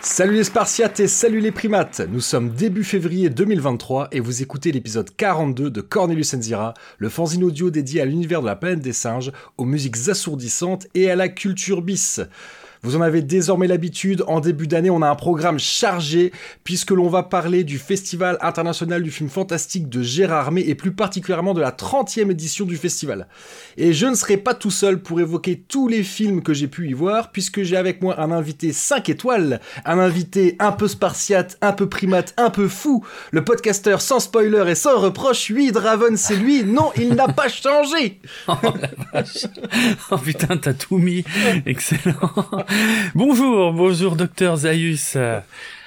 Salut les Spartiates et salut les primates Nous sommes début février 2023 et vous écoutez l'épisode 42 de Cornelius Enzira, le fanzine audio dédié à l'univers de la planète des singes, aux musiques assourdissantes et à la culture bis. Vous en avez désormais l'habitude, en début d'année, on a un programme chargé, puisque l'on va parler du Festival international du film fantastique de Gérard Armé, et plus particulièrement de la 30e édition du festival. Et je ne serai pas tout seul pour évoquer tous les films que j'ai pu y voir, puisque j'ai avec moi un invité 5 étoiles, un invité un peu spartiate, un peu primate, un peu fou, le podcasteur sans spoiler et sans reproche, oui, Draven, c'est lui, non, il n'a pas changé. Oh la vache. Oh putain, t'as tout mis. Excellent Bonjour, bonjour docteur Zaius.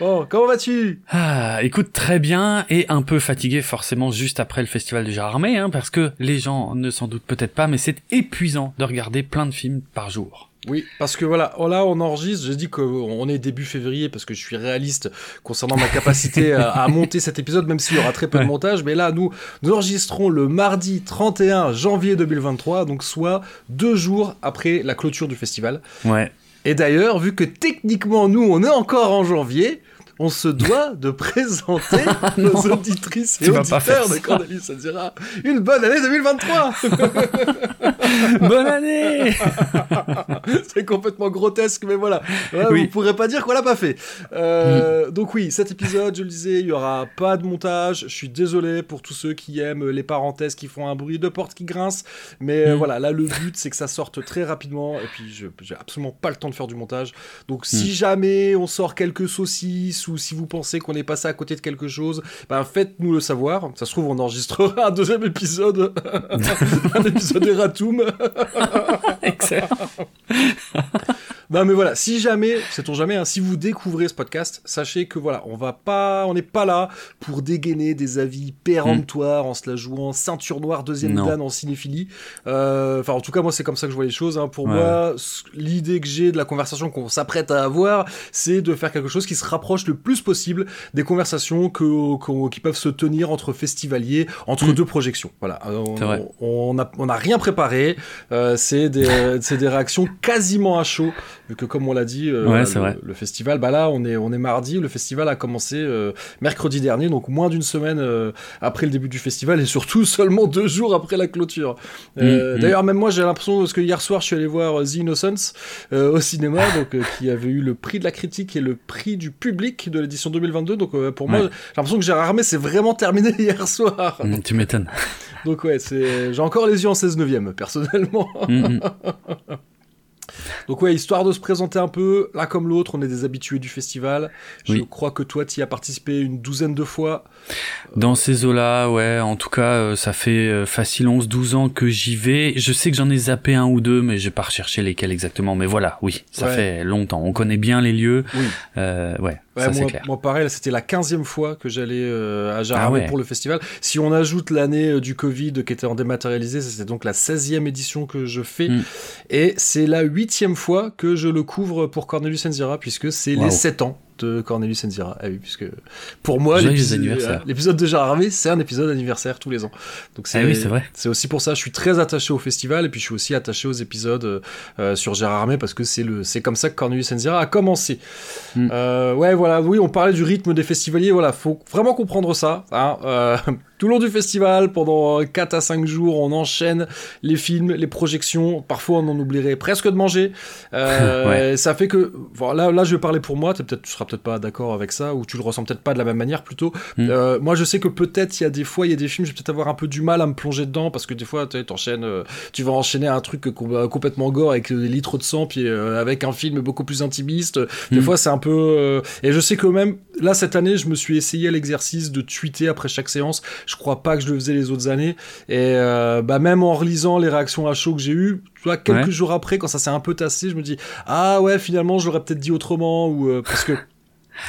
Oh, comment vas-tu? Ah, écoute très bien et un peu fatigué forcément juste après le festival du Gérard Armé, hein, parce que les gens ne s'en doutent peut-être pas, mais c'est épuisant de regarder plein de films par jour. Oui, parce que voilà, oh là on enregistre, j'ai dit qu'on est début février parce que je suis réaliste concernant ma capacité à, à, monter cet épisode, même s'il y aura très peu ouais. de montage, mais là nous, nous enregistrons le mardi 31 janvier 2023, donc soit deux jours après la clôture du festival. Ouais. Et d'ailleurs, vu que techniquement nous on est encore en janvier, on se doit de présenter nos auditrices et auditeurs de Cornelius dira une bonne année 2023 Bonne année C'est complètement grotesque, mais voilà. oui. Vous pourrez pas dire qu'on l'a pas fait. Euh, mm. Donc oui, cet épisode, je le disais, il y aura pas de montage. Je suis désolé pour tous ceux qui aiment les parenthèses qui font un bruit de porte qui grince. Mais mm. voilà, là, le but, c'est que ça sorte très rapidement. Et puis, j'ai absolument pas le temps de faire du montage. Donc si mm. jamais on sort quelques saucisses ou si vous pensez qu'on est passé à côté de quelque chose, ben faites-nous le savoir. Ça se trouve, on enregistrera un deuxième épisode, un épisode Eratum. Excellent. Non mais voilà, si jamais, sait-on jamais, hein, si vous découvrez ce podcast, sachez que voilà, on va pas, on n'est pas là pour dégainer des avis péremptoires mm. en se la jouant ceinture noire deuxième dan en cinéphilie. Enfin, euh, en tout cas moi c'est comme ça que je vois les choses. Hein. Pour ouais. moi, l'idée que j'ai de la conversation qu'on s'apprête à avoir, c'est de faire quelque chose qui se rapproche le plus possible des conversations que, que qui peuvent se tenir entre festivaliers, entre mm. deux projections. Voilà, on, on, a, on a rien préparé. Euh, c'est des, c'est des réactions quasiment à chaud vu que comme on l'a dit, euh, ouais, le, le, festival, bah là on est on est mardi, le festival a commencé euh, mercredi dernier, donc moins d'une semaine euh, après le début du festival et surtout seulement deux jours après la clôture. Mmh, D'ailleurs même moi j'ai l'impression parce que hier soir je suis allé voir The Innocents au cinéma, donc qui avait eu le prix de la critique et le prix du public de l'édition 2022. Donc pour moi j'ai l'impression que Gérard Armé c'est vraiment terminé hier soir. Mmh, tu m'étonnes. donc ouais j'ai encore les yeux en 16 neuvième personnellement. Donc ouais, histoire de se présenter un peu, l'un comme l'autre, on est des habitués du festival. Je oui. crois que toi, tu y as participé une douzaine de fois. Dans ces eaux-là, ouais, en tout cas, euh, ça fait euh, facile 11-12 ans que j'y vais. Je sais que j'en ai zappé un ou deux, mais j'ai pas recherché lesquels exactement. Mais voilà, oui, ça ouais. fait longtemps. On connaît bien les lieux. Oui. Euh, ouais. Ouais, ça, moi, clair. moi, pareil, c'était la quinzième fois que j'allais euh, à Jarramé ah ouais. pour le festival. Si on ajoute l'année du Covid qui était en dématérialisé, c'était donc la 16e édition que je fais. Mm. Et c'est la huitième fois que je le couvre pour Cornelius Enzira, puisque c'est wow. les 7 ans de Cornelius Enzira. Ah oui, puisque pour moi, l'épisode de Gérard Harvey, c'est un épisode anniversaire tous les ans. Donc c'est ah oui, vrai. C'est aussi pour ça, je suis très attaché au festival et puis je suis aussi attaché aux épisodes euh, sur Gérard Harvey parce que c'est le, c'est comme ça que Cornelius Enzira a commencé. Mm. Euh, ouais, voilà, oui, on parlait du rythme des festivaliers. Voilà, faut vraiment comprendre ça. Hein, euh, tout le long du festival, pendant 4 à 5 jours, on enchaîne les films, les projections. Parfois, on en oublierait presque de manger. Euh, ouais. Ça fait que, voilà, là, je vais parler pour moi. Peut-être, tu seras peut-être pas d'accord avec ça, ou tu le ressens peut-être pas de la même manière plutôt. Mm. Euh, moi, je sais que peut-être il y a des fois, il y a des films, je vais peut-être avoir un peu du mal à me plonger dedans parce que des fois, tu enchaînes, euh, tu vas enchaîner un truc complètement gore avec des litres de sang, puis euh, avec un film beaucoup plus intimiste. Des mm. fois, c'est un peu. euh, et je sais que même là cette année, je me suis essayé à l'exercice de tweeter après chaque séance. Je crois pas que je le faisais les autres années. Et euh, bah même en relisant les réactions à chaud que j'ai eues, tu vois, quelques ouais. jours après, quand ça s'est un peu tassé, je me dis ah ouais, finalement, je l'aurais peut-être dit autrement ou euh, parce que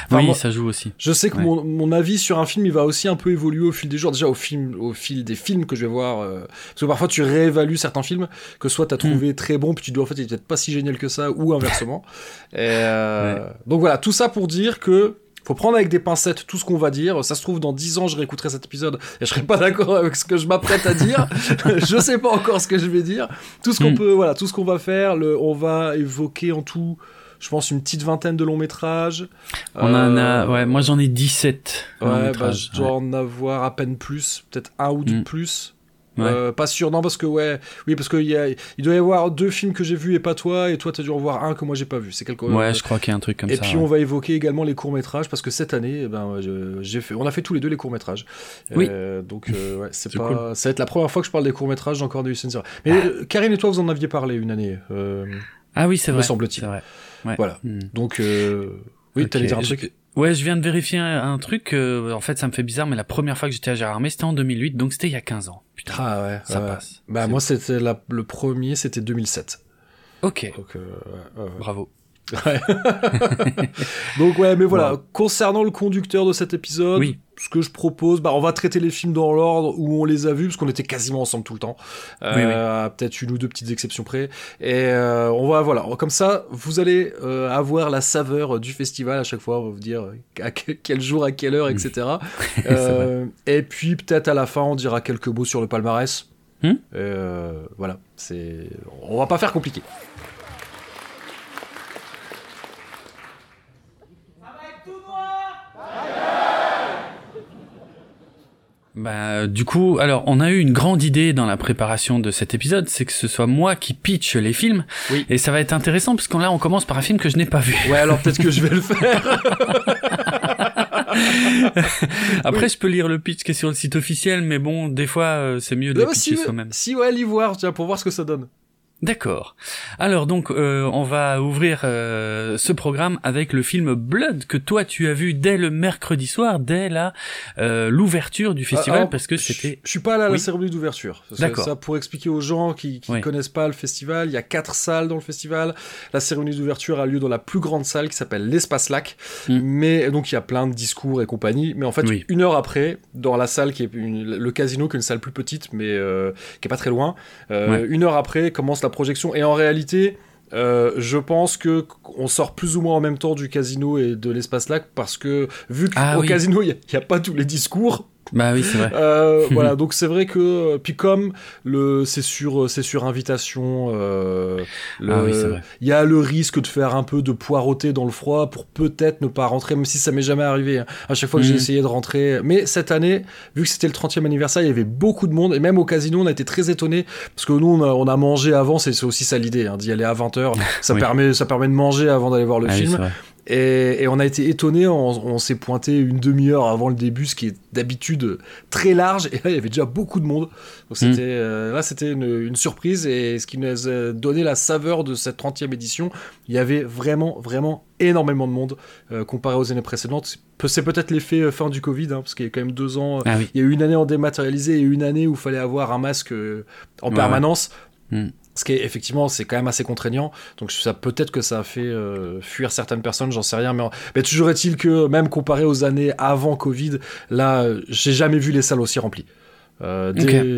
Enfin, oui, moi, ça joue aussi. Je sais que ouais. mon, mon, avis sur un film, il va aussi un peu évoluer au fil des jours. Déjà, au, film, au fil des films que je vais voir. Euh, parce que parfois, tu réévalues certains films que soit tu as trouvé mm. très bon, puis tu dis en fait, il est peut-être pas si génial que ça, ou inversement. Et, euh, ouais. Donc voilà, tout ça pour dire que faut prendre avec des pincettes tout ce qu'on va dire. Ça se trouve, dans 10 ans, je réécouterai cet épisode et je serai pas d'accord avec ce que je m'apprête à dire. je sais pas encore ce que je vais dire. Tout ce qu'on hmm. peut, voilà, tout ce qu'on va faire, le, on va évoquer en tout je pense une petite vingtaine de longs métrages. On en a, ouais, moi j'en ai 17. Ouais, bah, je dois en avoir à peine plus, peut-être un ou deux hmm. plus. Euh, pas sûr, non, parce que ouais, oui, parce qu'il il doit y avoir deux films que j'ai vus et pas toi, et toi t'as dû en voir un que moi j'ai pas vu. C'est quelque Ouais, je crois qu'il y a un truc comme et ça. Et puis on va évoquer également les courts métrages parce que cette année, eh ben, j'ai fait, on a fait tous les deux les courts métrages. Oui. Euh, donc euh, ouais, c'est pas, ça va être la première fois que je parle des courts métrages encore de Zero. Mais ah. Karine et toi vous en aviez parlé une année. ah oui, c'est vrai. semble-t-il. Voilà. Hmm. Donc oui, tu t'allais dire un truc? Ouais, je viens de vérifier un, truc. en fait, ça me fait bizarre, mais la première fois que j'étais à Gérardmer, c'était en 2008, donc c'était il y a 15 ans. Putain, ah ouais, ça passe. Bah moi, c'était le premier, c'était 2007. Ok. Donc, euh, Bravo. Donc ouais, mais voilà, concernant le conducteur de cet épisode, ce que je propose, bah on va traiter les films dans l'ordre où on les a vus parce qu'on était quasiment ensemble tout le temps, euh, peut-être une ou deux petites exceptions près. Et euh, on va voilà, comme ça, vous allez euh, avoir la saveur du festival à chaque fois. On va vous dire à quel jour, à quelle heure, etc. et puis peut-être à la fin, on dira quelques mots sur le palmarès. Hmm voilà, c'est, on va pas faire compliqué. Bah, du coup, alors on a eu une grande idée dans la préparation de cet épisode, c'est que ce soit moi qui pitch les films. Oui. Et ça va être intéressant parce qu'on là on commence par un film que je n'ai pas vu. Ouais, alors peut-être que je vais le faire. Après, je peux lire le pitch qui est sur le site officiel, mais bon, des fois, euh, c'est mieux de le pitcher soi-même. Si, ouais, l'y voir, tiens, pour voir ce que ça donne. D'accord. Alors donc euh, on va ouvrir euh, ce programme avec le film Blood que toi tu as vu dès le mercredi soir, dès la euh, l'ouverture du festival parce que c'était. Je suis pas là à la cérémonie d'ouverture. D'accord. Ça pour expliquer aux gens qui, qui connaissent pas le festival, il y a quatre salles dans le festival. La cérémonie d'ouverture a lieu dans la plus grande salle qui s'appelle l'Espace Lac. Mm. Mais donc il y a plein de discours et compagnie. Mais en fait une heure après, dans la salle qui est le casino qui est une salle plus petite mais qui est pas très loin, une heure après commence projection. Et en réalité, euh, je pense que on sort plus ou moins en même temps du casino et de l'espace lac parce que vu qu'au ah casino il n'y a, pas tous les discours bah oui, c'est vrai. Euh, voilà, donc c'est vrai que euh, puis comme le c'est sur euh, c'est sur invitation, euh, ah il y a le risque de faire un peu de poireauter dans le froid pour peut-être ne pas rentrer, même si ça m'est jamais arrivé. Hein. À chaque fois que j'ai mhm. essayé de rentrer, mais cette année, vu que c'était le 30e anniversaire, il y avait beaucoup de monde et même au casino, on a été très étonnés parce que nous on a, on a mangé avant, c'est aussi ça l'idée, hein, d'y aller à 20h. Ça permet ça permet de manger avant d'aller voir le ah film. Et, on a été étonné, on, s'est pointé une demi-heure avant le début, ce qui est d'habitude très large, et là il y avait déjà beaucoup de monde. Donc c'était, mm. euh, là c'était une, surprise, et ce qui nous a donné la saveur de cette 30e édition, il y avait vraiment, vraiment énormément de monde euh, comparé aux années précédentes. C'est peut-être l'effet euh, fin du Covid, hein, parce qu'il y a quand même deux ans, ah il y a eu une année en dématérialisé et une année où il fallait avoir un masque en permanence. Mm. Ce qui est effectivement, c'est quand même assez contraignant. Donc ça peut-être que ça a fait euh, fuir certaines personnes, j'en sais rien. Mais, mais toujours est-il que même comparé aux années avant Covid, là, j'ai jamais vu les salles aussi remplies. Euh,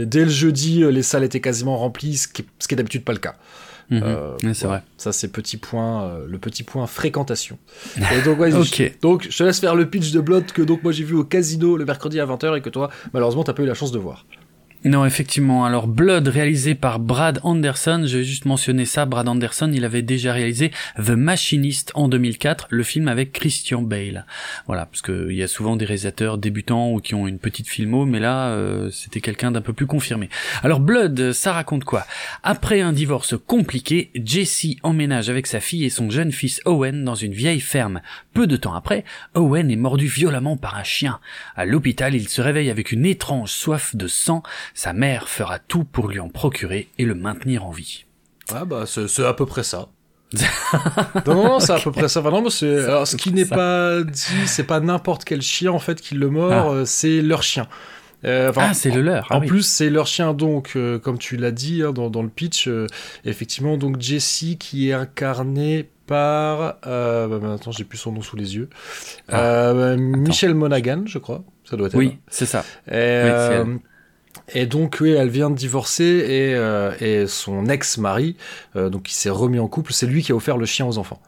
dès, le jeudi, euh, les salles étaient quasiment remplies, ce qui, ce qui est d'habitude pas le cas. Mhm. c'est vrai. Ça, c'est petit point, le petit point fréquentation. donc, donc, je te laisse faire le pitch de Blood que donc moi j'ai vu au casino le mercredi à 20h et que toi, malheureusement, t'as pas eu la chance de voir. Non, effectivement. Alors, Blood, réalisé par Brad Anderson. Je vais juste mentionner ça. Brad Anderson, il avait déjà réalisé The Machinist en 2004, le film avec Christian Bale. Voilà, parce qu'il y a souvent des réalisateurs débutants ou qui ont une petite filmo, mais là, euh, c'était quelqu'un d'un peu plus confirmé. Alors, Blood, ça raconte quoi? Après un divorce compliqué, Jesse emménage avec sa fille et son jeune fils Owen dans une vieille ferme. Peu de temps après, Owen est mordu violemment par un chien. À l'hôpital, il se réveille avec une étrange soif de sang sa mère fera tout pour lui en procurer et le maintenir en vie. Ah bah c'est à peu près ça. non, non, c'est à peu près ça. non, c'est alors ce qui n'est pas dit, c'est pas n'importe quel chien en fait qui le mord, ah. euh, c'est leur chien. Euh, ah, c'est le leur. Ah en plus, c'est leur chien, donc, euh, comme tu l'as dit hein, dans, le pitch, effectivement, donc Jesse qui est incarné par. Bah, attends, j'ai plus son nom sous les yeux. Ah. Michel Monaghan, je crois. Ça doit être. Oui, c'est ça. Et donc, oui, elle vient de divorcer et, euh, et son ex-mari, euh, donc qui s'est remis en couple, c'est lui qui a offert le chien aux enfants.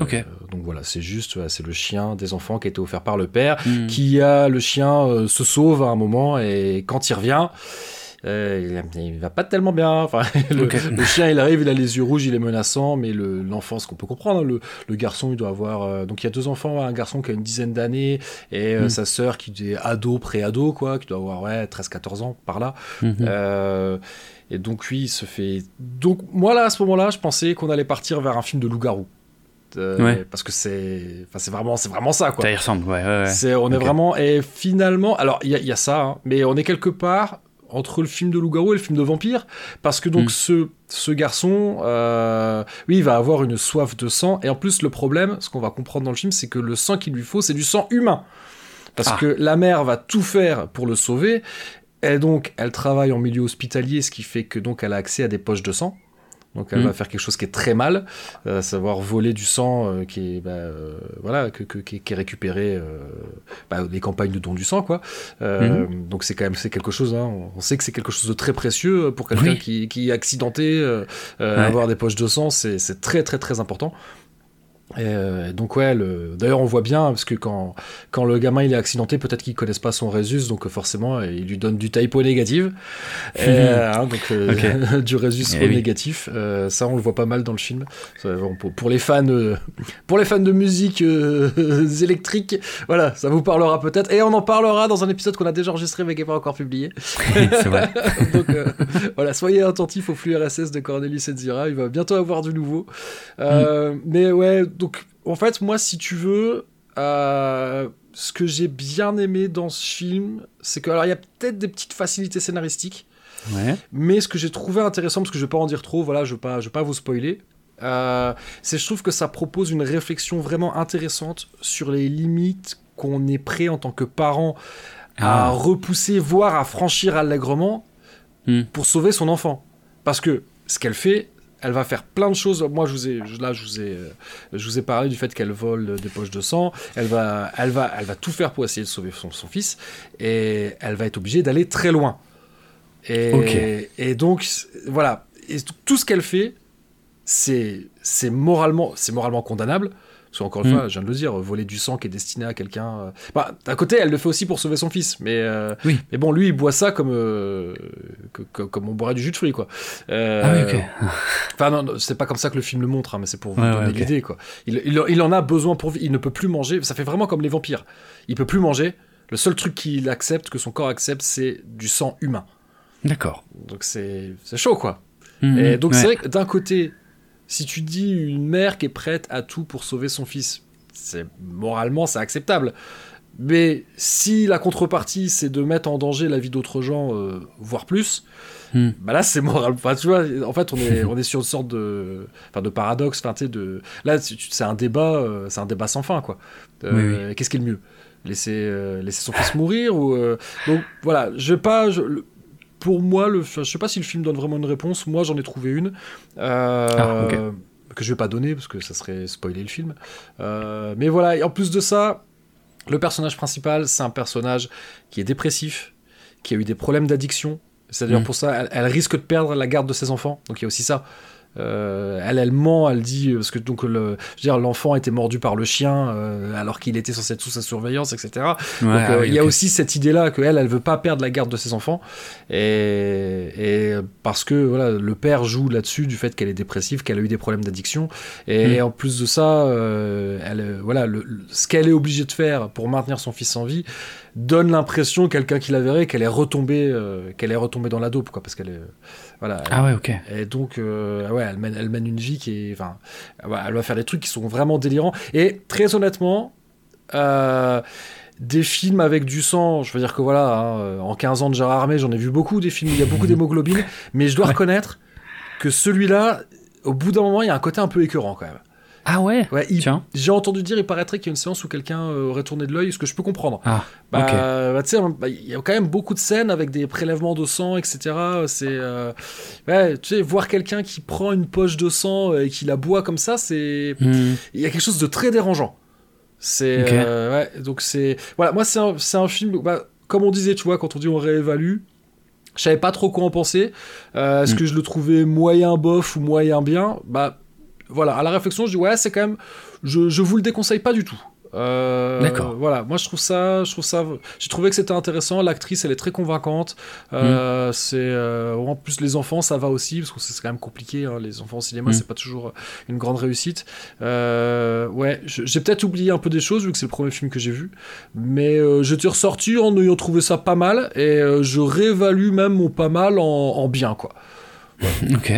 ok. Donc voilà, c'est juste, c'est le chien des enfants qui a été offert par le père, Hmm. qui a le chien se sauve à un moment et quand il revient. Euh, il, va pas tellement bien. Enfin, le, chien, il arrive, il a les yeux rouges, il est menaçant, mais le- l'enfant, ce qu'on peut comprendre, hein, le, le garçon, il doit avoir. euh, donc il y a deux enfants, un garçon qui a une dizaine d'années et euh, Mm. sa sœur qui est ado, pré-ado, quoi, qui doit avoir ouais, 13-14 ans par là. Mhm. Euh, et donc lui, il se fait. Donc moi là, à ce moment-là, je pensais qu'on allait partir vers un film de loup-garou. Euh, Ouais. Parce que c'est, enfin c'est vraiment, c'est vraiment ça quoi. Ça y ressemble, ouais, ouais, ouais. C'est, on est vraiment et finalement, alors il y, a- il y a ça, hein, mais on est quelque part entre le film de loup-garou et le film de vampire, parce que donc Mm. ce ce garçon, euh, oui, il va avoir une soif de sang et en plus le problème, ce qu'on va comprendre dans le film, c'est que le sang qu'il lui faut, c'est du sang humain, parce Ah. que la mère va tout faire pour le sauver. Et donc, elle travaille en milieu hospitalier, ce qui fait que donc elle a accès à des poches de sang. Donc, elle va faire quelque chose qui est très mal, euh, à savoir voler du sang euh, qui est bah, euh, voilà que, que- qui, est- récupéré euh, bah, des campagnes de don du sang quoi. Euh, Donc c'est quand même c'est quelque chose. hein, on- sait que c'est quelque chose de très précieux pour quelqu'un Oui. qui, qui est accidenté. euh, euh, Ouais. Avoir des poches de sang, c'est c'est très très très important. Et euh, donc ouais, le... d'ailleurs on voit bien parce que quand quand le gamin il est accidenté, peut-être qu'ils connaissent pas son résus, donc euh, forcément euh, il lui donne du typo négatif, Et, hein, donc euh, du résus Eh oui. négatif. Euh, ça on le voit pas mal dans le film. Ça, bon, pour, les fans, euh, pour les fans de musique électrique, voilà, ça vous parlera peut-être. Et on en parlera dans un épisode qu'on a déjà enregistré mais qui est pas encore publié. c'est vrai. Donc voilà, soyez attentifs au flux RSS de Cornelius Enzira, il va bientôt avoir du nouveau. Euh, Mais ouais, donc en fait, moi, si tu veux, euh, ce que j'ai bien aimé dans ce film, c'est que alors il y a peut-être des petites facilités scénaristiques, Ouais. mais ce que j'ai trouvé intéressant, parce que je vais pas en dire trop, voilà, je vais pas, je vais pas vous spoiler. euh, c'est je trouve que ça propose une réflexion vraiment intéressante sur les limites qu'on est prêt en tant que parent à Ah. repousser, voire à franchir allègrement Hmm. pour sauver son enfant. Parce que ce qu'elle fait, elle va faire plein de choses. Moi, je vous ai, là, je vous ai, je vous ai parlé du fait qu'elle vole des poches de sang. Elle va, elle va, elle va tout faire pour essayer de sauver son, son fils, et elle va être obligée d'aller très loin. Et, donc, voilà. Et tout ce qu'elle fait, c'est, c'est moralement, c'est moralement condamnable. Parce qu'encore une Mm. fois, je viens de le dire, voler du sang qui est destiné à quelqu'un. euh, Bah, d'un côté, elle le fait aussi pour sauver son fils, mais euh, Oui. mais bon, lui, il boit ça comme euh, que- que- comme on boirait du jus de fruits, quoi. Euh, Ah oui, ok. Enfin, non, c'est pas comme ça que le film le montre, hein, mais c'est pour vous Ouais, donner ouais, ok. l'idée, quoi. Il, il, il en a besoin pour vivre. Il ne peut plus manger. Ça fait vraiment comme les vampires. Il peut plus manger. Le seul truc qu'il accepte, que son corps accepte, c'est du sang humain. D'accord. Donc c'est chaud, quoi. Mhm. Et donc Ouais. c'est vrai que d'un côté, si tu dis une mère qui est prête à tout pour sauver son fils, c'est moralement c'est acceptable. Mais si la contrepartie c'est de mettre en danger la vie d'autres gens, euh, voire plus, Hmm. bah là c'est moral. Enfin, tu vois, en fait on est on est sur une sorte de enfin de paradoxe. Enfin de là c'est un débat euh, c'est un débat sans fin quoi. Euh, Qu'est-ce qui est le mieux? Laisser laisser son fils mourir ou donc voilà je vais pas je- le- pour moi, le, je sais pas si le film donne vraiment une réponse. Moi, j'en ai trouvé une euh, Ah, ok. que je vais pas donner parce que ça serait spoiler le film. Euh, mais voilà. Et en plus de ça, le personnage principal, c'est un personnage qui est dépressif, qui a eu des problèmes d'addiction. C'est d'ailleurs Mm. pour ça, elle, elle risque de perdre la garde de ses enfants. Donc il y a aussi ça. Euh, elle, elle ment, elle dit parce que donc le, je veux dire, l'enfant était mordu par le chien euh, alors qu'il était censé être sous sa surveillance, etc. Ouais, Donc, ah euh, oui, il y a aussi cette idée-là qu'elle, elle veut pas perdre la garde de ses enfants, et, et parce que voilà, le père joue là-dessus du fait qu'elle est dépressive, qu'elle a eu des problèmes d'addiction, et, Mm. en plus de ça, euh, elle, euh, voilà, le- le- ce qu'elle est obligée de faire pour maintenir son fils en vie donne l'impression, quelqu'un qui la verrait, qu'elle est retombée, euh, qu'elle est retombée dans la dope, quoi, parce qu'elle est, voilà, Ah ouais, ok. et donc, euh, ouais, elle mène, elle mène une vie qui est. Enfin, ouais, elle va faire des trucs qui sont vraiment délirants. Et très honnêtement, euh, des films avec du sang, je veux dire que voilà, hein, euh, en 15 ans de Gérard Armé, j'en ai vu beaucoup, des films où il y a beaucoup d'hémoglobine, mais je dois reconnaître que celui-là, au bout d'un moment, il y a un côté un peu écœurant quand même. Ah ouais Ouais, il- Tiens. j'ai entendu dire, il paraîtrait qu'il y a une séance où quelqu'un euh, aurait tourné de l'œil, ce que je peux comprendre. Ah, Bah, bah, tu sais, bah, il y a quand même beaucoup de scènes avec des prélèvements de sang, etc. C'est, euh, ouais, tu sais, voir quelqu'un qui prend une poche de sang et qui la boit comme ça, c'est, Hmm. il y a quelque chose de très dérangeant. C'est, Ok. euh, ouais, donc c'est, voilà, moi c'est un, c'est un film, bah, comme on disait, tu vois, quand on dit on réévalue. Je savais pas trop quoi en penser. Euh, Est-ce Mm. que je le trouvais moyen bof ou moyen bien? Bah, voilà, à la réflexion, je dis ouais, c'est quand même, je, je vous le déconseille pas du tout. Euh, D'accord. Voilà, moi je trouve ça, je trouve ça, j'ai trouvé que c'était intéressant. L'actrice, elle est très convaincante. Euh, mm. C'est euh, en plus les enfants, ça va aussi parce que c'est quand même compliqué. Hein, les enfants au cinéma, mm. c'est pas toujours une grande réussite. ouais, j'ai peut-être oublié un peu des choses vu que c'est le premier film que j'ai vu, mais j'étais ressorti en ayant trouvé ça pas mal et je réévalue même mon pas mal en, bien quoi. ok.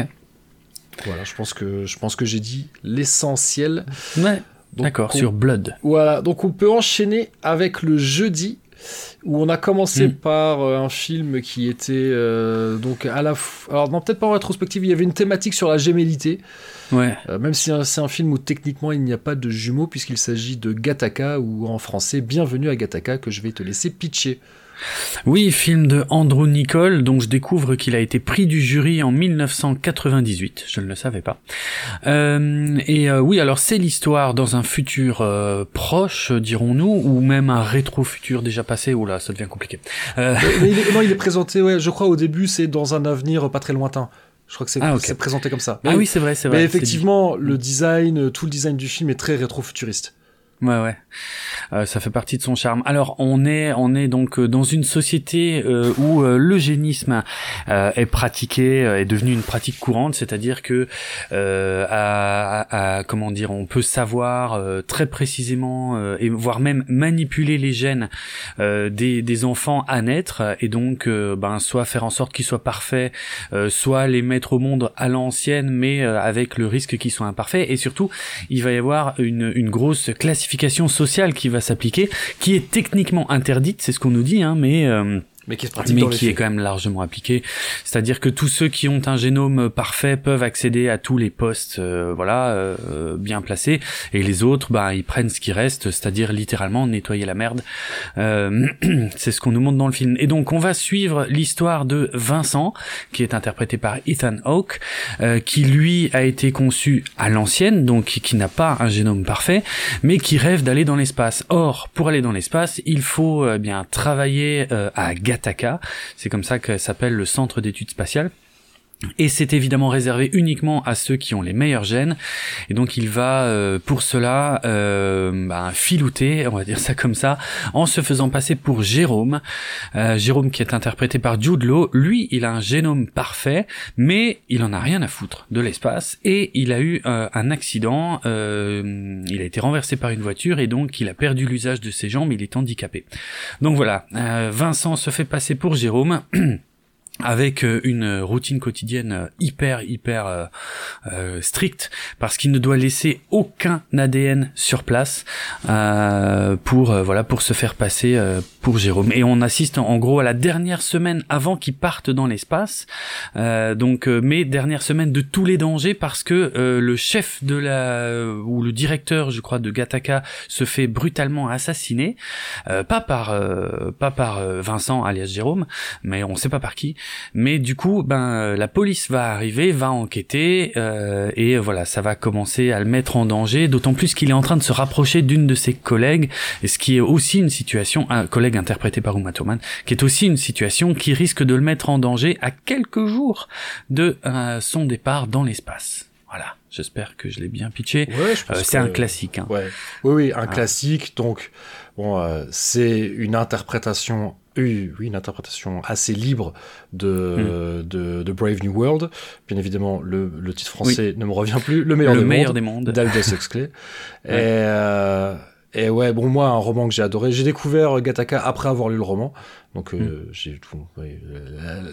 Voilà, je pense que je pense que j'ai dit l'essentiel. Ouais. D'accord, sur Blood. Voilà, donc on peut enchaîner avec le jeudi où on a commencé hmm. par euh, un film qui était euh, donc à la alors non peut-être pas en rétrospective il y avait une thématique sur la gémellité ouais. Euh, même si c'est un film où techniquement il n'y a pas de jumeaux puisqu'il s'agit de Gataka ou en français Bienvenue à Gataka que je vais te laisser pitcher oui, film de Andrew Nicole, dont je découvre qu'il a été pris du jury en 1998. Je ne le savais pas. Euh, et euh, oui, alors c'est l'histoire dans un futur euh, proche, dirons-nous, ou même un rétro-futur déjà passé. Oh là, ça devient compliqué. Mais, il est, non, il est présenté, ouais, je crois au début, c'est dans un avenir pas très lointain. Je crois que c'est ah, présenté comme ça. ah oui, c'est vrai, c'est vrai. Mais effectivement, le design, tout le design du film est très rétro-futuriste. Ouais, ouais. Euh, ça fait partie de son charme. Alors, on est, on est donc euh, dans une société euh, où l'eugénisme est pratiqué, est devenu une pratique courante, c'est-à-dire que, à, à, comment dire, on peut savoir très précisément et voire même manipuler les gènes des, des enfants à naître et donc, ben, soit faire en sorte qu'ils soient parfaits, soit les mettre au monde à l'ancienne, mais avec le risque qu'ils soient imparfaits. Et surtout, il va y avoir une, une grosse classification sociale qui va s'appliquer, qui est techniquement interdite, c'est ce qu'on nous dit, hein, mais euh, mais qui, est quand même largement appliqué. C'est-à-dire que tous ceux qui ont un génome parfait peuvent accéder à tous les postes, euh, voilà, euh, bien placés, et les autres, bah, ils prennent ce qui reste, c'est-à-dire littéralement nettoyer la merde. Euh, c'est ce qu'on nous montre dans le film. Et donc, on va suivre l'histoire de Vincent, qui est interprété par Ethan Hawke, qui lui a été conçu à l'ancienne, donc qui n'a pas un génome parfait, mais qui rêve d'aller dans l'espace. Or, pour aller dans l'espace, il faut bien travailler à C'est comme ça que s'appelle le centre d'études spatiales. Et c'est évidemment réservé uniquement à ceux qui ont les meilleurs gènes. Et donc il va euh, pour cela euh, bah, filouter, on va dire ça comme ça, en se faisant passer pour Jérôme. Euh, Jérôme qui est interprété par Jude Law. Lui, il a un génome parfait, mais il en a rien à foutre de l'espace. Et il a eu euh, un accident. il a été renversé par une voiture et donc il a perdu l'usage de ses jambes. Il est handicapé. Donc voilà, Vincent se fait passer pour Jérôme. avec euh, une routine quotidienne euh, hyper hyper euh, euh, stricte parce qu'il ne doit laisser aucun ADN sur place pour voilà pour se faire passer pour Jérôme et on assiste en gros à la dernière semaine avant qu'il parte dans l'espace. Donc mais dernière semaine de tous les dangers parce que le chef de la ou le directeur je crois de Gataka se fait brutalement assassiner. Pas par pas par Vincent alias Jérôme mais on sait pas par qui. Mais du coup, ben euh, la police va arriver, va enquêter euh, et voilà, ça va commencer à le mettre en danger. D'autant plus qu'il est en train de se rapprocher d'une de ses collègues, et ce qui est aussi une situation, un collègue interprété par Uma Thurman, qui est aussi une situation qui risque de le mettre en danger à quelques jours de euh, son départ dans l'espace. Voilà. J'espère que je l'ai bien pitché. Ouais, c'est un classique. Hein. Ouais. Oui, oui, un classique. Donc, bon, c'est une interprétation oui, une interprétation assez libre de, hmm. de, de, Brave New World. Bien évidemment, le, le titre français ne me revient plus. Le meilleur, le des, meilleur mondes, des mondes. D'Aldous Huxley. Et, euh, et ouais, bon, moi, un roman que j'ai adoré. J'ai découvert Gataka après avoir lu le roman. Donc, euh, j'ai tout. Ouais,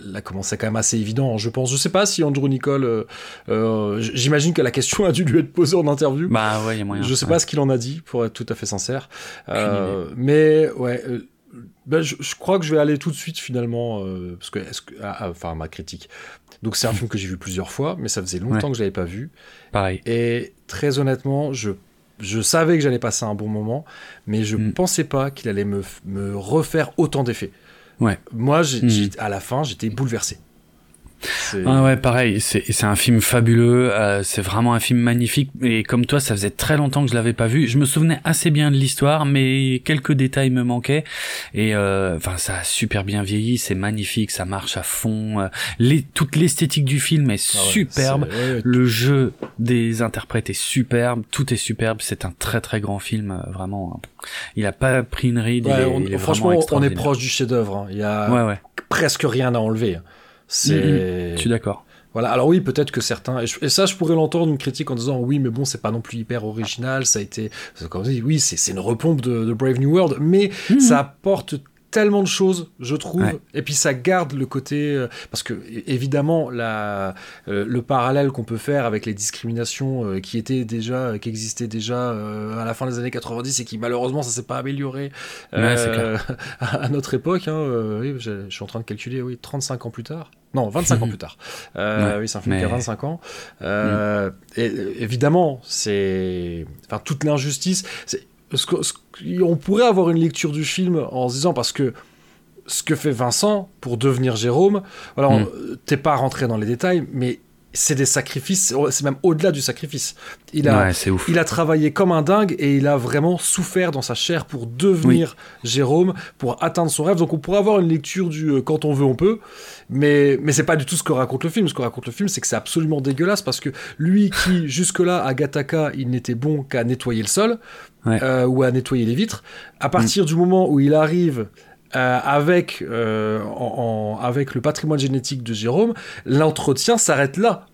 là, commencé quand même assez évident, je pense. Je sais pas si Andrew Nicole. Euh, euh, J'imagine que la question a dû lui être posée en interview. Bah ouais, y a moyen. Je sais pas ce qu'il en a dit, pour être tout à fait sincère. Euh, mais ouais euh, ben, je, crois que je vais aller tout de suite finalement, euh, parce que, ah, ah, enfin ma critique. Donc c'est un film que j'ai vu plusieurs fois, mais ça faisait longtemps que je l'avais pas vu. Pareil. Et très honnêtement, je, je savais que j'allais passer un bon moment, mais je ne mm. pensais pas qu'il allait me, me refaire autant d'effets. Ouais. Moi, mm. à la fin, j'étais bouleversé. Ah ouais, pareil, c'est un film fabuleux, euh, c'est vraiment un film magnifique, et comme toi, ça faisait très longtemps que je l'avais pas vu. Je me souvenais assez bien de l'histoire, mais quelques détails me manquaient, et euh, enfin, ça a super bien vieilli, c'est magnifique, ça marche à fond, euh, les, toute l'esthétique du film est ah superbe, le jeu des interprètes est superbe, tout est superbe, c'est un très très grand film, vraiment. Il a pas pris une ride, il est, franchement, on est proche du chef-d'œuvre, hein. il y a presque rien à enlever. C'est. Mm, mm. Je suis d'accord. Voilà, alors oui, peut-être que certains, et, ça je pourrais l'entendre une critique en disant oui, mais bon, c'est pas non plus hyper original, ça a été, comme dit, oui, c'est une repompe de, Brave New World, mais mm, ça apporte tellement de choses, je trouve. Et puis ça garde le côté euh, parce que évidemment la euh, le parallèle qu'on peut faire avec les discriminations euh, qui étaient déjà qui existaient déjà à la fin des années 90 et qui malheureusement ça s'est pas amélioré à, notre époque. Hein, oui, je, suis en train de calculer, oui, 35 ans plus tard. Non, 25 ans plus tard. oui, c'est un film qui a 25 ans. Mm. et, évidemment, c'est enfin toute l'injustice on pourrait avoir une lecture du film en se disant parce que ce que fait Vincent pour devenir Jérôme, voilà, hmm. t'es pas rentré dans les détails, mais c'est des sacrifices, c'est même au-delà du sacrifice. Il a, il a travaillé comme un dingue et il a vraiment souffert dans sa chair pour devenir Jérôme, pour atteindre son rêve. Donc on pourrait avoir une lecture du euh, quand on veut, on peut, mais, mais c'est pas du tout ce que raconte le film. Ce que raconte le film, c'est que c'est absolument dégueulasse parce que lui qui, jusque-là, à Gataka, il n'était bon qu'à nettoyer le sol euh, ou à nettoyer les vitres, à partir mm. du moment où il arrive euh, avec, euh, en, avec le patrimoine génétique de Jérôme, l'entretien s'arrête là.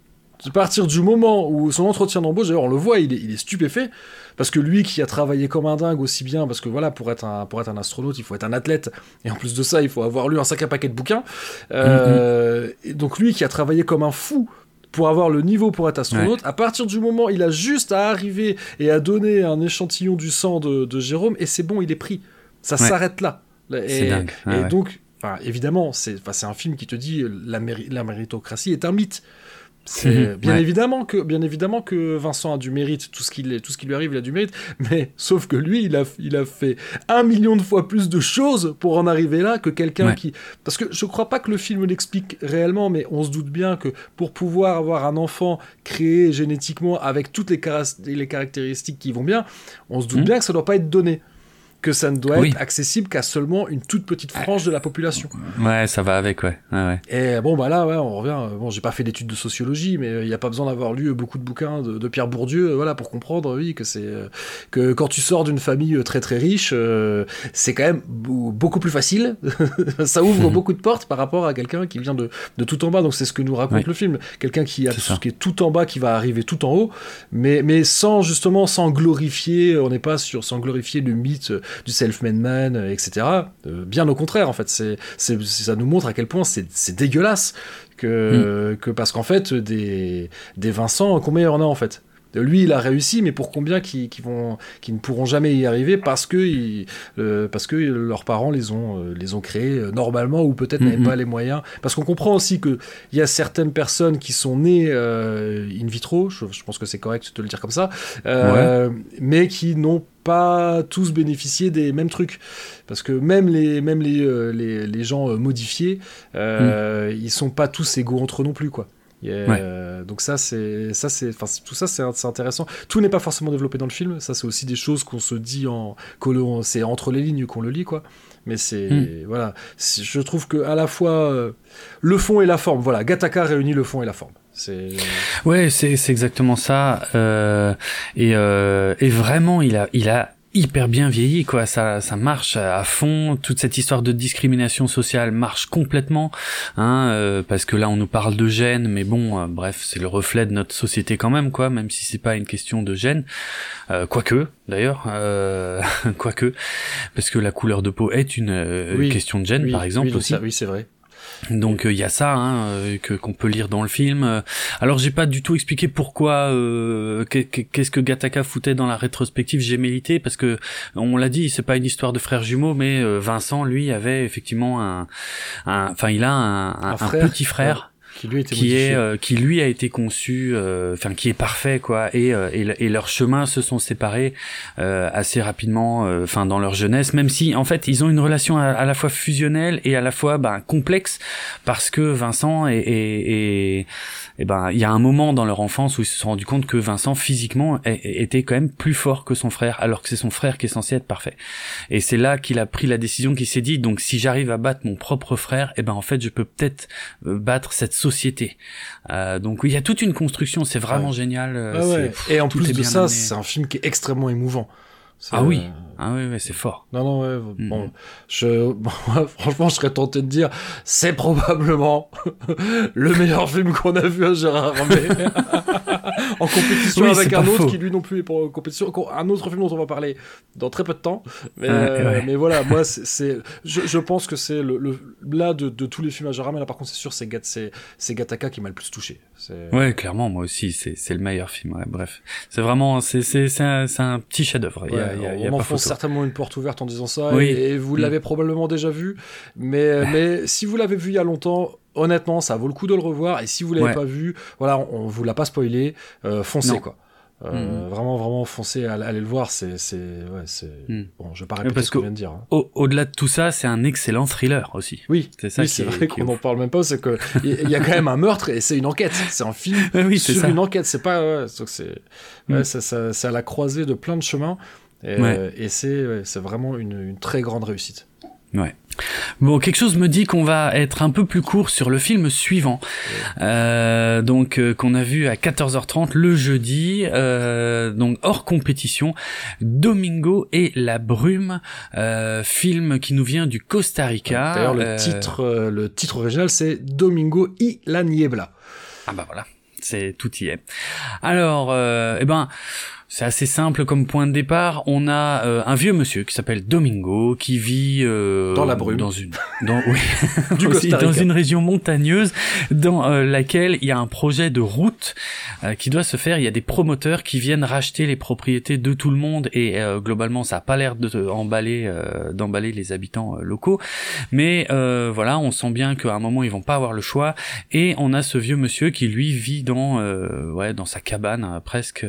À partir du moment où son entretien d'embauche, d'ailleurs on le voit, il est, il est, stupéfait, parce que lui qui a travaillé comme un dingue aussi bien, parce que voilà, pour être, un, pour être un astronaute, il faut être un athlète, et en plus de ça, il faut avoir lu un sacré paquet de bouquins. Euh, et donc lui qui a travaillé comme un fou pour avoir le niveau pour être astronaute, à partir du moment il a juste à arriver et à donner un échantillon du sang de, de Jérôme, et c'est bon, il est pris. Ça s'arrête là. Et, dingue. et donc, évidemment, c'est un film qui te dit la, la méritocratie est un mythe. C'est mhm. bien évidemment que bien évidemment que Vincent a du mérite, tout ce qui tout ce qui lui arrive, il a du mérite, mais sauf que lui, il a il a fait un million de fois plus de choses pour en arriver là que quelqu'un qui parce que je crois pas que le film l'explique réellement, mais on se doute bien que pour pouvoir avoir un enfant créé génétiquement avec toutes les, les caractéristiques qui vont bien, on se doute mhm. bien que ça doit pas être donné que ça ne doit être accessible qu'à seulement une toute petite frange de la population. Ouais, ça va avec, ouais. ouais, Et bon, bah là, ouais, on revient. Bon, j'ai pas fait d'études de sociologie, mais il n'y a pas besoin d'avoir lu beaucoup de bouquins de, Pierre Bourdieu, euh, voilà, pour comprendre, oui, que c'est euh, que quand tu sors d'une famille euh, très très riche, c'est quand même beaucoup plus facile. ça ouvre beaucoup de portes par rapport à quelqu'un qui vient de, de, tout en bas. Donc c'est ce que nous raconte le film. Quelqu'un qui a tout, qui est tout en bas, qui va arriver tout en haut, mais mais sans justement sans glorifier. On n'est pas sur sans glorifier le mythe du self-made man, etc. Euh, bien au contraire, en fait, c'est, ça nous montre à quel point c'est, dégueulasse que, mm. que parce qu'en fait, des, des Vincent, combien il y en a en fait? Lui, il a réussi, mais pour combien qui, vont, qui ne pourront jamais y arriver parce que, euh, parce que leurs parents les ont, euh, les ont créés normalement ou peut-être n'avaient mm-hmm. pas les moyens. Parce qu'on comprend aussi qu'il y a certaines personnes qui sont nées in vitro, je, pense que c'est correct de le dire comme ça, mais qui n'ont pas tous bénéficier des mêmes trucs. Parce que même les, même les, euh, les, les, gens euh, modifiés, euh, mm. ils sont pas tous égaux entre eux non plus, quoi. Donc ça c'est ça c'est enfin tout ça c'est intéressant. Tout n'est pas forcément développé dans le film. Ça c'est aussi des choses qu'on se dit en c'est entre les lignes qu'on le lit quoi. Mais c'est mm. voilà. Je trouve que à la fois le fond et la forme. Voilà Gataka réunit le fond et la forme. Ouais, c'est c'est exactement ça. Euh, et euh, et vraiment, il a il a hyper bien vieilli quoi. Ça ça marche à fond. Toute cette histoire de discrimination sociale marche complètement hein euh, parce que là on nous parle de gêne mais bon euh, bref c'est le reflet de notre société quand même quoi même si c'est pas une question de gêne euh, quoique d'ailleurs euh, quoique parce que la couleur de peau est une question de gêne par exemple aussi. oui c'est vrai donc il euh, y a ça hein, euh, que qu'on peut lire dans le film. Alors j'ai pas du tout expliqué pourquoi euh, qu'est-ce que Gataka foutait dans la rétrospective. Gémélité parce que on l'a dit c'est pas une histoire de frères jumeaux mais Vincent lui avait effectivement un enfin il a un, un, petit frère qui lui, est euh, qui lui a été conçu, euh, enfin qui est parfait quoi, et, euh, et, et, leurs chemins se sont séparés assez rapidement, enfin dans leur jeunesse, même si en fait ils ont une relation à, la fois fusionnelle et à la fois ben, complexe parce que Vincent est, est, est eh ben il y a un moment dans leur enfance où ils se sont rendus compte que Vincent physiquement était quand même plus fort que son frère alors que c'est son frère qui est censé être parfait. Et c'est là qu'il a pris la décision qu'il s'est dit donc si j'arrive à battre mon propre frère et eh ben en fait je peux peut-être euh, battre cette société. Euh, donc oui il y a toute une construction. C'est vraiment génial euh, ah ouais. et en plus de ça c'est un film qui est extrêmement émouvant ah oui, euh, ah oui, oui c'est fort. Non, non, ouais, mm. bon, je, franchement, je serais tenté de dire, c'est probablement le meilleur film qu'on a vu à Gérard Armé. en compétition avec un autre qui lui non plus est pour compétition, un autre film dont on va parler dans très peu de temps. Mais, euh, mais voilà, moi, c'est, je, je, pense que c'est le, le, là de, de, tous les films à Armé, là par contre, c'est sûr, c'est, c'est, Gataka qui m'a le plus touché. Ouais, clairement, moi aussi, c'est, le meilleur film. Ouais, bref, c'est vraiment, c'est, un, un, petit chef-d'œuvre on enfonce certainement une porte ouverte en disant ça, et, vous mm. l'avez probablement déjà vu, mais, mais si vous l'avez vu il y a longtemps, honnêtement, ça vaut le coup de le revoir, et si vous l'avez pas vu, voilà, on, vous l'a pas spoilé, euh, foncez quoi. Euh, mm. Vraiment, vraiment, foncez, allez, le voir. C'est, c'est, ouais, c'est. Mm. Bon, je vais pas répéter ce que je viens de dire. Hein. Au, delà de tout ça, c'est un excellent thriller aussi. Oui, c'est ça. c'est vrai qu'on n'en parle même pas. C'est que il y, a quand même un meurtre et c'est une enquête. C'est un film oui, sur ça. une enquête. C'est pas. c'est, ouais, ça, ça, c'est à la croisée de plein de chemins. Et, euh, c'est vraiment une, très grande réussite. Ouais. Bon, quelque chose me dit qu'on va être un peu plus court sur le film suivant, euh, donc euh, qu'on a vu à 14h30 le jeudi, donc hors compétition, Domingo et la brume, film qui nous vient du Costa Rica. D'ailleurs, le titre, le titre original, c'est Domingo y la niebla. Ah bah voilà, c'est tout y est. Alors, eh ben. C'est assez simple comme point de départ. On a euh, un vieux monsieur qui s'appelle Domingo qui vit euh, dans la brume, dans une, dans, oui, du aussi, dans une région montagneuse dans euh, laquelle il y a un projet de route qui doit se faire. Il y a des promoteurs qui viennent racheter les propriétés de tout le monde et globalement ça a pas l'air de emballer d'emballer les habitants locaux. Mais voilà, on sent bien qu'à un moment ils vont pas avoir le choix et on a ce vieux monsieur qui lui vit dans ouais dans sa cabane presque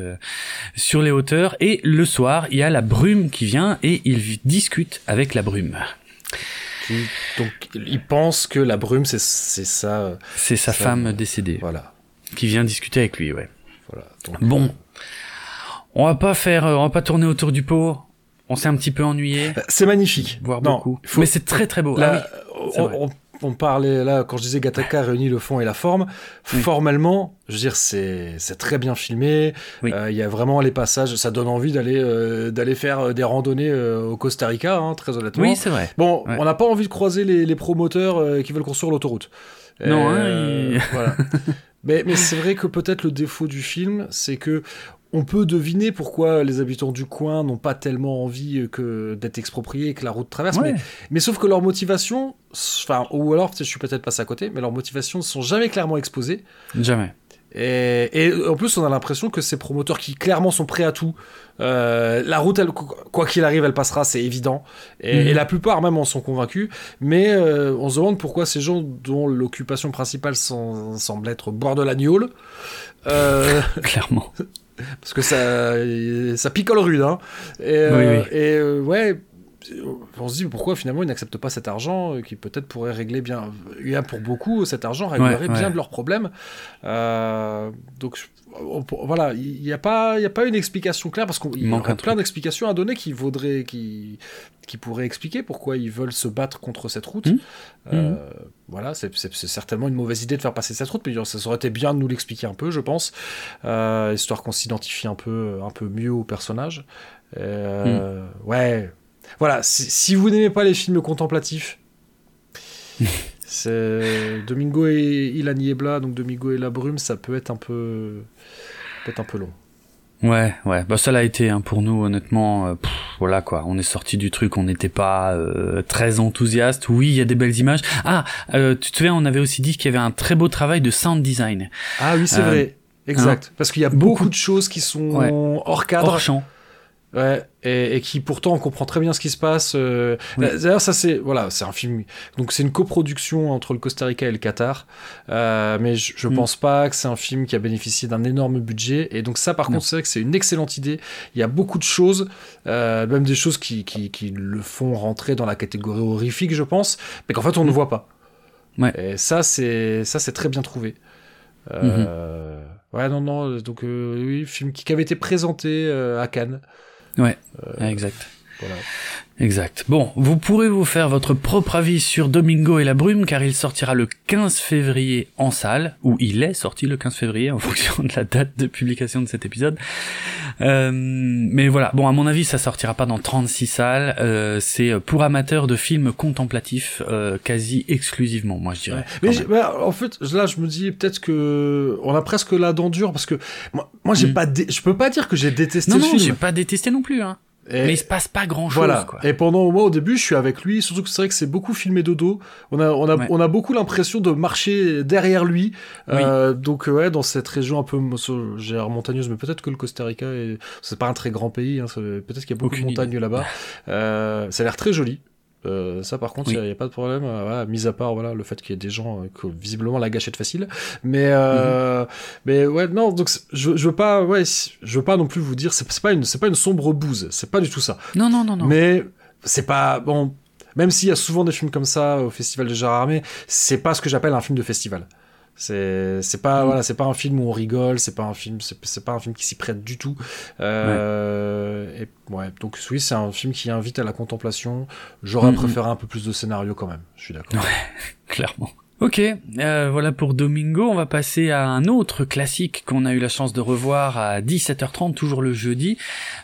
sur les hauteurs et le soir, il y a la brume qui vient et il discute avec la brume. Donc il pense que la brume c'est ça. C'est sa femme décédée. Voilà. Qui vient discuter avec lui, ouais. Voilà. bon, on va pas faire, on va pas tourner autour du pot. On s'est un petit peu ennuyé. C'est magnifique. Voir beaucoup. Mais c'est très très beau. ah oui, on parlait là quand je disais Gataka réunit le fond et la forme. Formellement, je veux dire, c'est très bien filmé. Euh, il y a vraiment les passages, ça donne envie d'aller euh, d'aller faire euh, des randonnées au Costa Rica, hein, très honnêtement. Oui, c'est vrai. Bon, on n'a pas envie de croiser les, les promoteurs qui veulent construire l'autoroute. Non, hein, voilà. mais mais c'est vrai que peut-être le défaut du film, c'est que on peut deviner pourquoi les habitants du coin n'ont pas tellement envie que d'être expropriés et que la route traverse. Mais, sauf que leur motivation, enfin, ou alors je suis peut-être passé à côté, mais leurs motivations ne sont jamais clairement exposées. Jamais. Et, en plus, on a l'impression que ces promoteurs qui clairement sont prêts à tout, euh, la route, quoi qu'il arrive, elle passera, c'est évident. Et, mhm. la plupart même en sont convaincus. Mais euh, on se demande pourquoi ces gens dont l'occupation principale semble être boire de l'agneau, euh, clairement. Parce que ça, ça picole rude. Hein. Et, euh, et euh, ouais, on se dit pourquoi finalement ils n'acceptent pas cet argent euh, qui peut-être pourrait régler bien. Il y a pour beaucoup cet argent réglerait bien de leurs problèmes. donc voilà, il n'y a pas, il a pas une explication claire parce qu'il y a plein d'explications à donner qui vaudrait, qui, qui pourraient expliquer pourquoi ils veulent se battre contre cette route. Mmh. Euh, mmh. Voilà, c'est certainement une mauvaise idée de faire passer cette route, mais ça aurait été bien de nous l'expliquer un peu, je pense, euh, histoire qu'on s'identifie un peu, un peu mieux au personnage. Euh, mmh. Ouais, voilà. Si, vous n'aimez pas les films contemplatifs. C'est Domingo et Ilan Niebla, donc Domingo et la brume, ça peut être un peu, peut être un peu long. Ouais, ouais, bah ça l'a été hein, pour nous honnêtement. Euh, voilà quoi, on est sorti du truc, on n'était pas euh, très enthousiaste. Oui, il y a des belles images. Ah, euh, tu te souviens, on avait aussi dit qu'il y avait un très beau travail de sound design. Ah oui, c'est vrai, exact. Hein, Parce qu'il y a beaucoup, de choses qui sont hors cadre, hors champ. Ouais, et, et, qui pourtant on comprend très bien ce qui se passe. Euh, D'ailleurs, ça c'est voilà, c'est un film. Donc c'est une coproduction entre le Costa Rica et le Qatar, euh, mais je, je mm. pense pas que c'est un film qui a bénéficié d'un énorme budget. Et donc ça, par contre, c'est vrai que c'est une excellente idée. Il y a beaucoup de choses, euh, même des choses qui, qui, qui, le font rentrer dans la catégorie horrifique, je pense, mais qu'en fait on ne mm. voit pas. Ouais. Et ça, c'est ça, c'est très bien trouvé. Mm-hmm. Ouais, non, non. Donc oui, film qui, qui avait été présenté à Cannes. Ouais, euh, exact. Voilà. Exact. Bon, vous pourrez vous faire votre propre avis sur Domingo et la brume car il sortira le 15 février en salle, ou il est sorti le 15 février en fonction de la date de publication de cet épisode. Euh, mais voilà, bon à mon avis ça sortira pas dans 36 salles, euh, c'est pour amateurs de films contemplatifs euh, quasi exclusivement, moi je dirais. Mais bah, en fait là je me dis peut-être que on a presque la dent dure parce que moi, moi j'ai mm. pas je peux pas dire que j'ai détesté non, le non, film. j'ai pas détesté non plus hein mais il se passe pas grand chose. Voilà. Quoi. Et pendant moi au début, je suis avec lui. Surtout que c'est vrai que c'est beaucoup filmé de dos. On a, on a, on a beaucoup l'impression de marcher derrière lui. Euh, donc ouais, dans cette région un peu montagneuse, mais peut-être que le Costa Rica, c'est pas un très grand pays. Hein, peut-être qu'il y a beaucoup de montagnes là-bas. Euh, ça a l'air très joli. Euh, ça, par contre, il n'y a, pas de problème. Euh, voilà, mis à part voilà le fait qu'il y ait des gens euh, qui visiblement la gâchette facile. Mais euh, mhm. mais ouais, non. Donc je, je veux pas, ouais, je veux pas non plus vous dire. C'est pas une, c'est pas une sombre bouse. C'est pas du tout ça. Non, non, non, non. Mais c'est pas bon. Même s'il y a souvent des films comme ça au festival de Gérard Armé, c'est pas ce que j'appelle un film de festival. C'est c'est pas mm. voilà c'est pas un film où on rigole c'est pas un film c'est pas un film qui s'y prête du tout euh, ouais. Et, ouais donc oui c'est un film qui invite à la contemplation j'aurais mm, mm. préféré un peu plus de scénario quand même je suis d'accord ouais, clairement Ok, euh, voilà pour Domingo. On va passer à un autre classique qu'on a eu la chance de revoir à 17h30, toujours le jeudi,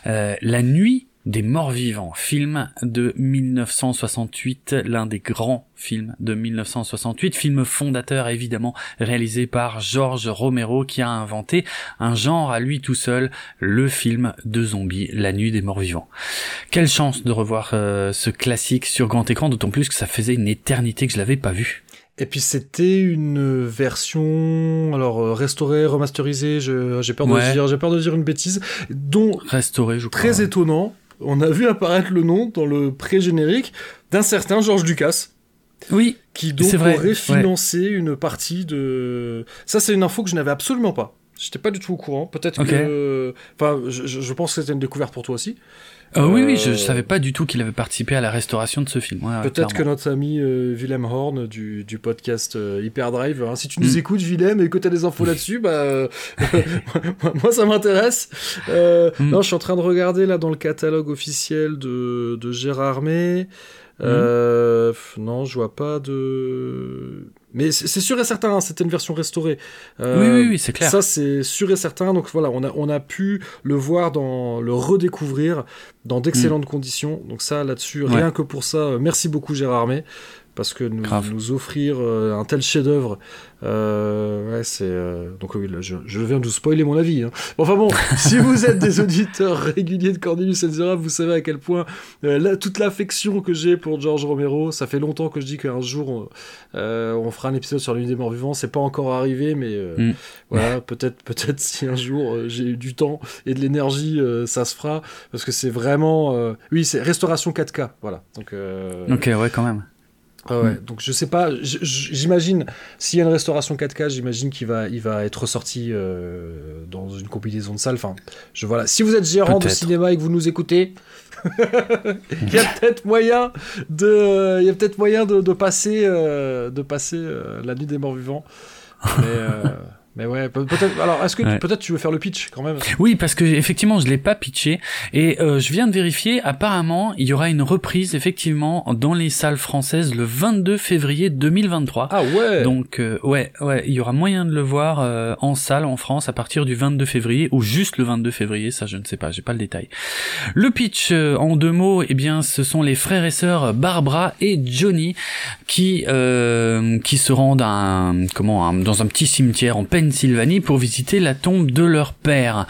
euh, La Nuit des morts vivants, film de 1968, l'un des grands films de 1968, film fondateur évidemment réalisé par George Romero qui a inventé un genre à lui tout seul, le film de zombies, La nuit des morts vivants. Quelle chance de revoir euh, ce classique sur grand écran, d'autant plus que ça faisait une éternité que je l'avais pas vu. Et puis c'était une version alors euh, restaurée, remasterisée, j'ai peur de dire j'ai peur de dire une bêtise, dont restaurée je crois. Très étonnant, on a vu apparaître le nom dans le pré-générique d'un certain George Lucas. Oui. Qui donc aurait financé une partie de. Ça, c'est une info que je n'avais absolument pas. J'étais pas du tout au courant. Peut-être que. Enfin, je, je, pense que c'était une découverte pour toi aussi. Euh, oui, oui, je, je, savais pas du tout qu'il avait participé à la restauration de ce film. Peut-être que notre ami euh, Willem Horn du, du podcast euh, Hyperdrive, hein, si tu nous mm. écoutes, Willem, et que tu as des infos là-dessus, bah, euh, moi ça m'intéresse. Euh, mm. Non, je suis en train de regarder là dans le catalogue officiel de, de Gérard May. Euh, non, je vois pas de. Mais c'est sûr et certain, hein, c'était une version restaurée. Euh, oui, oui, oui c'est clair. Ça, c'est sûr et certain. Donc voilà, on a, on a pu le voir, dans, le redécouvrir dans d'excellentes mm. conditions. Donc ça, là-dessus, rien que pour ça, euh, merci beaucoup Gérard May parce que nous, nous offrir euh, un tel chef-d'œuvre, euh, ouais, c'est euh, donc oui, je, je, viens de vous spoiler mon avis. Hein. Enfin bon, si vous êtes des auditeurs réguliers de Cornelius Enzera, vous savez à quel point toute l'affection que j'ai pour George Romero, ça fait longtemps que je dis qu'un jour on, on, fera un épisode sur l'une des morts vivants. C'est pas encore arrivé, mais mm. voilà, peut-être, peut-être si un jour j'ai eu du temps et de l'énergie, ça se fera parce que c'est vraiment, oui, c'est restauration 4K, voilà. Donc, ok, ouais, quand même. Ah ouais, donc je sais pas, j'imagine, s'il y a une restauration 4K, j'imagine qu'il va, il va être ressorti euh, dans une combinaison de salle. Enfin, je, voilà. Si vous êtes gérant de cinéma et que vous nous écoutez, il y a peut-être moyen de, il y a peut-être moyen de, de passer, euh, de passer euh, la nuit des morts vivants. Mais, mais ouais, peut-être. Alors, est-ce que peut-être tu veux faire le pitch quand même? Oui, parce que effectivement, je l'ai pas pitché et euh, je viens de vérifier. Apparemment, il y aura une reprise effectivement dans les salles françaises le 22 février 2023. Ah ouais. Donc euh, ouais, ouais, il y aura moyen de le voir euh, en salle en France à partir du 22 février ou juste le 22 février, ça je ne sais pas, j'ai pas le détail. Le pitch en deux mots, eh bien, ce sont les frères et sœurs Barbara et Johnny qui qui se rendent à un, comment un, dans un petit cimetière en peine Pennsylvanie pour visiter la tombe de leur père.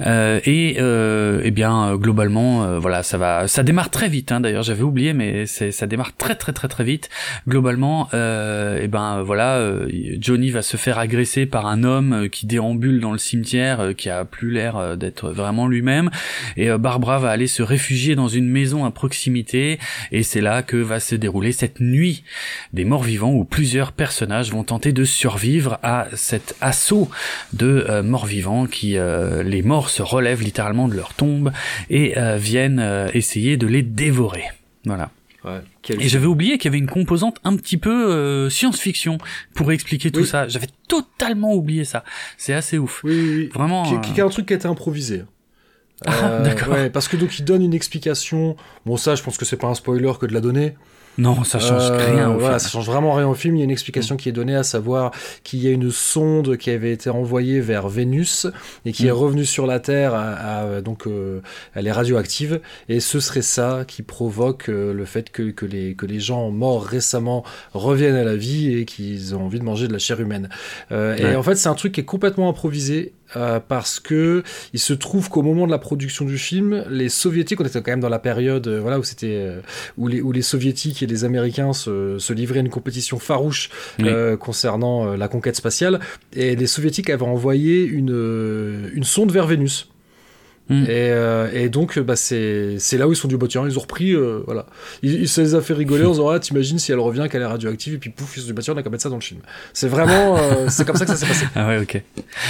Euh, et euh, eh bien globalement, euh, voilà, ça va, ça démarre très vite. Hein, D'ailleurs, j'avais oublié, mais ça démarre très très très très vite. Globalement, euh, eh ben voilà, Johnny va se faire agresser par un homme qui déambule dans le cimetière, qui a plus l'air d'être vraiment lui-même. Et Barbara va aller se réfugier dans une maison à proximité. Et c'est là que va se dérouler cette nuit des morts vivants où plusieurs personnages vont tenter de survivre à cet assaut de morts vivants qui les morts se relèvent littéralement de leur tombe et euh, viennent euh, essayer de les dévorer. Voilà. et j'avais oublié qu'il y avait une composante un petit peu euh, science-fiction pour expliquer tout ça. J'avais totalement oublié ça. C'est assez ouf. Oui, oui, Vraiment. Qui, est un truc qui a été improvisé. Ah, d'accord. parce que donc il donne une explication. Bon ça, je pense que c'est pas un spoiler que de la donner. Non, ça change euh, rien. Au voilà, ça change vraiment rien au film. Il y a une explication qui est donnée, à savoir qu'il y a une sonde qui avait été envoyée vers Vénus et qui est mm. revenue sur la Terre. À, donc, euh, elle est radioactive et ce serait ça qui provoque euh, le fait que, que, les que les gens morts récemment reviennent à la vie et qu'ils ont envie de manger de la chair humaine. Et en fait, c'est un truc qui est complètement improvisé euh, parce que il se trouve qu'au moment de la production du film, les soviétiques, on était quand même dans la période euh, voilà où c'était euh, où les où les soviétiques et les américains se, se livraient à une compétition farouche concernant la conquête spatiale et les soviétiques avaient envoyé une une sonde vers Vénus. Mm. Et, euh, et, donc, bah, c'est là où ils sont du bâtiment. Ils ont repris, euh, voilà. Ils, ça les a fait rigoler en disant, ah, t'imagines si elle revient, qu'elle est radioactive, et puis pouf, ils sont du bâtiment, on a qu'à mettre ça dans le film. C'est vraiment, euh, c'est comme ça que ça s'est passé. Ah ouais, ok.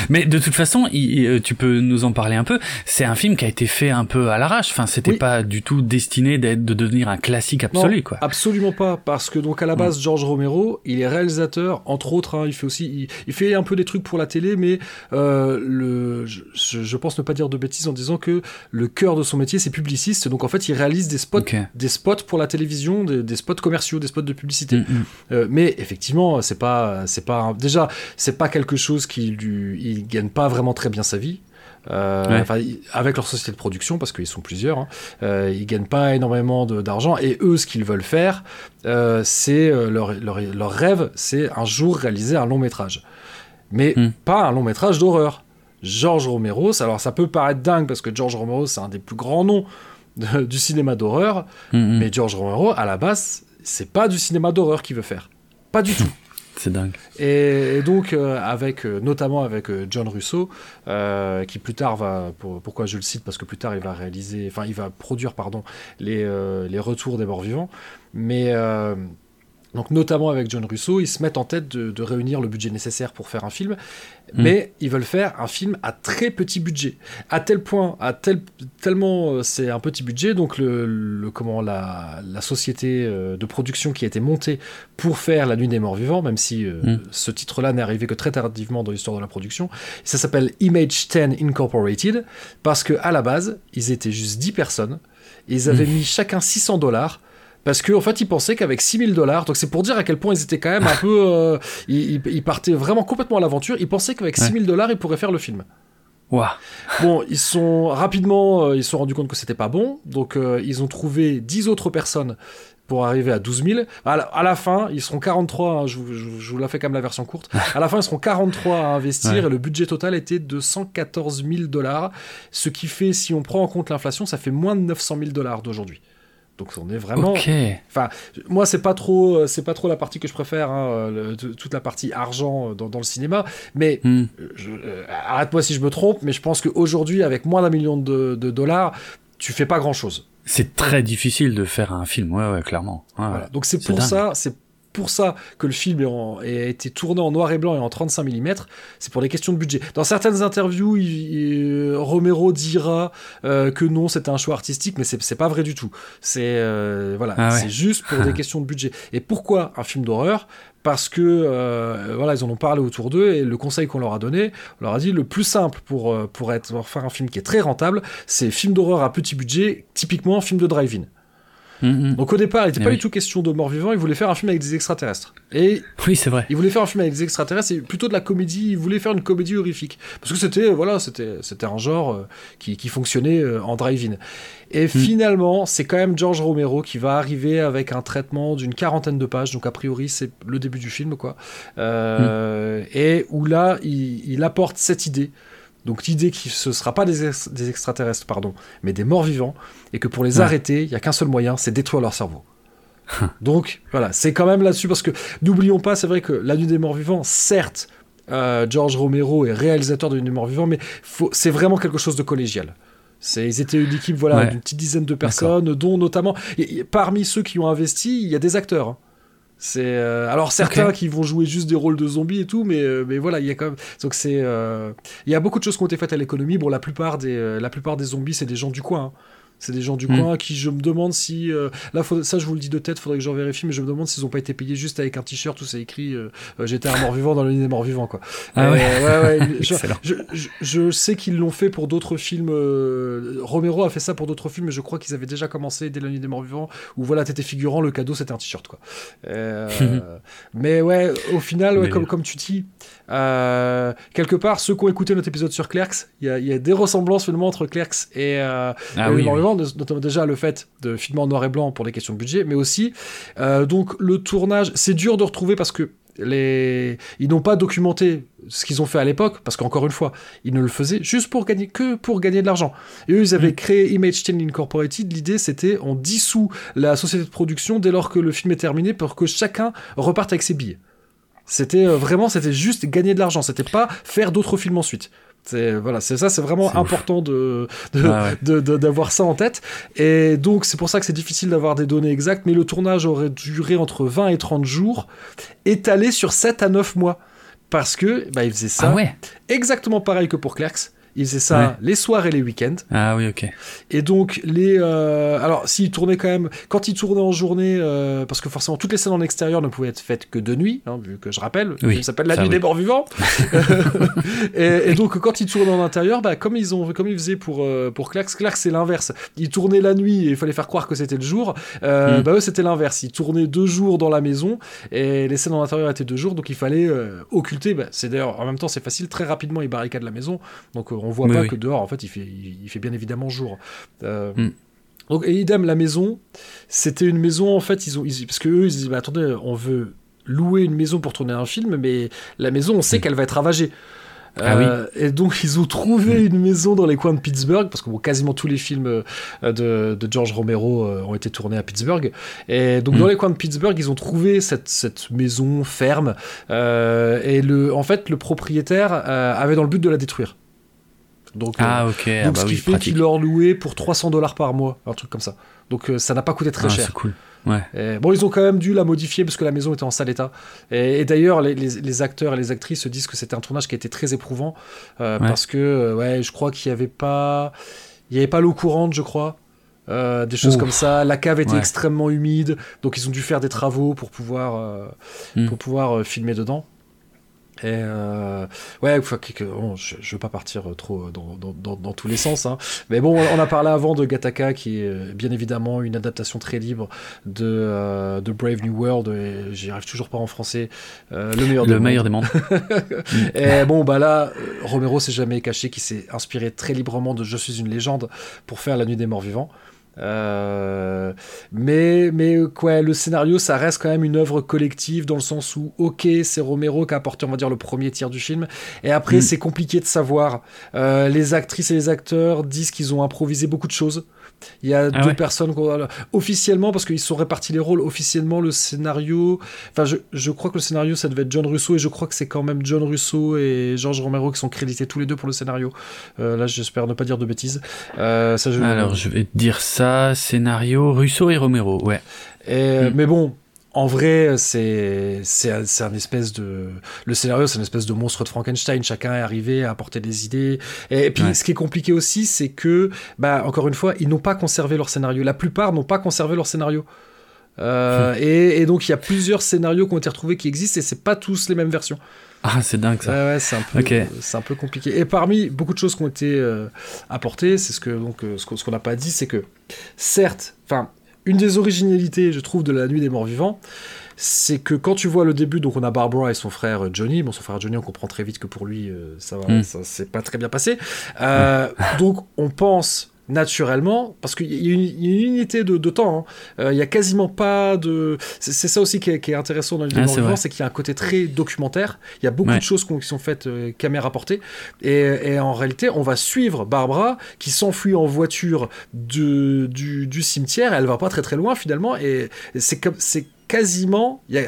Mais de toute façon, tu peux nous en parler un peu. C'est un film qui a été fait un peu à l'arrache. Enfin, c'était pas du tout destiné d'être, de devenir un classique absolu, quoi. Absolument pas. Parce que donc, à la base, mm. George Romero, il est réalisateur, entre autres, hein, il fait aussi, il, fait un peu des trucs pour la télé, mais le, je, je pense ne pas dire de bêtises en disant que le cœur de son métier c'est publiciste, donc en fait il réalise des spots, des spots pour la télévision, des, spots commerciaux, des spots de publicité. Mm, mm. Euh, mais effectivement, c'est pas, c'est pas, déjà c'est pas quelque chose qui lui, il gagne pas vraiment très bien sa vie. Euh, avec leur société de production, parce qu'ils sont plusieurs, hein, euh, ils gagnent pas énormément d'argent. Et eux, ce qu'ils veulent faire, c'est leur, leur, leur, rêve, c'est un jour réaliser un long métrage. Mais mm. pas un long métrage d'horreur. George Romero. Alors ça peut paraître dingue parce que George Romero c'est un des plus grands noms du cinéma d'horreur, mm-hmm. mais George Romero à la base c'est pas du cinéma d'horreur qu'il veut faire, pas du tout. C'est dingue. Et, donc, euh, avec, euh, notamment avec euh, John Russo, qui plus tard va, pourquoi je le cite, parce que plus tard il va réaliser, enfin il va produire, pardon, les, les retours des morts vivants. Mais donc notamment avec John Russo, ils se mettent en tête de, réunir le budget nécessaire pour faire un film, mm. mais ils veulent faire un film à très petit budget, à tel point, à tel, tellement euh, c'est un petit budget, donc le, comment la, société euh, de production qui a été montée pour faire La Nuit des Morts Vivants, même si euh, mm. ce titre-là n'est arrivé que très tardivement dans l'histoire de la production, ça s'appelle Image 10 Incorporated parce que à la base ils étaient juste 10 personnes, et ils avaient mm. mis chacun 600 dollars parce qu'en en fait ils pensaient qu'avec 6000 dollars, donc c'est pour dire à quel point ils étaient quand même un peu, euh, ils, partaient vraiment complètement à l'aventure. Ils pensaient qu'avec 6000 dollars ils pourraient faire le film. Bon, ils sont rapidement, euh, ils se sont rendus compte que c'était pas bon, donc euh, ils ont trouvé 10 autres personnes pour arriver à 12 000. À la, fin, ils seront 43, hein, je, vous la fais quand même la version courte. À la fin, ils seront 43 à investir et le budget total était de 114 000 dollars, ce qui fait, si on prend en compte l'inflation, ça fait moins de 900 000 dollars d'aujourd'hui. Donc on est vraiment. Enfin, moi c'est pas trop, euh, c'est pas trop la partie que je préfère, hein, toute la partie argent euh, dans, le cinéma. Mais hmm. euh, arrête-moi si je me trompe, mais je pense qu'aujourd'hui avec moins d'un million de, dollars, tu fais pas grand chose. C'est très difficile de faire un film, ouais, ouais clairement. Donc c'est pour ça, c'est pour ça que le film a été tourné en noir et blanc et en 35 mm, c'est pour des questions de budget. Dans certaines interviews, Romero dira euh, que non, c'était un choix artistique, mais c'est pas vrai du tout. C'est euh, voilà, ah c'est juste pour des questions de budget. Et pourquoi un film d'horreur? Parce que euh, voilà, ils en ont parlé autour d'eux et le conseil qu'on leur a donné, on leur a dit le plus simple pour pour être pour faire un film qui est très rentable, c'est film d'horreur à petit budget, typiquement un film de drive-in. Mhm. Donc au départ, il n'était Eh pas oui. du tout question de morts vivants, il voulait faire un film avec des extraterrestres. Et Oui, c'est vrai. il voulait faire un film avec des extraterrestres, et plutôt de la comédie, il voulait faire une comédie horrifique. Parce que c'était, euh, voilà, c'était, c'était un genre euh, qui, qui fonctionnait euh, en drive-in. Et finalement, c'est quand même George Romero qui va arriver avec un traitement d'une quarantaine de pages, donc a priori c'est le début du film, quoi. Euh, Et où là, il, il apporte cette idée. Donc l'idée que ce ne sera pas des, ex- des extraterrestres, pardon, mais des morts vivants, et que pour les Ouais. arrêter, il n'y a qu'un seul moyen, c'est détruire leur cerveau. Donc voilà, c'est quand même là-dessus, parce que n'oublions pas, c'est vrai que La Nuit des Morts Vivants, certes, euh, George Romero est réalisateur de La Nuit des Morts Vivants, mais c'est vraiment quelque chose de collégial. Ils étaient une équipe voilà, Ouais. d'une petite dizaine de personnes, dont notamment, et- et parmi ceux qui ont investi, il y a des acteurs. hein. C'est euh, alors certains qui vont jouer juste des rôles de zombies et tout, mais euh, mais voilà, il y a quand même donc c'est euh, il y a beaucoup de choses qui ont été faites à l'économie. Bon, la plupart des euh, la plupart des zombies, c'est des gens du coin. hein. C'est des gens du Mm. coin qui je me demande si euh, là ça je vous le dis de tête, faudrait que j'en vérifie, mais je me demande s'ils ont pas été payés juste avec un t-shirt où c'est écrit euh, euh, j'étais un mort vivant dans le lit des morts vivants quoi. Ah Euh, ouais. ouais, ouais, je, je, je- je sais qu'ils l'ont fait pour d'autres films. euh, Romero a fait ça pour d'autres films, mais je crois qu'ils avaient déjà commencé dès la nuit des morts vivants. Où voilà, t'étais figurant, le cadeau c'était un t-shirt quoi. Euh, mais ouais, au final, Mais- comme, comme tu dis, euh, quelque part, ceux qui ont écouté notre épisode sur Clerks, il y a, il y a des ressemblances finalement entre Clerks et, euh, Ah et oui. Vivants, notamment déjà le fait de filmer en noir et blanc pour des questions de budget, mais aussi euh, donc le tournage, c'est dur de retrouver parce que les... ils n'ont pas documenté ce qu'ils ont fait à l'époque, parce qu'encore une fois, ils ne le faisaient juste pour gagner, que pour gagner de l'argent. Et eux, ils avaient Mm. créé Image Chain Incorporated. L'idée, c'était on dissout la société de production dès lors que le film est terminé pour que chacun reparte avec ses billets. C'était euh, vraiment, c'était juste gagner de l'argent. C'était pas faire d'autres films ensuite. C'est voilà, c'est ça, c'est vraiment important de Ah ouais. d'avoir ça en tête. Et donc, c'est pour ça que c'est difficile d'avoir des données exactes, mais le tournage aurait duré entre 20 et 30 jours, étalé sur 7 à 9 mois. Parce que, bah, il faisait ça Ah ouais. exactement pareil que pour Clerks. Il faisait ça Ouais. les soirs et les week-ends. Ah oui, ok. Et donc, les. euh, alors, s'il tournait quand même. Quand il tournait en journée, euh, parce que forcément, toutes les scènes en extérieur ne pouvaient être faites que de nuit, hein, vu que je rappelle, le Oui, film s'appelle La nuit oui. des morts vivants. et, et donc, quand il tournait en intérieur, bah, comme, ils ont, comme ils faisaient pour, euh, pour Clerks, Clerks, c'est l'inverse. Ils tournaient la nuit et il fallait faire croire que c'était le jour. Euh, Mm. Bah, eux, c'était l'inverse. Ils tournaient deux jours dans la maison et les scènes en intérieur étaient deux jours, donc il fallait occulter. Bah, c'est d'ailleurs, en même temps, c'est facile, très rapidement, ils barricadent la maison. Donc, on voit pas oui. que dehors, en fait, il fait, il, il fait bien évidemment jour. Euh, Mm. donc, et idem, la maison, c'était une maison, en fait, ils ont, ils- parce que eux, ils se disent, bah, attendez, on veut louer une maison pour tourner un film, mais la maison, on sait qu'elle va être ravagée. Ah Euh, Et donc, ils ont trouvé une maison dans les coins de Pittsburgh, parce que bon, quasiment tous les films euh, de, de George Romero ont été tournés à Pittsburgh. Et donc, Mm. dans les coins de Pittsburgh, ils ont trouvé cette, cette maison ferme. euh, et le, en fait, le propriétaire euh, avait dans le but de la détruire. Donc, euh, Ah ok. Ah bah ce qui oui, fait qu'il leur louait pour 300 dollars par mois, un truc comme ça. Donc euh, ça n'a pas coûté très Ah, cher. c'est cool. Ouais. Et bon, ils ont quand même dû la modifier parce que la maison était en sale état. Et, et d'ailleurs, les, les- les acteurs et les actrices se disent que c'était un tournage qui a été très éprouvant euh, Ouais. parce que, euh, ouais, je crois qu'il n'y avait pas, il y avait pas l'eau courante, je crois. Euh, des choses Ouf. comme ça. La cave était Ouais. extrêmement humide, donc ils ont dû faire des travaux pour pouvoir, euh, Mm. pour pouvoir euh, filmer dedans. Et euh, ouais, bon, je, je veux pas partir trop dans, dans, dans, dans tous les sens, hein. mais bon, on a parlé avant de Gattaca, qui est bien évidemment une adaptation très libre de, euh, de Brave New World, j'y arrive toujours pas en français, euh, le meilleur Le des meilleur mondes. des mondes. Et bon, bah là, Romero s'est jamais caché qu'il s'est inspiré très librement de Je suis une légende pour faire La Nuit des Morts Vivants. Euh, mais mais quoi, le scénario, ça reste quand même une œuvre collective dans le sens où, ok, c'est Romero qui a apporté, on va dire, le premier tiers du film. Et après, Mm. c'est compliqué de savoir. Euh, les actrices et les acteurs disent qu'ils ont improvisé beaucoup de choses. Il y a Ah deux ouais. personnes officiellement parce qu'ils sont répartis les rôles. Officiellement, le scénario, enfin, je, je crois que le scénario ça devait être John Russo et je crois que c'est quand même John Russo et George Romero qui sont crédités tous les deux pour le scénario. Euh, là, j'espère ne pas dire de bêtises. Euh, ça, je... Alors je vais te dire ça. Scénario Russo et Romero. Ouais. Et, Mm. Mais bon, en vrai, c'est c'est un, espèce de le scénario, c'est une espèce de monstre de Frankenstein. Chacun est arrivé à apporter des idées. Et, puis, Ouais. ce qui est compliqué aussi, c'est que, bah, encore une fois, ils n'ont pas conservé leur scénario. La plupart n'ont pas conservé leur scénario. Euh, et, et donc il y a plusieurs scénarios qui ont été retrouvés qui existent et c'est pas tous les mêmes versions. Ah c'est dingue ça. Ouais, ouais, c'est un peu, un compliqué. Et parmi beaucoup de choses qui ont été euh, apportées, c'est ce que donc euh, ce qu'on n'a pas dit, c'est que certes, enfin une des originalités, je trouve, de la Nuit des Morts Vivants, c'est que quand tu vois le début, donc on a Barbara et son frère Johnny. Bon, son frère Johnny, on comprend très vite que pour lui, euh, ça va, mm. ça s'est pas très bien passé. Euh, donc on pense naturellement, parce qu'il y, a une unité de, temps. Hein. Euh, il y a quasiment pas de. C'est ça aussi qui est, intéressant dans le ah, c'est qu'il y a un côté très documentaire. Il y a beaucoup de choses qui sont faites caméra portée. Et, et, en réalité, on va suivre Barbara qui s'enfuit en voiture du, du, cimetière. Elle va pas très très loin finalement. Et c'est comme c'est quasiment, y a,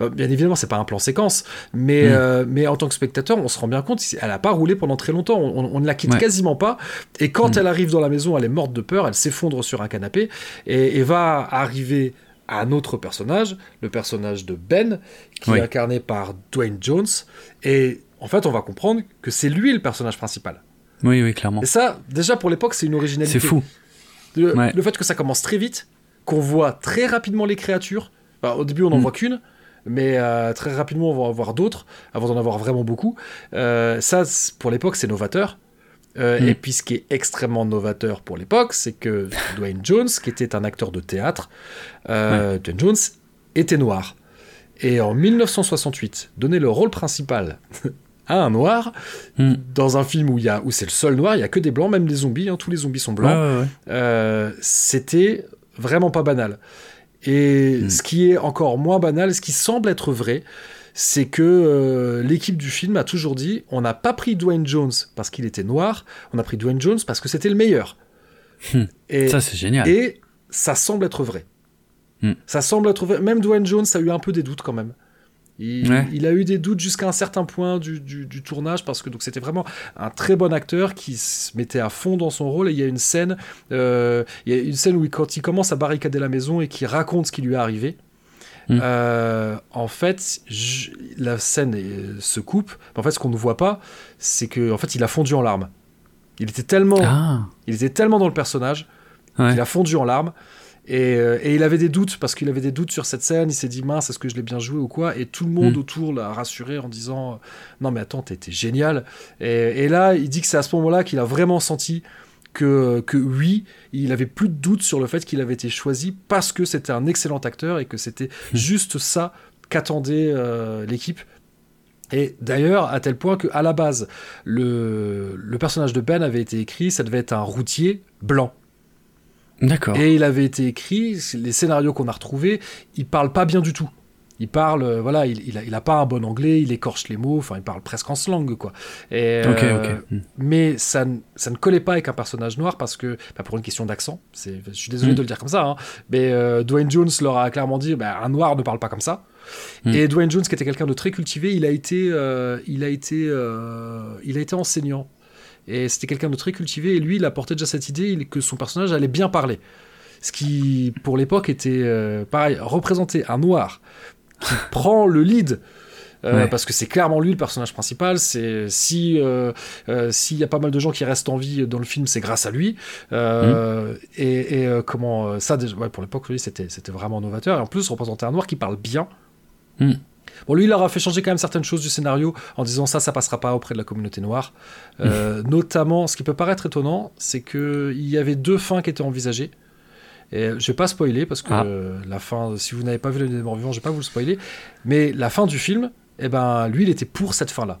euh, bien évidemment, c'est pas un plan séquence, mais, mm. euh, mais en tant que spectateur, on se rend bien compte, elle a pas roulé pendant très longtemps, on, ne la quitte quasiment pas, et quand mm. elle arrive dans la maison, elle est morte de peur, elle s'effondre sur un canapé, et, va arriver à un autre personnage, le personnage de Ben, qui est incarné par Dwayne Jones, et en fait, on va comprendre que c'est lui le personnage principal. Oui, oui, clairement. Et ça, déjà pour l'époque, c'est une originalité. C'est fou. le, fait que ça commence très vite, qu'on voit très rapidement les créatures, au début, on n'en mm. voit qu'une, mais euh, très rapidement, on va en voir d'autres, avant d'en avoir vraiment beaucoup. Euh, ça, pour l'époque, c'est novateur. Euh. Et puis, ce qui est extrêmement novateur pour l'époque, c'est que Dwayne Jones, qui était un acteur de théâtre, Dwayne Jones était noir. Et en 1968, donner le rôle principal à un noir mm. dans un film où, où c'est le seul noir, il y a que des blancs, même les zombies, hein, tous les zombies sont blancs. C'était vraiment pas banal. Et hmm. ce qui est encore moins banal, ce qui semble être vrai, c'est que euh, l'équipe du film a toujours dit on n'a pas pris Dwayne Jones parce qu'il était noir, on a pris Dwayne Jones parce que c'était le meilleur. Hmm. Et, ça, c'est génial. Et ça semble être vrai. Hmm. Ça semble être vrai. Même Dwayne Jones a eu un peu des doutes quand même. Il, a eu des doutes jusqu'à un certain point du, tournage parce que donc c'était vraiment un très bon acteur qui se mettait à fond dans son rôle et il y a une scène, euh, il y a une scène où quand il commence à barricader la maison et qui raconte ce qui lui est arrivé. Mm. Euh, en fait, la scène se coupe. en fait, ce qu'on ne voit pas, c'est que en fait, il a fondu en larmes. Il était tellement, ah. il était tellement dans le personnage qu'il a fondu en larmes. Euh, et, il avait des doutes, parce qu'il avait des doutes sur cette scène. Il s'est dit, mince, est-ce que je l'ai bien joué ou quoi? Et tout le monde mm. autour l'a rassuré en disant, non, mais attends, t'étais génial. Et, là, il dit que c'est à ce moment-là qu'il a vraiment senti que, que oui, il avait plus de doutes sur le fait qu'il avait été choisi parce que c'était un excellent acteur et que c'était mm. juste ça qu'attendait euh, l'équipe. Et d'ailleurs, à tel point qu'à la base, le, le personnage de Ben avait été écrit, ça devait être un routier blanc. D'accord. Et il avait été écrit, les scénarios qu'on a retrouvés, il parle pas bien du tout. Il parle, euh, voilà, il, il, a, pas un bon anglais, il écorche les mots, enfin, il parle presque en slang, quoi. Et, euh, hmm. Mais ça, ça ne collait pas avec un personnage noir parce que, bah, pour une question d'accent, je suis désolé hmm. de le dire comme ça, hein, mais euh, Dwayne Jones leur a clairement dit, bah, un noir ne parle pas comme ça. Hmm. Et Dwayne Jones, qui était quelqu'un de très cultivé, il a été, il a été, il a été enseignant et c'était quelqu'un de très cultivé, et lui, il apportait déjà cette idée que son personnage allait bien parler. Ce qui, pour l'époque, était, euh, pareil, représenter un noir qui prend le lead. Euh, parce que c'est clairement lui le personnage principal. C'est si euh, s'il y a pas mal de gens qui restent en vie dans le film, c'est grâce à lui. Mmh. Et, comment ça, déjà, pour l'époque, c'était c'était vraiment novateur. Et en plus, représenter un noir qui parle bien. Mmh. Bon, lui, il leur a fait changer quand même certaines choses du scénario en disant ça, ça passera pas auprès de la communauté noire. Euh, notamment, ce qui peut paraître étonnant, c'est qu'il y avait deux fins qui étaient envisagées. Et je vais pas spoiler parce que ah. la fin, si vous n'avez pas vu Les Morts Vivants, je vais pas vous le spoiler. Mais la fin du film, eh ben, lui, il était pour cette fin-là.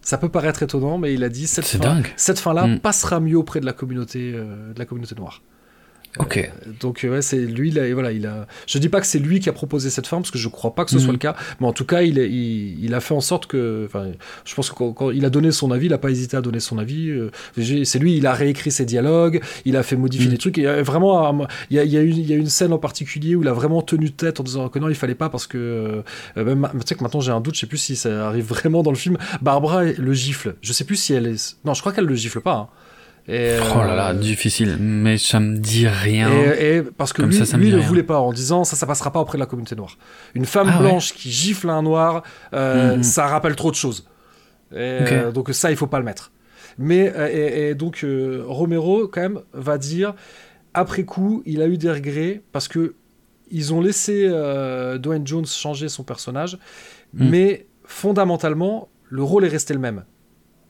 Ça peut paraître étonnant, mais il a dit cette fin, cette fin-là hmm. passera mieux auprès de la communauté, euh, de la communauté noire. Ok. Euh, donc ouais, c'est lui. A, voilà, il a. Je dis pas que c'est lui qui a proposé cette forme parce que je crois pas que ce soit mhm. le cas. Mais en tout cas, il, il, il a fait en sorte que. Enfin, je pense que quand, il a donné son avis, il a pas hésité à donner son avis. Euh, c'est lui. Il a réécrit ses dialogues. Il a fait modifier mhm. des trucs. Et vraiment, il y a, il y a, une, il y a une scène en particulier où il a vraiment tenu tête en disant que non, il fallait pas parce que. Euh, même, tu sais que maintenant j'ai un doute. Je sais plus si ça arrive vraiment dans le film. Barbara le gifle. Je sais plus si elle est. Non, je crois qu'elle le gifle pas. Hein oh là là, euh, difficile, mais ça me dit rien. Et, parce que lui, ça, lui ne voulait pas en disant ça, ça passera pas auprès de la communauté noire. Une femme ah blanche qui gifle un noir, euh, mhm. ça rappelle trop de choses. Euh, donc ça, il faut pas le mettre. Mais et, donc Romero quand même va dire après coup, il a eu des regrets parce que ils ont laissé Dwayne Jones changer son personnage, mhm. mais fondamentalement, le rôle est resté le même.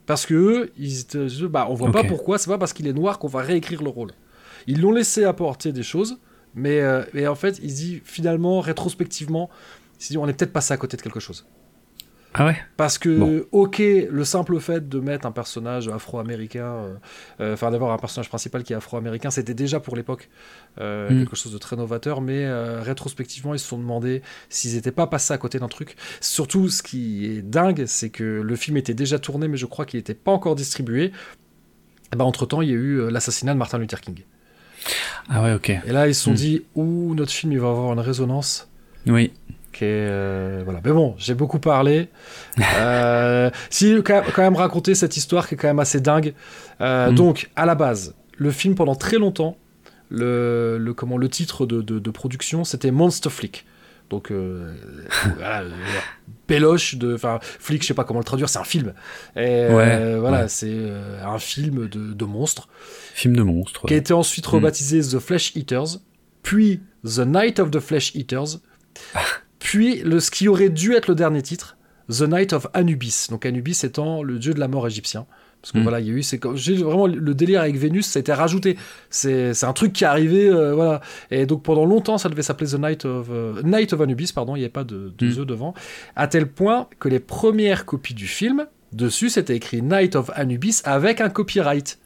Parce que eux, ils, bah, on voit pas pourquoi, c'est pas parce qu'il est noir qu'on va réécrire le rôle. Ils l'ont laissé apporter des choses, Mais, mais en fait, il dit finalement, rétrospectivement, on est peut-être passé à côté de quelque chose. Ah ouais? Parce que, ok, le simple fait de mettre un personnage afro-américain, euh, euh, enfin d'avoir un personnage principal qui est afro-américain, c'était déjà pour l'époque euh, mm. quelque chose de très novateur, mais rétrospectivement, ils se sont demandé s'ils n'étaient pas passés à côté d'un truc. Surtout, ce qui est dingue, c'est que le film était déjà tourné, mais je crois qu'il n'était pas encore distribué. Et ben, entre-temps, il y a eu l'assassinat de Martin Luther King. Ah ouais, ok. Et là, ils se sont mm. dit, ouh, notre film, il va avoir une résonance. Oui. Euh, voilà. Mais bon, j'ai beaucoup parlé. Euh, si quand même raconter cette histoire qui est quand même assez dingue. Euh, mm. Donc, à la base, le film pendant très longtemps, le, le comment le titre de, de, production, c'était Monster Flick. Donc, voilà, péloche de, enfin, flic, je sais pas comment le traduire, c'est un film. Et voilà, c'est un film de, de monstres. Film de monstres. Qui a été ensuite mm. rebaptisé The Flesh Eaters, puis The Night of the Flesh Eaters. Puis le, ce qui aurait dû être le dernier titre, The Night of Anubis. Donc Anubis étant le dieu de la mort égyptien. Parce que mm. voilà, il y a eu, c'est vraiment le délire avec Vénus, ça a été rajouté. C'est, un truc qui est arrivé, euh, voilà. Et donc pendant longtemps, ça devait s'appeler The Night of euh, Night of Anubis, pardon, il n'y avait pas de, de mm. devant, à tel point que les premières copies du film, dessus, c'était écrit Night of Anubis avec un copyright.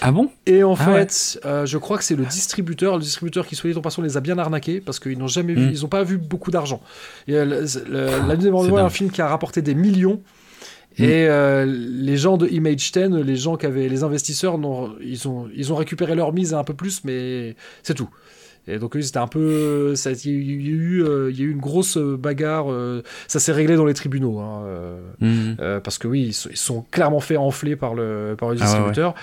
Ah bon? Et en ah fait, euh, je crois que c'est le distributeur, le distributeur qui, soit dit en passant, les a bien arnaqués parce qu'ils n'ont jamais vu, hmm. ils n'ont pas vu beaucoup d'argent. Euh, la nuit des morts est un film qui a rapporté des millions. Hmm. Et euh, les gens de Image 10, les gens qui avaient les investisseurs, ils ont, ils ont récupéré leur mise un peu plus, mais c'est tout. Et donc c'était un peu, il y, a eu, il y a eu une grosse bagarre. ça s'est réglé dans les tribunaux, hein, hmm. parce que oui, ils sont, clairement fait enfler par le par le ah distributeur.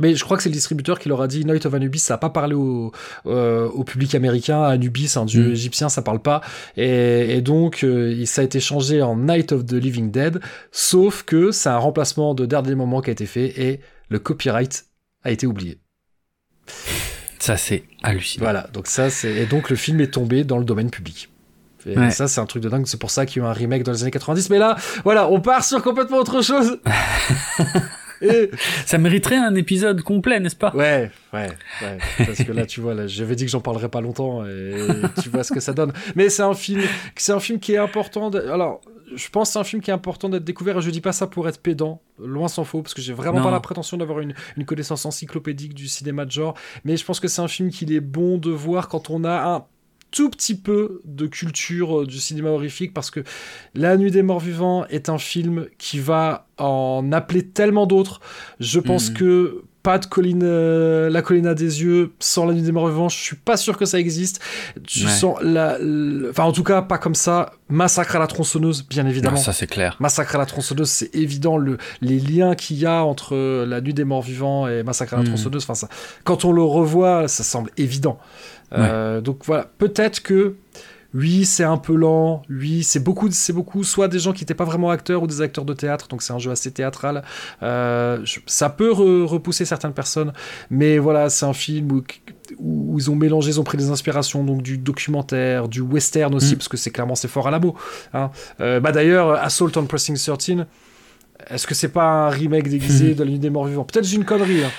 Mais je crois que c'est le distributeur qui leur a dit Night of Anubis, ça n'a pas parlé au, euh, au, public américain. Anubis, un dieu mm. égyptien, ça parle pas. Et, donc, euh, ça a été changé en Night of the Living Dead. Sauf que c'est un remplacement de dernier moment qui a été fait et le copyright a été oublié. Ça, c'est hallucinant. Voilà, donc ça, c'est. Et donc, le film est tombé dans le domaine public. Et ça, c'est un truc de dingue. C'est pour ça qu'il y a eu un remake dans les années 90. Mais là, voilà, on part sur complètement autre chose. Ça mériterait un épisode complet, n'est-ce pas? Ouais, ouais, ouais. Parce que là, tu vois, là, j'avais dit que j'en parlerais pas longtemps et tu vois ce que ça donne. Mais c'est un film, c'est un film qui est important. Alors, je pense que c'est un film qui est important d'être découvert et je dis pas ça pour être pédant, loin s'en faut, parce que j'ai vraiment pas la prétention d'avoir une, une, connaissance encyclopédique du cinéma de genre, mais je pense que c'est un film qu'il est bon de voir quand on a un tout petit peu de culture euh, du cinéma horrifique parce que La Nuit des Morts Vivants est un film qui va en appeler tellement d'autres. Je pense mm. que pas de colline, euh, la colline à des yeux sans la nuit des morts vivants. Je suis pas sûr que ça existe. Tu sens la, enfin en tout cas pas comme ça. Massacre à la tronçonneuse, bien évidemment. ça c'est clair. Massacre à la tronçonneuse, c'est évident le, les liens qu'il y a entre la nuit des morts vivants et Massacre à la mm. tronçonneuse. Enfin ça, quand on le revoit, ça semble évident. Euh, donc voilà, peut-être que oui, c'est un peu lent. Oui, c'est beaucoup, c'est beaucoup, soit des gens qui n'étaient pas vraiment acteurs ou des acteurs de théâtre, donc c'est un jeu assez théâtral. Euh, ça peut repousser certaines personnes, mais voilà, c'est un film où, où, ils ont mélangé, ils ont pris des inspirations donc du documentaire, du western aussi, mm. parce que c'est clairement c'est fort à la mot. Hein. Euh, bah d'ailleurs, Assault on Pressing 13. Est-ce que c'est pas un remake déguisé mm. de la nuit des morts vivants? Peut-être une connerie. Hein.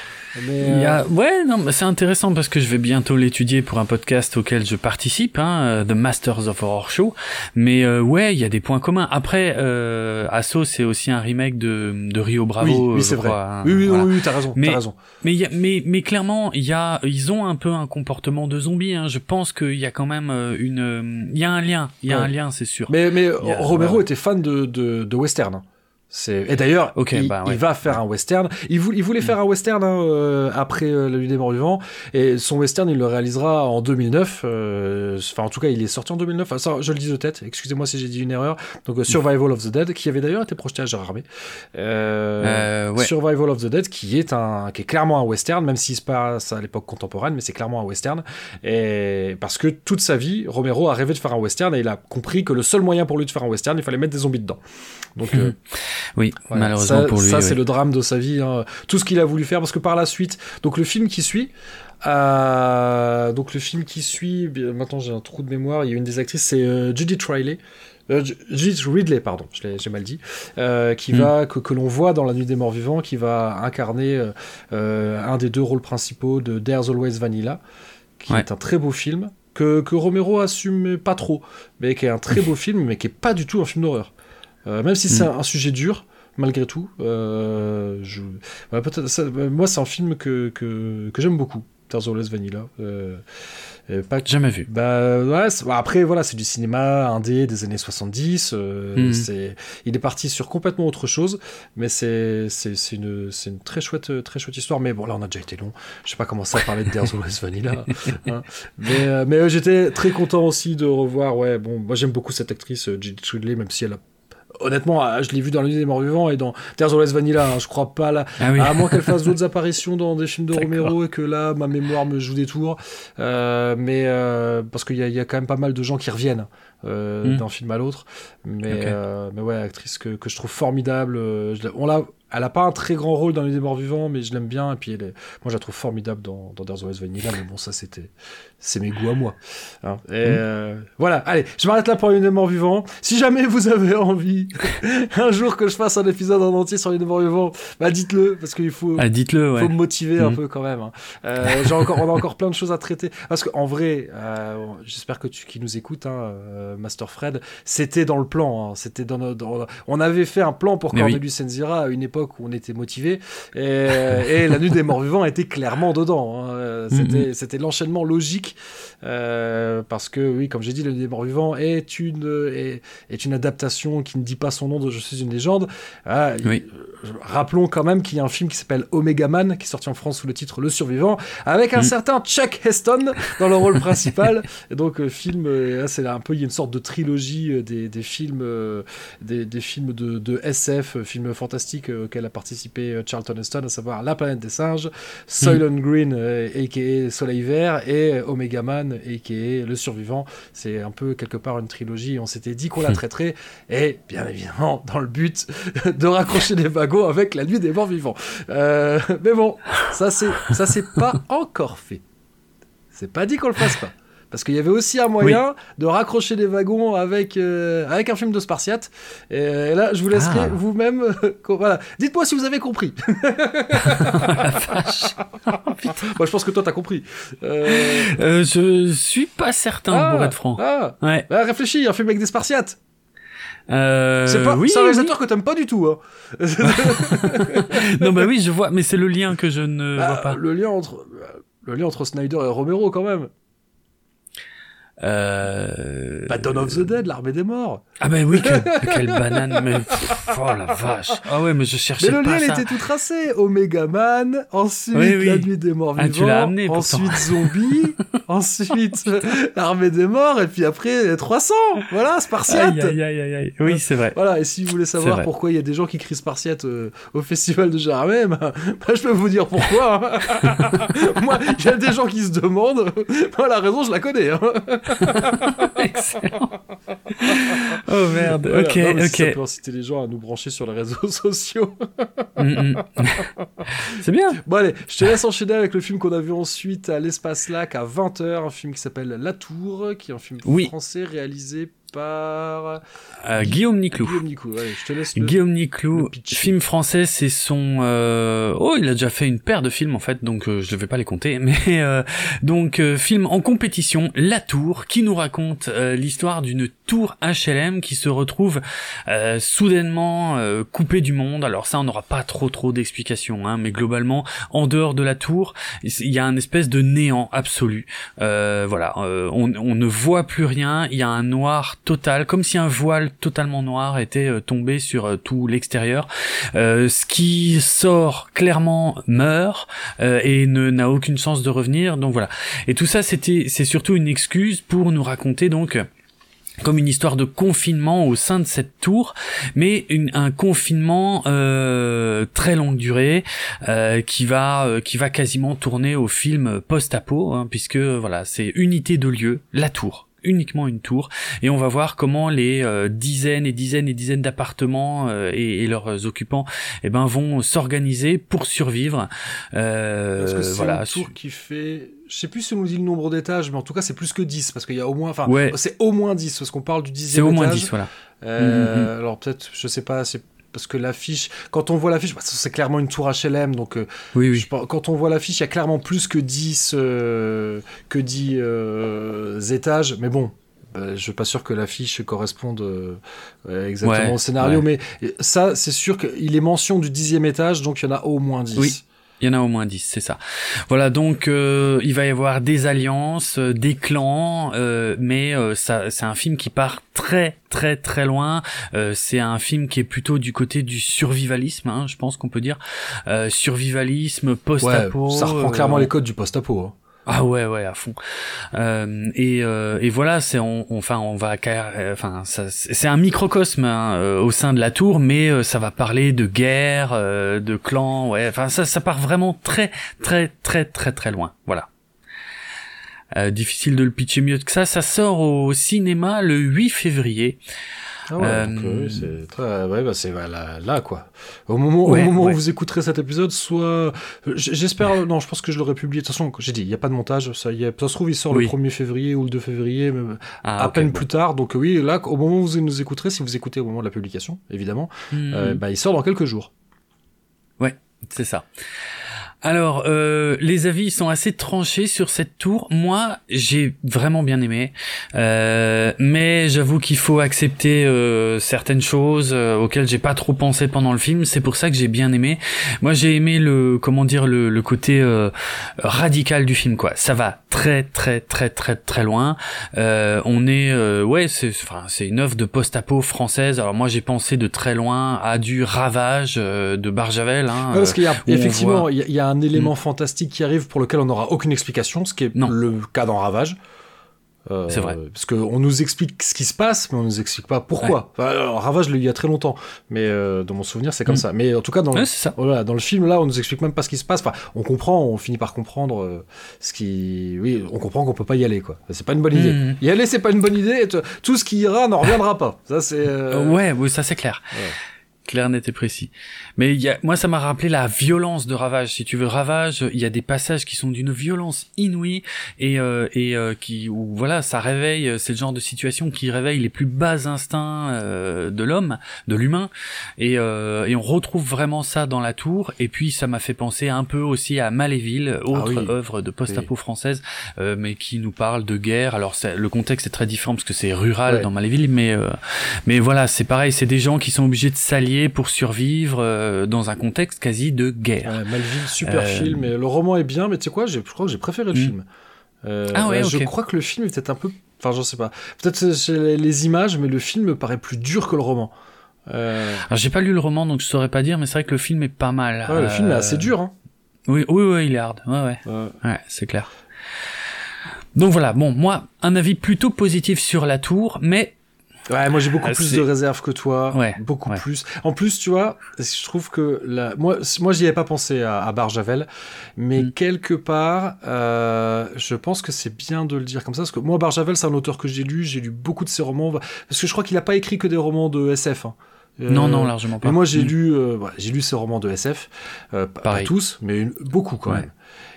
Euh, ouais, non, c'est intéressant parce que je vais bientôt l'étudier pour un podcast auquel je participe, hein, euh, The Masters of Horror Show. Mais euh, ouais, il y a des points communs. Après, euh, Asso, c'est aussi un remake de, de Rio Bravo. Oui, c'est vrai. Hein, oui, oui, oui, t'as raison. Mais, as raison. Mais, y a, mais, mais clairement, il y a, ils ont un peu un comportement de zombie. Hein. Je pense qu'il y a quand même une, il y a un lien, il y a un lien, c'est sûr. Mais, mais Romero était fan de, de, de western. Et d'ailleurs, bah, il, va faire un western. Il, voulait, il voulait faire un western hein, euh, après euh, La Nuit des Morts Vivants. Et son western, il le réalisera en 2009. Euh, enfin, en tout cas, il est sorti en 2009. ça, je le dis de tête. Excusez-moi si j'ai dit une erreur. Donc, Survival of the Dead, qui avait d'ailleurs été projeté à Gérard Armé. Survival of the Dead, qui est, un, qui est clairement un western, même s'il se passe à l'époque contemporaine, mais c'est clairement un western. Et parce que toute sa vie, Romero a rêvé de faire un western et il a compris que le seul moyen pour lui de faire un western, il fallait mettre des zombies dedans. Donc, oui, malheureusement pour lui. Ça, c'est le drame de sa vie. Hein. Tout ce qu'il a voulu faire, parce que par la suite, donc le film qui suit, euh, donc le film qui suit, maintenant j'ai un trou de mémoire, il y a une des actrices, c'est euh, Judith Riley. Euh, Judith Ridley, pardon, j'ai mal dit, qui hmm. va que, que l'on voit dans La Nuit des Morts Vivants, qui va incarner un des deux rôles principaux de There's Always Vanilla qui est un très beau film, que, que Romero assume pas trop, mais qui est un très beau film, mais qui est pas du tout un film d'horreur. Même si c'est mm. un, sujet dur, malgré tout. je... moi, c'est un film que, que, que j'aime beaucoup, Terzolles Vanilla. Euh, pas Jamais vu. Bah ouais, après voilà, c'est du cinéma indé des années 70. Euh, c'est, il est parti sur complètement autre chose, mais c'est c'est une c'est une très chouette très chouette histoire. Mais bon là, on a déjà été long. Je sais pas comment ça parler de There's Vanilla. Hein. Mais euh, mais j'étais très content aussi de revoir. Ouais, bon, moi j'aime beaucoup cette actrice Judith Ridley, même si elle a honnêtement, ah, je l'ai vu dans Nuit des Morts Vivants et dans Terre Less Vanilla. Hein, je crois pas là. Ah à moins qu'elle fasse d'autres apparitions dans des films de Romero et que là, ma mémoire me joue des tours. Euh, mais euh, parce qu'il y, y, a quand même pas mal de gens qui reviennent euh, hmm. d'un film à l'autre. Mais, mais ouais, actrice que, que je trouve formidable. on l'a elle a pas un très grand rôle dans les morts vivants, mais je l'aime bien. Et puis, elle est... moi, je la trouve formidable dans, dans There's Vanilla. Mais bon, ça, c'était, c'est mes goûts à moi. Hein. Et mmh. euh, voilà. Allez, je m'arrête là pour les morts vivants. Si jamais vous avez envie, un jour que je fasse un épisode en entier sur les morts vivants, bah, dites-le, parce qu'il faut, ah, dites-le, faut me motiver un mmh. peu quand même. Hein. Euh, j'ai encore, on a encore plein de choses à traiter. Parce qu'en vrai, euh, j'espère que tu, qui nous écoutes, hein, Master Fred, c'était dans le plan. C'était dans, notre, on avait fait un plan pour Cornelius Senzira à une époque où on était motivé. Et, la nuit des morts vivants était clairement dedans. Hein. Mhm. C'était l'enchaînement logique. Euh, parce que, oui, comme j'ai dit, des morts vivants est une, est, est, une adaptation qui ne dit pas son nom de Je suis une légende. Ah, oui. rappelons quand même qu'il y a un film qui s'appelle Omega Man, qui est sorti en France sous le titre Le Survivant, avec un mhm. certain Chuck Heston dans le rôle principal. Et donc, euh, film, euh, c'est un peu, il y a une sorte de trilogie des, des films, des, des, films de, de SF, films fantastiques auxquels a participé euh, Charlton Heston, à savoir La planète des singes, Soylent Green, a.k.a. Euh, Soleil Vert, et euh, Omega Man, a.k.a. Le Survivant. C'est un peu quelque part une trilogie. On s'était dit qu'on la traiterait, et bien évidemment, dans le but de raccrocher les wagons avec La Nuit des Morts Vivants. mais bon, ça c'est ça c'est pas encore fait. C'est pas dit qu'on le fasse pas. Parce qu'il y avait aussi un moyen de raccrocher les wagons avec, euh, avec un film de Spartiate. Et, là, je vous laisserai ah. vous-même. Euh, voilà. Dites-moi si vous avez compris. Moi, je pense que toi, t'as compris. Euh... je suis pas certain, ah, pour être franc. Ah, ouais. Bah, réfléchis, un film avec des Spartiates. Euh, c'est pas, oui, un réalisateur que t'aimes pas du tout. Hein. non, bah oui, je vois, mais c'est le lien que je ne bah, vois pas. Le lien entre, le lien entre Snyder et Romero, quand même. Euh... Bah, Dawn of the Dead, l'armée des morts. Ah ben oui, quelle, banane, mais oh la vache. Ah ouais, mais je cherchais pas ça. Mais le lien, était tout tracé. Omega Man, ensuite La Nuit des Morts ah, Vivants, amené, ensuite Zombie, ensuite l'armée des morts, et puis après 300. Voilà, Spartiate. Aïe, aïe, aïe, aïe. Oui, c'est vrai. Voilà, et si vous voulez savoir pourquoi il y a des gens qui crient Spartiate euh, au festival de Jaramé, bah, bah, je peux vous dire pourquoi. Hein. Moi, il y a des gens qui se demandent. Moi, la raison, je la connais. Hein. Excellent. Oh merde. Ok, ok. Ça peut inciter les gens à nous brancher sur les réseaux sociaux. Mm, mm. C'est bien. Bon allez, je te laisse enchaîner avec le film qu'on a vu ensuite à l'espace lac à 20h, un film qui s'appelle La Tour, qui est un film français réalisé par euh, Guillaume Niclou. Guillaume Niclou, je te laisse. Guillaume Niclou, film français, c'est son. Euh... Oh, il a déjà fait une paire de films en fait, donc euh, je ne vais pas les compter. Mais euh, donc film en compétition, La Tour, qui nous raconte l'histoire d'une tour HLM qui se retrouve soudainement coupée du monde. Alors ça, on n'aura pas trop trop d'explications, hein, mais globalement, en dehors de la tour, il y a un espèce de néant absolu. voilà, on, on ne voit plus rien. Il y a un noir total, comme si un voile totalement noir était euh, tombé sur euh, tout l'extérieur. Euh, ce qui sort clairement meurt et ne n'a aucune chance de revenir. Donc voilà. Et tout ça, c'était c'est surtout une excuse pour nous raconter donc comme une histoire de confinement au sein de cette tour, mais un confinement très longue durée qui va qui va quasiment tourner au film post-apo, hein, puisque voilà c'est unité de lieu, la tour uniquement une tour. Et on va voir comment les euh, dizaines et dizaines et dizaines d'appartements euh, et, leurs occupants eh ben vont s'organiser pour survivre. Euh, parce que c'est voilà. une tour qui fait je sais plus si on nous dit le nombre d'étages mais en tout cas c'est plus que 10 parce qu'il y a au moins enfin c'est au moins 10 parce qu'on parle du 10 c'est au moins 10 voilà. Euh, mm, mm, mm. alors peut-être je sais pas c'est parce que l'affiche, quand on voit l'affiche, bah, c'est clairement une tour HLM, donc euh, oui, oui. quand on voit l'affiche, il y a clairement plus que 10, euh, que 10 euh, étages, mais bon. Bah, je suis pas sûr que l'affiche corresponde exactement au scénario, mais ça, c'est sûr qu'il est mention du dixième étage, donc il y en a au moins 10. Oui. Il y en a au moins 10, c'est ça. Voilà, donc euh, il va y avoir des alliances, euh, des clans, euh, mais ça, c'est un film qui part très très très loin. c'est un film qui est plutôt du côté du survivalisme, hein, je pense qu'on peut dire. survivalisme, post-apo. ça reprend clairement les codes du post-apo. Hein. Ah ouais ouais à fond. Euh, et, euh, et voilà c'est on, enfin on va euh, enfin c'est un microcosme hein, euh, au sein de la tour mais euh, ça va parler de guerre de clans ouais enfin ça ça part vraiment très très très très très loin. Voilà. Difficile de le pitcher mieux que ça. Ça sort au cinéma le 8 février ah ouais, euh, c'est très, ouais, bah c'est là, là, quoi. Au moment, au moment où vous écouterez cet épisode, soit, j'espère, non, je pense que je l'aurai publié. De toute façon, j'ai dit, il n'y a pas de montage. Ça, y a, ça se trouve, il sort le 1er février ou le 2 février, même ah, à peine plus tard. Donc oui, là, au moment où vous nous écouterez, si vous écoutez au moment de la publication, évidemment, hmm. euh, bah, il sort dans quelques jours. Ouais, c'est ça. Alors, euh, les avis sont assez tranchés sur cette tour. Moi, j'ai vraiment bien aimé, euh, mais j'avoue qu'il faut accepter euh, certaines choses euh, auxquelles j'ai pas trop pensé pendant le film. C'est pour ça que j'ai bien aimé. Moi, j'ai aimé le comment dire le, le côté euh, radical du film. Quoi, ça va très très très très très loin. on est ouais, c'est enfin c'est une œuvre de post-apo française. Alors moi, j'ai pensé de très loin à du Ravage de Barjavel. Hein, parce qu'il y a effectivement il y a un élément mm. fantastique qui arrive pour lequel on n'aura aucune explication, ce qui est le cas dans Ravage. Euh, c'est vrai. Parce qu'on nous explique ce qui se passe, mais on nous explique pas pourquoi. Ravage, je l'ai eu il y a très longtemps, mais euh, dans mon souvenir, c'est comme mm. ça. Mais en tout cas, dans, le, dans le film, là, on nous explique même pas ce qui se passe. Enfin, on comprend, on finit par comprendre euh, ce qui. Oui, on comprend qu'on peut pas y aller, quoi. C'est pas une bonne idée. Mm. Y aller, c'est pas une bonne idée. tout ce qui ira n'en reviendra pas. Ça, c'est. Ouais, oui, ça c'est clair. Clair, net et précis. Mais y a, moi, ça m'a rappelé la violence de Ravage. Si tu veux, Ravage, il y a des passages qui sont d'une violence inouïe et euh, et euh, qui, où, voilà, ça réveille. Euh, c'est le genre de situation qui réveille les plus bas instincts euh, de l'homme, de l'humain. Et euh, et on retrouve vraiment ça dans la tour. Et puis, ça m'a fait penser un peu aussi à Maléville, ah autre œuvre de post-apo française, mais qui nous parle de guerre. Alors, le contexte est très différent parce que c'est rural dans Maléville, mais mais voilà, c'est pareil. C'est des gens qui sont obligés de s'allier pour survivre euh, dans un contexte quasi de guerre. Malville, super euh, film. Et le roman est bien, mais tu sais quoi, je crois que j'ai préféré le hmm. film. Euh, ah ouais, Je crois que le film est peut-être un peu. Enfin, j'en sais pas. Peut-être les images, mais le film me paraît plus dur que le roman. Alors, j'ai pas lu le roman, donc je saurais pas dire, mais c'est vrai que le film est pas mal. Ouais, le film est assez dur, hein. Oui, oui, oui, il est hard. Ouais, ouais. Ouais, ouais c'est clair. Donc voilà, bon, moi, un avis plutôt positif sur la tour, mais Ouais, moi j'ai beaucoup ah, plus de réserves que toi, ouais, beaucoup plus. En plus, tu vois, je trouve que la... moi, moi j'y avais pas pensé à, à Barjavel, mais mm. quelque part, euh, je pense que c'est bien de le dire comme ça, parce que moi Barjavel c'est un auteur que j'ai lu, j'ai lu beaucoup de ses romans, parce que je crois qu'il a pas écrit que des romans de SF. Hein. non, non, euh, largement pas. Mais moi j'ai mm. lu, euh, j'ai lu ses romans de SF, euh, pas tous, mais beaucoup quand même.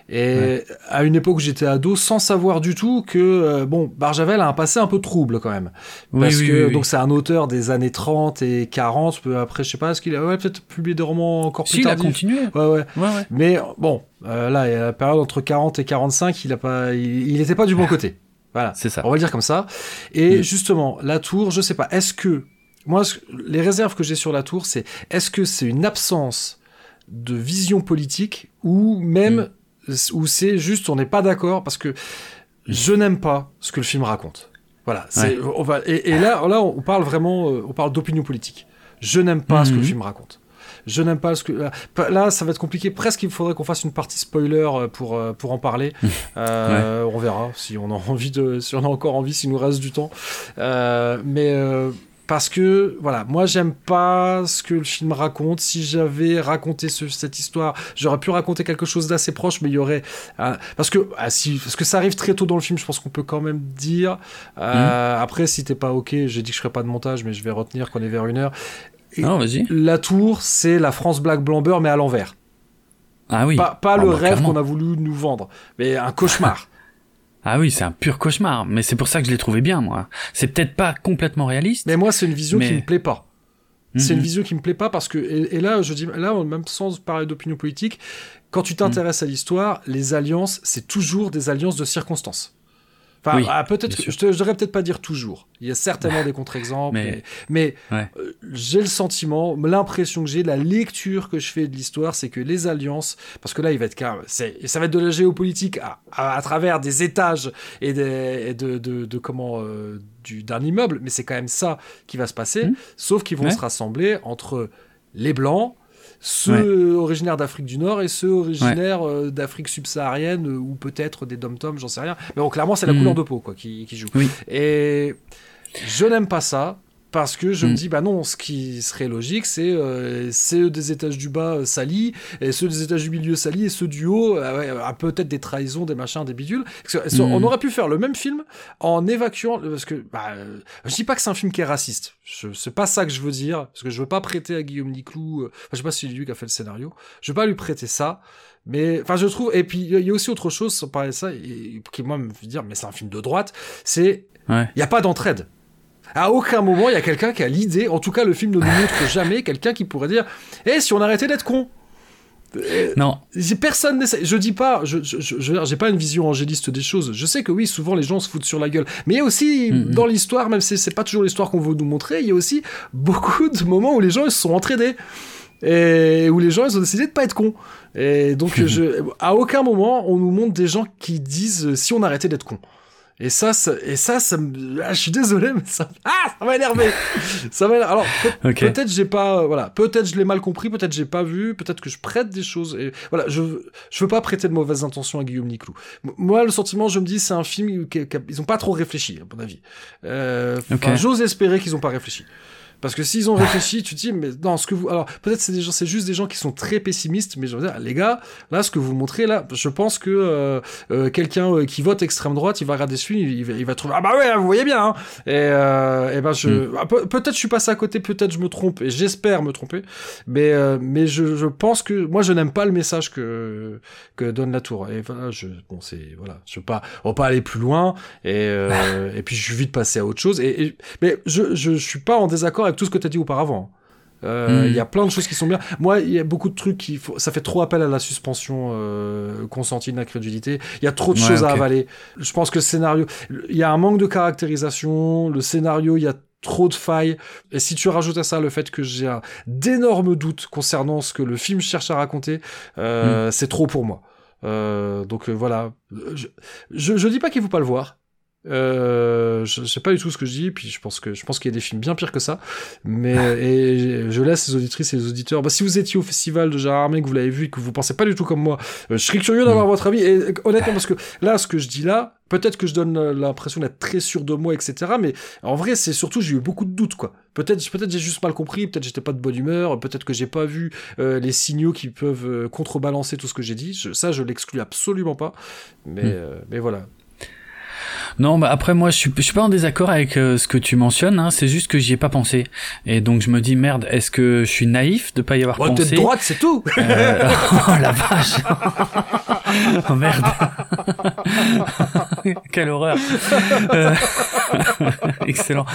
Et à une époque où j'étais ado, sans savoir du tout que euh, bon, Barjavel a un passé un peu trouble quand même, parce que donc c'est un auteur des années 30 et 40. Après, je sais pas, est-ce qu'il a ouais, peut-être publié des romans encore plus si, tardifs. il a continué. Ouais, ouais. ouais Mais bon, euh, là, il y a la période entre 40 et 45, il a pas, il, était pas du bon côté. Voilà. C'est ça. On va le dire comme ça. Et mm. justement, la tour, je sais pas, est-ce que moi, les réserves que j'ai sur la tour, c'est est-ce que c'est une absence de vision politique ou même mm où c'est juste on n'est pas d'accord parce que je n'aime pas ce que le film raconte. Voilà, c'est on va et, là là on parle vraiment euh, on parle d'opinion politique. Je n'aime pas ce que le mhm. film raconte. Je n'aime pas ce que là ça va être compliqué. Presque il faudrait qu'on fasse une partie spoiler euh, pour euh, pour en parler. On verra si on a envie de si on a encore envie s'il nous reste du temps. mais parce que voilà, moi j'aime pas ce que le film raconte. Si j'avais raconté cette histoire, j'aurais pu raconter quelque chose d'assez proche, mais il y aurait parce que ah, si parce que ça arrive très tôt dans le film, je pense qu'on peut quand même dire. Euh, mhm. Après, si t'es pas ok, j'ai dit que je ferais pas de montage, mais je vais retenir qu'on est vers une heure. non, vas-y. La tour, c'est la France Black Blamber, mais à l'envers. Ah oui. Pas, pas ah le bah, rêve qu'on a voulu nous vendre, mais un cauchemar. Ah oui, c'est un pur cauchemar, mais c'est pour ça que je l'ai trouvé bien, moi. C'est peut-être pas complètement réaliste. Mais moi, c'est une vision qui me plaît pas. c'est une vision qui me plaît pas parce que et, là je dis là même sans parler d'opinion politique quand tu t'intéresses à l'histoire les alliances c'est toujours des alliances de circonstances Enfin, ah, peut-être, je, je devrais peut-être pas dire toujours. Il y a certainement des contre-exemples, mais, euh, j'ai le sentiment, l'impression que j'ai, la lecture que je fais de l'histoire, c'est que les alliances, parce que là, il va être ça va être de la géopolitique à, travers des étages et, des, de, de, comment euh, d'un immeuble, mais c'est quand même ça qui va se passer, mmh. sauf qu'ils vont se rassembler entre les blancs, ceux originaires d'Afrique du Nord et ceux originaires euh, d'Afrique subsaharienne euh, ou peut-être des dom-toms, j'en sais rien. Mais bon, clairement, c'est la hmm. couleur de peau quoi, qui, qui joue. Et je n'aime pas ça parce que je me mm. dis bah non ce qui serait logique c'est euh, ceux des étages du bas euh, salis et ceux des étages du milieu salis et ceux du haut euh, peut-être des trahisons des machins des bidules. Mm. on aurait pu faire le même film en évacuant parce que bah, je dis pas que c'est un film qui est raciste. C'est pas ça que je veux dire parce que je veux pas prêter à Guillaume Niclou enfin, je sais pas si c'est lui qui a fait le scénario. Je veux pas lui prêter ça mais enfin je trouve et puis il y a aussi autre chose sans parler de ça qui moi me fait dire mais c'est un film de droite c'est il n'y a pas d'entraide à aucun moment, il y a quelqu'un qui a l'idée, en tout cas, le film ne nous montre jamais quelqu'un qui pourrait dire Eh, si on arrêtait d'être con euh, non. Personne n'essaie. Je dis pas, je, je, j'ai pas une vision angéliste des choses. Je sais que oui, souvent les gens se foutent sur la gueule. Mais il y a aussi, mm, mm. dans l'histoire, même si c'est pas toujours l'histoire qu'on veut nous montrer, il y a aussi beaucoup de moments où les gens ils se sont entraînés. Et où les gens ils ont décidé de pas être cons. Et donc, je, à aucun moment on nous montre des gens qui disent si on arrêtait d'être cons. Et ça, ça, et ça, ça me... Ah, je suis désolé, mais ça, ah, ça m'a énervé. ça m'a. Alors peut-être j'ai pas, euh, voilà, peut-être je l'ai mal compris, peut-être j'ai pas vu, peut-être que je prête des choses. Et voilà, je, je veux pas prêter de mauvaises intentions à Guillaume Niclou. Moi, le sentiment, je me dis, c'est un film qui, ils ont pas trop réfléchi, à mon avis. Euh, J'ose espérer qu'ils ont pas réfléchi. Parce que s'ils ont réfléchi, tu te dis, mais non, ce que vous. Alors, peut-être c'est des gens, c'est juste des gens qui sont très pessimistes, mais je veux dire, les gars, là, ce que vous montrez, là, je pense que euh, euh, quelqu'un euh, qui vote extrême droite, il va regarder ce film, il, va, trouver, ah bah ouais, vous voyez bien, hein. Et, et ben, je. Hmm. Ah, peut-être je suis passé à côté, peut-être je me trompe, et j'espère me tromper, mais, mais je, je pense que. Moi, je n'aime pas le message que, que donne la tour. Et voilà, je. Bon, c'est. Voilà, je veux pas. On va pas aller plus loin, et, et puis je suis vite passé à autre chose, et, mais je, je, je suis pas en désaccord avec tout ce que tu as dit auparavant. Euh, il y a plein de choses qui sont bien. Moi, il y a beaucoup de trucs qui, faut... ça fait trop appel à la suspension euh, consentie de l'incrédulité. Il y a trop de choses à avaler. Je pense que le scénario, il y a un manque de caractérisation. Le scénario, il y a trop de failles. Et si tu rajoutes à ça le fait que j'ai d'énormes doutes concernant ce que le film cherche à raconter, euh, mm. c'est trop pour moi. Donc voilà, je, je, je dis pas qu'il faut pas le voir. Euh, je, sais pas du tout ce que je dis, puis je pense que je pense qu'il y a des films bien pires que ça. Mais et je laisse les auditrices et les auditeurs. Bah, si vous étiez au festival de Gérard Armé, que vous l'avez vu et que vous pensez pas du tout comme moi, euh, je serais curieux d'avoir mm. votre avis. Et honnêtement, parce que là, ce que je dis là, peut-être que je donne l'impression d'être très sûr de moi, etc. Mais en vrai, c'est surtout j'ai eu beaucoup de doutes, quoi. Peut-être, peut-être j'ai juste mal compris, peut-être j'étais pas de bonne humeur, peut-être que j'ai pas vu euh, les signaux qui peuvent contrebalancer tout ce que j'ai dit. ça, je l'exclus absolument pas. Mais, mm. mais voilà. Non, bah après moi je suis, je suis pas en désaccord avec euh, ce que tu mentionnes. Hein, c'est juste que j'y ai pas pensé. Et donc je me dis merde, est-ce que je suis naïf de pas y avoir pensé T'es droite, c'est tout. Euh, oh la vache. oh merde. Quelle horreur. Euh, excellent.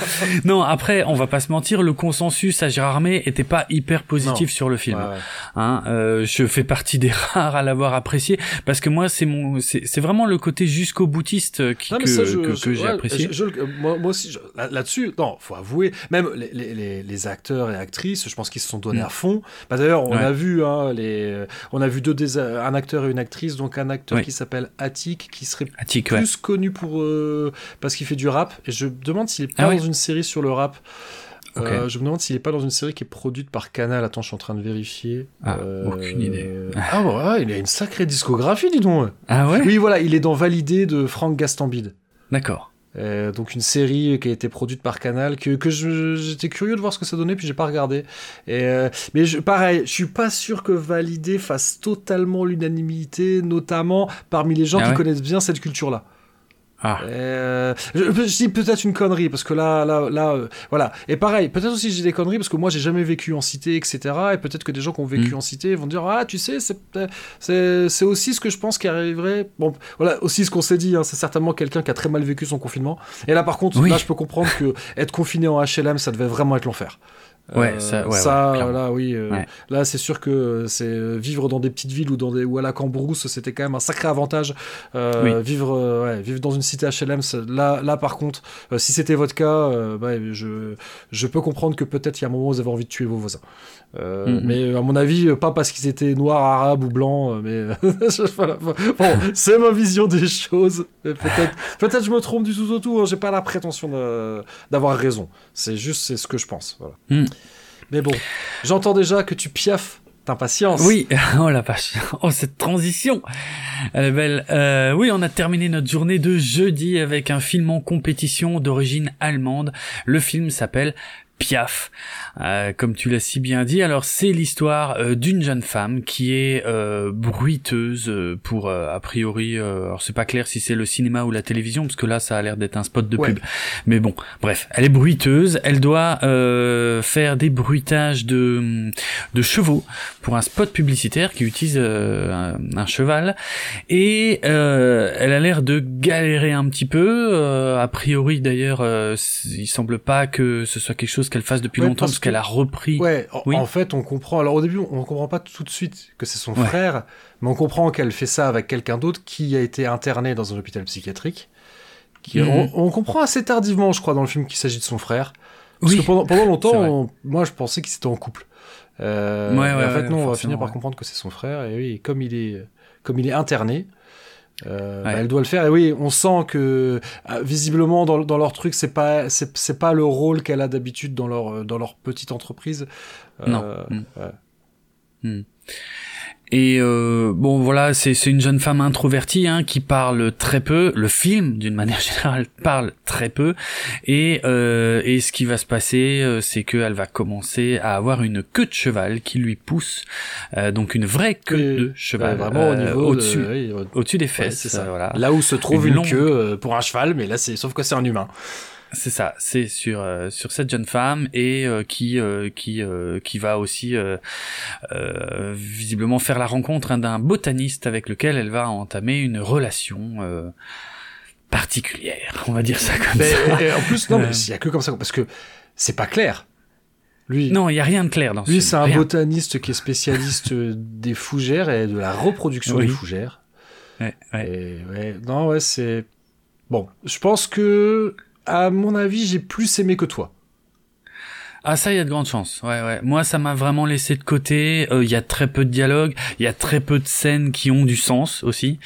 Non, après on va pas se mentir, le consensus à Gérard Armé était pas hyper positif sur le film. Hein, je fais partie des rares à l'avoir apprécié parce que moi c'est mon, c'est vraiment le côté jusqu'au boutiste qui que, que, j'ai apprécié. moi, aussi, là-dessus, non, faut avouer, même les, acteurs et actrices, je pense qu'ils se sont donnés mm. à fond. Bah, D'ailleurs, on a vu, hein, les, on a vu deux des, un acteur et une actrice, donc un acteur qui s'appelle Attic, qui serait plus connu pour euh, parce qu'il fait du rap. Et je me demande s'il est pas ah dans une série sur le rap. Euh, je me demande s'il est pas dans une série qui est produite par Canal. Attends, je suis en train de vérifier. Ah, euh, aucune idée. ah ouais, il a une sacrée discographie, dis donc. Ah ouais? Oui, voilà, il est dans Validé de Franck Gastambide. D'accord. Euh, donc une série qui a été produite par Canal que, que j'étais curieux de voir ce que ça donnait puis j'ai pas regardé. Et euh, mais je, pareil je suis pas sûr que Validé fasse totalement l'unanimité notamment parmi les gens ah qui connaissent bien cette culture là ah. Euh, je, dis peut-être une connerie parce que là, là, là, euh, voilà. Et pareil, peut-être aussi j'ai des conneries parce que moi j'ai jamais vécu en cité, etc. Et peut-être que des gens qui ont vécu mm. en cité vont dire ah tu sais c'est c'est aussi ce que je pense qui arriverait. Bon voilà aussi ce qu'on s'est dit. Hein, c'est certainement quelqu'un qui a très mal vécu son confinement. Et là par contre là je peux comprendre que être confiné en HLM ça devait vraiment être l'enfer. Ouais, ça, ouais, ça ouais, là, oui. Là, c'est sûr que c'est vivre dans des petites villes ou dans des ou à la Cambrousse, c'était quand même un sacré avantage. Vivre, ouais, vivre dans une cité HLM, là, là, par contre, si c'était votre cas, bah, je, je peux comprendre que peut-être il y a un moment où vous avez envie de tuer vos voisins. Mm-hmm. Mais à mon avis, pas parce qu'ils étaient noirs, arabes ou blancs, mais bon, c'est ma vision des choses. Peut-être, peut-être je me trompe du tout au tout. Hein. J'ai pas la prétention d'avoir raison. C'est juste, c'est ce que je pense. Voilà. Mm. Mais bon, j'entends déjà que tu piaffes d'impatience. Oui, oh la vache, oh cette transition, elle est belle. Euh, oui, on a terminé notre journée de jeudi avec un film en compétition d'origine allemande. Le film s'appelle Piaf. Euh, comme tu l'as si bien dit, alors c'est l'histoire euh, d'une jeune femme qui est euh, bruiteuse pour a priori, alors c'est pas clair si c'est le cinéma ou la télévision parce que là ça a l'air d'être un spot de pub. Mais bon, bref, elle est bruiteuse, elle doit faire des bruitages de de chevaux pour un spot publicitaire qui utilise un, un, cheval et elle a l'air de galérer un petit peu. a priori d'ailleurs, il semble pas que ce soit quelque chose qu'elle fasse depuis longtemps parce qu'elle a repris. Ouais, en, fait, on comprend. Alors au début, on comprend pas tout de suite que c'est son frère, mais on comprend qu'elle fait ça avec quelqu'un d'autre qui a été interné dans un hôpital psychiatrique. Qui, mhm. on, comprend assez tardivement, je crois, dans le film qu'il s'agit de son frère. Parce que pendant, longtemps, moi, je pensais qu'ils étaient en couple. Euh, ouais, en fait, non, on va finir par comprendre que c'est son frère. Et oui, comme il est, comme il est interné, euh, bah, elle doit le faire. Et oui, on sent que euh, visiblement dans, dans, leur truc, c'est pas c'est pas le rôle qu'elle a d'habitude dans leur euh, dans leur petite entreprise. non. Mm. Mm. Et euh, bon voilà, c'est une jeune femme introvertie hein, qui parle très peu. Le film, d'une manière générale, parle très peu. Et, euh, et ce qui va se passer, euh, c'est qu'elle va commencer à avoir une queue de cheval qui lui pousse, euh, donc une vraie queue de cheval, vraiment au niveau au-dessus, au-dessus des fesses. ça. Voilà. Là où se trouve une, queue pour un cheval, mais là c'est sauf que c'est un humain. C'est ça, c'est sur euh, sur cette jeune femme et euh, qui euh, qui qui va aussi visiblement faire la rencontre hein, d'un botaniste avec lequel elle va entamer une relation particulière, on va dire ça comme ça. Et en plus, non, mais il y a que comme ça parce que c'est pas clair. Lui, non, il y a rien de clair dans ce Lui, c'est un botaniste qui est spécialiste des fougères et de la reproduction des fougères. Ouais, ouais. ouais. Non, ouais, c'est bon. Je pense que à mon avis, j'ai plus aimé que toi. Ah ça, il y a de grandes chances. Ouais, ouais. Moi, ça m'a vraiment laissé de côté. Euh, il y a très peu de dialogue, il y a très peu de scènes qui ont du sens aussi.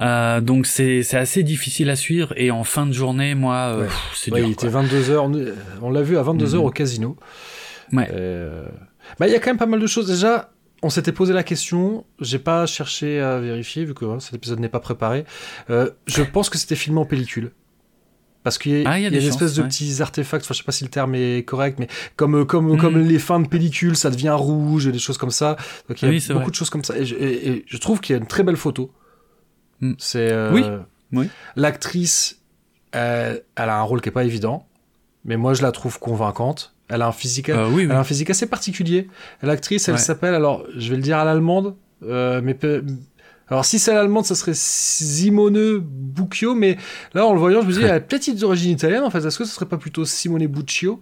Euh, donc c'est c'est assez difficile à suivre. Et en fin de journée, moi, euh, c'est dur. Il était 22 h On l'a vu à 22 h mhm. au casino. Ouais. Bah, il y a quand même pas mal de choses. Déjà, on s'était posé la question. J'ai pas cherché à vérifier vu que cet épisode n'est pas préparé. je pense que c'était filmé en pellicule. Parce qu'il y a, ah, des, espèces de petits artefacts, enfin, je sais pas si le terme est correct, mais comme, euh, comme, hmm. comme les fins de pellicule, ça devient rouge, des choses comme ça. Donc il y a beaucoup de choses comme ça. Et je, trouve qu'il y a une très belle photo. Hmm. C'est, euh, oui. oui. L'actrice, elle, a un rôle qui est pas évident, mais moi je la trouve convaincante. Elle a un physique, euh, oui, Elle a un physique assez particulier. L'actrice, elle s'appelle, alors je vais le dire à l'allemande, mais alors si c'est l'allemande, ça serait Simone Bucchio, mais là en le voyant, je me dis, elle a peut-être d'origine italienne en fait. Est-ce que ce serait pas plutôt Simone Buccio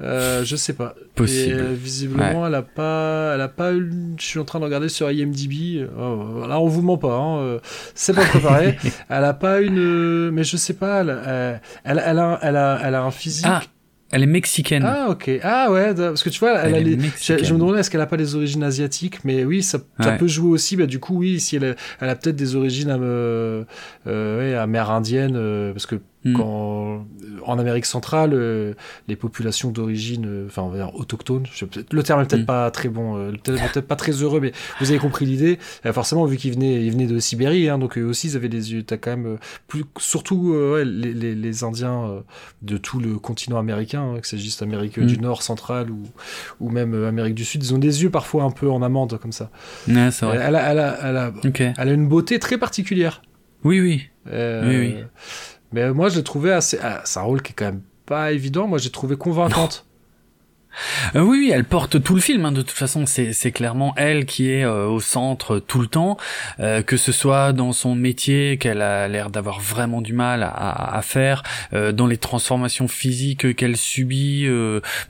euh, je sais pas. Possible. Euh, visiblement, elle a pas, elle a pas. Je suis en train de regarder sur IMDb. Oh, là, on vous ment pas. Hein. C'est pas préparé. elle a pas une, mais je sais pas. Elle, elle, elle, a, elle a, elle a un physique. Ah, elle est mexicaine. Ah, ok. Ah, ouais, parce que tu vois, elle, a les... je, me demandais est-ce qu'elle a pas des origines asiatiques, mais oui, ça, ça peut jouer aussi. Bah, du coup, oui, si elle a, elle a peut-être des origines euh, euh, ouais, amérindiennes, euh, parce que Hmm. Quand, euh, en Amérique centrale, euh, les populations d'origine, euh, enfin, on va dire autochtone, le terme est peut-être hmm. pas très bon, peut-être pas très heureux, mais vous avez compris l'idée. forcément, vu qu'ils venaient, ils venaient de Sibérie, hein, donc eux aussi, ils avaient des yeux, t'as quand même, plus, surtout ouais, les, les, les, Indiens de tout le continent américain, hein, que s'agisse d'Amérique du hmm. Nord, centrale ou, ou même Amérique du Sud, ils ont des yeux parfois un peu en amande comme ça. Ouais, c'est vrai. Elle, a, elle, a, elle, a, elle a une beauté très particulière. Oui, oui. oui, oui. Mais moi, je l'ai trouvé assez. Ah, c'est un rôle qui est quand même pas évident. Moi, j'ai trouvé convaincante. Euh, oui, oui, elle porte tout le film. Hein, de toute façon, c'est clairement elle qui est euh, au centre tout le temps, euh, que ce soit dans son métier qu'elle a l'air d'avoir vraiment du mal à, à faire, dans les transformations physiques qu'elle subit,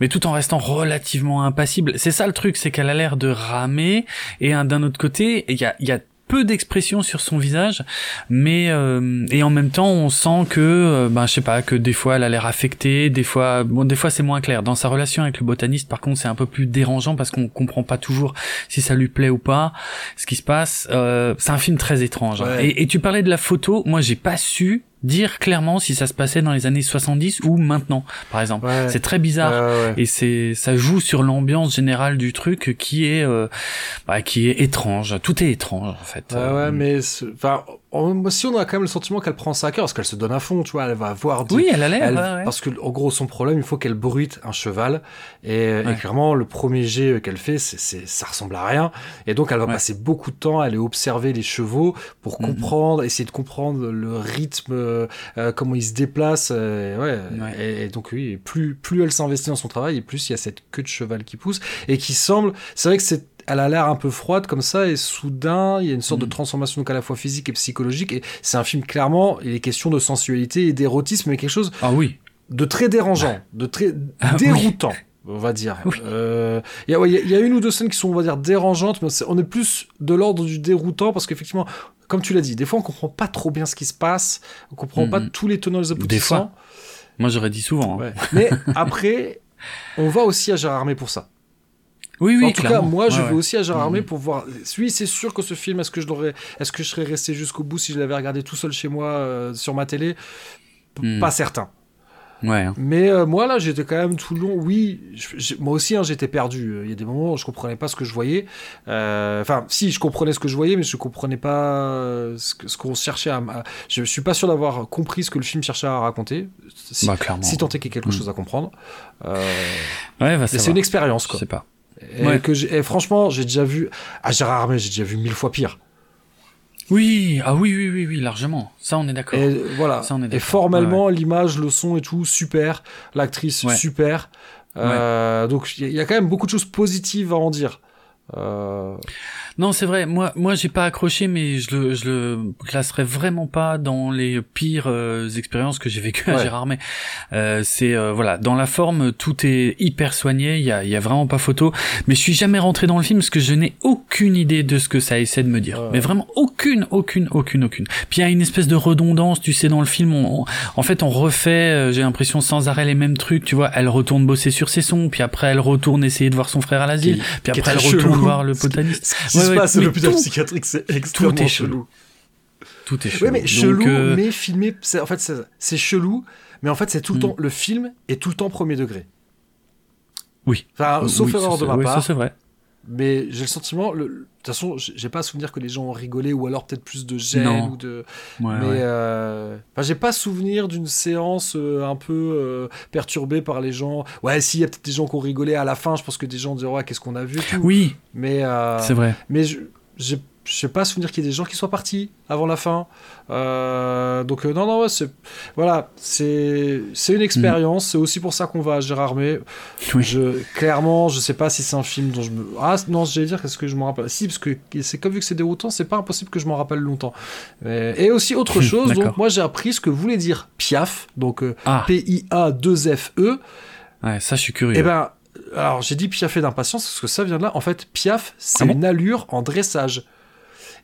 mais tout en restant relativement impassible. C'est ça le truc, c'est qu'elle a l'air de ramer, et d'un autre côté, il y a, y a peu d'expression sur son visage, mais euh, et en même temps on sent que, euh, ben je sais pas, que des fois elle a l'air affectée, des fois, bon des fois c'est moins clair. Dans sa relation avec le botaniste, par contre, c'est un peu plus dérangeant parce qu'on comprend pas toujours si ça lui plaît ou pas, ce qui se passe. Euh, c'est un film très étrange. Hein. Et, et tu parlais de la photo, moi j'ai pas su dire clairement si ça se passait dans les années 70 ou maintenant, par exemple. C'est très bizarre et c'est ça joue sur l'ambiance générale du truc qui est euh, bah, qui est étrange. Tout est étrange en fait. ouais, euh, mais enfin si on a quand même le sentiment qu'elle prend ça à cœur, parce qu'elle se donne à fond, tu vois, elle va voir. Oui, elle a l'air. Parce que en gros, son problème, il faut qu'elle bruite un cheval, et, clairement, le premier jet qu'elle fait, c'est, ça ressemble à rien, et donc elle va passer beaucoup de temps à aller observer les chevaux pour mhm. comprendre, essayer de comprendre le rythme, euh, comment ils se déplacent, euh, ouais. Et, donc oui, plus plus elle s'investit dans son travail, et plus il y a cette queue de cheval qui pousse et qui semble, c'est vrai que c'est elle a l'air un peu froide comme ça et soudain il y a une sorte de mm. transformation donc à la fois physique et psychologique et c'est un film clairement il est question de sensualité et d'érotisme mais quelque chose ah oui. de très dérangeant de très ah déroutant on va dire. Euh, il y, a une ou deux scènes qui sont on va dire dérangeantes mais on est plus de l'ordre du déroutant parce qu'effectivement comme tu l'as dit des fois on comprend pas trop bien ce qui se passe on comprend pas tous les tenants et les aboutissants des fois. moi j'aurais dit souvent hein. mais après on va aussi à Gérard Armé pour ça oui, oui, en tout cas, moi, je vais aussi à Gérard Armé mm. pour voir. Oui, c'est sûr que ce film, est-ce que je l'aurais, est-ce que je serais resté jusqu'au bout si je l'avais regardé tout seul chez moi euh, sur ma télé? Mm. Pas certain. Ouais. Hein. Mais euh, moi là, j'étais quand même tout le long. Oui, moi aussi, hein, j'étais perdu. Il y a des moments où je comprenais pas ce que je voyais. Euh, enfin, si, je comprenais ce que je voyais, mais je comprenais pas ce qu'on cherchait à, Je suis pas sûr d'avoir compris ce que le film cherchait à raconter. Si, bah, si tant est qu'il y ait quelque mm. chose à comprendre. ouais, bah, c'est une expérience, quoi. Je sais pas. Et que franchement, j'ai déjà vu. À Gérard Armé, j'ai déjà vu mille fois pire. Oui, ah oui, oui, oui, oui, largement. Ça, on est d'accord. Et voilà. et formellement, l'image, le son et tout, super. L'actrice, super. Euh, donc, il y, a quand même beaucoup de choses positives à en dire. Euh... Non, c'est vrai. Moi, moi, j'ai pas accroché, mais je le, je le classerais vraiment pas dans les pires euh, expériences que j'ai vécues à Gérard Mais euh, c'est euh, voilà, dans la forme, tout est hyper soigné. Il y a, y a vraiment pas photo. Mais je suis jamais rentré dans le film parce que je n'ai aucune idée de ce que ça essaie de me dire. Mais vraiment aucune, aucune, aucune, aucune. Puis il y a une espèce de redondance, tu sais, dans le film. en fait, on refait. j'ai l'impression sans arrêt les mêmes trucs. Tu vois, elle retourne bosser sur ses sons, puis après elle retourne essayer de voir son frère à l'asile, puis après elle retourne voir le botaniste se passe à l'hôpital psychiatrique, c'est extrêmement tout est chelou. Tout est chelou. mais chelou, euh, mais filmé. En fait, c'est chelou, mais en fait, c'est tout le hmm. temps. Le film est tout le temps premier degré. Oui. Enfin, sauf erreur de ma part. ça c'est vrai. Mais j'ai le sentiment, de toute façon, j'ai pas à souvenir que les gens ont rigolé ou alors peut-être plus de gêne ou de. mais euh... enfin, j'ai pas souvenir d'une séance euh, un peu euh, perturbée par les gens. Ouais, si, il y a peut-être des gens qui ont rigolé à la fin. Je pense que des gens diront ouais, qu'est-ce qu'on a vu. Oui. Mais c'est vrai. Mais j'ai je sais pas souvenir qu'il y ait des gens qui soient partis avant la fin. Euh, donc euh, non non c'est voilà c'est une expérience. C'est aussi pour ça qu'on va à Gérard Oui. Je clairement je sais pas si c'est un film dont je me ah non j'allais dire qu'est-ce que je m'en rappelle? Si parce que c'est comme vu que c'est déroutant c'est pas impossible que je m'en rappelle longtemps. Et, aussi autre chose donc moi j'ai appris ce que voulait dire Piaf donc euh, ah. P I A 2 F E. Ouais ça je suis curieux. Et eh ben alors j'ai dit piafé d'impatience parce que ça vient de là. En fait, piaf, c'est ah une allure en dressage.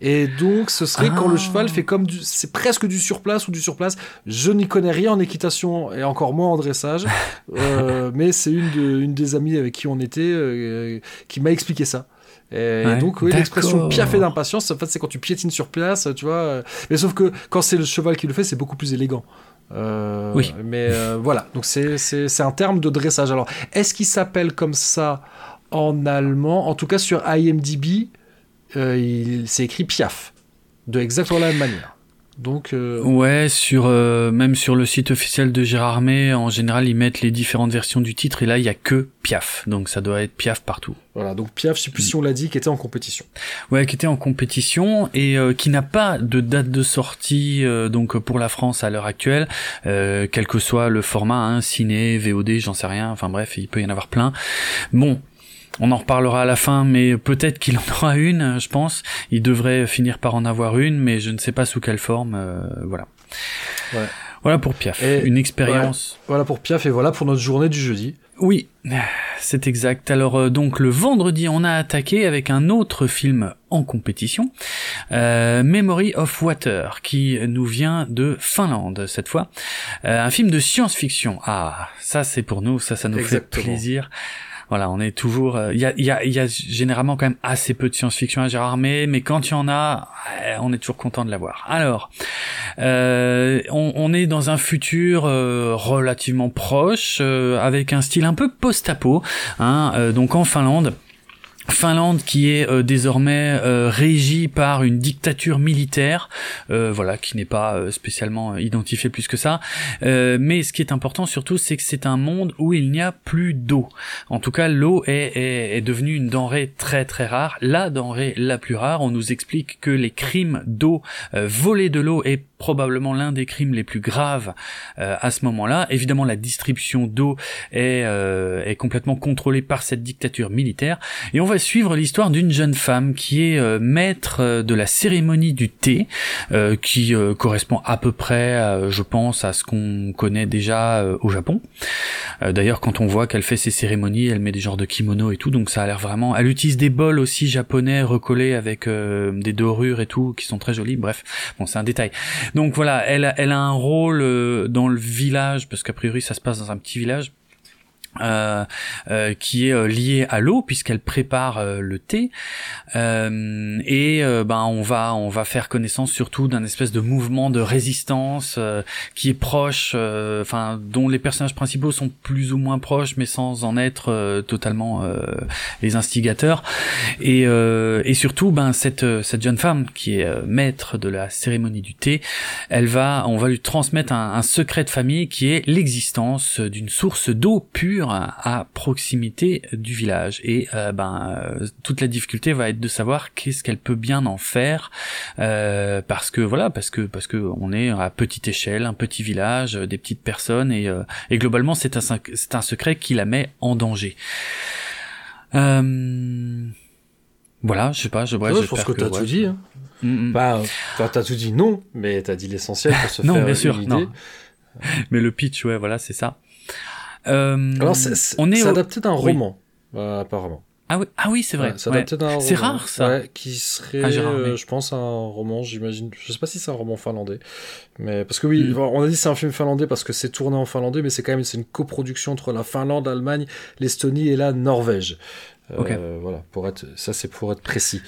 Et donc, ce serait quand le ah. cheval fait comme du. C'est presque du surplace ou du surplace. Je n'y connais rien en équitation et encore moins en dressage. euh, mais c'est une, de, une des amies avec qui on était euh, qui m'a expliqué ça. Et donc, oui, l'expression piaffer d'impatience, en fait, c'est quand tu piétines sur place, tu vois. Mais sauf que quand c'est le cheval qui le fait, c'est beaucoup plus élégant. Euh, oui. Mais euh, voilà, donc c'est un terme de dressage. Alors, est-ce qu'il s'appelle comme ça en allemand? En tout cas, sur IMDb, euh, il c'est écrit Piaf, de exactement la même manière. Donc euh, ouais, sur euh, même sur le site officiel de Gérard Gérardmer, en général, ils mettent les différentes versions du titre et là, il y a que Piaf, donc ça doit être Piaf partout. Voilà, donc Piaf, je sais plus si on l'a dit, qui était en compétition. Ouais, qui était en compétition et euh, qui n'a pas de date de sortie donc pour la France à l'heure actuelle, quel que soit le format, hein, ciné, VOD, j'en sais rien. Enfin bref, il peut y en avoir plein. Bon, on en reparlera à la fin, mais peut-être qu'il en aura une, je pense. Il devrait finir par en avoir une, mais je ne sais pas sous quelle forme. Euh, voilà. Voilà pour Piaf. une expérience. Voilà pour Piaf et voilà pour notre journée du jeudi. Oui, c'est exact. Alors euh, donc le vendredi, on a attaqué avec un autre film en compétition, euh, Memory of Water, qui nous vient de Finlande cette fois. un film de science-fiction. Ah, ça c'est pour nous, ça ça nous fait plaisir. Voilà, on est toujours. Il euh, y, a, y, a, généralement quand même assez peu de science-fiction à Gérard mais quand il y en a, on est toujours content de l'avoir. Alors, euh, on, est dans un futur euh, relativement proche, avec un style un peu post-apo, hein, donc en Finlande. Finlande qui est euh, désormais euh, régie par une dictature militaire, euh, voilà, qui n'est pas spécialement identifiée plus que ça. mais ce qui est important surtout, c'est que c'est un monde où il n'y a plus d'eau. En tout cas, l'eau est, est, est, devenue une denrée très très rare, la denrée la plus rare. On nous explique que les crimes d'eau, voler de l'eau est probablement l'un des crimes les plus graves à ce moment-là. Évidemment, la distribution d'eau est, est complètement contrôlée par cette dictature militaire. Et on va suivre l'histoire d'une jeune femme qui est euh, maître euh, de la cérémonie du thé, euh, qui correspond à peu près, je pense, à ce qu'on connaît déjà au Japon. D'ailleurs, quand on voit qu'elle fait ses cérémonies, elle met des genres de kimono et tout, donc ça a l'air vraiment. Elle utilise des bols aussi japonais recollés avec des dorures et tout, qui sont très jolis. Bref, bon, c'est un détail. Donc voilà, elle, elle a un rôle dans le village, parce qu'a priori ça se passe dans un petit village euh, euh, qui est euh, liée à l'eau puisqu'elle prépare euh, le thé. Et ben on va on va faire connaissance surtout d'un espèce de mouvement de résistance qui est proche enfin dont les personnages principaux sont plus ou moins proches mais sans en être totalement les instigateurs. Et et surtout ben cette cette jeune femme qui est maître de la cérémonie du thé elle va on va lui transmettre un, un secret de famille qui est l'existence d'une source d'eau pure à proximité du village et euh, ben euh, toute la difficulté va être de savoir qu'est-ce qu'elle peut bien en faire euh, parce que voilà parce que parce que on est à petite échelle un petit village des petites personnes et, et globalement c'est un c'est un secret qui la met en danger voilà je sais pas je, je pense que, t'as tout dit hein. Mm, mm. Bah, t'as tout dit non mais t'as dit l'essentiel pour se non, faire bien sûr, Non. mais le pitch ouais voilà c'est ça euh, Alors, c'est, on est adapté d'un roman, euh, apparemment. Ah oui, ah oui c'est vrai. c'est rare ça. qui serait, euh, je pense, un roman, j'imagine. Je sais pas si c'est un roman finlandais, mais parce que oui, mm. on a dit c'est un film finlandais parce que c'est tourné en finlandais, mais c'est quand même c'est une coproduction entre la Finlande, l'Allemagne, l'Estonie et la Norvège. Euh, voilà, pour être, ça c'est pour être précis.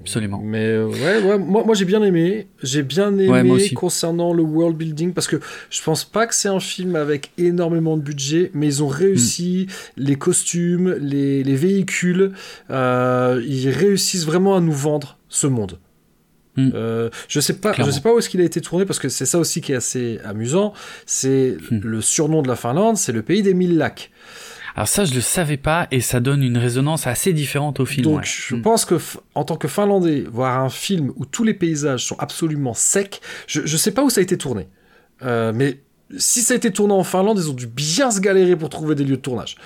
Absolument. Mais euh, ouais, ouais, moi, moi j'ai bien aimé. J'ai bien aimé concernant le world building parce que je pense pas que c'est un film avec énormément de budget, mais ils ont réussi hmm. les costumes, les, les véhicules. Euh, ils réussissent vraiment à nous vendre ce monde. Hmm. je sais pas, je sais pas où est-ce qu'il a été tourné parce que c'est ça aussi qui est assez amusant. C'est hmm. le surnom de la Finlande, c'est le pays des mille lacs. Alors ça, je le savais pas et ça donne une résonance assez différente au film. Donc je mm. pense que en tant que Finlandais, voir un film où tous les paysages sont absolument secs, je, je sais pas où ça a été tourné, euh, mais si ça a été tourné en Finlande, ils ont dû bien se galérer pour trouver des lieux de tournage.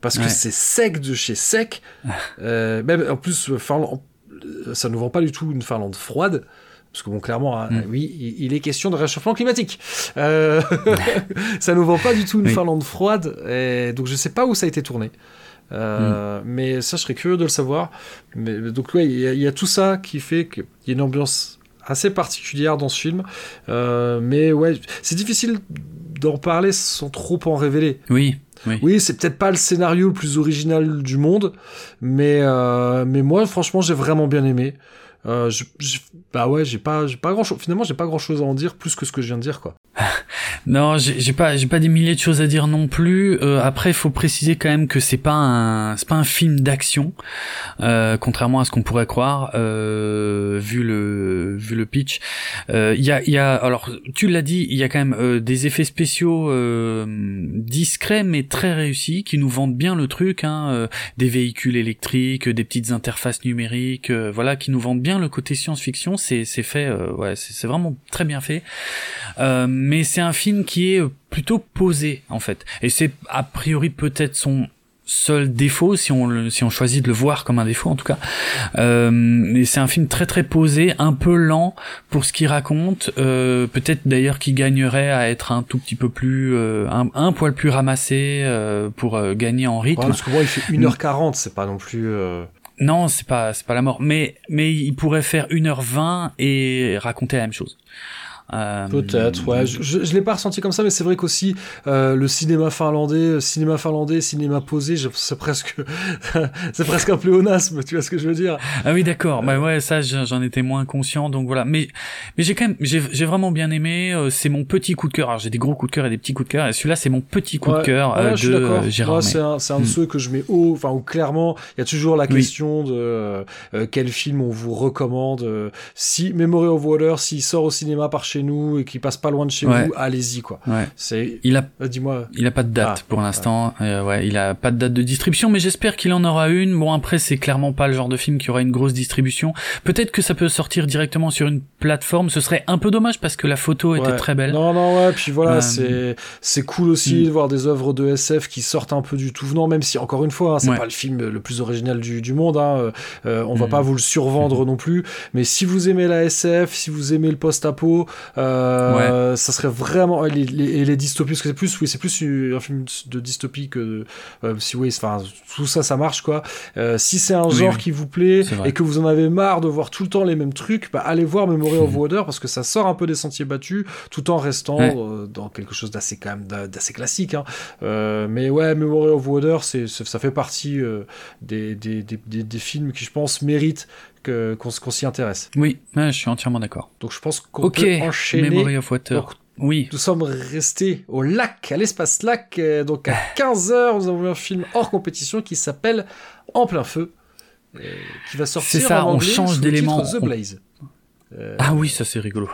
Parce que c'est sec de chez sec. euh, même en plus, Finlande, ça ne vend pas du tout une Finlande froide. Parce que bon, clairement, hein, mm. oui, il est question de réchauffement climatique. Euh, ça ne vend pas du tout une Finlande froide, et donc je ne sais pas où ça a été tourné. Euh, mm. Mais ça, je serais curieux de le savoir. Mais, donc oui, il y, a tout ça qui fait qu'il y a une ambiance assez particulière dans ce film. Euh, mais ouais, c'est difficile d'en parler sans trop en révéler. Oui. Oui, oui c'est peut-être pas le scénario le plus original du monde, mais, mais moi, franchement, j'ai vraiment bien aimé. Euh, bah ouais, j'ai pas, pas grand chose. Finalement, j'ai pas grand chose à en dire plus que ce que je viens de dire, quoi. Non, j'ai pas, j'ai pas des milliers de choses à dire non plus. Euh, après, il faut préciser quand même que c'est pas un, c'est pas un film d'action, euh, contrairement à ce qu'on pourrait croire euh, vu le, vu le pitch. Euh, il y a, il y a, alors tu l'as dit, il y a quand même euh, des effets spéciaux discrets mais très réussis qui nous vendent bien le truc, hein, des véhicules électriques, des petites interfaces numériques, voilà, qui nous vendent bien le côté science-fiction. C'est, c'est fait, ouais, c'est vraiment très bien fait. Mais c'est un film qui est plutôt posé en fait. Et c'est a priori peut-être son seul défaut si on si on choisit de le voir comme un défaut en tout cas. Euh, mais c'est un film très très posé un peu lent pour ce qu'il raconte. Euh, peut-être d'ailleurs qu'il gagnerait à être un tout petit peu plus euh, un, un, poil plus ramassé pour gagner en rythme. Parce que moi il fait 1h40 c'est pas non plus non c'est pas c'est pas la mort. Mais mais il pourrait faire 1h20 et raconter la même chose euh, Peut-être, ouais. Je, je, l'ai pas ressenti comme ça, mais c'est vrai qu'aussi euh, le cinéma finlandais, euh, cinéma finlandais, cinéma posé, c'est presque, c'est presque un pléonasme. Tu vois ce que je veux dire Ah oui, d'accord. Bah ouais, ça, j'en étais moins conscient, donc voilà. Mais, mais j'ai quand même, j'ai vraiment bien aimé. c'est mon petit coup de cœur. Alors j'ai des gros coups de cœur et des petits coups de cœur. Et celui-là, c'est mon petit coup de cœur ouais, de Gérard. C'est un, un de hmm. ceux que je mets haut. Enfin, où clairement, il y a toujours la question de quel film on vous recommande. si Memory of Water, s'il sort au cinéma par chez nous et qui passe pas loin de chez vous, allez-y quoi. C'est. Il a. Euh, dis-moi. Il a pas de date ah, pour l'instant. Euh, ouais, il a pas de date de distribution, mais j'espère qu'il en aura une. Bon après, c'est clairement pas le genre de film qui aura une grosse distribution. Peut-être que ça peut sortir directement sur une plateforme. Ce serait un peu dommage parce que la photo était très belle. Non non ouais. Puis voilà, euh, c'est c'est cool aussi hmm. de voir des œuvres de SF qui sortent un peu du tout venant, même si encore une fois, hein, c'est pas le film le plus original du, du monde. Hein. on va hmm. pas vous le survendre non plus. Mais si vous aimez la SF, si vous aimez le post-apo, euh, Ça serait vraiment et les, les, dystopies parce que c'est plus oui c'est plus un film de dystopie que euh, si oui enfin tout ça ça marche quoi. Euh, si c'est un genre qui vous plaît et que vous en avez marre de voir tout le temps les mêmes trucs, bah, allez voir Memory of Water parce que ça sort un peu des sentiers battus tout en restant dans quelque chose d'assez quand même d'assez classique. Hein. Mais ouais Memory of Water c'est ça fait partie des, des, des, des, films qui je pense méritent qu'on s'y intéresse. Oui, je suis entièrement d'accord. Donc je pense qu'on peut enchaîner. Memory of Water. oui. Nous sommes restés au lac, à l'espace lac. Euh, donc à 15h, nous avons vu un film hors compétition qui s'appelle En plein feu. Euh, qui va sortir C'est ça, on change d'élément. The Blaze. Euh, ah oui, ça c'est rigolo.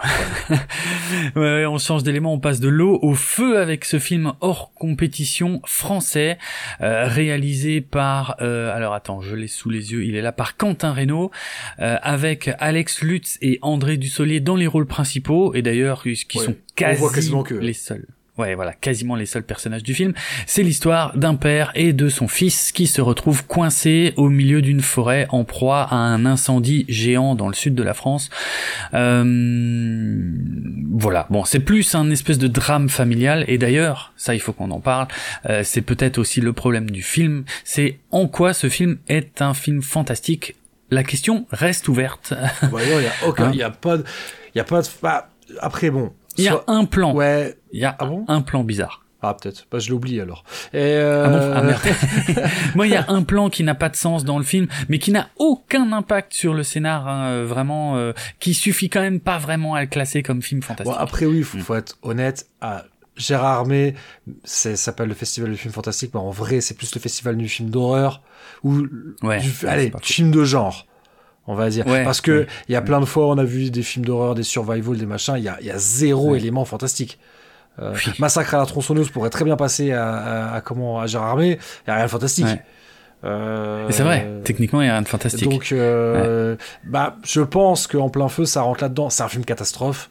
ouais, on change d'élément, on passe de l'eau au feu avec ce film hors compétition français, euh, réalisé par, euh, alors attends, je l'ai sous les yeux, il est là par Quentin Reynaud, avec Alex Lutz et André Dussolier dans les rôles principaux, et d'ailleurs qui sont quasi les seuls ouais, voilà, quasiment les seuls personnages du film. C'est l'histoire d'un père et de son fils qui se retrouvent coincés au milieu d'une forêt en proie à un incendie géant dans le sud de la France. Euh, voilà, bon, c'est plus un espèce de drame familial. Et d'ailleurs, ça, il faut qu'on en parle. Euh, c'est peut-être aussi le problème du film. C'est en quoi ce film est un film fantastique? La question reste ouverte. Voyons, il y a aucun, hein il y a pas, il a pas de, bah, après bon, il y a un plan. Ouais. Il y a ah un plan bizarre. Ah peut-être. Bah je l'oublie alors. Et euh... ah bon? Ah merde. Moi il y a un plan qui n'a pas de sens dans le film, mais qui n'a aucun impact sur le scénar, hein, euh, vraiment, euh, qui suffit quand même pas vraiment à le classer comme film fantastique. Bon, après oui, faut, mm. faut être honnête. À Gérard Armé, ça s'appelle le festival du film fantastique, mais en vrai c'est plus le festival du film d'horreur ou ouais, du, allez film de genre on va dire. Parce que il y a plein de fois, on a vu des films d'horreur, des survival, des machins, il y a, y a, zéro élément fantastique. Euh, Massacre à la tronçonneuse pourrait très bien passer à, à, comment à Gérard Armé, il y a rien de fantastique. Euh, c'est vrai, techniquement il y a rien de fantastique. Donc, euh, bah, je pense qu'en plein feu, ça rentre là-dedans. C'est un film catastrophe.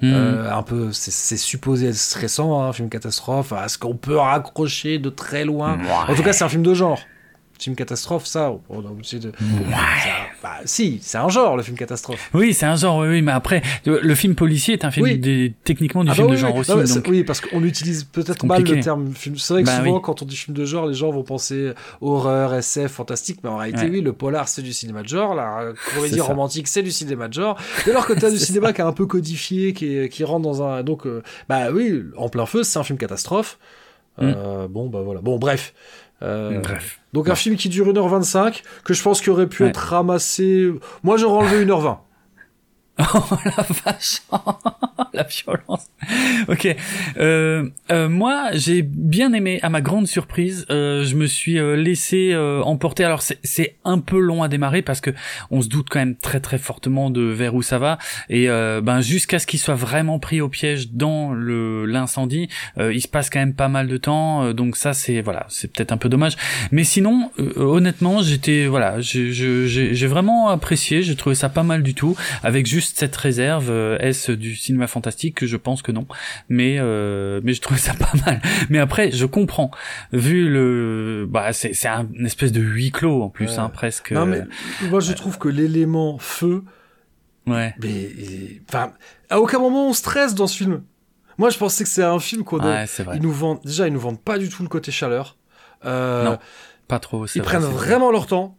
Hmm. Euh, un peu, c'est supposé être stressant, hein, un film catastrophe. Est-ce qu'on peut raccrocher de très loin? En tout cas, c'est un film de genre film catastrophe, ça, on est de. bah, si, c'est un genre, le film catastrophe. Oui, c'est un genre, oui, oui, mais après, le film policier est un film techniquement du ah film bah de genre aussi. donc... Oui, parce qu'on utilise peut-être mal le terme film. C'est vrai que bah souvent, quand on dit film de genre, les gens vont penser horreur, SF, fantastique, mais en réalité, oui, le polar, c'est du cinéma de genre, la comédie romantique, c'est du cinéma de genre. Dès lors que tu as du cinéma qui est un peu codifié, qui, qui rentre dans un. Donc, euh, bah oui, en plein feu, c'est un film catastrophe. Mm. Euh, bon, bah voilà. Bon, bref. Euh, Bref. Donc un film qui dure 1h25, que je pense qu'il aurait pu être ramassé... Moi j'aurais enlevé 1h20. oh la vache la violence. ok. Euh, euh, moi, j'ai bien aimé. À ma grande surprise, euh, je me suis euh, laissé euh, emporter. Alors, c'est un peu long à démarrer parce que on se doute quand même très très fortement de vers où ça va. Et ben jusqu'à ce qu'il soit vraiment pris au piège dans le l'incendie, il se passe quand même pas mal de temps. donc ça, c'est voilà, c'est peut-être un peu dommage. Mais sinon, honnêtement, j'étais voilà, j'ai vraiment apprécié. J'ai trouvé ça pas mal du tout. Avec juste cette réserve, est-ce du cinéma fantastique? Que je pense que non. Mais euh, mais je trouvais ça pas mal. Mais après, je comprends. Vu le, bah c'est c'est un une espèce de huis clos en plus, hein, presque. Non mais moi je trouve que l'élément feu. Ouais. Mais enfin, à aucun moment on stresse dans ce film. Moi, je pensais que c'est un film qu'on ouais, ils nous vendent déjà ils nous vendent pas du tout le côté chaleur. Euh, non, pas trop. Ils prennent vraiment leur temps.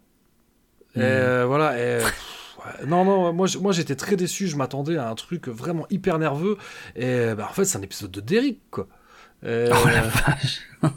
Et hmm. euh, voilà. Et, non, non, moi, moi j'étais très déçu, je m'attendais à un truc vraiment hyper nerveux, et bah, en fait c'est un épisode de Derrick, quoi. oh la vache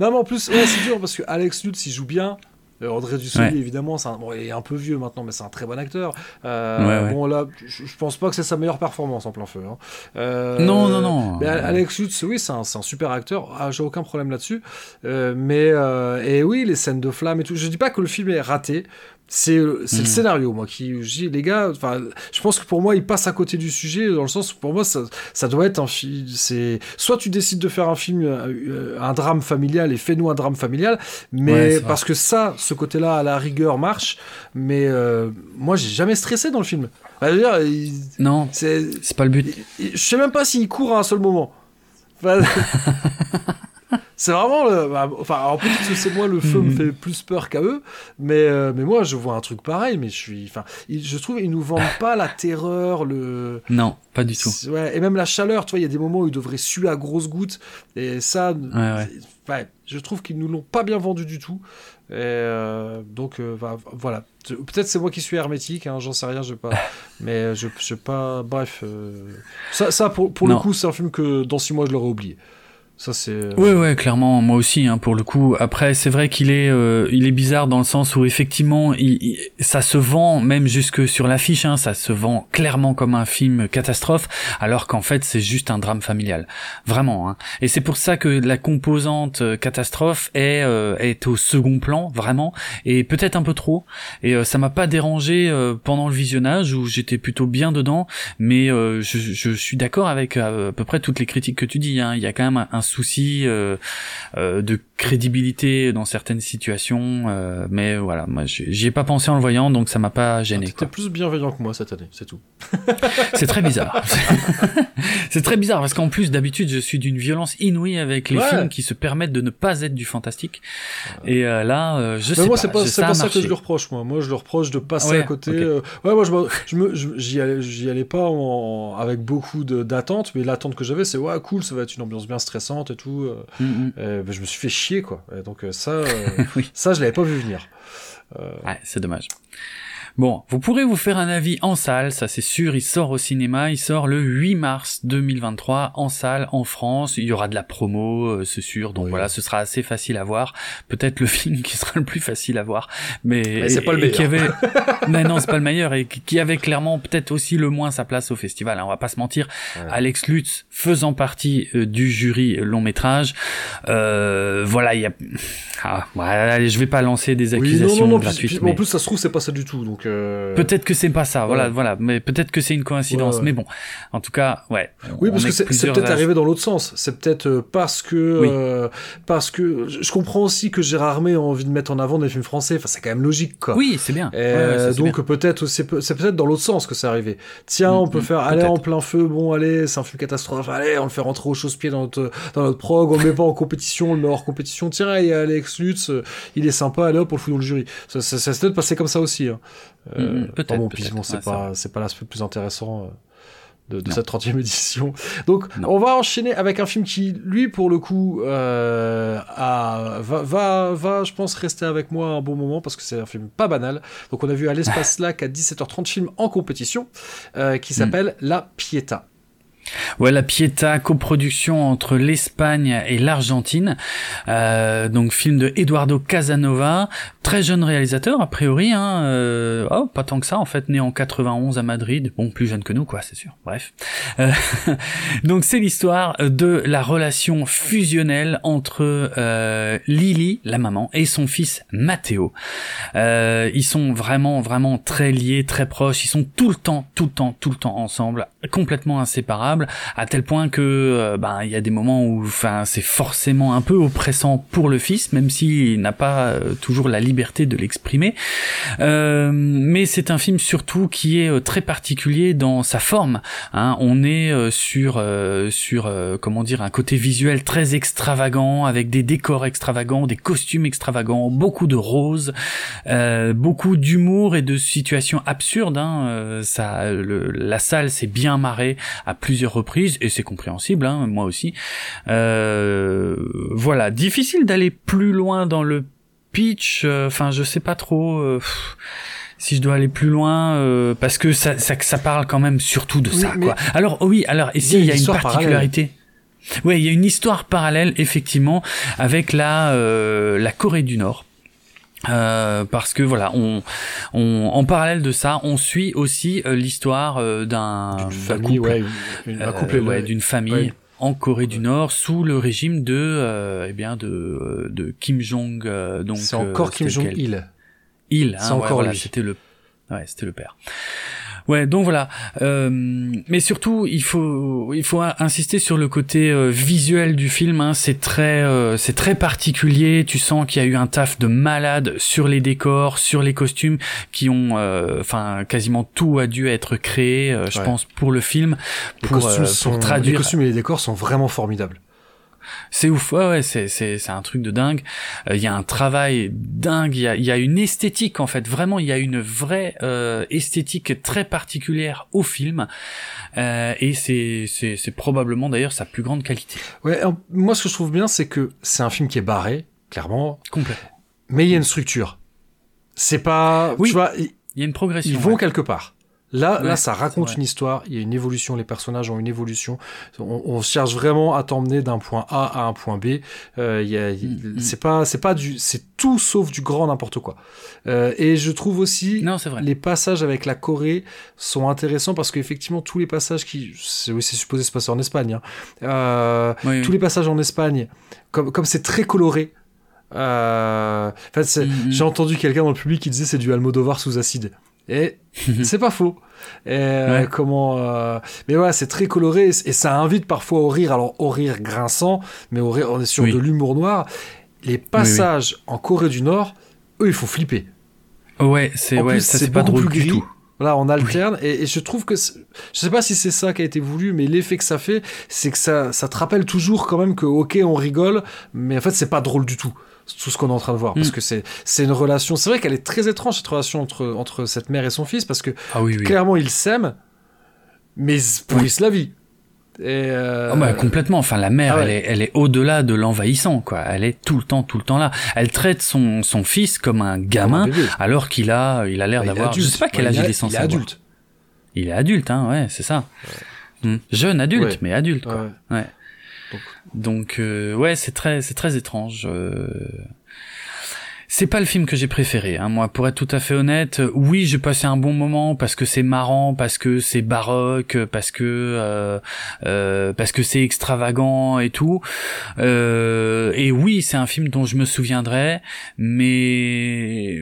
Non mais en plus, ouais, c'est dur, parce que Alex Lutz il joue bien, euh, André Dussolier, évidemment, c'est bon, il est un peu vieux maintenant, mais c'est un très bon acteur. Euh, Bon, là, je, pense pas que c'est sa meilleure performance en plein feu. Hein. Euh, non, non, non. Mais Alex Lutz, oui, c'est un, un, super acteur. Ah, J'ai aucun problème là-dessus. Euh, mais, euh, et oui, les scènes de flammes et tout. Je dis pas que le film est raté c'est c'est le hmm. scénario moi qui je dis les gars enfin je pense que pour moi il passe à côté du sujet dans le sens où pour moi ça, ça doit être un film c'est soit tu décides de faire un film euh, un drame familial et fais-nous un drame familial mais parce que ça ce côté-là à la rigueur marche mais euh, moi j'ai jamais stressé dans le film. Dire, non. c'est pas le but. je sais même pas s'il court à un seul moment c'est vraiment le. Bah, enfin, en peut-être que c'est moi le feu me mhm. fait plus peur qu'à eux, mais euh, mais moi je vois un truc pareil, mais je suis. Enfin, je trouve ils nous vendent pas la terreur, le. Non, pas du tout. Ouais, et même la chaleur, tu vois, il y a des moments où ils devraient suer à grosses gouttes, et ça. Ouais, ouais. je trouve qu'ils nous l'ont pas bien vendu du tout. Et euh, donc euh, voilà. Peut-être c'est moi qui suis hermétique, hein, j'en sais rien, je pas. Mais je, je pas. Bref, ça, ça pour, pour le coup, c'est un film que dans six mois je l'aurais oublié. Ça c'est. Euh, ouais ouais clairement moi aussi hein, pour le coup. Après c'est vrai qu'il est euh, il est bizarre dans le sens où effectivement il, ça se vend même jusque sur l'affiche hein, ça se vend clairement comme un film catastrophe alors qu'en fait c'est juste un drame familial vraiment. Hein. Et c'est pour ça que la composante euh, catastrophe est est au second plan vraiment et peut-être un peu trop et ça m'a pas dérangé pendant le visionnage où j'étais plutôt bien dedans mais je, je suis d'accord avec à, peu près toutes les critiques que tu dis. Hein. Il y a quand même un souci euh, euh, de crédibilité dans certaines situations, euh, mais voilà, moi j'y ai pas pensé en le voyant, donc ça m'a pas gêné. T'étais plus bienveillant que moi cette année, c'est tout. c'est très bizarre. c'est très bizarre parce qu'en plus d'habitude je suis d'une violence inouïe avec les films qui se permettent de ne pas être du fantastique. Et là, je sais moi, pas. c'est pas, ça que je lui reproche moi. Moi je lui reproche de passer à côté. ouais, moi je, me, j'y allais, j'y allais pas avec beaucoup d'attente, mais l'attente que j'avais c'est ouais cool, ça va être une ambiance bien stressante et tout. Euh, mm, mm. Euh, bah, je me suis fait chier, quoi. donc euh, ça, ça, je l'avais pas vu venir. Ouais, c'est dommage. Bon, vous pourrez vous faire un avis en salle, ça c'est sûr, il sort au cinéma, il sort le 8 mars 2023 en salle en France, il y aura de la promo, euh, c'est sûr, donc voilà, ce sera assez facile à voir. Peut-être le film qui sera le plus facile à voir, mais, c'est pas le meilleur. Qui avait... mais non, c'est pas le meilleur et qui avait clairement peut-être aussi le moins sa place au festival. Hein, on va pas se mentir. Alex Lutz faisant partie euh, du jury long métrage, euh, voilà, il y a. Ah, allez, je vais pas lancer des accusations gratuites. En plus, ça se trouve c'est pas ça du tout, donc. Euh, peut-être que c'est pas ça, voilà, voilà, mais peut-être que c'est une coïncidence, mais bon, en tout cas, ouais. Oui, parce que c'est peut-être arrivé dans l'autre sens. C'est peut-être euh, parce que euh, parce que je comprends aussi que Gérard May a envie de mettre en avant des films français. Enfin, c'est quand même logique, quoi. Oui, c'est bien. donc peut-être c'est peut-être dans l'autre sens que c'est arrivé. Tiens, on peut mm, faire aller en plein feu. Bon, allez, c'est un film catastrophe. Allez, on le fait rentrer au chausse-pied dans notre dans notre prog. On le met pas en compétition, on le met hors compétition. Tiens, il y a Alex Lutz, il est sympa. Allez hop, on le fout dans le jury. Ça, ça, ça, peut-être passer comme ça aussi. Hein. Euh, peut-être. Bon, bon c'est pas, c'est pas l'aspect le plus intéressant euh, de, cette 30e édition. Donc, on va enchaîner avec un film qui, lui, pour le coup, euh, a, va, va, va, je pense, rester avec moi un bon moment parce que c'est un film pas banal. Donc, on a vu à l'espace lac à 17h30 film en compétition qui mm. s'appelle La Pietà. Ouais, la Pieta, coproduction entre l'Espagne et l'Argentine. Euh, donc film de Eduardo Casanova, très jeune réalisateur a priori. Hein, euh, oh, pas tant que ça en fait, né en 91 à Madrid. Bon, plus jeune que nous quoi, c'est sûr. Bref. Euh, donc c'est l'histoire de la relation fusionnelle entre euh, Lily, la maman, et son fils Matteo. Euh, ils sont vraiment vraiment très liés, très proches. Ils sont tout le temps, tout le temps, tout le temps ensemble, complètement inséparables à tel point que euh, ben il y a des moments où enfin c'est forcément un peu oppressant pour le fils même s'il n'a pas euh, toujours la liberté de l'exprimer euh, mais c'est un film surtout qui est très particulier dans sa forme hein. on est sur sur comment dire un côté visuel très extravagant avec des décors extravagants des costumes extravagants beaucoup de roses beaucoup d'humour et de situations absurdes hein. ça la salle s'est bien marrée à plusieurs reprises et c'est compréhensible, hein, moi aussi. Euh, voilà, difficile d'aller plus loin dans le pitch. Euh, enfin, je sais pas trop. Euh, si je dois aller plus loin, parce que ça, ça, ça, parle quand même surtout de ça, quoi. Alors oui, alors ici il y a, une particularité. Oui, il y a une histoire parallèle effectivement avec la la Corée du Nord. Euh, parce que voilà, on, on, en parallèle de ça, on suit aussi euh, l'histoire euh, d'un couple, ouais, d'une famille en Corée du Nord sous le régime de, eh bien, de, de Kim Jong. donc c'est encore Kim Jong Il. Il, hein, c'est encore lui. C'était le, ouais, c'était le père. Ouais, donc voilà. Euh, mais surtout, il faut il faut insister sur le côté euh, visuel du film. Hein. C'est très euh, c'est très particulier. Tu sens qu'il y a eu un taf de malade sur les décors, sur les costumes, qui ont enfin quasiment tout a dû être créé. Je pense pour le film. Les costumes sont, traduire. Les costumes et les décors sont vraiment formidables. C'est ouf, ouais, ouais c'est, c'est, c'est un truc de dingue. Il y a un travail dingue, il y a, y a une esthétique en fait, vraiment, il y a une vraie euh, esthétique très particulière au film. Euh, et c'est, c'est, c'est probablement d'ailleurs sa plus grande qualité. Ouais, moi ce que je trouve bien, c'est que c'est un film qui est barré, clairement. Complètement. Mais il y a une structure. C'est pas, oui, tu vois, il y a une progression. Ils vont quelque part. Là, là, ça raconte une histoire. Il y a une évolution. Les personnages ont une évolution. On, cherche vraiment à t'emmener d'un point A à un point B. Euh, y a, mm, mm. c'est pas, c'est pas du, c'est tout sauf du grand n'importe quoi. Euh, et je trouve aussi non, vrai. les passages avec la Corée sont intéressants parce qu'effectivement tous les passages qui, c'est oui, c'est supposé se passer en Espagne. Hein. Euh, tous les passages en Espagne, comme comme c'est très coloré. Euh, en fait, mm, j'ai entendu quelqu'un dans le public qui disait c'est du Almodovar sous acide. Et c'est pas faux. Et comment euh, Mais voilà, c'est très coloré et ça invite parfois au rire. Alors au rire grinçant, mais au rire, on est sur de l'humour noir. Les passages en Corée du Nord, eux, il faut flipper. Ouais, c'est ouais, c'est pas drôle du tout. Voilà, on alterne et, je trouve que je sais pas si c'est ça qui a été voulu, mais l'effet que ça fait, c'est que ça, ça te rappelle toujours quand même que ok, on rigole, mais en fait c'est pas drôle du tout tout ce qu'on est en train de voir. Parce mm. que c'est, c'est une relation. C'est vrai qu'elle est très étrange, cette relation entre, entre cette mère et son fils, parce que ah clairement, ils s'aiment, mais ils pourrissent la vie. Et euh... oh bah, complètement. Enfin, la mère, ah elle est, elle est au-delà de l'envahissant, quoi. Elle est tout le temps, tout le temps là. Elle traite son, son fils comme un gamin, alors qu'il a, il a l'air bah, d'avoir. Je sais pas quel âge il est censé Il est adulte. Il est adulte, hein, ouais, c'est ça. Hmm. Jeune adulte, mais adulte, quoi. Ouais. Donc euh, ouais, c'est très c'est très étrange. Euh... C'est pas le film que j'ai préféré, hein. moi. Pour être tout à fait honnête, oui, j'ai passé un bon moment parce que c'est marrant, parce que c'est baroque, parce que euh, euh, parce que c'est extravagant et tout. Euh, et oui, c'est un film dont je me souviendrai, mais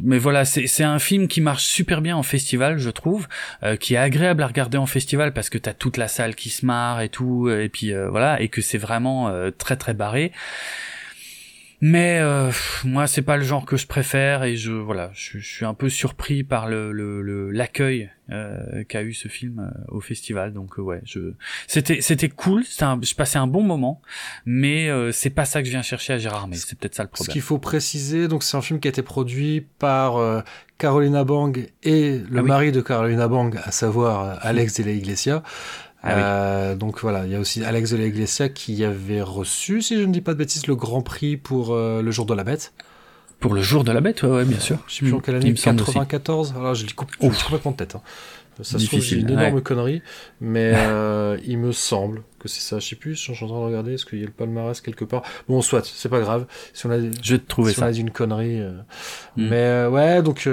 mais voilà, c'est un film qui marche super bien en festival, je trouve, euh, qui est agréable à regarder en festival parce que t'as toute la salle qui se marre et tout, et puis euh, voilà, et que c'est vraiment euh, très très barré. Mais euh, moi, c'est pas le genre que je préfère et je voilà, je, suis un peu surpris par le l'accueil euh, qu'a eu ce film euh, au festival. Donc euh, ouais, je c'était c'était cool, un... je passais un bon moment, mais c'est pas ça que je viens chercher à Gérard Mais c'est peut-être ça le problème. Ce qu'il faut préciser, donc c'est un film qui a été produit par Carolina Bang et le ah mari de Carolina Bang, à savoir Alex de la Iglesia. Ah donc voilà, il y a aussi Alex de la Iglesia qui avait reçu, si je ne dis pas de bêtises, le Grand Prix pour le jour de la bête. Pour le jour de la bête, ouais, bien sûr. Je sais plus en quelle année, 94. Alors je dis complètement de tête. Hein. Ça se trouve, j'ai une énorme connerie, mais euh, il me semble que c'est ça. Je sais plus, je suis en train de regarder, est-ce qu'il y a le palmarès quelque part? Bon, soit, c'est pas grave. Si on a, je vais te trouver si ça. on a une connerie. Euh. Mm. Mais euh, ouais, donc,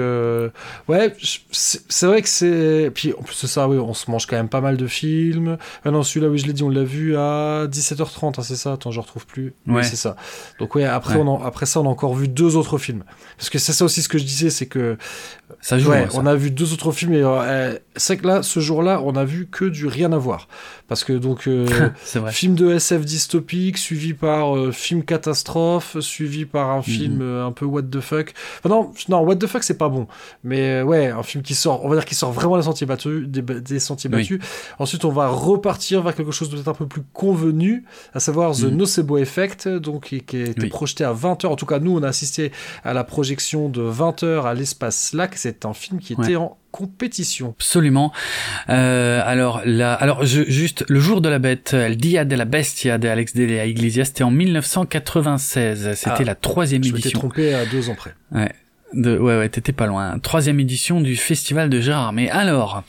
ouais, c'est vrai que c'est. Puis en plus de ça, oui, on se mange quand même pas mal de films. Ah non, celui-là, oui, je l'ai dit, on l'a vu à 17h30, hein, c'est ça? Attends, je retrouve plus. Ouais. Oui, c'est ça. Donc, ouais, après, On après ça, on a encore vu deux autres films. Parce que c'est ça aussi ce que je disais, c'est que. Ça joue. Ouais, on a vu deux autres films et c'est que là, ce jour-là, on a vu que du rien à voir. Parce que donc, euh, film de SF dystopique, suivi par euh, film catastrophe, suivi par un film mhm. euh, un peu what the fuck. non, non, what the fuck, c'est pas bon. Mais ouais, un film qui sort, on va dire qui sort vraiment des sentiers battus. Des, sentiers battus. Ensuite, on va repartir vers quelque chose de peut-être un peu plus convenu, à savoir The mhm. Nocebo Effect, donc qui, qui a été projeté à 20h. En tout cas, nous, on a assisté à la projection de 20h à l'espace Lac. C'est un film qui était en compétition. Absolument. Euh, alors là, alors je, juste le jour de la bête, El Dia de la Bestia de Alex de la Iglesia, c'était en 1996. C'était ah, la troisième édition. Je trompé à deux ans près. Ouais. De, ouais, ouais, t'étais pas loin. Troisième édition du festival de Gérard. Mais alors,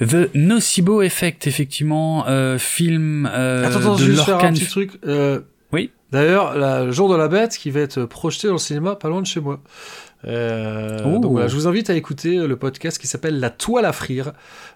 The Nocebo Effect, effectivement, euh, film euh, attends, attends, de juste faire un petit truc. Euh, oui. D'ailleurs, le jour de la bête qui va être projeté dans le cinéma pas loin de chez moi. Euh, donc voilà, je vous invite à écouter le podcast qui s'appelle La toile à frire.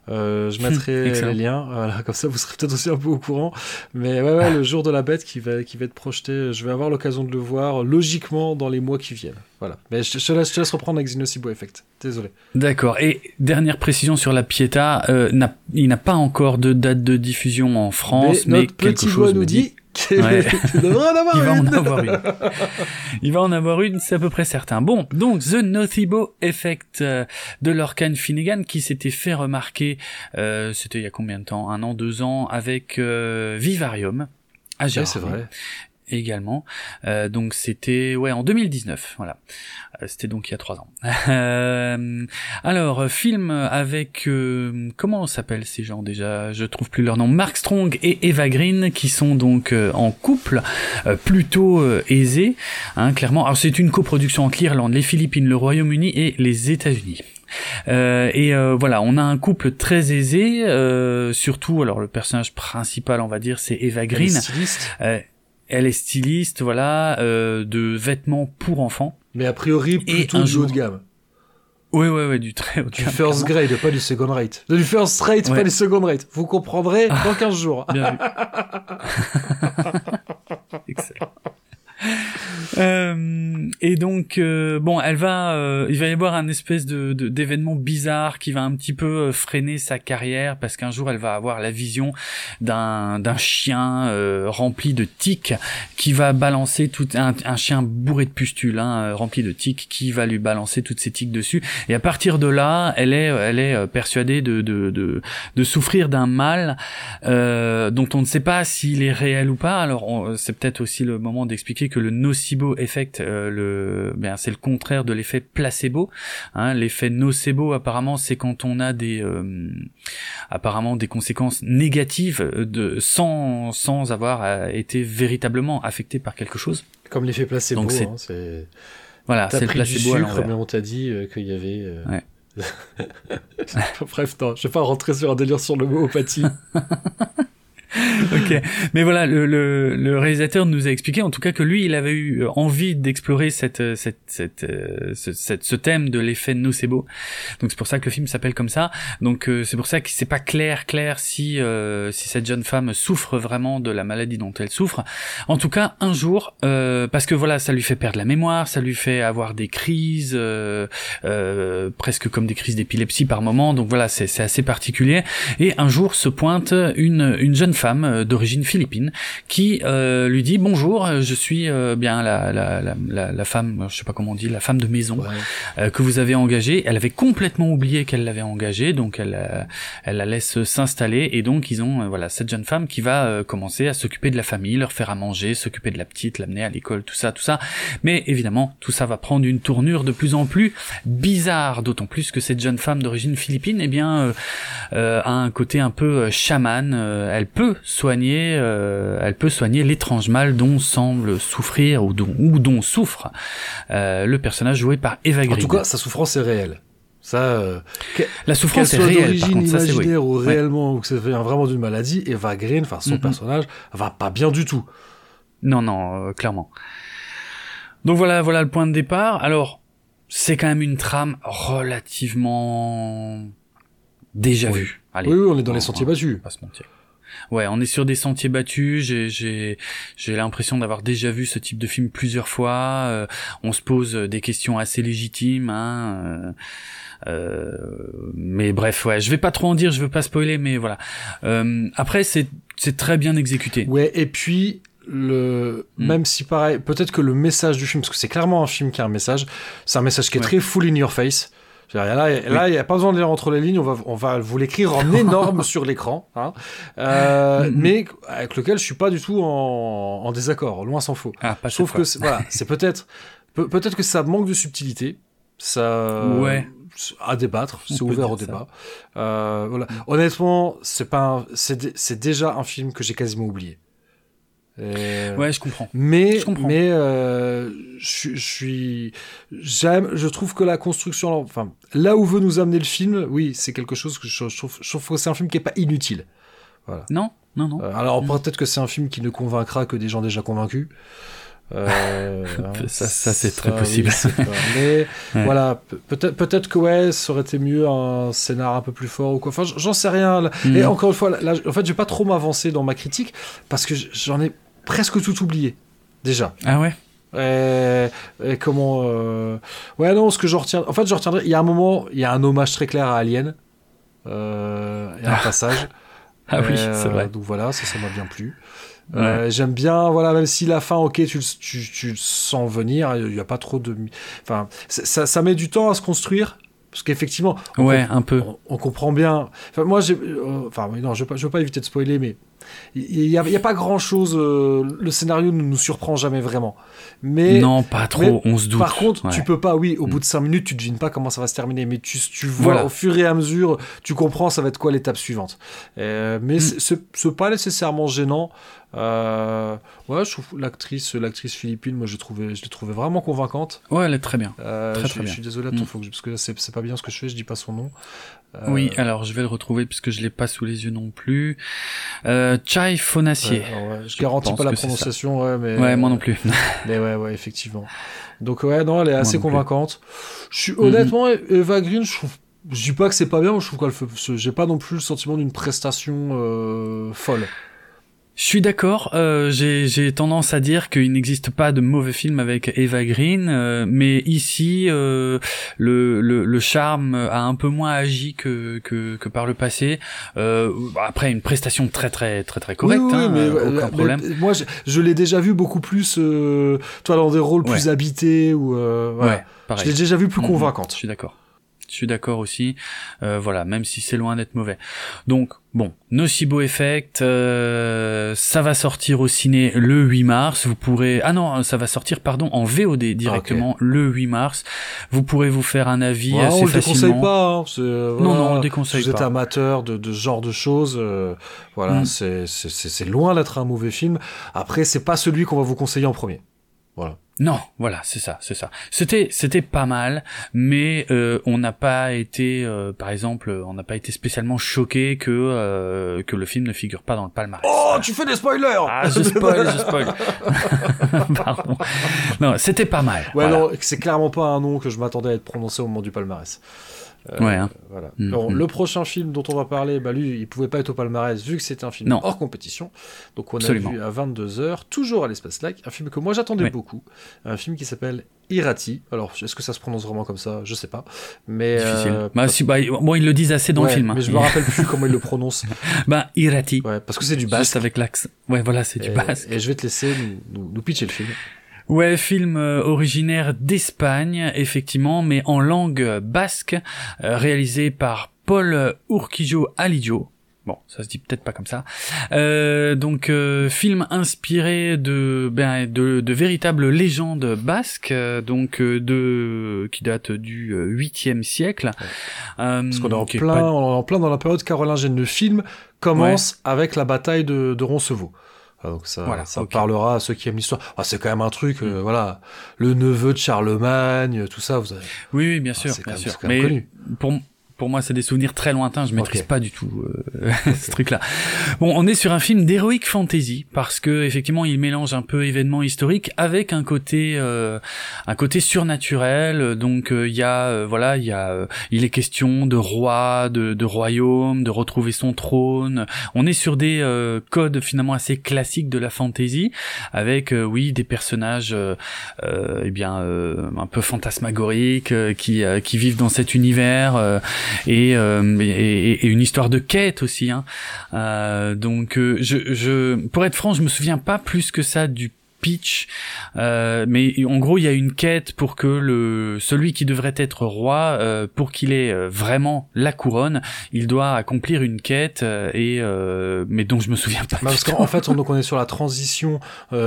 Euh, je mettrai les liens, voilà, comme ça vous serez peut-être aussi un peu au courant. Mais ouais, ouais, le jour de la bête qui va, qui va être projeté, je vais avoir l'occasion de le voir logiquement dans les mois qui viennent. Voilà. Mais je, te, laisse, je te laisse reprendre avec Xenosibo Effect. Désolé. D'accord. Et dernière précision sur la Pieta, euh, il n'a pas encore de date de diffusion en France, mais, notre quelque petit chose nous dit il va en avoir une. Il va en avoir une, c'est à peu près certain. Bon, donc The Nocebo Effect euh, de Lorcan Finnegan qui s'était fait remarquer, euh, c'était il y a combien de temps? Un an, deux ans, avec euh, Vivarium. Ah, c'est vrai également. Euh, donc c'était ouais en 2019, voilà. Euh, c'était donc il y a trois ans. Euh, alors film avec comment s'appellent ces gens déjà? Je trouve plus leur nom. Mark Strong et Eva Green qui sont donc en couple plutôt aisé, hein, clairement. Alors c'est une coproduction entre l'Irlande, les Philippines, le Royaume-Uni et les États-Unis. Euh, et euh, voilà, on a un couple très aisé, euh, surtout, alors le personnage principal, on va dire, c'est Eva Green. Elle est styliste, voilà, euh, de vêtements pour enfants. Mais a priori plutôt du haut de gamme. Oui, oui, oui, du très haut de gamme. Du first grade, pas du second rate. Du first rate, pas du second rate. Vous comprendrez dans 15 jours. Bien vu. Excellent. Euh, et donc euh, bon, elle va, euh, il va y avoir un espèce de d'événement bizarre qui va un petit peu freiner sa carrière parce qu'un jour elle va avoir la vision d'un d'un chien rempli de tiques qui va balancer tout un, chien bourré de pustules, hein, rempli de tiques qui va lui balancer toutes ces tiques dessus. Et à partir de là, elle est elle est persuadée de de de, de souffrir d'un mal dont on ne sait pas s'il est réel ou pas. Alors c'est peut-être aussi le moment d'expliquer que le nocebo effect, euh, le, ben, c'est le contraire de l'effet placebo. Hein. L'effet nocebo, apparemment, c'est quand on a des, euh, apparemment des conséquences négatives de sans sans avoir euh, été véritablement affecté par quelque chose. Comme l'effet placebo, Donc c'est, hein, c'est... voilà, c'est le placebo. Du sucre, mais on t'a dit qu'il y avait. Ouais. Bref, non, je vais pas rentrer sur un délire sur l'homéopathie. ok, mais voilà, le, le, le, réalisateur nous a expliqué, en tout cas, que lui, il avait eu euh, envie d'explorer cette, euh, cette, cette, euh, ce, ce, thème de l'effet nocebo. Donc c'est pour ça que le film s'appelle comme ça. Donc c'est pour ça que c'est pas clair, clair si si cette jeune femme souffre vraiment de la maladie dont elle souffre. En tout cas, un jour, parce que voilà, ça lui fait perdre la mémoire, ça lui fait avoir des crises, presque comme des crises d'épilepsie par moment. Donc voilà, c'est assez particulier. Et un jour se pointe une une jeune femme femme euh, d'origine philippine qui euh, lui dit bonjour, euh, je suis bien la, la, la, la, femme, je sais pas comment on dit, la femme de maison que vous avez engagée. Elle avait complètement oublié qu'elle l'avait engagée, donc elle, elle la laisse s'installer et donc ils ont voilà cette jeune femme qui va commencer à s'occuper de la famille, leur faire à manger, s'occuper de la petite, l'amener à l'école, tout ça, tout ça. Mais évidemment, tout ça va prendre une tournure de plus en plus bizarre, d'autant plus que cette jeune femme d'origine philippine, eh bien, a un côté un peu chaman. elle peut soigner, euh, elle peut soigner l'étrange mal dont semble souffrir ou dont, ou dont souffre euh, le personnage joué par Eva Green. En tout cas, sa souffrance est réelle. Ça, euh, la souffrance est réelle, d'origine imaginaire ou réellement, ou que ça vient vraiment d'une maladie, Eva Green, enfin son personnage, va pas bien du tout. Non, non, clairement. Donc voilà, voilà le point de départ. Alors, c'est quand même une trame relativement déjà vue. oui, oui, on est dans les sentiers battus. Pas se mentir. Ouais, on est sur des sentiers battus. J'ai j'ai j'ai l'impression d'avoir déjà vu ce type de film plusieurs fois. Euh, on se pose des questions assez légitimes. Hein, euh, euh, mais bref, ouais, je vais pas trop en dire, je veux pas spoiler, mais voilà. Euh, après, c'est c'est très bien exécuté. Ouais, et puis le mm. même si pareil, peut-être que le message du film, parce que c'est clairement un film qui a un message, c'est un message qui est très full in your face. Là, il n'y a pas besoin de lire entre les lignes, on va, on va vous l'écrire en énorme sur l'écran, hein, euh, mais avec lequel je suis pas du tout en, en désaccord, loin s'en faut. Ah, pas Sauf que voilà, c'est peut-être peut-être que ça manque de subtilité, ça ouais. à débattre, c'est ouvert au débat. Euh, voilà. Honnêtement, c'est pas c'est déjà un film que j'ai quasiment oublié. Euh, ouais, je comprends. Mais, je mais euh, je, suis, j'aime, je trouve que la construction, enfin, là où veut nous amener le film, oui, c'est quelque chose que je, trouve, je trouve que c'est un film qui est pas inutile. Voilà. Non, non, non. Euh, alors peut-être que c'est un film qui ne convaincra que des gens déjà convaincus. Euh, ça, ça c'est très possible. mais voilà, peut-être peut-être que ouais, ça aurait été mieux un scénar un peu plus fort ou quoi. Enfin, j'en sais rien. Et mm. encore une fois, là, en fait, je vais pas trop m'avancer dans ma critique parce que j'en ai presque tout oublié, déjà. Ah ouais? Et, comment euh... ouais non ce que je retiens en fait je retiendrai il y a un moment il y a un hommage très clair à Alien euh, et un ah. passage. Ah oui c'est vrai. donc voilà ça ça m'a bien plu. Euh, j'aime bien voilà même si la fin ok tu, tu, sens venir il n'y a pas trop de enfin ça, ça met du temps à se construire parce qu'effectivement ouais un peu. on, comprend bien. Enfin moi j'ai euh, enfin non je veux je veux pas éviter de spoiler mais il n'y a, a, pas grand chose. Euh, le scénario ne nous surprend jamais vraiment. Mais non, pas trop. on se doute. Par contre, tu peux pas. Oui, au mm. bout de 5 minutes, tu devines pas comment ça va se terminer, mais tu, tu vois au fur et à mesure, tu comprends ça va être quoi l'étape suivante. Euh, mais mm. ce pas nécessairement gênant. Euh, ouais, je trouve l'actrice, l'actrice philippine, moi, je trouvé, je l'ai trouvée vraiment convaincante. Ouais, elle est très bien. Euh, très, je, très je suis désolé, attends, mm. faut que, parce que c'est, c'est pas bien ce que je fais, je dis pas son nom. Euh... Oui, alors je vais le retrouver puisque je l'ai pas sous les yeux non plus. Euh, Chai Fonacier. Ouais, ouais, je, je garantis pas la prononciation, ouais, mais. Ouais, moi non plus. mais ouais, ouais, effectivement. Donc ouais, non, elle est assez convaincante. Je suis honnêtement, mm-hmm. Eva Green, je trouve je dis pas que c'est pas bien, je trouve qu'elle fait, j'ai pas non plus le sentiment d'une prestation euh, folle. Je suis d'accord. Euh, J'ai tendance à dire qu'il n'existe pas de mauvais film avec Eva Green, euh, mais ici euh, le, le, le, charme a un peu moins agi que, que, que par le passé. Euh, après une prestation très très très très correcte, oui, hein, mais, aucun problème. moi, je, je l'ai déjà vu beaucoup plus, toi dans des rôles plus habités ou. ouais, pareil. Je l'ai déjà vu plus mm-hmm. convaincante. Je suis d'accord. Je suis d'accord aussi. Euh, voilà, même si c'est loin d'être mauvais. Donc, bon, Nocibo Effect, euh, ça va sortir au ciné le 8 mars. Vous pourrez... Ah non, ça va sortir, pardon, en VOD directement le 8 mars. Vous pourrez vous faire un avis assez facilement. On le déconseille pas. Hein. Euh, non, non, on le déconseille pas. Vous êtes amateur de, de ce genre de choses. Euh, voilà, mm. c'est loin d'être un mauvais film. Après, c'est pas celui qu'on va vous conseiller en premier. Voilà. Non, voilà, c'est ça, c'est ça. C'était, c'était pas mal, mais euh, on n'a pas été, euh, par exemple, on n'a pas été spécialement choqué que euh, que le film ne figure pas dans le palmarès. Oh, tu fais des spoilers Ah, je spoil, je spoil. Pardon. Non, c'était pas mal. Ouais, non, c'est clairement pas un nom que je m'attendais à être prononcé au moment du palmarès. Euh, ouais. Hein. Voilà. Mm, mm. Le prochain film dont on va parler, bah lui, il pouvait pas être au palmarès vu que c'était un film hors compétition. Donc on a vu à 22h, toujours à l'espace like, un film que moi j'attendais beaucoup, un film qui s'appelle Irati. Alors est-ce que ça se prononce vraiment comme ça? Je sais pas. Mais euh, bah, si, bah, bon, ils le disent assez dans le film. Hein. Mais je me rappelle plus comment ils le prononcent. bah Irati. Ouais, parce que c'est du basque. avec l'accent. Ouais, voilà, c'est du basque. Et je vais te laisser nous, nous pitcher le film. Ouais, film euh, originaire d'Espagne, effectivement, mais en langue basque, euh, réalisé par Paul Urquijo Alidio. Bon, ça se dit peut-être pas comme ça. Euh, donc, film inspiré de, ben, de, de véritables légendes basques, donc de qui date du 8e siècle. Parce qu'on est en plein, en plein dans la période carolingienne. Le film commence avec la bataille de, de Roncevaux. Donc ça, ça parlera à ceux qui aiment l'histoire. Ah, c'est quand même un truc, mm. voilà, le neveu de Charlemagne, tout ça. Vous avez... Oui, oui, bien sûr, bien sûr. Mais connu. pour pour moi, c'est des souvenirs très lointains. Je maîtrise pas du tout euh, ce truc-là. Bon, on est sur un film d'heroic fantasy parce que effectivement, il mélange un peu événements historiques avec un côté, euh, un côté surnaturel. Donc, euh, il y a, voilà, il y a, il est question de roi, de, de royaume, de retrouver son trône. On est sur des codes finalement assez classiques de la fantasy, avec, oui, des personnages, eh bien, un peu fantasmagoriques qui qui vivent dans cet univers. Euh, et, et, une histoire de quête aussi. Hein. Euh, donc, euh, je, je, pour être franc, je me souviens pas plus que ça du pitch, euh, mais en gros il y a une quête pour que le celui qui devrait être roi, euh, pour qu'il ait euh, vraiment la couronne, il doit accomplir une quête et mais dont je me souviens pas. Parce qu'en fait on, donc on est sur la transition,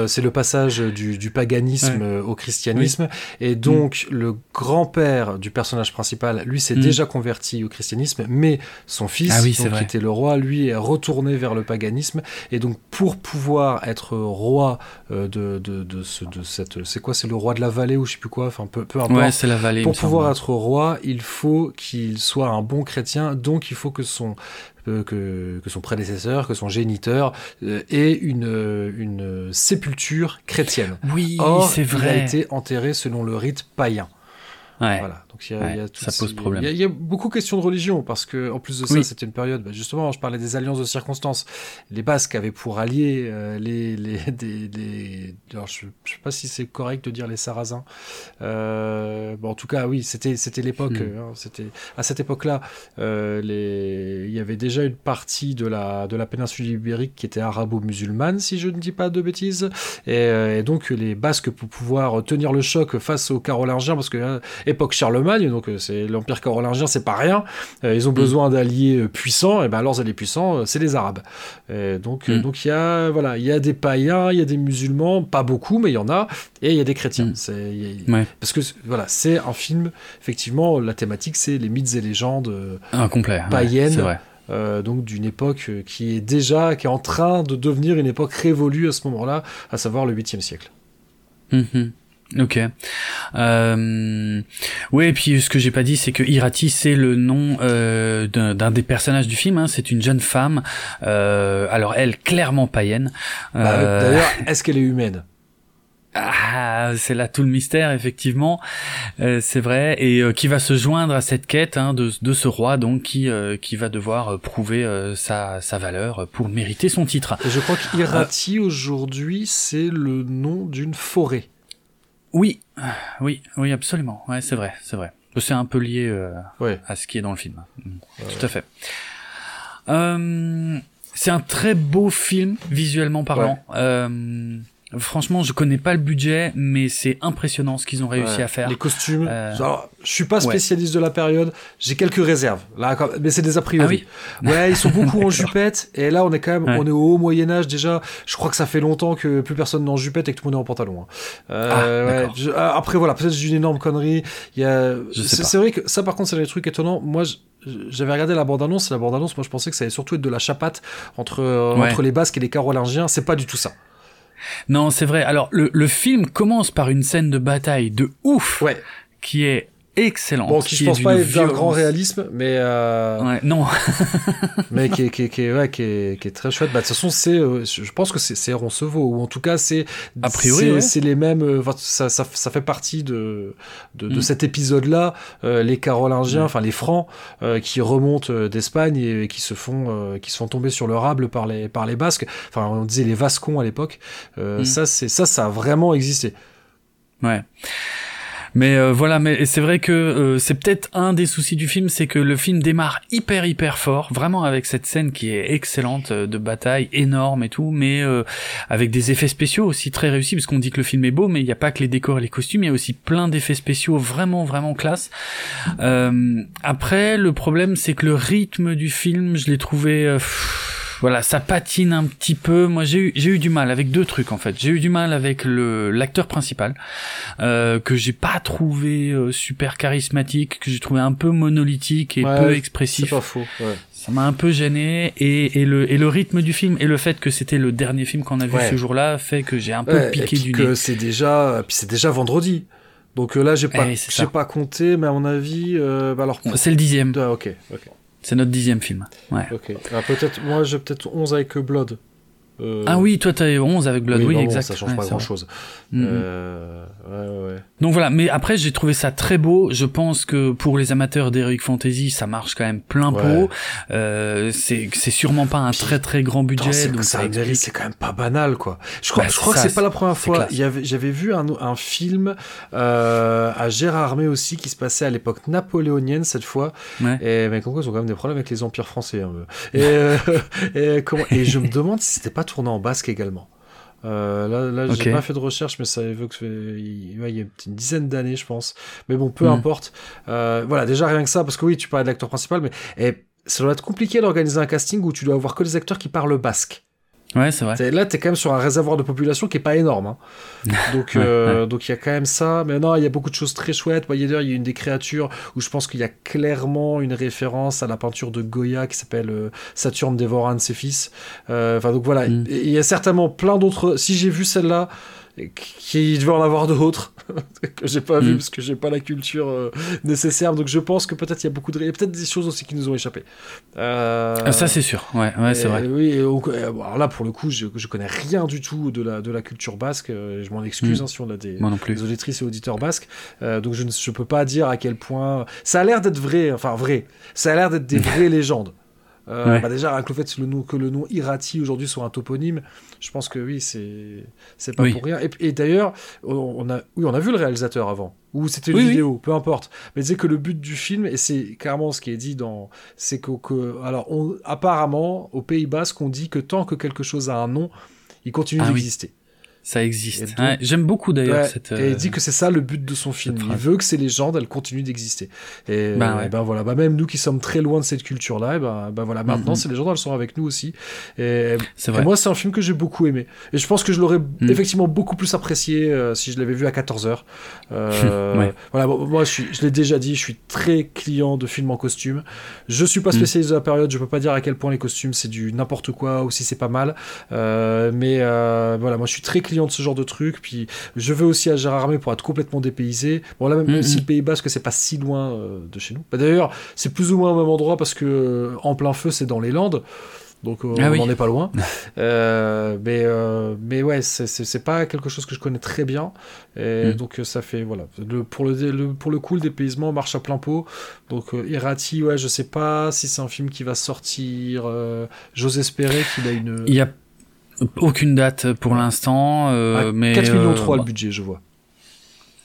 c'est le passage du, du paganisme au christianisme et donc mm. le grand-père du personnage principal, lui s'est mm. déjà converti au christianisme, mais son fils, ah qui était le roi, lui est retourné vers le paganisme et donc pour pouvoir être roi de de, de, ce, de cette. C'est quoi C'est le roi de la vallée ou je sais plus quoi Enfin, peu, peu importe. Ouais, c'est la vallée. Pour pouvoir être roi, il faut qu'il soit un bon chrétien, donc il faut que son que, que, son prédécesseur, que son géniteur euh, ait une, une sépulture chrétienne. Oui, c'est vrai. Il a été enterré selon le rite païen. Ouais. Voilà. Donc il y a, y a ça pose problème. Il y, a beaucoup de questions de religion parce que en plus de ça, c'était une période. Bah, justement, je parlais des alliances de circonstances. Les Basques avaient pour alliés euh, les les des, des alors je, je sais pas si c'est correct de dire les Sarrasins. Euh, bon, en tout cas, oui, c'était c'était l'époque. Hmm. Hein, c'était à cette époque-là, euh, les il y avait déjà une partie de la de la péninsule ibérique qui était arabo-musulmane, si je ne dis pas de bêtises. Et, et, donc les Basques pour pouvoir tenir le choc face aux Carolingiens, parce que hein, époque Charlemagne, donc euh, c'est l'Empire carolingien, c'est pas rien. Euh, ils ont mm. besoin d'alliés euh, puissants, et ben leurs alliés puissants, c'est les Arabes. donc mm. donc il y a voilà, il y a des païens, il y a des musulmans, pas beaucoup, mais il y en a, et il y a des chrétiens. Mm. C'est parce que voilà, c'est un film. Effectivement, la thématique, c'est les mythes et légendes païennes. donc d'une époque qui est déjà, qui est en train de devenir une époque révolue à ce moment-là, à savoir le 8e siècle. Mm-hmm. Ok. Euh... Ouais, et puis ce que j'ai pas dit, c'est que Irati, c'est le nom euh, d'un des personnages du film. Hein. C'est une jeune femme. Euh, alors elle, clairement païenne. Bah, euh... D'ailleurs, est-ce qu'elle est humaine? Ah, c'est là tout le mystère, effectivement, euh, c'est vrai, et euh, qui va se joindre à cette quête hein, de, de, ce roi, donc qui euh, qui va devoir prouver sa, sa valeur pour mériter son titre. Et je crois qu'Irati aujourd'hui, c'est le nom d'une forêt. Oui, oui, oui, absolument. Ouais, c'est vrai, c'est vrai. C'est un peu lié euh, à ce qui est dans le film. Mm. Tout à fait. Euh, c'est un très beau film visuellement parlant. Euh, Franchement, je connais pas le budget, mais c'est impressionnant ce qu'ils ont réussi à faire. Les costumes. Euh... je suis pas spécialiste de la période. J'ai quelques réserves. Là, mais c'est des a priori. Ah oui ouais, ils sont beaucoup en jupette. Et là, on est quand même, on est au haut Moyen Âge déjà. Je crois que ça fait longtemps que plus personne n'est en jupette et que tout le monde est en pantalon. Hein. Euh, ah, ah, après, voilà, peut-être j'ai une énorme connerie. Il y a. C'est vrai que ça, par contre, c'est des trucs étonnants. Moi, j'avais regardé la bande-annonce. La bande-annonce, moi, je pensais que ça allait surtout être de la chapate entre entre les Basques et les Carolingiens. C'est pas du tout ça. Non, c'est vrai. Alors, le, le film commence par une scène de bataille de ouf. Ouais. Qui est excellente. Bon, qui, je pense pas être d'un grand réalisme, mais euh... ouais, non. mais qui est, qui est, qui est, ouais, qui est, qui est très chouette. Bah, de toute façon, c'est, euh, je pense que c'est, c'est Roncevaux, ou en tout cas, c'est, a priori, c'est, les mêmes. Euh, ça, ça, ça, fait partie de, de, de mm. cet épisode-là. Les Carolingiens, mm. enfin les Francs, qui remontent d'Espagne et, qui se font, qui se font tomber sur le rable par les, par les Basques. Enfin, on disait les Vascons à l'époque. Mm. Ça, c'est ça, ça a vraiment existé. Ouais. Mais euh, voilà, mais c'est vrai que euh, c'est peut-être un des soucis du film, c'est que le film démarre hyper hyper fort, vraiment avec cette scène qui est excellente euh, de bataille énorme et tout, mais avec des effets spéciaux aussi très réussis, parce qu'on dit que le film est beau, mais il n'y a pas que les décors et les costumes, il y a aussi plein d'effets spéciaux vraiment vraiment classe. après, le problème c'est que le rythme du film, je l'ai trouvé voilà, ça patine un petit peu. Moi, j'ai eu, j'ai eu du mal avec deux trucs en fait. J'ai eu du mal avec le l'acteur principal euh, que j'ai pas trouvé euh, super charismatique, que j'ai trouvé un peu monolithique et peu expressif. C'est pas faux. Ouais. Ça m'a un peu gêné et, et le et le rythme du film et le fait que c'était le dernier film qu'on a vu ce jour-là fait que j'ai un peu piqué du nez. C'est déjà, puis c'est déjà vendredi. Donc euh, là, j'ai pas, j'ai pas compté, mais à mon avis, euh, bah alors. C'est le dixième. Ah, ok, ok. C'est notre dixième film. Ouais. Ok. Ah, peut-être, moi, j'ai peut-être 11 avec Blood. Euh, ah oui, toi t'as 11 avec Blood, oui, oui exact. ça change pas grand chose. Mm-hmm. Euh... Ouais, ouais. Donc voilà, mais après j'ai trouvé ça très beau. Je pense que pour les amateurs d'Heroic Fantasy, ça marche quand même plein pot. Euh, c'est sûrement pas un très très grand budget. c'est quand même pas banal quoi. Je crois, je crois que c'est pas la première fois. J'avais vu un, un film à Gérard Armé aussi qui se passait à l'époque napoléonienne cette fois. Et mais comme quoi ils ont quand même des problèmes avec les empires français. Hein, et, et, comment, et je me demande si c'était pas tourné en basque également. Euh, là, là j'ai pas fait de recherche, mais ça évoque il, y a une dizaine d'années, je pense. Mais bon, peu hmm. importe. Euh, voilà, déjà rien que ça, parce que oui, tu parlais de l'acteur principal, mais et, ça doit être compliqué d'organiser un casting où tu dois avoir que des acteurs qui parlent basque. Ouais, c'est vrai. Là, t'es quand même sur un réservoir de population qui est pas énorme. Hein. Donc, euh, donc il y a quand même ça. Mais non, il y a beaucoup de choses très chouettes. il y a une des créatures où je pense qu'il y a clairement une référence à la peinture de Goya qui s'appelle euh, Saturne dévorant de ses fils. Euh, enfin, donc voilà. Mm. Il y a certainement plein d'autres. Si j'ai vu celle-là, qui devait en avoir d'autres que j'ai pas vu mm. parce que j'ai pas la culture euh, nécessaire. Donc je pense que peut-être il y a beaucoup de peut-être des choses aussi qui nous ont échappé. Euh, ah, ça c'est sûr. Ouais, ouais c'est vrai. oui alors là pour le coup je, je connais rien du tout de la de la culture basque. Euh, je m'en excuse mm. hein, si on a des, des, auditrices et auditeurs basques. Donc je ne je peux pas dire à quel point ça a l'air d'être vrai enfin vrai. Ça a l'air d'être des vraies légendes euh, bah déjà, avec le fait que le nom, que le nom Irati aujourd'hui soit un toponyme, je pense que oui, c'est c'est pas pour rien. Et, d'ailleurs, on a oui, on a vu le réalisateur avant, ou c'était une vidéo, peu importe. Mais c'est que le but du film, et c'est clairement ce qui est dit dans, c'est que, que, alors, on, apparemment, au Pays Basque, on dit que tant que quelque chose a un nom, il continue ah d'exister. Ça existe. J'aime beaucoup d'ailleurs cette. Et il dit que c'est ça le but de son film. Il veut que ces légendes, elles continuent d'exister. Et, ben, ben voilà, bah même nous qui sommes très loin de cette culture-là, et ben, ben voilà, maintenant ces légendes, elles sont avec nous aussi. Et, vrai. moi, c'est un film que j'ai beaucoup aimé. Et je pense que je l'aurais mm. effectivement beaucoup plus apprécié euh, si je l'avais vu à 14 h euh, Voilà, moi, je, je l'ai déjà dit, je suis très client de films en costume. Je suis pas mm. spécialiste de la période, je peux pas dire à quel point les costumes c'est du n'importe quoi ou si c'est pas mal. Euh, mais euh, voilà, moi je suis très client de ce genre de truc. Puis je vais aussi à Gérardmer pour être complètement dépaysé. Bon, là, même, mm, si le Pays Basque, c'est pas si loin euh, de chez nous. Bah, D'ailleurs, c'est plus ou moins au même endroit parce que euh, en plein feu, c'est dans les Landes. Donc euh, ah on n'en est pas loin. mais, mais ouais, c'est pas quelque chose que je connais très bien. Et mm. donc ça fait, voilà. Le, pour, le, pour le coup, le dépaysement marche à plein pot. Donc Irati, ouais, je sais pas si c'est un film qui va sortir. J'ose espérer qu'il a une... Il y a aucune date pour l'instant, euh, mais 4 millions 3 euh, le budget, je vois.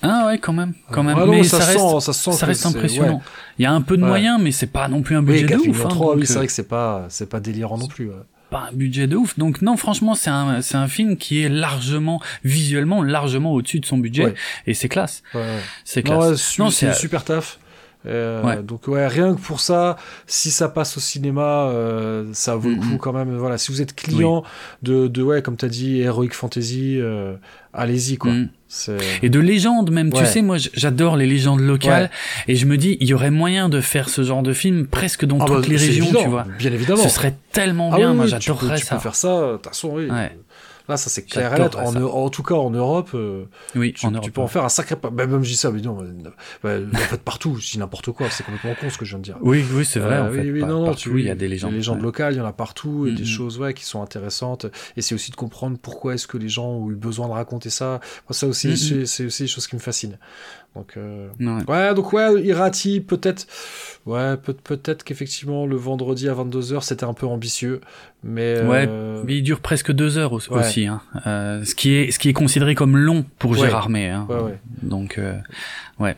Ah ouais, quand même, quand même. mais ça, reste, ça, reste impressionnant. Il y a un peu de moyens, mais c'est pas non plus un budget de ouf. Hein, oui, c'est vrai que c'est pas, c'est pas délirant non plus. Pas un budget de ouf. Donc non, franchement, c'est un, c'est un film qui est largement, visuellement, largement au-dessus de son budget, et c'est classe. C'est classe. Non, c'est super taf. Euh, Donc ouais, rien que pour ça, si ça passe au cinéma, euh, ça vaut le coup quand même. Voilà, si vous êtes client de, de, ouais, comme t'as dit, Heroic Fantasy, euh, allez-y quoi. Mm. Et de légendes même, tu sais, moi j'adore les légendes locales et je me dis, il y aurait moyen de faire ce genre de film presque dans ah toutes bah, les régions, tu vois. Bien évidemment. Ce serait tellement ah bien, moi j'adorerais ça. Tu peux faire ça, façon, oui. Là, ça c'est clair et En, en, tout cas, en Europe, euh, oui, tu, tu peux en faire un sacré. Bah, même je dis ça, mais non, bah, en fait partout, je dis n'importe quoi, c'est complètement con ce que je viens de dire. Oui, oui, c'est vrai. Euh, en fait, oui, oui, non, tu, il y a des légendes. Des légendes locales, il y en a partout, et des choses ouais, qui sont intéressantes. Et c'est aussi de comprendre pourquoi est-ce que les gens ont eu besoin de raconter ça. Moi, ça aussi, c'est aussi des choses qui me fascinent. Donc, euh... ouais. donc ouais, Irati, peut-être, ouais, peut- peut-être qu'effectivement le vendredi à 22h c'était un peu ambitieux, mais ouais, euh... mais il dure presque deux heures aussi, hein. euh, ce qui est ce qui est considéré comme long pour Gérard May, hein. donc euh, ouais.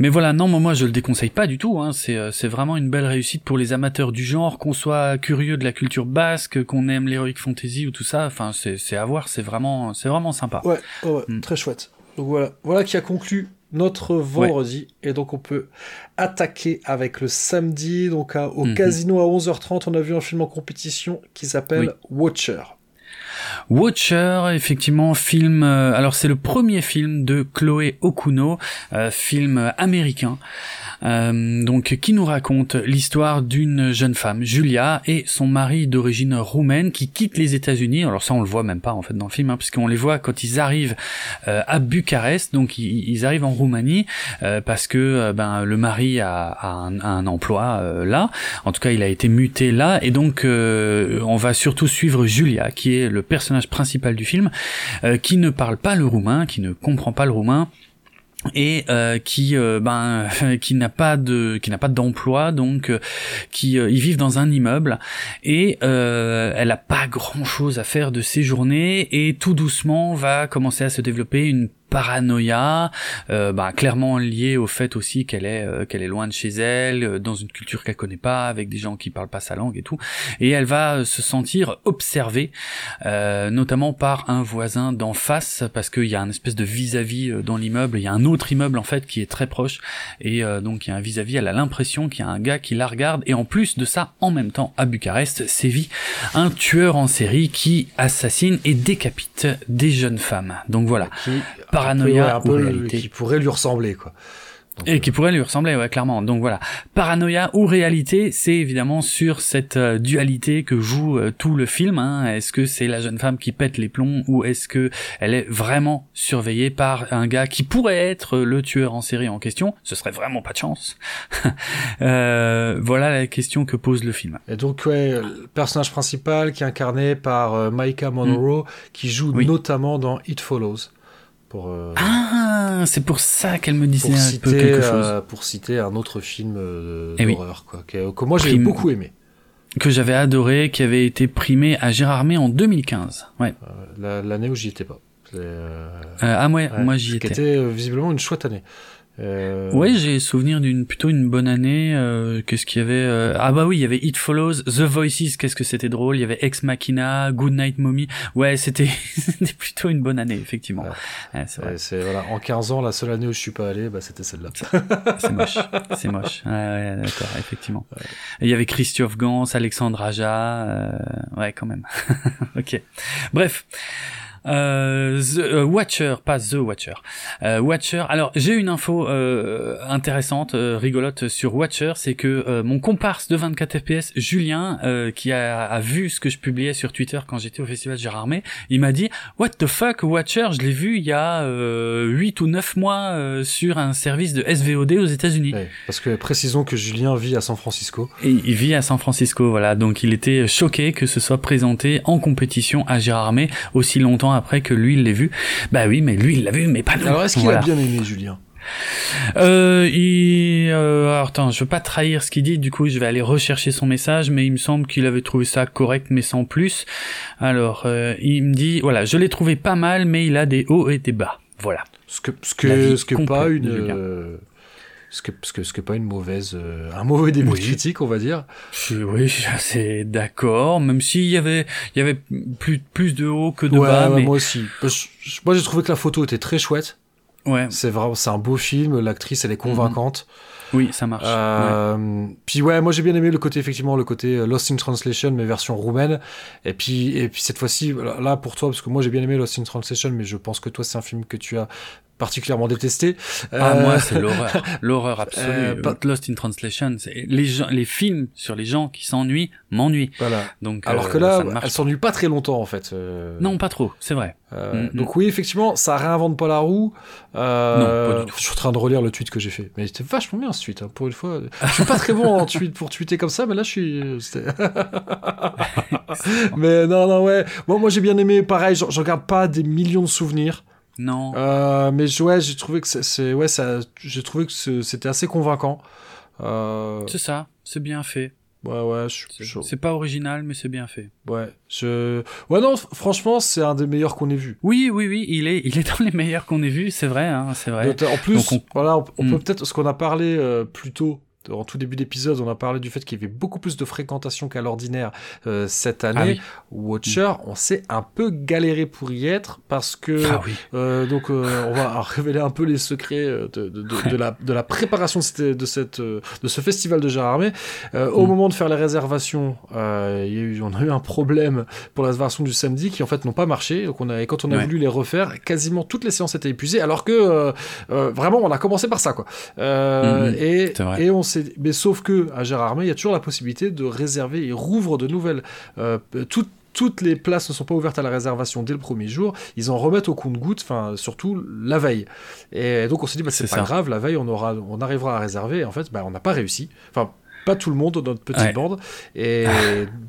Mais voilà, non, moi, moi je le déconseille pas du tout. Hein. C'est c'est vraiment une belle réussite pour les amateurs du genre, qu'on soit curieux de la culture basque, qu'on aime l'heroic fantasy ou tout ça. Enfin, c'est c'est à voir, c'est vraiment c'est vraiment sympa. Ouais, ouais, mm. très chouette. Donc voilà, voilà qui a conclu notre vendredi. Et donc, on peut attaquer avec le samedi. Donc, au mhm. casino à 11h30, on a vu un film en compétition qui s'appelle Watcher. Watcher, effectivement, film. Euh, alors c'est le premier film de Chloé Okuno, euh, film américain. Euh, donc qui nous raconte l'histoire d'une jeune femme, Julia, et son mari d'origine roumaine qui quitte les États-Unis. Alors ça on le voit même pas en fait dans le film, hein, puisqu'on les voit quand ils arrivent euh, à Bucarest, donc ils, arrivent en Roumanie euh, parce que ben le mari a, un, un, emploi là. En tout cas il a été muté là, et donc on va surtout suivre Julia, qui est le personnage principal du film, qui ne parle pas le roumain, qui ne comprend pas le roumain et euh, qui euh, ben qui n'a pas de qui n'a pas d'emploi donc euh, qui ils vivent dans un immeuble et elle a pas grand chose à faire de ses journées et tout doucement va commencer à se développer une paranoïa, euh, bah, clairement liée au fait aussi qu'elle est euh, qu'elle est loin de chez elle, euh, dans une culture qu'elle connaît pas, avec des gens qui parlent pas sa langue et tout, et elle va se sentir observée, notamment par un voisin d'en face, parce qu'il y a un espèce de vis-à-vis dans l'immeuble, il y a un autre immeuble en fait qui est très proche, et donc il y a un vis-à-vis, elle a l'impression qu'il y a un gars qui la regarde, et en plus de ça, en même temps, à Bucarest, sévit un tueur en série qui assassine et décapite des jeunes femmes. Donc voilà paranoïa ou réalité. Qui pourrait lui ressembler, quoi. et qui pourrait lui ressembler, ouais, clairement. Donc voilà, paranoïa ou réalité, c'est évidemment sur cette euh, dualité que joue euh, tout le film. Hein. Est-ce que c'est la jeune femme qui pète les plombs ou est-ce que elle est vraiment surveillée par un gars qui pourrait être le tueur en série en question? Ce serait vraiment pas de chance. euh, voilà la question que pose le film. Et donc ouais, le personnage principal qui est incarné par euh, Micah Monroe, mm. qui joue notamment dans It Follows. Euh, ah, c'est pour ça qu'elle me disait un peu quelque chose. Euh, pour citer un autre film euh, eh d'horreur, quoi, que, moi j'ai beaucoup aimé. Que j'avais adoré, qui avait été primé à Gérardmer en 2015. Ouais. L'année où j'y étais pas. ah ouais, moi j'y étais. Qui était visiblement une chouette année. Euh... Oui, j'ai souvenir d'une plutôt une bonne année. Euh, qu'est-ce qu'il y avait euh, Ah bah oui, il y avait It Follows, The Voices. Qu'est-ce que c'était drôle. Il y avait Ex Machina, Good Night Mommy. Ouais, c'était plutôt une bonne année, effectivement. c'est voilà. En 15 ans, la seule année où je suis pas allé, bah c'était celle-là. c'est moche. C'est moche. Ouais, d'accord, effectivement. il y avait Christophe Gans, Alexandre Aja. Euh, ouais, quand même. ok. Bref. Euh, The euh, Watcher, pas The Watcher. Euh, Watcher. Alors j'ai une info euh, intéressante, euh, rigolote sur Watcher, c'est que mon comparse de 24 FPS, Julien, qui a, a, vu ce que je publiais sur Twitter quand j'étais au festival Gérardmer, il m'a dit What the fuck Watcher, je l'ai vu il y a 8 ou 9 mois sur un service de SVOD aux États-Unis. parce que précisons que Julien vit à San Francisco. Et il vit à San Francisco, voilà. Donc il était choqué que ce soit présenté en compétition à Gérardmer aussi longtemps après que lui il l'ait vu. Bah oui, mais lui il l'a vu, mais pas nous. Alors est-ce qu'il a bien aimé Julien? Euh, il, euh, alors, attends, je veux pas trahir ce qu'il dit, du coup je vais aller rechercher son message, mais il me semble qu'il avait trouvé ça correct, mais sans plus. Alors, euh, il me dit, voilà, je l'ai trouvé pas mal, mais il a des hauts et des bas. Voilà. Ce que, ce que, ce que pas une, ce que, ce que, ce que pas une mauvaise, euh, un mauvais début de critique, on va dire. Oui, c'est d'accord, même s'il y avait, il y avait plus, plus de haut que de bas. mais... Moi aussi. Moi, j'ai trouvé que la photo était très chouette. Ouais. C'est vraiment, c'est un beau film. L'actrice, elle est convaincante. Oui, ça marche. Euh, Puis ouais, moi j'ai bien aimé le côté effectivement le côté euh, Lost in Translation mais version roumaine. Et puis et puis cette fois-ci là pour toi parce que moi j'ai bien aimé Lost in Translation mais je pense que toi c'est un film que tu as particulièrement détesté. Ah moi euh, c'est l'horreur, l'horreur absolue. Euh, Lost in Translation, les gens, les films sur les gens qui s'ennuient m'ennuient. Voilà. Donc alors que là, elle s'ennuie pas très longtemps en fait. Non, pas trop, c'est vrai. Mm, donc mm. oui, effectivement, ça réinvente pas la roue. Euh, non, pas du tout. Je suis en train de relire le tweet que j'ai fait, mais c'était vachement bien ce tweet. Hein, pour une fois, je suis pas très bon en tweet pour tweeter comme ça, mais là je suis. mais non, non, ouais. Bon, moi j'ai bien aimé. Pareil, je regarde pas des millions de souvenirs. Non. Euh, mais ouais, j'ai trouvé que c'est, ouais, ça, j'ai trouvé que c'était assez convaincant. Euh... C'est ça, c'est bien fait. Ouais, ouais, c'est pas original, mais c'est bien fait. Ouais, je, ouais, non, franchement, c'est un des meilleurs qu'on ait vu. Oui, oui, oui, il est, il est dans les meilleurs qu'on ait vu, c'est vrai, hein, c'est vrai. en plus, on... voilà, on, peut hmm. peut-être, ce qu'on a parlé euh, plus tôt en tout début d'épisode, on a parlé du fait qu'il y avait beaucoup plus de fréquentation qu'à l'ordinaire cette année. Ah Watcher, on s'est un peu galéré pour y être parce que ah donc on va révéler un peu les secrets de, de, de, la, de la préparation de, cette, ce festival de Gérard Armé. Au mm. moment de faire les réservations, il y a eu, on a eu un problème pour la version du samedi qui en fait n'ont pas marché. Donc on a, et quand on a voulu les refaire, quasiment toutes les séances étaient épuisées, alors que euh, euh, vraiment on a commencé par ça quoi. Euh, et, et on s'est, mais sauf que à Gérard Armé, il y a toujours la possibilité de réserver. et rouvre de nouvelles toutes toutes les places ne sont pas ouvertes à la réservation dès le premier jour, ils en remettent au compte-goutte, enfin surtout la veille. Et donc on s'est dit bah c'est pas grave, la veille on aura, on arrivera à réserver. Et en fait, bah, on n'a pas réussi. Enfin pas tout le monde dans notre petite bande. Et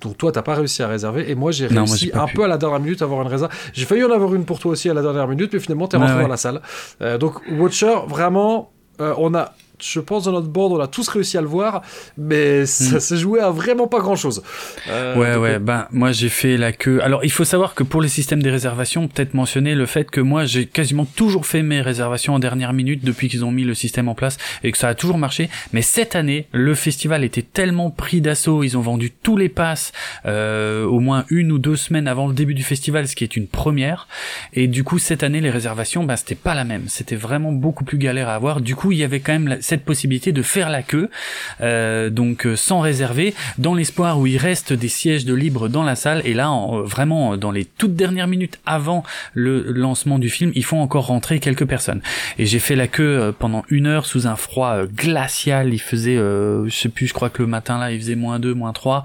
donc toi, t'as pas réussi à réserver. Et moi, j'ai réussi un peu à la dernière minute à avoir une réserve. J'ai failli en avoir une pour toi aussi à la dernière minute, mais finalement, t'es rentré dans la salle. Euh, donc Watcher, vraiment, euh, on a je pense dans notre board on a tous réussi à le voir mais ça hmm. s'est joué à vraiment pas grand chose euh, ouais ouais euh, ben moi j'ai fait la queue. Alors il faut savoir que pour les systèmes des réservations peut-être mentionner le fait que moi j'ai quasiment toujours fait mes réservations en dernière minute depuis qu'ils ont mis le système en place et que ça a toujours marché. Mais cette année le festival était tellement pris d'assaut ils ont vendu tous les passes euh, au moins une ou deux semaines avant le début du festival ce qui est une première. Et du coup cette année les réservations ben c'était pas la même. C'était vraiment beaucoup plus galère à avoir. Du coup il y avait quand même la cette possibilité de faire la queue, euh, donc euh, sans réserver, dans l'espoir où il reste des sièges de libre dans la salle. Et là, en, vraiment, dans les toutes dernières minutes avant le lancement du film, ils font encore rentrer quelques personnes. Et j'ai fait la queue euh, pendant une heure sous un froid glacial. Il faisait, je sais plus, je crois que le matin là, il faisait moins 2, moins 3.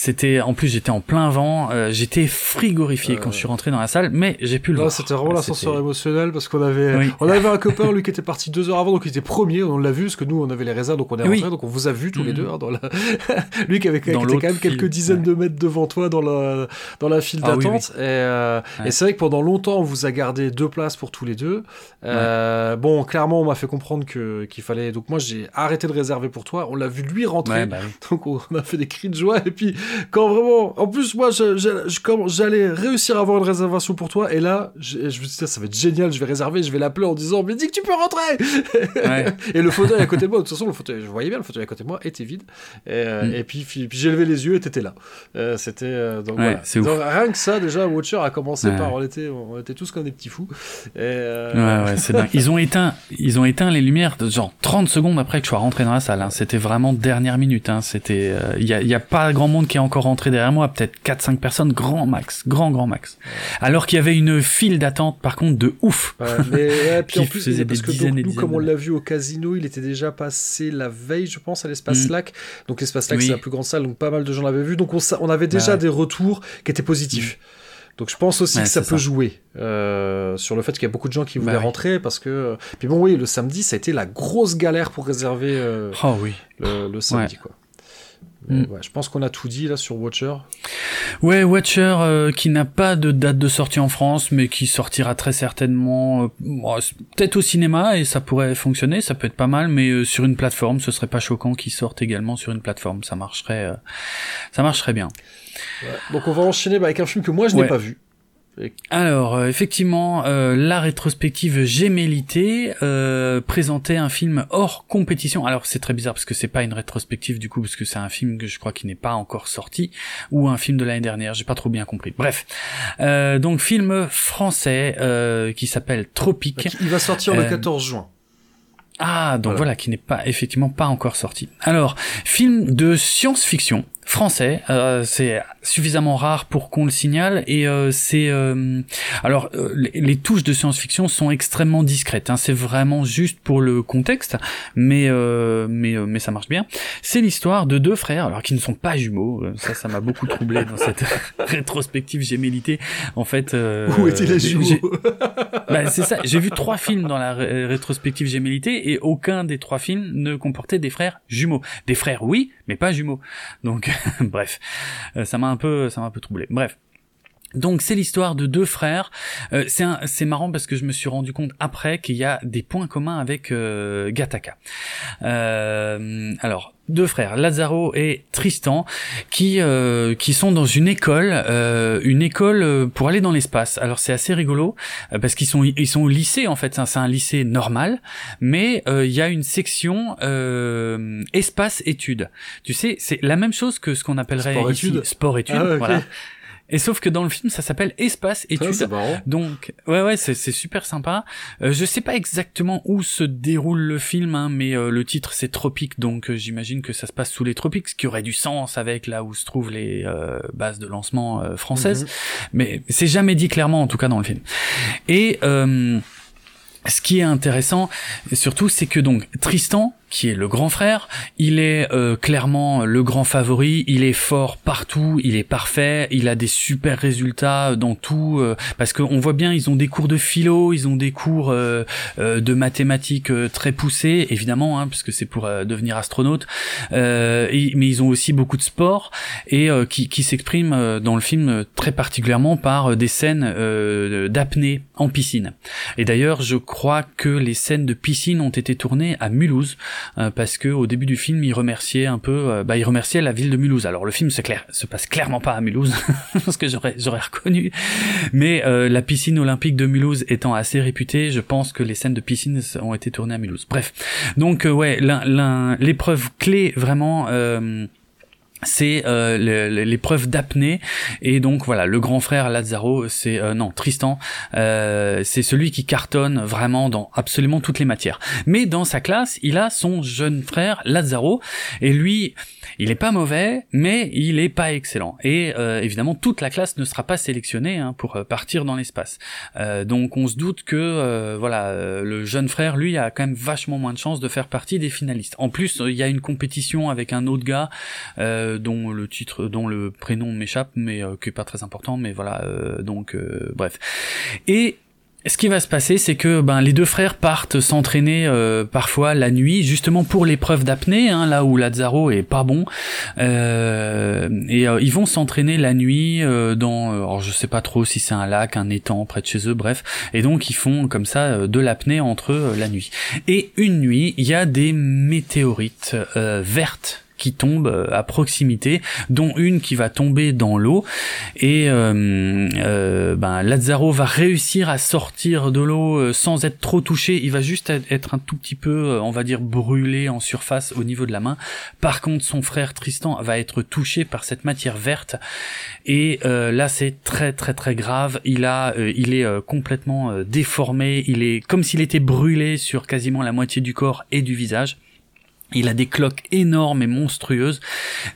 C'était, en plus, j'étais en plein vent. j'étais frigorifié quand je suis rentré dans la salle, mais j'ai pu le voir. C'était vraiment l'ascenseur émotionnel parce qu'on avait, on avait un copain lui qui était parti deux heures avant, donc il était premier, on l'a vu, parce que nous, on avait les réserves, donc on est rentré, donc on vous a vu tous les mm. deux, hein, dans la... lui qui avait qui était quand même quelques dizaines de mètres devant toi dans la, dans la file ah d'attente. Euh, et, c'est vrai que pendant longtemps, on vous a gardé deux places pour tous les deux. Euh, bon, clairement, on m'a fait comprendre que, qu'il fallait, donc moi, j'ai arrêté de réserver pour toi, on l'a vu lui rentrer, bah donc on a fait des cris de joie, et puis quand vraiment, en plus, moi, j'allais réussir à avoir une réservation pour toi, et là, je, me suis dit, ça va être génial, je vais réserver, je vais l'appeler en disant, mais dis que tu peux rentrer et le fauteuil à côté de moi, de toute façon, le fauteuil, je voyais bien, le fauteuil à côté de moi était vide. Et, euh, mm. puis, puis, j'ai levé les yeux et t'étais là. Euh, c'était euh, donc, voilà. donc rien que ça, déjà, Watcher a commencé par, on était, on était tous comme des petits fous. Et, ouais, ouais, c'est dingue. Ils ont éteint, ils ont éteint les lumières, genre 30 secondes après que je sois rentré dans la salle. Hein. C'était vraiment dernière minute. Hein. C'était, il y a, y a pas grand monde qui est encore rentré derrière moi, peut-être 4-5 personnes, grand max, grand grand max. Alors qu'il y avait une file d'attente, par contre, de ouf. mais puis en plus, parce que donc, nous, comme on l'a vu au casino, il était déjà passé la veille, je pense, à l'espace mm. Lac. Donc l'espace Lac, c'est la plus grande salle, donc pas mal de gens l'avaient vu. Donc on, on avait déjà des retours qui étaient positifs. Mm. Donc je pense aussi que ça peut jouer euh, sur le fait qu'il y a beaucoup de gens qui voulaient bah rentrer parce que euh, puis bon oui le samedi ça a été la grosse galère pour réserver euh, oh, oui. le, samedi quoi. Mm. je pense qu'on a tout dit là sur Watcher. Ouais, Watcher euh, qui n'a pas de date de sortie en France, mais qui sortira très certainement, euh, peut-être au cinéma et ça pourrait fonctionner, ça peut être pas mal, mais euh, sur une plateforme, ce serait pas choquant qu'il sorte également sur une plateforme, ça marcherait, ça marcherait bien. Donc on va enchaîner bah, avec un film que moi je n'ai pas vu. Alors, euh, effectivement, euh, la rétrospective Gémélité euh, présentait un film hors compétition. Alors, c'est très bizarre parce que c'est pas une rétrospective du coup, parce que c'est un film que je crois qui n'est pas encore sorti, ou un film de l'année dernière, j'ai pas trop bien compris. Bref, donc film français qui s'appelle Tropique. Il va sortir le 14 juin. Ah, donc voilà, qui n'est pas effectivement pas encore sorti. Alors, film de science-fiction français. Euh, c'est suffisamment rare pour qu'on le signale et euh, c'est euh, alors les, touches de science-fiction sont extrêmement discrètes. Hein, c'est vraiment juste pour le contexte, mais mais mais ça marche bien. C'est l'histoire de deux frères, alors qui ne sont pas jumeaux. Ça, ça m'a beaucoup troublé dans cette rétrospective gémellité. En fait, où étaient les jumeaux bah, C'est ça. J'ai vu trois films dans la rétrospective gémellité et aucun des trois films ne comportait des frères jumeaux. Des frères, oui, mais pas jumeaux. Donc Bref, euh, ça m'a un peu, ça m'a un peu troublé. Bref. Donc c'est l'histoire de deux frères. Euh, c'est marrant parce que je me suis rendu compte après qu'il y a des points communs avec euh, Gataka. Euh, alors deux frères, Lazaro et Tristan, qui euh, qui sont dans une école, euh, une école pour aller dans l'espace. Alors c'est assez rigolo parce qu'ils sont ils sont au lycée en fait. C'est un lycée normal, mais il y a une section espace études. Tu sais, c'est la même chose que ce qu'on appellerait sport ici études. sport études. Ah. Voilà. Et sauf que dans le film, ça s'appelle Espace Ça, Études. c'est marrant. Donc, ouais, ouais, c'est super sympa. Euh, je sais pas exactement où se déroule le film, hein, mais euh, le titre c'est Tropique, donc euh, j'imagine que ça se passe sous les tropiques, ce qui aurait du sens avec là où se trouvent les euh, bases de lancement euh, françaises. Mhm. Mais c'est jamais dit clairement, en tout cas dans le film. Et euh, ce qui est intéressant, surtout, c'est que donc Tristan, qui est le grand frère, il est euh, clairement le grand favori, il est fort partout, il est parfait, il a des super résultats dans tout, euh, parce qu'on voit bien, ils ont des cours de philo, ils ont des cours euh, euh, de mathématiques euh, très poussés, évidemment, hein, puisque c'est pour euh, devenir astronaute, mais ils ont aussi beaucoup de sport, et qui, qui s'expriment dans le film très particulièrement par des scènes d'apnée en piscine. Et d'ailleurs, je crois que les scènes de piscine ont été tournées à Mulhouse, euh, parce que au début du film, il remerciait un peu, euh, bah, il remerciait la ville de Mulhouse. Alors le film se, clair, se passe clairement pas à Mulhouse, parce que j'aurais j'aurais reconnu, mais euh, la piscine olympique de Mulhouse étant assez réputée, je pense que les scènes de piscine ont été tournées à Mulhouse. Bref, donc euh, ouais, l'épreuve clé vraiment. euh, c'est euh, l'épreuve d'apnée. Et donc voilà le grand frère Lazaro c'est euh, non Tristan euh, c'est celui qui cartonne vraiment dans absolument toutes les matières. Mais dans sa classe il a son jeune frère Lazaro et lui il est pas mauvais mais il est pas excellent. Et euh, évidemment toute la classe ne sera pas sélectionnée hein, pour euh, partir dans l'espace. Euh, donc on se doute que voilà le jeune frère lui a quand même vachement moins de chances de faire partie des finalistes. En plus il y a une compétition avec un autre gars dont le titre, dont le prénom m'échappe, mais qui est pas très important, mais voilà, donc bref. Et ce qui va se passer, c'est que ben les deux frères partent s'entraîner euh, parfois la nuit, justement pour l'épreuve d'apnée, hein, là où Lazaro est pas bon, Euh, et euh, ils vont s'entraîner la nuit dans, alors je sais pas trop si c'est un lac, un étang près de chez eux, bref, et donc ils font comme ça de l'apnée entre la nuit. Et une nuit, il y a des météorites vertes qui tombent euh, à proximité, dont une qui va tomber dans l'eau. Et euh, euh, ben, Lazaro va réussir à sortir de l'eau euh, sans être trop touché. Il va juste être un tout petit peu, on va dire, brûlé en surface au niveau de la main. Par contre, son frère Tristan va être touché par cette matière verte. Et euh, là, c'est très très très grave. Il a, il est complètement déformé. Il est comme s'il était brûlé sur quasiment la moitié du corps et du visage. Il a des cloques énormes et monstrueuses,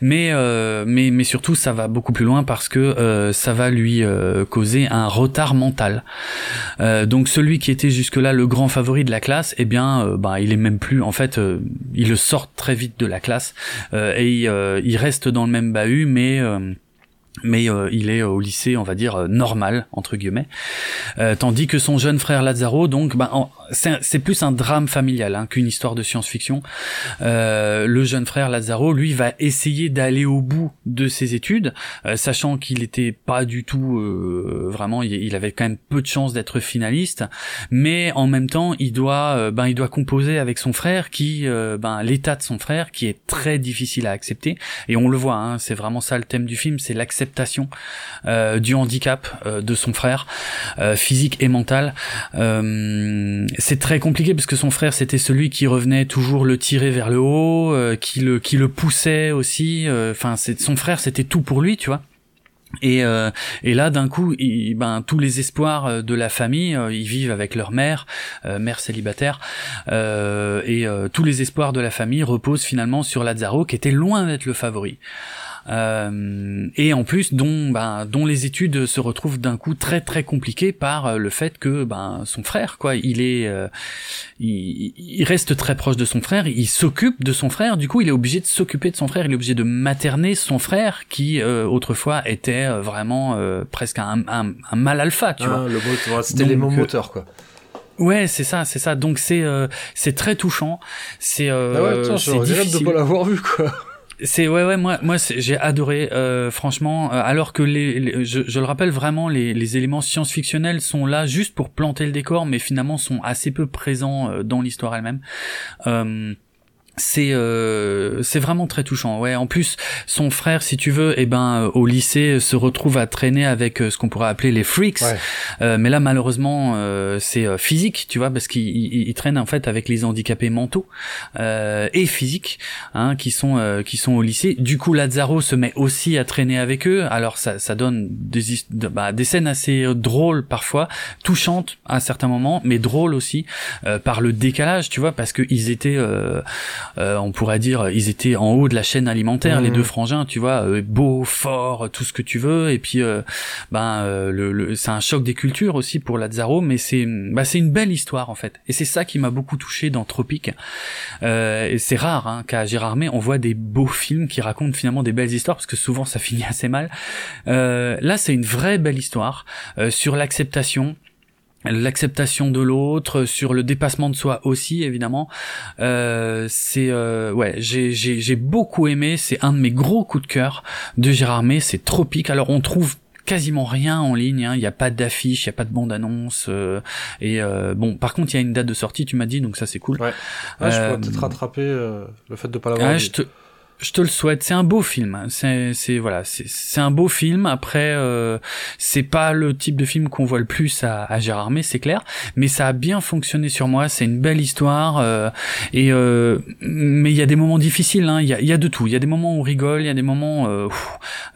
mais euh, mais mais surtout ça va beaucoup plus loin parce que euh, ça va lui euh, causer un retard mental. Donc celui qui était jusque-là le grand favori de la classe, eh bien, bah, il est même plus. En fait, il le sort très vite de la classe et il, il reste dans le même bahut, mais mais euh, il est au lycée, on va dire euh, normal entre guillemets, Euh, tandis que son jeune frère Lazaro, donc, ben, en- c'est plus un drame familial hein, qu'une histoire de science-fiction. Euh, le jeune frère Lazaro, lui, va essayer d'aller au bout de ses études, euh, sachant qu'il était pas du tout euh, vraiment, il, avait quand même peu de chances d'être finaliste, mais en même temps, il doit, euh, ben, il doit composer avec son frère, qui, euh, ben, l'état de son frère, qui est très difficile à accepter, et on le voit, hein, c'est vraiment ça le thème du film, c'est l'acceptation euh, du handicap euh, de son frère, euh, physique et mental. C'est très compliqué parce que son frère c'était celui qui revenait toujours le tirer vers le haut, qui le qui le poussait aussi. Enfin, c'est son frère c'était tout pour lui, tu vois. Et, et là, d'un coup, ben, tous les espoirs de la famille, ils vivent avec leur mère, mère célibataire, et tous les espoirs de la famille reposent finalement sur Lazaro, qui était loin d'être le favori. Euh, et en plus dont ben, dont les études se retrouvent d'un coup très très compliquées par euh, le fait que ben son frère quoi il est euh, il, il reste très proche de son frère il s'occupe de son frère du coup il est obligé de s'occuper de son frère il est obligé de materner son frère qui euh, autrefois était vraiment euh, presque un, un, un mal alpha tu vois Ah, le moteur, c'était euh, moteurs, quoi. ouais c'est ça c'est ça donc c'est euh, c'est très touchant c'est euh, ah ouais, c'est regrette de difficile. pas l'avoir vu, quoi. C'est ouais ouais moi moi j'ai adoré euh, franchement euh, alors que les, je, je, le rappelle vraiment les, les éléments science-fictionnels sont là juste pour planter le décor mais finalement sont assez peu présents euh, dans l'histoire elle-même c'est euh, c'est vraiment très touchant. Ouais en plus son frère si tu veux eh ben euh, au lycée se retrouve à traîner avec euh, ce qu'on pourrait appeler les freaks. Mais là malheureusement c'est physique tu vois parce qu'il il, traîne en fait avec les handicapés mentaux et physiques hein, qui sont qui sont au lycée. Du coup Lazaro se met aussi à traîner avec eux. Alors ça ça donne des bah, des scènes assez drôles parfois touchantes à certains moments mais drôles aussi par le décalage tu vois parce que ils étaient euh, on pourrait dire ils étaient en haut de la chaîne alimentaire les mmh. deux frangins tu vois euh, beau fort tout ce que tu veux. Et puis euh, ben le, c'est un choc des cultures aussi pour Lazaro mais c'est bah, c'est une belle histoire en fait. Et c'est ça qui m'a beaucoup touché dans Tropique. Et c'est rare hein, qu'à Gérardmer on voit des beaux films qui racontent finalement des belles histoires parce que souvent ça finit assez mal. Là c'est une vraie belle histoire sur l'acceptation l'acceptation de l'autre, sur le dépassement de soi aussi évidemment. Euh, c'est euh, ouais, j'ai j'ai beaucoup aimé. C'est un de mes gros coups de cœur de Gérard May. C'est tropique. Alors on trouve quasiment rien en ligne. Hein. Il n'y a pas d'affiche, il n'y a pas de bande annonce. Euh, et euh, bon, par contre, il y a une date de sortie. Tu m'as dit, donc ça c'est cool. Ouais. je pourrais peut-être rattraper le fait de pas l'avoir. je te je te le souhaite. C'est un beau film. C'est, voilà, c'est, un beau film. Après, euh, c'est pas le type de film qu'on voit le plus à, à Gérard May, c'est clair. Mais ça a bien fonctionné sur moi. C'est une belle histoire. Euh, et euh, mais il y a des moments difficiles. Hein. Il y, a, de tout. Il y a des moments où on rigole. Il y a des moments euh,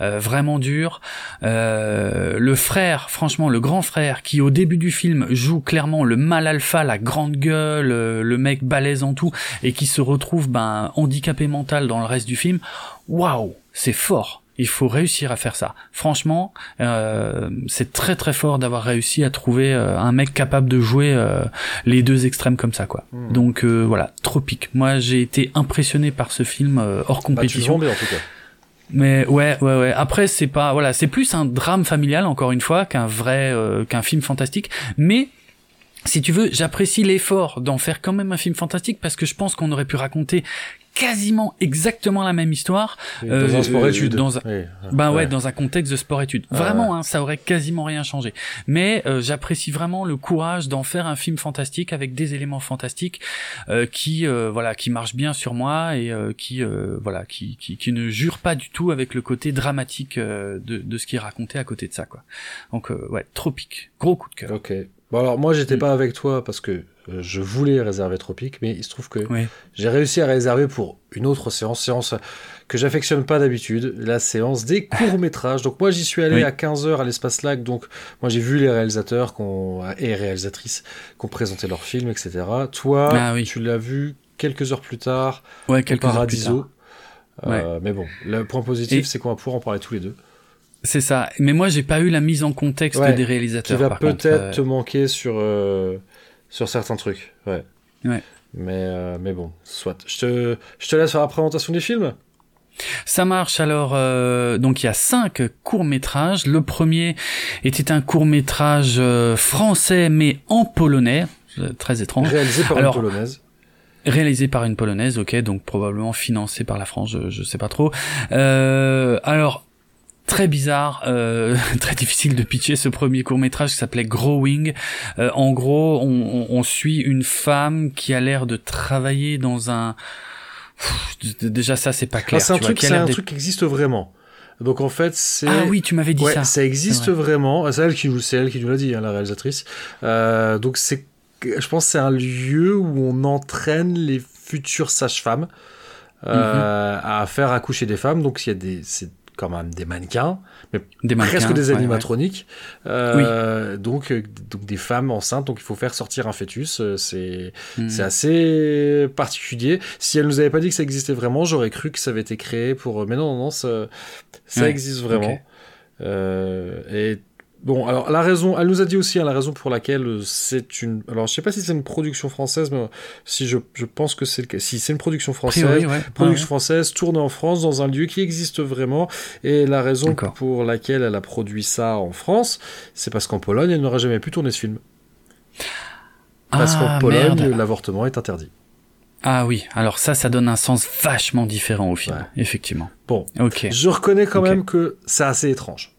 vraiment durs. le frère, franchement, le grand frère, qui au début du film joue clairement le mal alpha, la grande gueule, le mec balèze en tout, et qui se retrouve ben handicapé mental dans le reste du film, waouh, c'est fort. Il faut réussir à faire ça. Franchement, euh, c'est très très fort d'avoir réussi à trouver euh, un mec capable de jouer euh, les deux extrêmes comme ça, quoi. Hmm. Donc voilà, tropique. Moi, j'ai été impressionné par ce film hors compétition. Bah, en tout cas. Mais ouais, ouais, ouais. Après, c'est pas, voilà, c'est plus un drame familial encore une fois qu'un vrai, qu'un film fantastique. Mais si tu veux, j'apprécie l'effort d'en faire quand même un film fantastique parce que je pense qu'on aurait pu raconter quasiment exactement la même histoire dans un euh, sport étude. dans un, ben ouais, dans un contexte de sport étude. Vraiment hein, ça aurait quasiment rien changé. Mais euh, j'apprécie vraiment le courage d'en faire un film fantastique avec des éléments fantastiques euh, qui voilà qui marchent bien sur moi et qui voilà qui, qui, qui ne jure pas du tout avec le côté dramatique de, de ce qui est raconté à côté de ça quoi. Donc ouais tropique. Gros coup de cœur. Ok bon alors moi j'étais mm. pas avec toi parce que euh, je voulais réserver Tropique, mais il se trouve que j'ai réussi à réserver pour une autre séance, séance que j'affectionne pas d'habitude, la séance des courts-métrages. Donc moi j'y suis allé à 15h à l'espace lac, donc moi j'ai vu les réalisateurs et réalisatrices qui ont présenté leurs films, etc. Toi, ah tu l'as vu quelques heures plus tard ouais, quelques Paradiso. Euh, mais bon, le point positif, c'est qu'on va pouvoir en parler tous les deux. C'est ça. Mais moi, j'ai pas eu la mise en contexte des réalisateurs. Qui va peut-être euh, te manquer sur sur certains trucs, ouais. Ouais. Mais, euh, mais bon, soit. Je te, je te laisse faire la présentation des films. Ça marche alors. Euh, donc il y a cinq courts métrages. Le premier était un court métrage euh, français mais en polonais, très étrange. Réalisé par une polonaise. Réalisé par une polonaise, ok, donc probablement financé par la France, je, je sais pas trop. alors très bizarre, euh, très difficile de pitcher ce premier court métrage qui s'appelait Growing. Euh, en gros, on, on, suit une femme qui a l'air de travailler dans un... déjà ça c'est pas clair. c'est un, truc, c'est un truc qui existe vraiment. Donc en fait, c'est. Ah oui, tu m'avais dit ça. Ça existe vraiment. C'est elle qui, c'est elle qui nous l'a dit, hein, la réalisatrice. Euh, donc c'est, je pense, c'est un lieu où on entraîne les futures sages-femmes euh, mhm. à faire accoucher des femmes. Donc il y a des, quand même des mannequins, mais des presque des animatroniques. Euh, donc, euh, donc des femmes enceintes, donc il faut faire sortir un fœtus. Euh, c'est hmm. c'est assez particulier. Si elle nous avait pas dit que ça existait vraiment, j'aurais cru que ça avait été créé pour. Mais non, non, non ça, ça existe vraiment. et Bon, alors la raison, elle nous a dit aussi hein, la raison pour laquelle euh, c'est une. Alors je sais pas si c'est une production française, mais si je, je pense que c'est le cas. Si c'est une production française, production française tournée en France dans un lieu qui existe vraiment. Et la raison pour laquelle elle a produit ça en France, c'est parce qu'en Pologne, elle n'aurait jamais pu tourner ce film. Parce qu'en ah, Pologne, l'avortement est interdit. Ah oui, alors ça, ça donne un sens vachement différent au film, effectivement. Bon, ok. Je reconnais quand même que c'est assez étrange.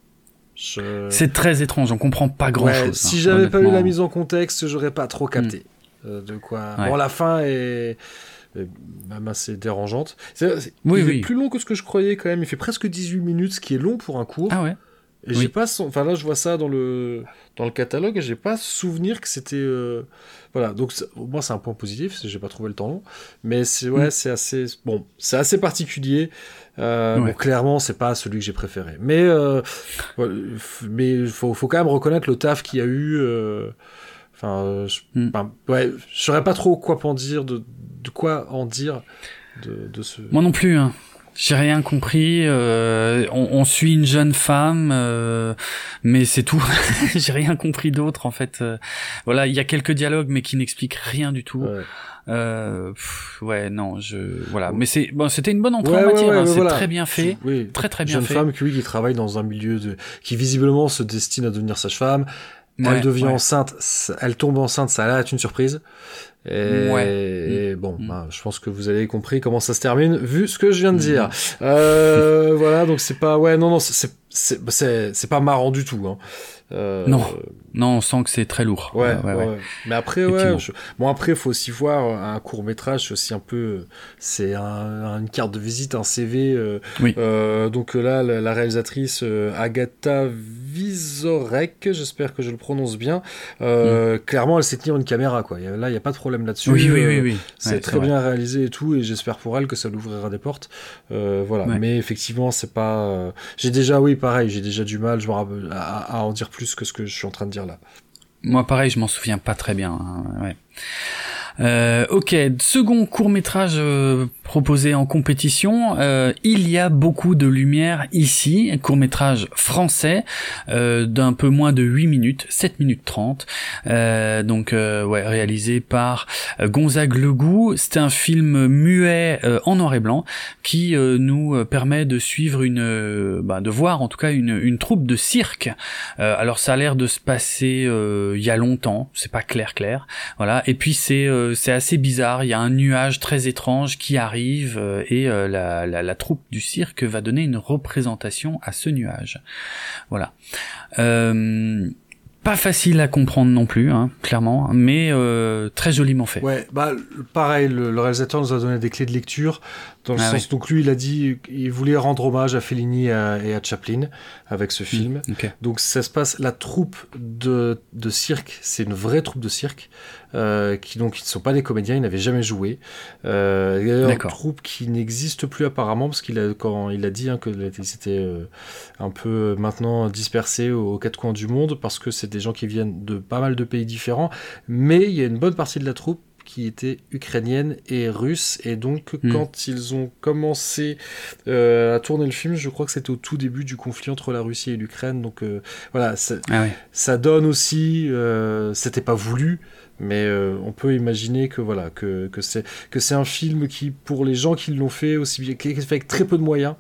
C'est très étrange, on comprend pas grand chose. si hein, j'avais pas eu la mise en contexte, j'aurais pas trop capté hmm. euh, de quoi. Bon, la fin est même assez dérangeante. C'est oui, oui. plus long que ce que je croyais quand même. Il fait presque 18 minutes, ce qui est long pour un cours. Ah ouais. Et j'ai pas, enfin là je vois ça dans le dans le catalogue et j'ai pas souvenir que c'était euh, voilà donc moins c'est un point positif, j'ai pas trouvé le temps long, mais c'est ouais mm. c'est assez bon c'est assez particulier. Euh, bon, clairement c'est pas celui que j'ai préféré, mais euh, mais faut faut quand même reconnaître le taf qu'il y a eu. Euh, enfin, je, mm. ouais, je saurais pas trop quoi en dire de, de quoi en dire de, de ce. Moi non plus. Hein. J'ai rien compris. Euh, on, on, suit une jeune femme, euh, mais c'est tout. J'ai rien compris d'autre en fait. Euh, voilà, il y a quelques dialogues, mais qui n'expliquent rien du tout. Ouais. Euh, ouais, non, je voilà, mais c'est bon, c'était une bonne entrée en matière. Hein, c'est très bien fait, oui. très très bien jeune fait. Jeune femme qui, oui, qui travaille dans un milieu de, qui visiblement se destine à devenir sage-femme. elle devient enceinte, elle tombe enceinte, ça a être une surprise. Et, ouais. Mm. bon, mm. Bah, je pense que vous avez compris comment ça se termine, vu ce que je viens de dire. Mm. Euh, voilà, donc c'est pas, ouais, non, non, c'est, c'est, c'est pas marrant du tout. Hein. Euh... Non, non, on sent que c'est très lourd. Ouais, ouais, ouais. Mais après, ouais. Bon, après, faut aussi voir un court métrage, aussi un peu, c'est un, une carte de visite, un CV. Euh, oui. Euh, donc là, la, réalisatrice Agatha Vizorek, j'espère que je le prononce bien. Mm. Clairement, elle sait tenir une caméra, quoi. Là, il n'y a pas de problème là-dessus. Oui, oui, oui, oui. C'est très bien réalisé et tout, et j'espère pour elle que ça l'ouvrira des portes. voilà. Mais effectivement, c'est pas. J'ai déjà, oui, pareil, j'ai déjà du mal, à, à en dire plus plus que ce que je suis en train de dire là. Moi, pareil, je m'en souviens pas très bien. Hein, ouais. Euh, ok, second court métrage euh, proposé en compétition. Euh, il y a beaucoup de lumière ici, court métrage français euh, d'un peu moins de 8 minutes, 7 minutes 30. donc ouais, réalisé par Gonzague Legout. C'est un film muet en noir et blanc qui nous permet de suivre une, bah, de voir en tout cas une, une troupe de cirque. alors ça a l'air de se passer il y a longtemps, c'est pas clair clair. Voilà. Et puis c'est c'est assez bizarre. Il y a un nuage très étrange qui arrive euh, et euh, la, troupe du cirque va donner une représentation à ce nuage. Voilà. Euh, pas facile à comprendre non plus, hein, clairement, mais euh, très joliment fait. Ouais, bah pareil, le, réalisateur nous a donné des clés de lecture dans le ah sens donc lui il a dit il voulait rendre hommage à Fellini et à, Chaplin avec ce film. Mm, donc ça se passe la troupe de, de cirque, c'est une vraie troupe de cirque euh, qui donc ils ne sont pas des comédiens, ils n'avaient jamais joué. Euh, une troupe qui n'existe plus apparemment parce qu'il a quand il a dit hein, que c'était euh, un peu maintenant dispersé aux quatre coins du monde parce que c'est des gens qui viennent de pas mal de pays différents, mais il y a une bonne partie de la troupe qui était ukrainienne et russe. Et donc, hmm. quand ils ont commencé euh, à tourner le film, je crois que c'était au tout début du conflit entre la Russie et l'Ukraine. Donc, euh, voilà, ah ça donne aussi. Euh, c'était pas voulu. Mais on peut imaginer que voilà que, que c'est que c'est un film qui pour les gens qui l'ont fait aussi bien qui est fait avec très peu de moyens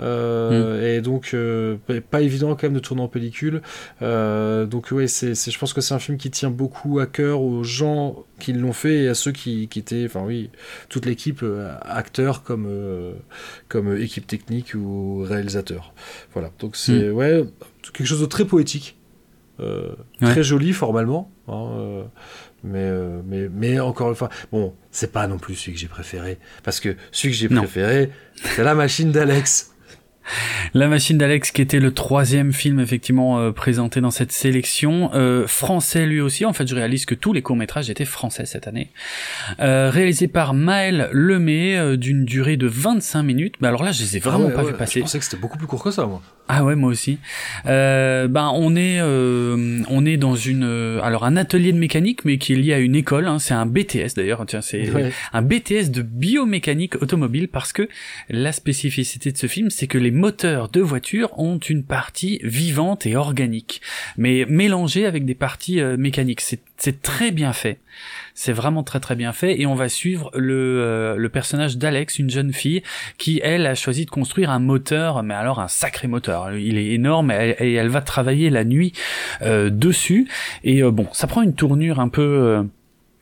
euh, mm. Et donc, euh, pas évident quand même de tourner en pellicule. Euh, donc, ouais, c'est, je pense que c'est un film qui tient beaucoup à cœur aux gens qui l'ont fait et à ceux qui, qui étaient, enfin oui, toute l'équipe, acteurs comme, comme équipe technique ou réalisateur. Voilà, donc c'est mm. ouais, quelque chose de très poétique. très joli formalement hein, mais, mais, mais encore une fois bon c'est pas non plus celui que j'ai préféré parce que celui que j'ai préféré c'est la machine d'Alex la machine d'Alex, qui était le troisième film effectivement euh, présenté dans cette sélection, euh, français lui aussi. En fait, je réalise que tous les courts métrages étaient français cette année. Euh, réalisé par Maël Lemay, euh, d'une durée de 25 minutes. Mais alors là, je les ai vraiment ah pas vu passer. Je pensais que c'était beaucoup plus court que ça, moi. Ah ouais, moi aussi. Euh, ben on est euh, on est dans une alors un atelier de mécanique, mais qui est lié à une école. Hein, c'est un BTS d'ailleurs. Tiens, c'est un BTS de biomécanique automobile parce que la spécificité de ce film, c'est que les moteurs de voitures ont une partie vivante et organique, mais mélangée avec des parties euh, mécaniques. C'est très bien fait. C'est vraiment très très bien fait et on va suivre le, euh, le personnage d'Alex, une jeune fille qui elle a choisi de construire un moteur, mais alors un sacré moteur. Il est énorme et elle, va travailler la nuit euh, dessus et bon, ça prend une tournure un peu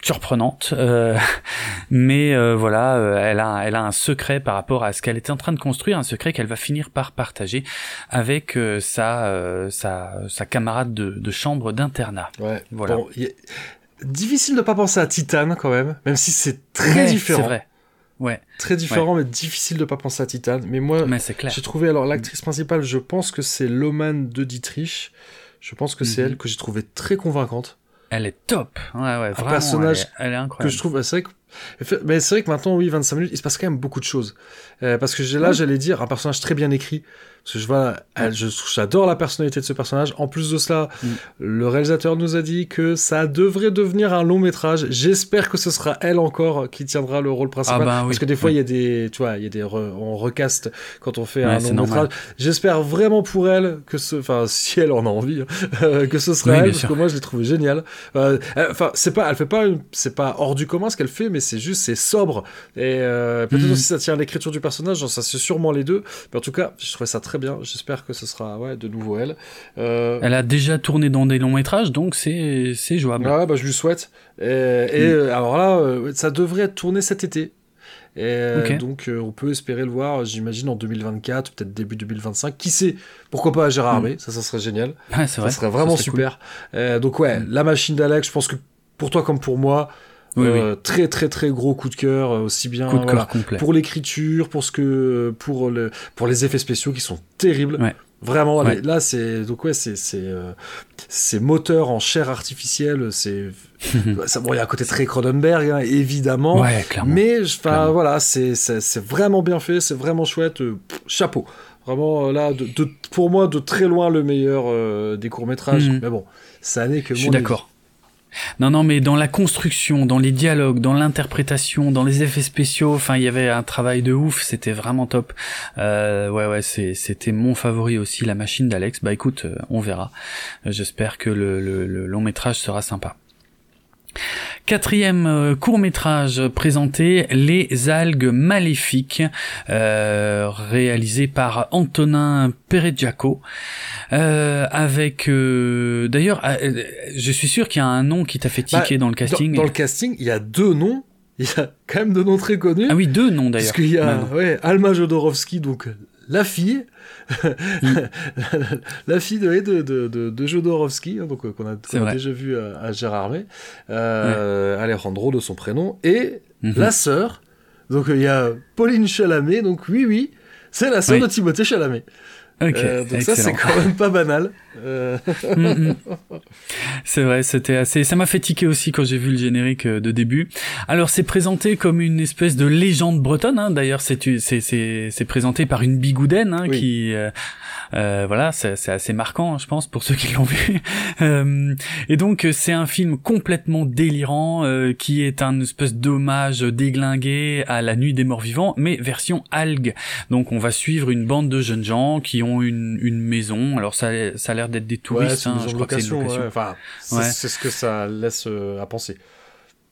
surprenante, euh, mais euh, voilà, euh, elle a, elle a un secret par rapport à ce qu'elle était en train de construire, un secret qu'elle va finir par partager avec sa, sa, sa camarade de, de chambre d'internat. Ouais. Voilà. Difficile de pas penser à Titan quand même, même si c'est très différent. C'est vrai. Ouais. Très différent, mais difficile de pas penser à Titan. Mais moi, j'ai trouvé alors l'actrice principale, je pense que c'est Loman de Dietrich. Je pense que c'est mhm. elle que j'ai trouvé très convaincante. Elle est top. Ouais, ouais, vraiment. Un personnage elle est, incroyable. que je trouve, c'est vrai que, mais c'est vrai que maintenant, oui, 25 minutes, il se passe quand même beaucoup de choses. Euh, parce que là, j'allais dire, un personnage très bien écrit. Parce que je vois, je, j'adore la personnalité de ce personnage. En plus de cela, mm. le réalisateur nous a dit que ça devrait devenir un long métrage. J'espère que ce sera elle encore qui tiendra le rôle principal. Ah bah parce que des fois, il y a des, tu vois, il y a des, on recaste quand on fait un long métrage. J'espère vraiment pour elle que ce, enfin, si elle en a envie, hein, que ce sera elle, parce que moi, je l'ai trouvé génial. Euh, enfin, c'est pas, elle fait pas, c'est pas hors du commun ce qu'elle fait, mais c'est juste, c'est sobre. Et euh, peut-être mm. aussi ça tient l'écriture du personnage, ça c'est sûrement les deux. Mais en tout cas, je trouvais ça très bien. J'espère que ce sera ouais, de nouveau elle. Euh... Elle a déjà tourné dans des longs métrages, donc c'est jouable. Ouais, bah, je lui souhaite. Et, et mm. alors là, euh, ça devrait être tourné cet été. Et euh, donc euh, on peut espérer le voir, j'imagine en 2024, peut-être début 2025. Qui sait? Pourquoi pas à Gérard mm. Ça, ça serait génial. Ouais, ça serait vraiment super. donc ouais, la machine d'Alex, je pense que pour toi comme pour moi, euh, très très très gros coup de cœur euh, aussi bien pour l'écriture pour ce que pour le pour les effets spéciaux qui sont terribles. Vraiment là c'est donc ouais c'est c'est euh, ces moteurs en chair artificielle c'est ça bon il y a un côté très Cronenberg hein, évidemment. Mais enfin voilà c'est c'est vraiment bien fait c'est vraiment chouette chapeau. Vraiment là de, pour moi de très loin le meilleur des courts métrages mhm. mais bon ça n'est que je suis d'accord non, non, mais dans la construction, dans les dialogues, dans l'interprétation, dans les effets spéciaux, enfin, il y avait un travail de ouf, c'était vraiment top. Euh, ouais, ouais, c'était mon favori aussi, la machine d'Alex. Bah écoute, euh, on verra. J'espère que le long métrage sera sympa. Quatrième euh, court métrage présenté, Les algues maléfiques, euh, réalisé par Antonin Pereggiaco, euh, avec d'ailleurs, je suis sûr qu'il y a un nom qui t'a fait tiquer bah, dans le casting. Dans, le casting, il y a deux noms. Il y a quand même deux noms très connus. Ah oui, deux noms d'ailleurs. Parce qu'il y a ouais, Alma Jodorowsky, donc la fille, la fille de, de, de, de Jodorowsky, hein, donc euh, qu'on a, déjà vu à, Gérard May, euh, Alejandro de son prénom, et mhm. la sœur. Donc il y a Pauline Chalamet, donc oui, oui, c'est la sœur de Timothée Chalamet. Euh, donc ça c'est quand même pas banal. Euh... Mm, mm. C'est vrai, c'était assez. Ça m'a fait tiquer aussi quand j'ai vu le générique euh, de début. Alors c'est présenté comme une espèce de légende bretonne. Hein. D'ailleurs c'est c'est c'est présenté par une bigoudaine hein, qui euh, euh, voilà, c'est assez marquant, je pense, pour ceux qui l'ont vu. Euh, et donc, c'est un film complètement délirant euh, qui est un espèce d'hommage déglingué à la nuit des morts vivants, mais version algue. Donc, on va suivre une bande de jeunes gens qui ont une, une maison. Alors, ça, ça a l'air d'être des touristes. hein, je crois que c'est une location. Enfin, c'est ce que ça laisse à penser.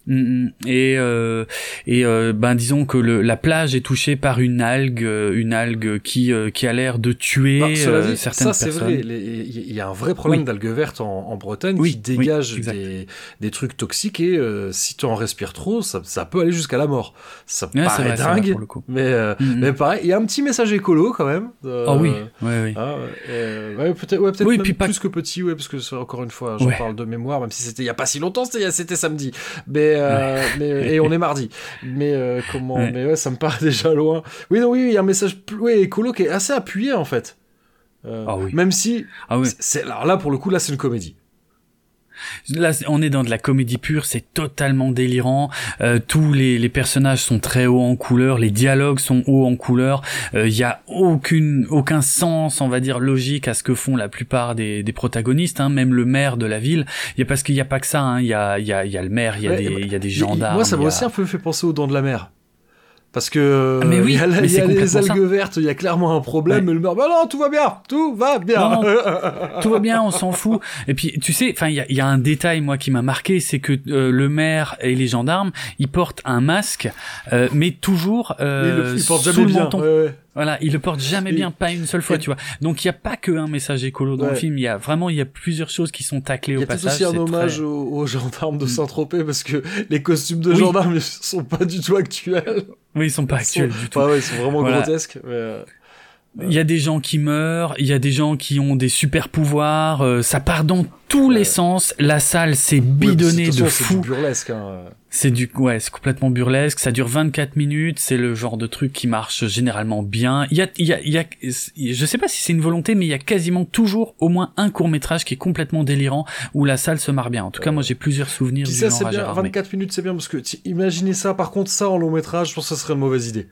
Mm, mm. Et euh, et euh, ben disons que le, la plage est touchée par une algue, euh, une algue qui qui a l'air de tuer bah, certaines ça, c'est vrai. Il y a un vrai problème d'algues vertes en, en Bretagne qui dégage des, des trucs toxiques et si tu en respires trop, ça, ça peut aller jusqu'à la mort. Ça paraît dingue, mais mm, mais pareil, il y a un petit message écolo quand même. Ah oui, oui, oui. Ah, ouais, peut-être ouais, peut même plus que petit, ouais, parce que encore une fois, je parle de mémoire, même si c'était il y a pas si longtemps, c'était samedi, mais euh, et on est mardi. Mais euh, comment Mais ouais, ça me paraît déjà loin. Oui, non, oui, il y a un message oui, écolo qui est assez appuyé en fait. Euh, ah oui. Même si, ah oui. c'est alors là pour le coup là c'est une comédie. Là, on est dans de la comédie pure, c'est totalement délirant. Euh, tous les, les, personnages sont très hauts en couleur, les dialogues sont hauts en couleur. Il euh, y a aucune, aucun sens, on va dire, logique à ce que font la plupart des, des protagonistes. Hein, même le maire de la ville. Il y a parce qu'il n'y a pas que ça. Hein. Il y, a, y, a, y a le maire, il y a des, y a des gendarmes. Moi, ça m'a aussi un peu fait penser aux Dents de la mer. Parce que ah, mais oui, il y a, les algues vertes, il y a clairement un problème, mais le meurt, bah non, tout va bien, tout va bien. tout va bien, on s'en fout. Et puis, tu sais, enfin, il y a, y a, un détail, moi, qui m'a marqué, c'est que euh, le maire et les gendarmes, ils portent un masque, euh, mais toujours euh, ils le, ils sous le menton. Ouais, ouais. Voilà, il le porte jamais bien, pas une seule fois, tu vois. Donc il y a pas que un message écolo dans le film, il y a vraiment il y a plusieurs choses qui sont taclées au passage. Il y a aussi un hommage aux, gendarmes de mm. Saint-Tropez parce que les costumes de gendarmes sont pas du tout actuels. Oui, ils sont pas actuels du tout. Ouais, ils sont vraiment grotesques. Mais euh, il y a des gens qui meurent, il y a des gens qui ont des super pouvoirs, euh, ça part dans tous les sens. La salle s'est bidonnée de fou. C'est burlesque. Hein. C'est du ouais, c'est complètement burlesque. Ça dure 24 minutes. C'est le genre de truc qui marche généralement bien. Il y a, il y a, il y a je sais pas si c'est une volonté, mais il y a quasiment toujours au moins un court métrage qui est complètement délirant où la salle se marre bien. En tout cas, moi j'ai plusieurs souvenirs. ça c'est bien. 24 minutes c'est bien parce que imaginez ça. Par contre, ça en long métrage, je pense que ça serait une mauvaise idée.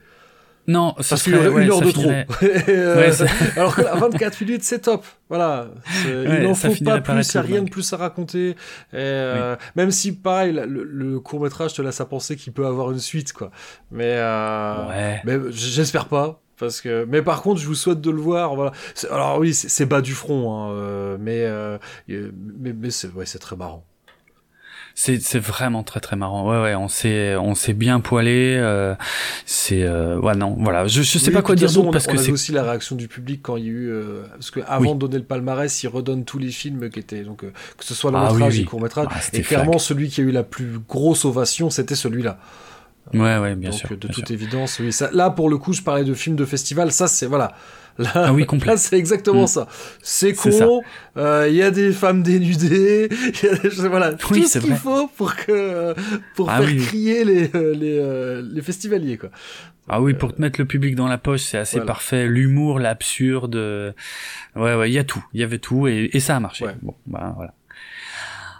Non, ça parce qu'il y aurait une heure de trop. Euh, alors que 24 minutes, c'est top. Voilà. il n'en faut pas plus, il n'y a rien de plus à raconter. Euh, même si, pareil, le, court métrage te laisse à penser qu'il peut avoir une suite, quoi. Mais, euh, mais j'espère pas. Parce que, mais par contre, je vous souhaite de le voir. Voilà. Alors oui, c'est bas du front, hein, mais, mais, mais c'est ouais, très marrant c'est c'est vraiment très très marrant. Ouais ouais on s'est on s'est bien poilé euh, c'est euh, ouais non voilà. Je je sais pas quoi dire d'autre parce que c'est aussi la réaction du public quand il y a eu euh, parce que avant de donner le palmarès il redonne tous les films qui étaient donc euh, que ce soit le ah, métrage et court métrage. Ah, et clairement celui qui a eu la plus grosse ovation c'était celui-là. Ouais ouais bien donc, sûr de toute évidence oui. Ça, là pour le coup je parlais de films de festival. Ça c'est voilà Là, ah oui, complet. c'est exactement mm. ça. C'est con, il euh, y a des femmes dénudées, y a des, voilà, tout ce qu'il faut pour que pour ah faire crier les euh, les, euh, les festivaliers quoi. Ah oui, pour te mettre le public dans la poche, c'est assez parfait. L'humour, l'absurde, ouais ouais, il y a tout, il y avait tout et, et ça a marché. Bon, bah voilà.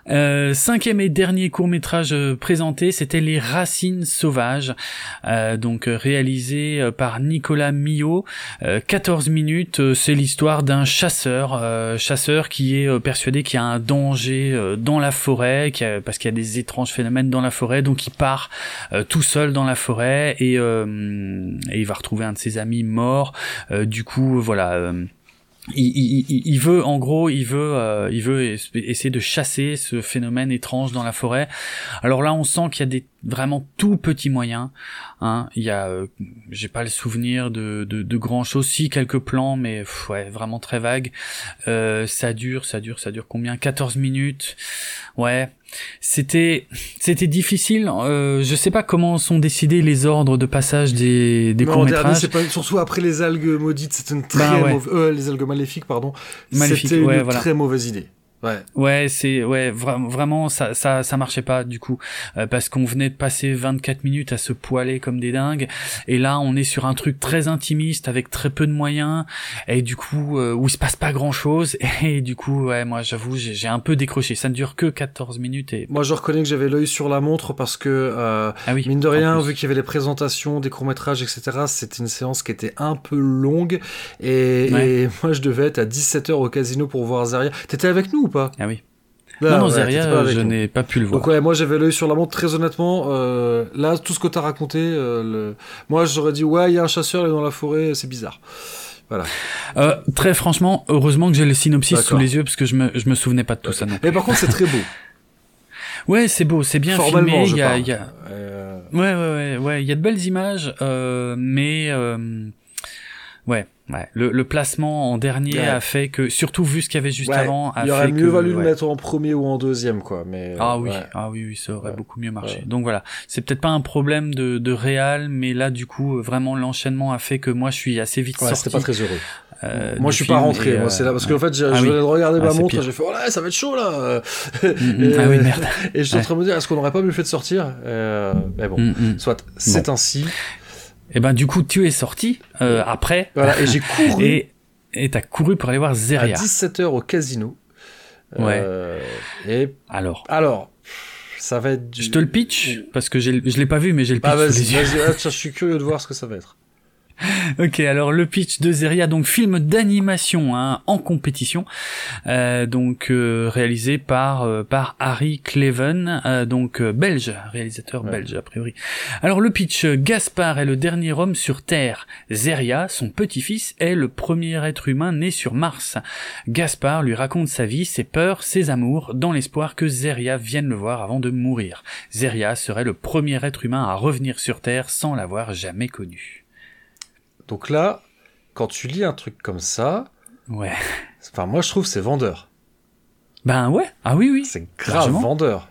Euh, cinquième et dernier court métrage euh, présenté, c'était Les Racines Sauvages, euh, donc réalisé par Nicolas Millot. 14 minutes, c'est l'histoire d'un chasseur, chasseur qui est persuadé qu'il y a un danger dans la forêt, parce qu'il y a des étranges phénomènes dans la forêt, donc il part tout seul dans la forêt et, et, il va retrouver un de ses amis mort. du coup, voilà il, il, il, veut en gros il veut euh, il veut essayer de chasser ce phénomène étrange dans la forêt. Alors là on sent qu'il y a des vraiment tout petits moyens hein. Il y a euh, j'ai pas le souvenir de, de, de grand chose si quelques plans mais ouais vraiment très vague. Euh, ça dure ça dure ça dure combien? 14 minutes. Ouais c'était c'était difficile. Euh, je sais pas comment sont décidés les ordres de passage des des courts métrages. Pas, surtout après les algues maudites, c'était une très bah mauvaise, euh, les algues maléfiques pardon. C'était une très mauvaise idée. Ouais. Ouais, c'est ouais vraiment ça ça ça marchait pas du coup. Euh, parce qu'on venait de passer 24 minutes à se poiler comme des dingues. Et là on est sur un truc très intimiste avec très peu de moyens. Et du coup euh, où il se passe pas grand-chose. Et du coup ouais moi j'avoue j'ai un peu décroché. Ça ne dure que 14 minutes et Moi je reconnais que j'avais l'œil sur la montre parce que euh, ah oui, mine de rien vu qu'il y avait les présentations des courts-métrages etc, c'était une séance qui était un peu longue. Et, et moi je devais être à 17h au casino pour voir Zaria. T'étais avec nous pas Ah oui. non, non, Zeria, je n'ai pas pu le voir. Donc ouais, moi j'avais l'œil sur la montre, très honnêtement. Euh, là, tout ce que t'as raconté, euh, le... moi j'aurais dit, ouais, il y a un chasseur, il est dans la forêt, c'est bizarre. Voilà. Euh, très franchement, heureusement que j'ai le synopsis sous les yeux, parce que je me, je me souvenais pas de tout ça. Non Mais par contre, c'est très beau. Ouais, c'est beau, c'est bien filmé. Il y a, y a... Ouais, ouais, ouais, ouais, il y a de belles images, mais ouais, Ouais, le, le, placement en dernier a fait que, surtout vu ce qu'il y avait juste avant, a il aurait mieux valu le mettre en premier ou en deuxième, quoi. Mais ah oui, ah oui, oui, ça aurait beaucoup mieux marché. Donc voilà, c'est peut-être pas un problème de, de réal, mais là du coup, vraiment l'enchaînement a fait que moi je suis assez vite sorti. C'était pas très heureux. Euh, moi je suis pas rentré, moi c'est là parce qu'en fait je, ah venais de regarder ma montre, j'ai fait oh là ça va être chaud là. Mm, mm. ah oui merde. Et je suis en train de me dire est-ce qu'on aurait pas mieux fait de sortir? Euh, Mais bon, mm, soit c'est ainsi. Et ben du coup tu es sorti euh, après. Voilà, et j'ai couru. et et t'as couru pour aller voir Zeria. À 17h au casino. Ouais. Euh, et alors. Alors. Ça va être. Je te le pitch parce que je l'ai pas vu mais j'ai le pitch. Ah vas-y, vas-y. je suis curieux de voir ce que ça va être. ok, alors le pitch de Zeria, donc film d'animation hein, en compétition, euh, donc euh, réalisé par euh, par Harry Cleven, euh, donc belge, réalisateur belge a priori. Alors le pitch, Gaspard est le dernier homme sur Terre. Zeria, son petit-fils, est le premier être humain né sur Mars. Gaspard lui raconte sa vie, ses peurs, ses amours, dans l'espoir que Zeria vienne le voir avant de mourir. Zeria serait le premier être humain à revenir sur Terre sans l'avoir jamais connu. Donc là, quand tu lis un truc comme ça, Ouais. enfin moi je trouve c'est vendeur. Ben ouais. Ah oui, oui. C'est grave vendeur.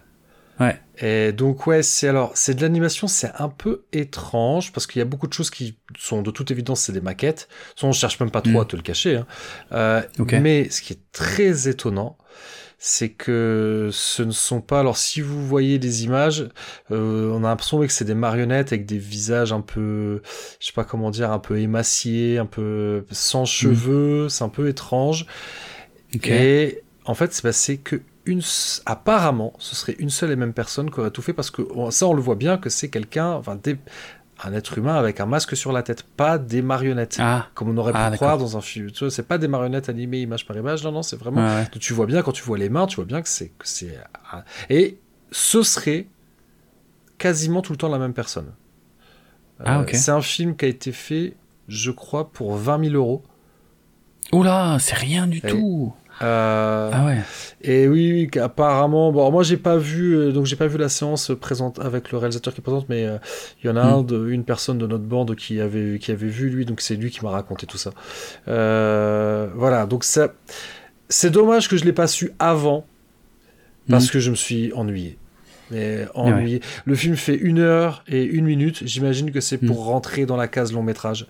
Ouais. Et donc ouais, c'est alors c'est de l'animation, c'est un peu étrange parce qu'il y a beaucoup de choses qui sont de toute évidence c'est des maquettes. Façon, on cherche même pas trop Mm. à te le cacher. Hein. Euh. Mais ce qui est très étonnant, c'est que ce ne sont pas. Alors si vous voyez les images, euh, on a l'impression que c'est des marionnettes avec des visages un peu, je sais pas comment dire, un peu émaciés, un peu sans cheveux. C'est un peu étrange. Et en fait, c'est passé que une, apparemment, ce serait une seule et même personne qui aurait tout fait parce que ça, on le voit bien que c'est quelqu'un, enfin, des- un être humain avec un masque sur la tête, pas des marionnettes. Ah. Comme on aurait pu Ah, croire d'accord. dans un film. Tu vois, c'est pas des marionnettes animées image par image. Non, non, c'est vraiment. Ouais, ouais. Tu vois bien quand tu vois les mains, tu vois bien que c'est que c'est et ce serait quasiment tout le temps la même personne. Ah, Euh. C'est un film qui a été fait, je crois, pour 20 000 euros. Oula, c'est rien du Et- tout. Euh, Ah ouais. Et oui, oui, apparemment, bon, moi j'ai pas vu, euh, donc j'ai pas vu la séance présente avec le réalisateur qui présente, mais euh, il y en a Mm. un de, une personne de notre bande qui avait, qui avait vu lui, donc c'est lui qui m'a raconté tout ça. Euh, voilà, donc ça, c'est dommage que je l'ai pas su avant, parce Mm. que je me suis ennuyé. Mais ennuyé. Le film fait une heure et une minute. J'imagine que c'est pour rentrer dans la case long métrage.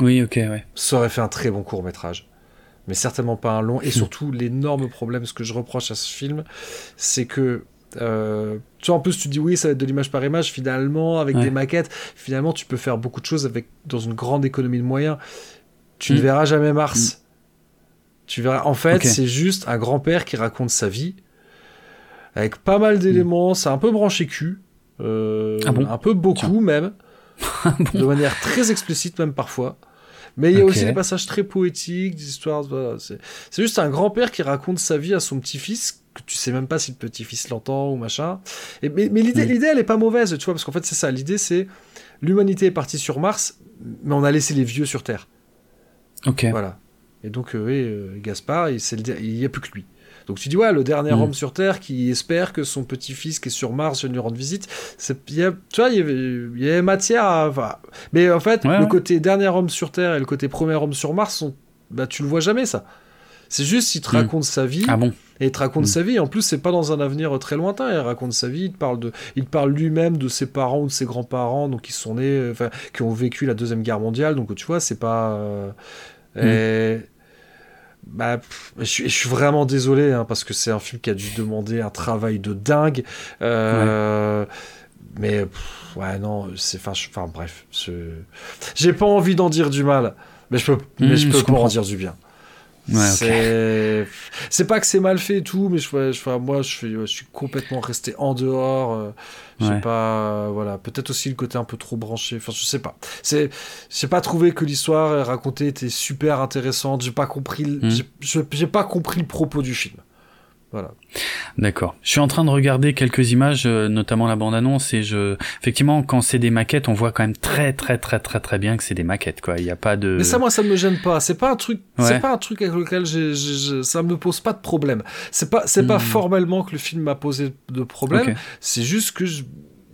Oui, ok, ouais. Ça aurait fait un très bon court métrage. Mais certainement pas un long. Et surtout, l'énorme problème, ce que je reproche à ce film, c'est que. euh, tu vois, en plus, tu dis oui, ça va être de l'image par image. Finalement, avec Ouais. des maquettes, finalement, tu peux faire beaucoup de choses avec, dans une grande économie de moyens. Tu Mm. ne verras jamais Mars. Tu verras. En fait, c'est juste un grand-père qui raconte sa vie avec pas mal d'éléments. C'est un peu branché cul. euh, Ah bon un peu beaucoup même. De manière très explicite même parfois. Mais il y a aussi des passages très poétiques, des histoires. voilà, c'est juste un grand-père qui raconte sa vie à son petit-fils, que tu sais même pas si le petit-fils l'entend ou machin. Et, mais mais l'idée, Mm. l'idée, elle est pas mauvaise, tu vois, parce qu'en fait, c'est ça. L'idée, c'est l'humanité est partie sur Mars, mais on a laissé les vieux sur Terre. Ok. Voilà. Et donc, euh, euh, Gaspard, il c'est le der- il y a plus que lui. Donc tu dis, ouais, le dernier Mm. homme sur Terre qui espère que son petit-fils qui est sur Mars vienne lui rendre visite. Y a- Tu vois, il y avait matière à... enfin, mais en fait, Ouais, le ouais. côté dernier homme sur Terre et le côté premier homme sur Mars, sont... bah, tu le vois jamais, ça. C'est juste, il te Mm. raconte sa vie. Ah bon? Et il te raconte Mm. sa vie. En plus, c'est pas dans un avenir très lointain. Il raconte sa vie. Il te parle de, il te parle lui-même de ses parents ou de ses grands-parents, donc qui sont nés, euh, enfin, qui ont vécu la deuxième guerre mondiale. Donc tu vois, c'est pas. euh, et- Bah, pff, je, suis, je suis vraiment désolé hein, parce que c'est un film qui a dû demander un travail de dingue. Euh, Mais pff, ouais, non, c'est. Enfin, je- bref, je- j'ai pas envie d'en dire du mal, mais je peux, mais je je peux pas en dire du bien. Ouais, c'est c'est pas que c'est mal fait et tout, mais je, je- moi je, suis- je suis complètement resté en dehors. euh, je sais Ouais. pas, euh, voilà, peut-être aussi le côté un peu trop branché. Enfin, je sais pas. C'est, j'ai pas trouvé que l'histoire racontée était super intéressante. J'ai pas compris, Mm. je- j'ai pas compris le propos du film. Voilà. D'accord. Je suis en train de regarder quelques images, euh, notamment la bande-annonce, et je, effectivement, quand c'est des maquettes, on voit quand même très, très, très, très, très bien que c'est des maquettes, quoi. Il n'y a pas de. Mais ça, moi, ça me gêne pas. C'est pas un truc, Ouais. c'est pas un truc avec lequel j'ai, ça me pose pas de problème. C'est pas, c'est pas Mm. formellement que le film m'a posé de problème. C'est juste que je,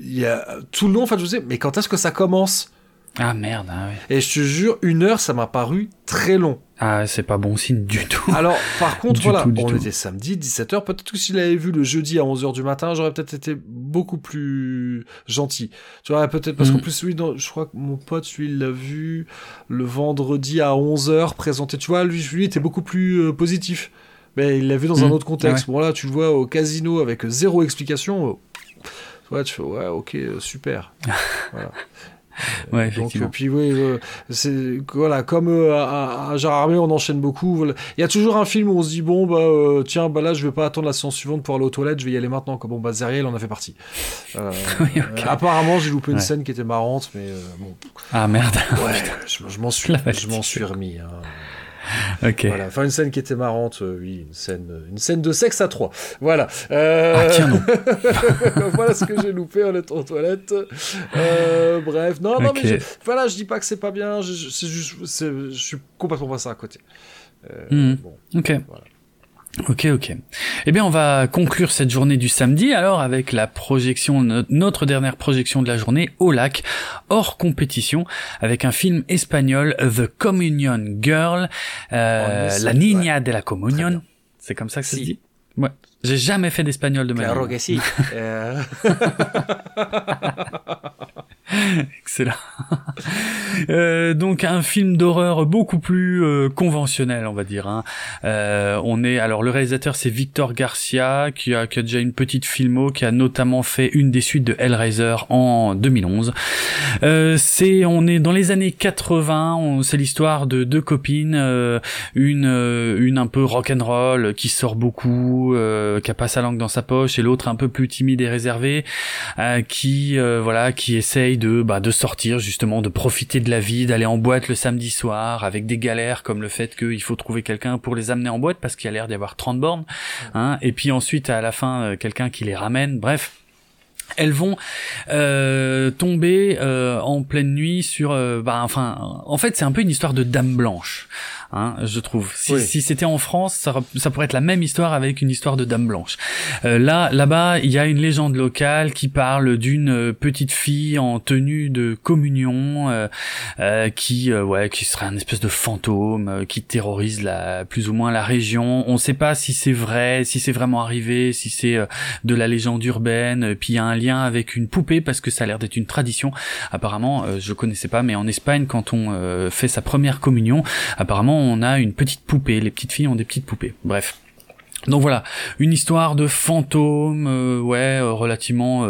il y a tout le long, en fait, je me disais, mais quand est-ce que ça commence? Ah merde, ah ouais. Et je te jure, une heure, ça m'a paru très long. Ah, c'est pas bon signe du tout. Alors, par contre, voilà, tout, on tout. était samedi, 17h. Peut-être que s'il avait vu le jeudi à 11h du matin, j'aurais peut-être été beaucoup plus gentil. Tu vois, peut-être parce Mm. qu'en plus, lui, je crois que mon pote, lui, il l'a vu le vendredi à 11h présenté. Tu vois, lui, lui était beaucoup plus euh, positif. Mais il l'a vu dans Mm. un autre contexte. Bon, là, tu le vois au casino avec zéro explication. Tu vois, tu fais, ouais, ok, euh, super. voilà. ouais, Donc, effectivement. euh, puis oui, euh, c'est voilà, comme euh, à, à Gérard Armé, on enchaîne beaucoup. voilà. Il y a toujours un film où on se dit bon bah euh, tiens bah là je vais pas attendre la séance suivante pour aller aux toilettes, je vais y aller maintenant. Comme bon bah Zeriel en a fait partie. Euh, Oui, apparemment j'ai loupé une scène qui était marrante, mais bon Ah merde. ouais, je, je m'en suis je m'en suis remis. hein. ok. Voilà, enfin une scène qui était marrante, euh, oui, une scène une scène de sexe à trois. Voilà. Euh, Ah tiens non. voilà ce que j'ai loupé en étant aux toilettes. Euh, bref, non, non, mais je, voilà, je dis pas que c'est pas bien, je, juste, je suis complètement passé à côté. Euh, Mhm. bon, Ok. Ok, ok. Eh bien, on va conclure cette journée du samedi alors avec la projection, notre dernière projection de la journée au lac, hors compétition, avec un film espagnol, The Communion Girl, euh, la Niña de la Comunión. C'est comme ça que ça se dit? Ouais. J'ai jamais fait d'espagnol de ma vie. que si. Excellent. euh, donc un film d'horreur beaucoup plus euh, conventionnel, on va dire. Hein. Euh, on est alors le réalisateur c'est Victor Garcia qui a, déjà une petite filmo qui a notamment fait une des suites de Hellraiser en 2011. Euh, c'est on est dans les années 80. C'est l'histoire de deux copines, une une un peu rock and roll qui sort beaucoup, qui a pas sa langue dans sa poche, et l'autre un peu plus timide et réservé, qui voilà qui essaye de bah, de sortir justement, de profiter de la vie, d'aller en boîte le samedi soir avec des galères comme le fait qu'il faut trouver quelqu'un pour les amener en boîte parce qu'il y a l'air d'y avoir 30 bornes, hein, et puis ensuite à la fin euh, quelqu'un qui les ramène, bref elles vont euh, tomber euh, en pleine nuit sur bah enfin en fait c'est un peu une histoire de dame blanche hein, je trouve. Si, si c'était en France, ça, ça, pourrait être la même histoire avec une histoire de Dame Blanche. Euh, là, là-bas, il y a une légende locale qui parle d'une euh, petite fille en tenue de communion, euh, euh qui, euh, ouais, qui serait un espèce de fantôme qui terrorise la, plus ou moins la région. On ne sait pas si c'est vrai, si c'est vraiment arrivé, si c'est de la légende urbaine. Puis il y a un lien avec une poupée parce que ça a l'air d'être une tradition. Apparemment, je connaissais pas, mais en Espagne, quand on fait sa première communion, apparemment on a une petite poupée. Les petites filles ont des petites poupées. Bref. Donc voilà, une histoire de fantôme, euh, ouais, euh, relativement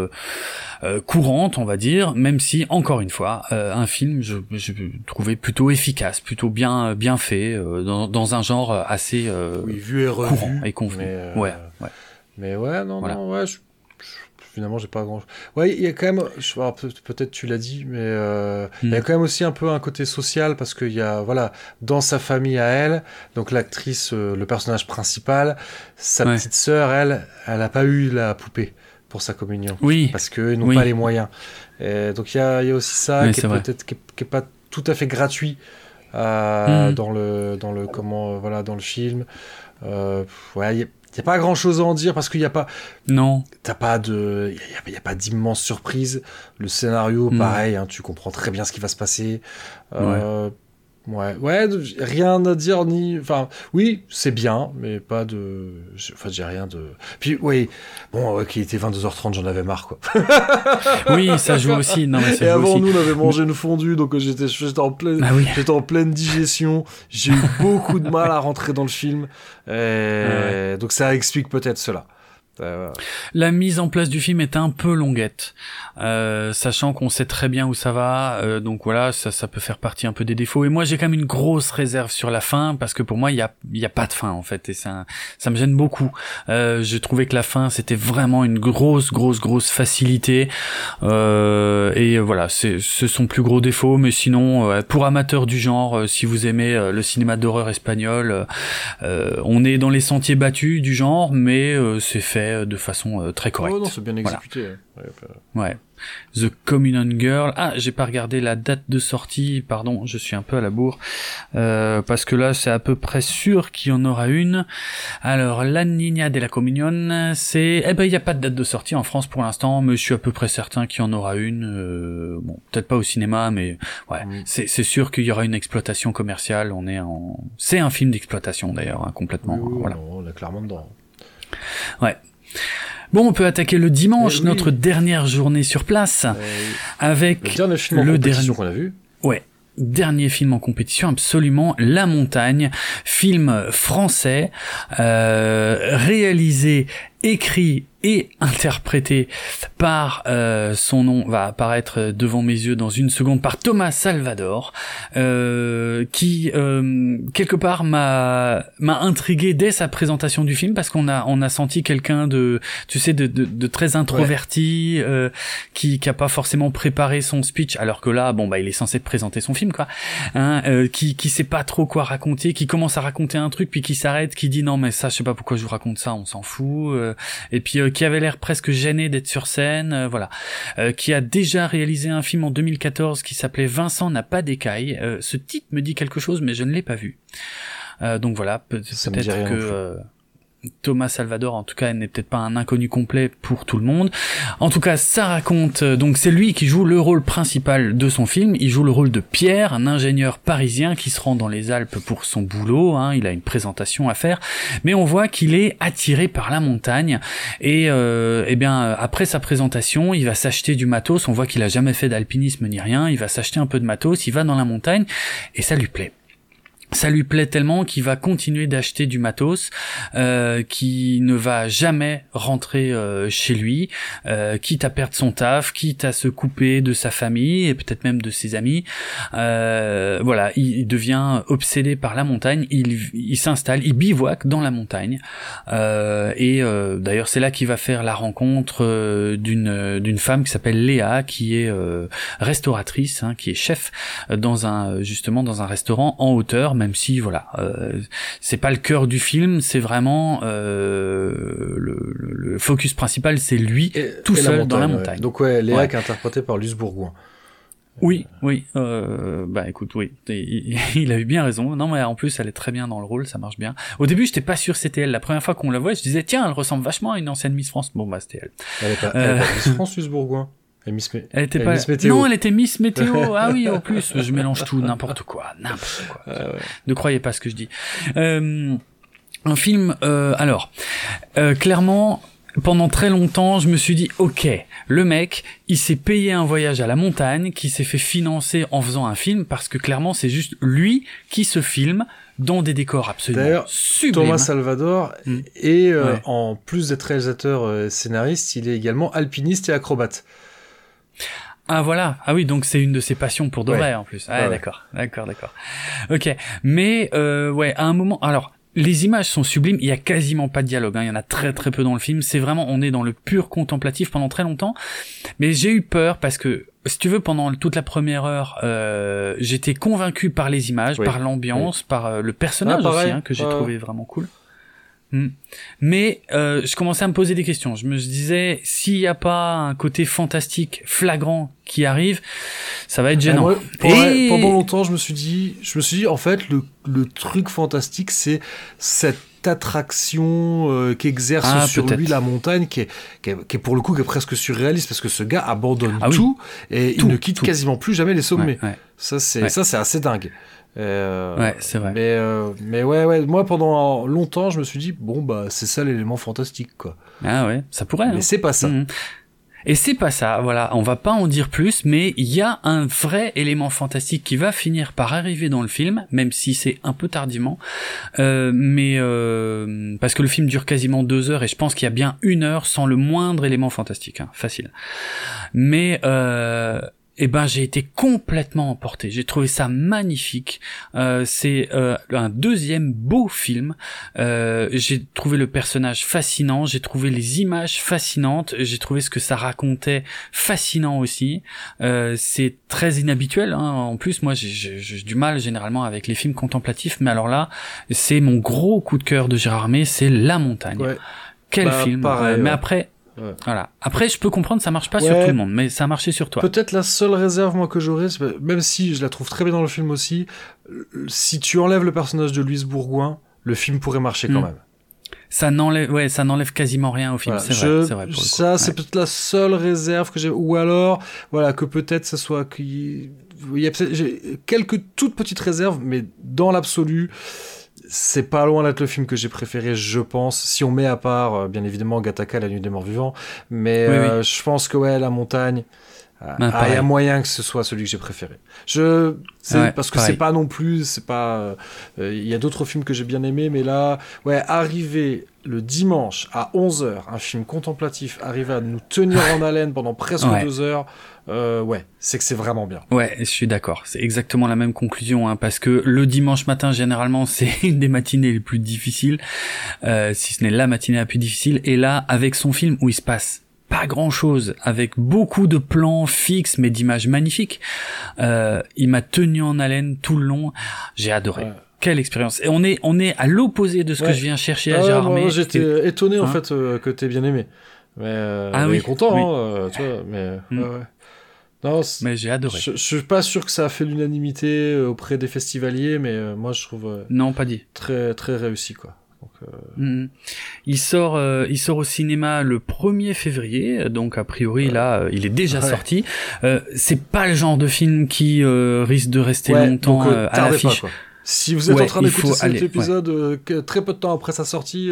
euh, courante, on va dire, même si, encore une fois, un film, je, je trouvais plutôt efficace, plutôt bien, bien fait, dans, un genre assez vu et courant et convenu. ouais, ouais. Mais ouais, non, non, ouais, je finalement j'ai pas grand ouais il y a quand même peut-être tu l'as dit mais euh, il y a hmm. quand même aussi un peu un côté social parce qu'il y a voilà dans sa famille à elle donc l'actrice euh, le personnage principal sa petite sœur elle elle a pas eu la poupée pour sa communion. Oui. Parce qu'ils n'ont pas les moyens. Et donc il y a, y a, aussi ça qui est, peut-être qui, est pas tout à fait gratuit euh, hmm. dans le dans le comment voilà dans le film. Ouais y il n'y a pas grand chose à en dire parce qu'il n'y a pas. Non. T'as pas de. Il n'y a, pas d'immense surprise. Le scénario, hmm. pareil, hein, tu comprends très bien ce qui va se passer. Euh, Ouais, ouais, rien à dire ni. Enfin, oui, c'est bien, mais pas de. Enfin, j'ai rien de. Puis, oui, bon, qui était 22h30, j'en avais marre, quoi. oui, ça joue aussi. Non, mais Et avant, nous, on avait mangé une fondue, donc j'étais, j'étais en pleine, ah j'étais en pleine digestion. J'ai eu beaucoup de mal à rentrer dans le film. Et... Donc, ça explique peut-être cela. La mise en place du film est un peu longuette, euh, sachant qu'on sait très bien où ça va, euh, donc voilà, ça, ça peut faire partie un peu des défauts. Et moi, j'ai quand même une grosse réserve sur la fin, parce que pour moi, il y a, a pas de fin en fait, et ça, ça me gêne beaucoup. Euh, j'ai trouvé que la fin, c'était vraiment une grosse, grosse, grosse facilité, euh, et voilà, c'est ce sont plus gros défauts, mais sinon, euh, pour amateurs du genre, euh, si vous aimez le cinéma d'horreur espagnol, on est dans les sentiers battus du genre, mais c'est fait euh, de façon euh, très correcte. Oh non, c'est bien exécuté. Ouais, The Communion Girl. Ah, j'ai pas regardé la date de sortie, pardon, je suis un peu à la bourre. Euh, parce que là, c'est à peu près sûr qu'il y en aura une. Alors, La Niña de la Communion, c'est... Eh ben, il n'y a pas de date de sortie en France pour l'instant, mais je suis à peu près certain qu'il y en aura une. bon, peut-être pas au cinéma, mais ouais, mm. c'est, sûr qu'il y aura une exploitation commerciale. On est en... C'est un film d'exploitation d'ailleurs, hein, complètement. voilà. on est clairement dedans. Ouais. Bon, on peut attaquer le dimanche, eh notre dernière journée sur place, eh avec le dernier film le dernier qu'on a vu. Ouais, dernier film en compétition absolument La Montagne film français euh, réalisé écrit et interprété par euh, son nom va apparaître devant mes yeux dans une seconde par Thomas Salvador euh, qui euh, quelque part m'a m'a intrigué dès sa présentation du film parce qu'on a on a senti quelqu'un de tu sais de, de, de très introverti euh, qui qui a pas forcément préparé son speech alors que là bon bah il est censé présenter son film quoi hein, euh, qui qui sait pas trop quoi raconter qui commence à raconter un truc puis qui s'arrête qui dit non mais ça je sais pas pourquoi je vous raconte ça on s'en fout et puis euh, qui avait l'air presque gêné d'être sur scène, euh, voilà, euh, qui a déjà réalisé un film en 2014 qui s'appelait Vincent n'a pas d'écaille. ce titre me dit quelque chose, mais je ne l'ai pas vu. donc voilà, peut-être que Thomas Salvador, en tout cas, n'est peut-être pas un inconnu complet pour tout le monde. En tout cas, ça raconte, euh, donc c'est lui qui joue le rôle principal de son film. Il joue le rôle de Pierre, un ingénieur parisien qui se rend dans les Alpes pour son boulot. Hein, il a une présentation à faire, mais on voit qu'il est attiré par la montagne. Et euh, eh bien, après sa présentation, il va s'acheter du matos. On voit qu'il a jamais fait d'alpinisme ni rien. Il va s'acheter un peu de matos. Il va dans la montagne et ça lui plaît ça lui plaît tellement qu'il va continuer d'acheter du matos, euh, qui ne va jamais rentrer euh, chez lui, euh, quitte à perdre son taf, quitte à se couper de sa famille et peut-être même de ses amis. Euh, voilà, il, devient obsédé par la montagne. Il, s'installe, il bivouac dans la montagne. Euh, et d'ailleurs, c'est là qu'il va faire la rencontre d'une d'une femme qui s'appelle Léa, qui est restauratrice, hein, qui est chef dans un justement dans un restaurant en hauteur même si voilà, euh, c'est pas le cœur du film, c'est vraiment euh, le, focus principal, c'est lui tout seul dans la montagne. Donc ouais, Léa qui est interprété par Luce Bourgoin. Oui, oui. Euh, bah écoute, oui, il, a eu bien raison. Non, mais en plus, elle est très bien dans le rôle, ça marche bien. Au début, j'étais pas sûr c'était elle. La première fois qu'on la voit, je disais tiens, elle ressemble vachement à une ancienne Miss France. Bon bah c'était elle. Elle est pas, elle est pas Miss France, Luce Bourgoin? Elle, était pas... Non, elle était Miss Météo. ah oui, en plus, je mélange tout, n'importe quoi, n'importe quoi. Ne croyez pas ce que je dis. Euh, un film. Euh, alors, euh, clairement, pendant très longtemps, je me suis dit, ok, le mec, il s'est payé un voyage à la montagne, qui s'est fait financer en faisant un film, parce que clairement, c'est juste lui qui se filme dans des décors absolument sublimes. Thomas Salvador, mm. et euh, en plus d'être réalisateur euh, scénariste, il est également alpiniste et acrobate. Ah voilà, ah oui, donc c'est une de ses passions pour de vrai en plus. Ah d'accord, d'accord, d'accord. Ok, mais euh, ouais, à un moment, alors les images sont sublimes, il y a quasiment pas de dialogue, hein. il y en a très très peu dans le film. C'est vraiment, on est dans le pur contemplatif pendant très longtemps. Mais j'ai eu peur parce que, si tu veux, pendant toute la première heure, euh, j'étais convaincu par les images, par l'ambiance, par euh, le personnage ah, aussi, hein, que j'ai trouvé vraiment cool. Hmm. Mais euh, je commençais à me poser des questions. Je me disais, s'il n'y a pas un côté fantastique, flagrant qui arrive, ça va être ah, gênant. Et... Pendant longtemps, je me suis dit, je me suis dit, en fait, le, le truc fantastique, c'est cette attraction euh, qu'exerce ah, sur lui la montagne, qui est, qui est, qui, est, pour le coup qui est presque surréaliste, parce que ce gars abandonne ah tout et il ne quitte quasiment plus jamais les sommets. Ça, c'est ça, c'est assez dingue. Euh, ouais, c'est vrai. Mais, euh, mais ouais, ouais, moi pendant longtemps, je me suis dit, bon, bah, c'est ça l'élément fantastique, quoi. Ah ouais, ça pourrait. Mais hein. c'est pas ça. Mhm. Et c'est pas ça, voilà, on va pas en dire plus, mais il y a un vrai élément fantastique qui va finir par arriver dans le film, même si c'est un peu tardivement, euh, mais euh, parce que le film dure quasiment deux heures et je pense qu'il y a bien une heure sans le moindre élément fantastique, hein, facile. Mais euh, eh ben j'ai été complètement emporté. J'ai trouvé ça magnifique. Euh, c'est euh, un deuxième beau film. Euh, j'ai trouvé le personnage fascinant. J'ai trouvé les images fascinantes. J'ai trouvé ce que ça racontait fascinant aussi. Euh, c'est très inhabituel. Hein. En plus, moi j'ai du mal généralement avec les films contemplatifs, mais alors là, c'est mon gros coup de cœur de Gérard May. C'est La Montagne. Quel bah, film. mais après voilà. Après, je peux comprendre, ça marche pas sur tout le monde, mais ça a marché sur toi. Peut-être la seule réserve, moi, que j'aurais, même si je la trouve très bien dans le film aussi, si tu enlèves le personnage de Louise Bourgoin, le film pourrait marcher quand hmm. même. Ça n'enlève, ouais, ça n'enlève quasiment rien au film. C'est vrai, vrai Ça, c'est peut-être la seule réserve que j'ai. Ou alors, voilà, que peut-être ça soit qu'il y a quelques toutes petites réserves, mais dans l'absolu, c'est pas loin d'être le film que j'ai préféré, je pense. Si on met à part, euh, bien évidemment, Gattaca, La Nuit des Morts Vivants, mais euh, je pense que ouais, La Montagne. Euh, bah, ah, il y a moyen que ce soit celui que j'ai préféré. Je, parce que c'est pas non plus, c'est pas. Il y a d'autres films que j'ai bien aimés, mais là, ouais, arriver le dimanche à 11h, un film contemplatif, arriver à nous tenir en haleine pendant presque deux heures, euh, ouais, c'est que c'est vraiment bien. Ouais, je suis d'accord. C'est exactement la même conclusion, hein, parce que le dimanche matin, généralement, c'est une des matinées les plus difficiles, euh, si ce n'est la matinée la plus difficile. Et là, avec son film où il se passe pas grand chose, avec beaucoup de plans fixes, mais d'images magnifiques, euh, il m'a tenu en haleine tout le long. J'ai adoré. Quelle expérience. Et on est, on est à l'opposé de ce que je viens chercher à ah, Gérard J'étais étonné, en hein fait, euh, que t'aies bien aimé. Mais, euh, ah, oui, content, Hein, euh, tu vois, mais, mm. ouais, ouais. Non, mais j'ai adoré. Je, je, suis pas sûr que ça a fait l'unanimité euh, auprès des festivaliers, mais euh, moi je trouve. Euh, non, pas dit. Très très réussi quoi. Donc, mm-hmm. Il sort, euh, il sort au cinéma le 1er février, donc a priori là, euh, il est déjà sorti. Euh, c'est pas le genre de film qui risque de rester longtemps à l'affiche. Si vous êtes en train d'écouter cet épisode très peu de temps après sa sortie,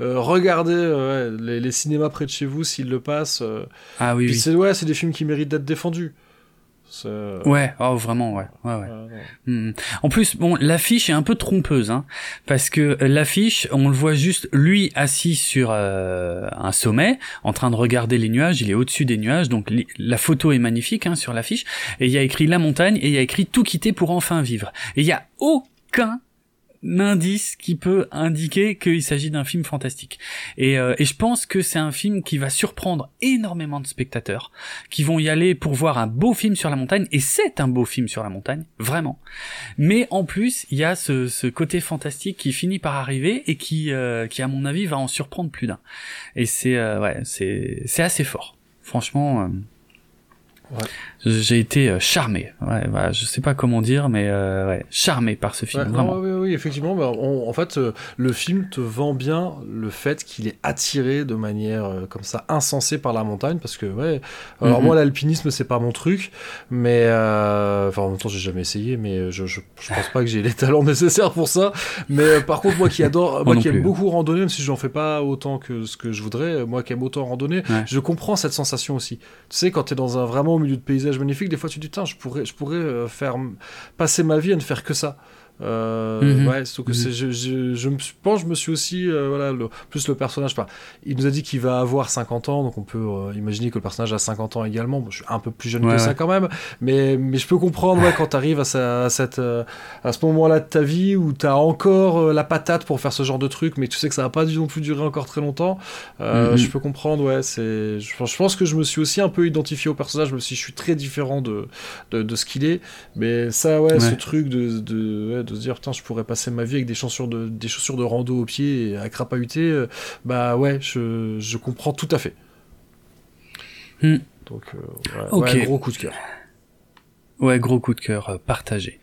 regardez les, cinémas près de chez vous s'ils le passent. ah oui. Puis c'est ouais, c'est des films qui méritent d'être défendus. Ouais, oh, vraiment, ouais. ouais, ouais. Hmm. En plus, bon, l'affiche est un peu trompeuse, hein, parce que l'affiche, on le voit juste lui assis sur euh, un sommet, en train de regarder les nuages. Il est au-dessus des nuages, donc la photo est magnifique hein, sur l'affiche. Et il y a écrit la montagne et il y a écrit tout quitter pour enfin vivre. Et il y a aucun indice qui peut indiquer qu'il s'agit d'un film fantastique. Et, euh, et je pense que c'est un film qui va surprendre énormément de spectateurs, qui vont y aller pour voir un beau film sur la montagne, et c'est un beau film sur la montagne, vraiment. Mais en plus, il y a ce, ce côté fantastique qui finit par arriver et qui, euh, qui à mon avis, va en surprendre plus d'un. Et c'est euh, ouais, assez fort. Franchement. Ouais. J'ai été euh, charmé. Ouais, voilà, je sais pas comment dire, mais euh, ouais, charmé par ce film. vraiment. oui, oui, effectivement. Bah, en fait, euh, le film te vend bien le fait qu'il est attiré de manière euh, comme ça insensée par la montagne, parce que ouais. Alors mhm. moi, l'alpinisme, c'est pas mon truc, mais enfin en même temps, j'ai jamais essayé, mais je, je, je, pense pas que j'ai les talents nécessaires pour ça. Mais par contre, moi qui adore, moi, qui aime beaucoup randonner, même si j'en fais pas autant que ce que je voudrais, moi qui aime autant randonner, je comprends cette sensation aussi. Tu sais, quand t'es dans un vraiment au milieu de paysage magnifique, des fois tu dis, je pourrais, je pourrais euh, faire passer ma vie à ne faire que ça. Euh, mhm. Ouais, que c'est, je, je, je, me pense, je me suis aussi, euh, voilà, le, plus le personnage. Il nous a dit qu'il va avoir 50 ans, donc on peut euh, imaginer que le personnage a 50 ans également. Bon, je suis un peu plus jeune que ça quand même, mais, mais je peux comprendre ouais, quand tu arrives à, à, cette, à ce moment-là de ta vie où tu as encore la patate pour faire ce genre de truc, mais tu sais que ça va pas non plus durer encore très longtemps. Mhm. Je peux comprendre, ouais, c'est, je, je, pense que je me suis aussi un peu identifié au personnage, même si je suis très différent de, de, de ce qu'il est. Mais ça, ouais, ce truc de, de de se dire putain je pourrais passer ma vie avec des chaussures de des chaussures de rando au pied et à crapahuter euh, bah ouais je, je, comprends tout à fait. Hmm. donc euh, ouais, gros coup de cœur. Ouais gros coup de cœur euh, partagé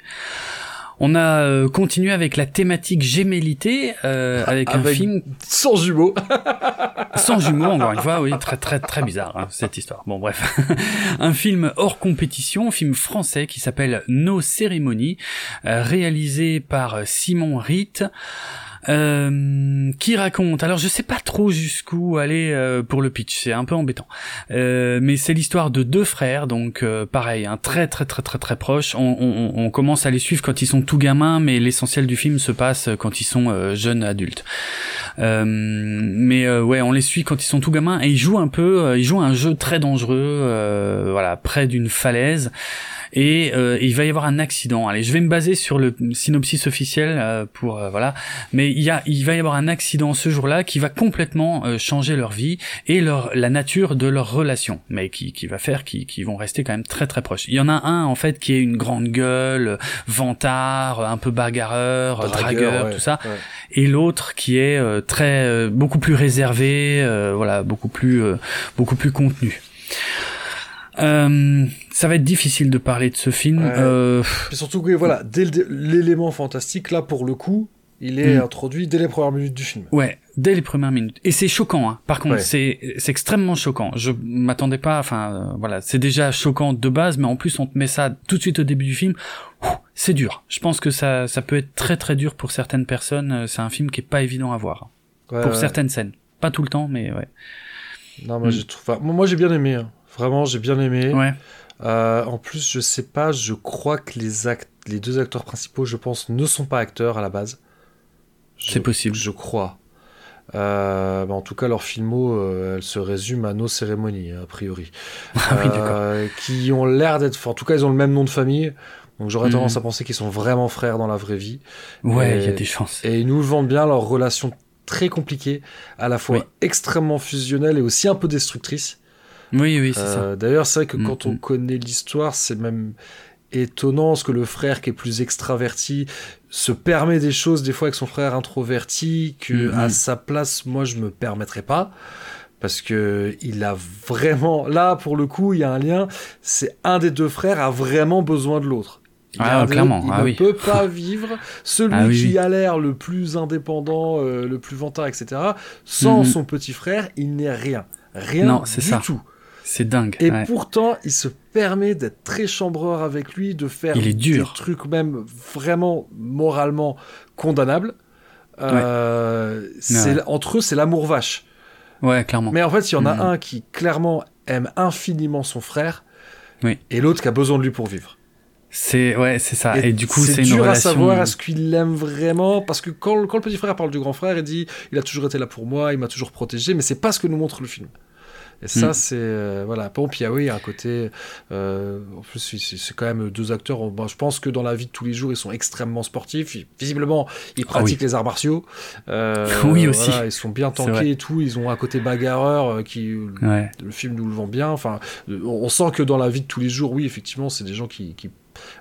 on a euh, continué avec la thématique gémellité, euh, avec, un film sans jumeaux. sans jumeaux, encore une fois, oui, très très très bizarre hein, cette histoire. Bon bref, un film hors compétition, film français qui s'appelle Nos cérémonies, euh, réalisé par Simon Ritt. Euh, qui raconte. Alors je sais pas trop jusqu'où aller euh, pour le pitch, c'est un peu embêtant. Euh, mais c'est l'histoire de deux frères, donc euh, pareil, hein, très très très très très proche. On, on, on, commence à les suivre quand ils sont tout gamins, mais l'essentiel du film se passe quand ils sont jeunes adultes. mais ouais, on les suit quand ils sont tout gamins et ils jouent un peu, ils jouent un jeu très dangereux, voilà, près d'une falaise et, euh, il va y avoir un accident. Allez, je vais me baser sur le synopsis officiel euh, pour euh, voilà, mais il y a, il va y avoir un accident ce jour-là qui va complètement euh, changer leur vie et leur la nature de leur relation, mais qui, qui va faire qu'ils qui vont rester quand même très très proches. Il y en a un en fait qui est une grande gueule, vantard, un peu bagarreur, dragueur, tout ça, et l'autre qui est très beaucoup plus réservé, voilà, beaucoup plus beaucoup plus contenu. Euh, ça va être difficile de parler de ce film. Euh... surtout que voilà, dès l'élément fantastique, là pour le coup, il est hmm. introduit dès les premières minutes du film. Ouais, dès les premières minutes. Et c'est choquant. Hein. Par contre, c'est c'est extrêmement choquant. Je m'attendais pas. Enfin, euh, voilà, c'est déjà choquant de base, mais en plus on te met ça tout de suite au début du film. C'est dur. Je pense que ça ça peut être très très dur pour certaines personnes. Euh, c'est un film qui est pas évident à voir pour certaines scènes. Pas tout le temps, mais ouais. Non, moi hmm. j'ai trouvé. Moi j'ai bien aimé. Hein. Vraiment, j'ai bien aimé. Ouais. Euh, en plus, je sais pas, je crois que les, act les deux acteurs principaux, je pense, ne sont pas acteurs à la base. C'est possible. Je crois. Euh, bah en tout cas, leur filmo, euh, elle se résume à nos cérémonies, a priori. Ah oui, qui ont l'air d'être. En tout cas, ils ont le même nom de famille. Donc j'aurais tendance mhm. à penser qu'ils sont vraiment frères dans la vraie vie. Ouais, il y a des chances. Et ils nous vendent bien leur relation très compliquée, à la fois extrêmement fusionnelle et aussi un peu destructrice. Oui, oui, c'est ça. Euh, d'ailleurs, c'est vrai que quand mm, on mm. connaît l'histoire, c'est même étonnant ce que le frère qui est plus extraverti se permet des choses des fois avec son frère introverti que mm, à sa place moi je me permettrais pas parce que il a vraiment là pour le coup il y a un lien c'est un des deux frères a vraiment besoin de l'autre Ah, clairement. Il ah, ne peut pas vivre. Celui Ah, oui, qui oui. a l'air le plus indépendant, euh, le plus vantard, etc. Sans son petit frère, il n'est rien. Rien Non, c'est du ça. tout. C'est dingue. Et ouais. pourtant, il se permet d'être très chambreur avec lui, de faire Il est dur. des trucs même vraiment moralement condamnables. Euh, c'est entre eux, c'est l'amour vache. Ouais, clairement. Mais en fait, il y en a Mhm. un qui clairement aime infiniment son frère, Oui. et l'autre qui a besoin de lui pour vivre. C'est ouais, c'est ça. Et, du coup, c'est une dur relation. à savoir est-ce qu'il l'aime vraiment? Parce que quand, quand le petit frère parle du grand frère, il dit il a toujours été là pour moi, il m'a toujours protégé, mais c'est pas ce que nous montre le film. Et ça, Mm. c'est euh, voilà. Ah oui, il y a un côté. euh, en plus, c'est- quand même deux acteurs. Bon, je pense que dans la vie de tous les jours, ils sont extrêmement sportifs. Ils- visiblement, ils pratiquent les arts martiaux. Euh, Ah Oui, aussi. voilà, ils sont bien tankés et tout. Ils ont un côté bagarreur euh, qui Ouais. le film nous le vend bien. Enfin, on sent que dans la vie de tous les jours, oui, effectivement, c'est des gens qui, qui,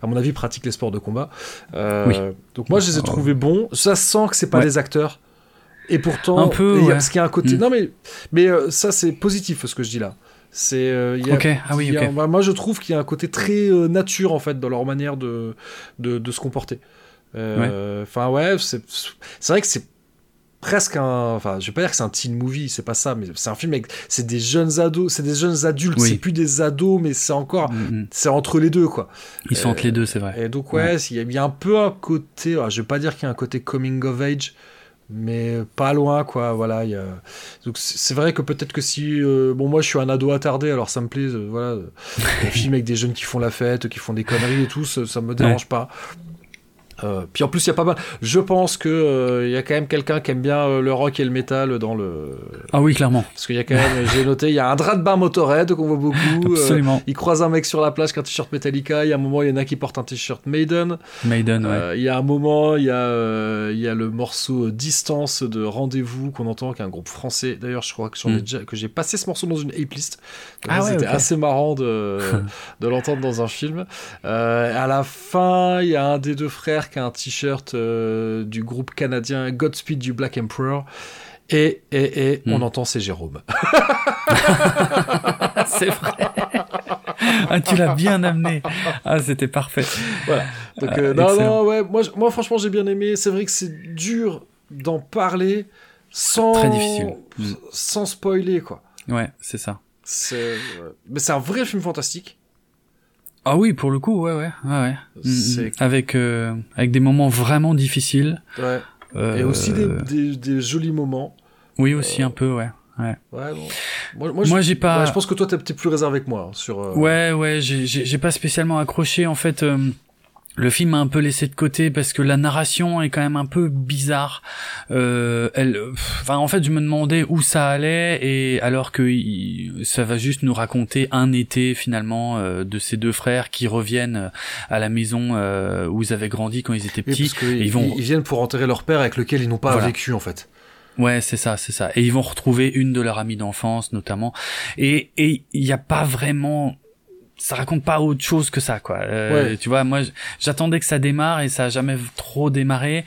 à mon avis, pratiquent les sports de combat. Euh, Oui. Donc moi, je les ai trouvés bons. Ça sent que c'est pas Ouais. des acteurs. Et pourtant, Un peu, et il y a- ouais. parce qu'il y a un côté. Mm. Non mais, mais euh, ça c'est positif ce que je dis là. C'est. euh. Ah oui, moi, je trouve qu'il y a un côté très euh, nature en fait dans leur manière de de, de se comporter. Euh, Enfin ouais, c'est c'est vrai que c'est presque un enfin je vais pas dire que c'est un teen movie c'est pas ça mais c'est un film avec c'est des jeunes ados c'est des jeunes adultes Oui. c'est plus des ados mais c'est encore Mm, mm. c'est entre les deux quoi Ils sont entre les deux, c'est vrai. et donc ouais, il y, y a un peu un côté alors, je vais pas dire qu'il y a un côté coming of age mais pas loin quoi voilà il y a... donc c'est vrai que peut-être que si euh, bon moi je suis un ado attardé alors ça me plaît euh, voilà des films avec des jeunes qui font la fête qui font des conneries et tout ça, ça me dérange pas Euh, puis en plus il y a pas mal je pense que euh, y a quand même quelqu'un qui aime bien euh, le rock et le métal dans le Ah oui, clairement. parce qu'il y a quand même j'ai noté il y a un drap de bain Motorhead qu'on voit beaucoup euh, Absolument. il croise un mec sur la plage qui a un t-shirt Metallica il y a un moment il y en a qui porte un t-shirt Maiden Maiden, ouais. Il y a un moment, il y, a, il y a le morceau Distance de Rendez-vous qu'on entend, qui est un groupe français. D'ailleurs, je crois que, j'en Mm. déjà- que j'ai passé ce morceau dans une A-list. Donc Ah ouais, C'était assez marrant de, de l'entendre dans un film. À la fin, il y a un des deux frères un t-shirt euh, du groupe canadien Godspeed du Black Emperor. Et, et, et on Mm. entend c'est Jérôme. c'est vrai. ah, tu l'as bien amené. Ah, c'était parfait. Donc, Ah, euh, non, non, ouais, moi, moi franchement, j'ai bien aimé. C'est vrai que c'est dur d'en parler sans, Très difficile. Sans spoiler, quoi. Ouais, c'est ça. Mais c'est un vrai film fantastique. Ah oui, pour le coup, ouais, ouais, ouais, ouais. Mm, mm. Avec euh, avec des moments vraiment difficiles. Ouais. Euh, Et aussi des, des, des jolis moments. Oui, aussi un peu, ouais. Ouais. Ouais, bon. Moi, moi, j'ai pas. ouais, je pense que toi, t'es peut-être plus réservé que moi hein, sur. euh, Ouais, ouais, j'ai- j'ai j'ai pas spécialement accroché. En fait, euh, le film m'a un peu laissé de côté parce que la narration est quand même un peu bizarre. Euh, elle, enfin, en fait, je me demandais où ça allait et alors que il- ça va juste nous raconter un été finalement euh, de ces deux frères qui reviennent euh, à la maison euh, où ils avaient grandi quand ils étaient petits. ils vont- ils viennent pour enterrer leur père avec lequel ils n'ont pas Voilà. vécu en fait. Ouais, c'est ça, c'est ça. Et ils vont retrouver une de leurs amies d'enfance, notamment. Et et il n'y a pas vraiment, ça raconte pas autre chose que ça, quoi. Euh, Ouais. Tu vois, moi, j'attendais que ça démarre et ça a jamais trop démarré.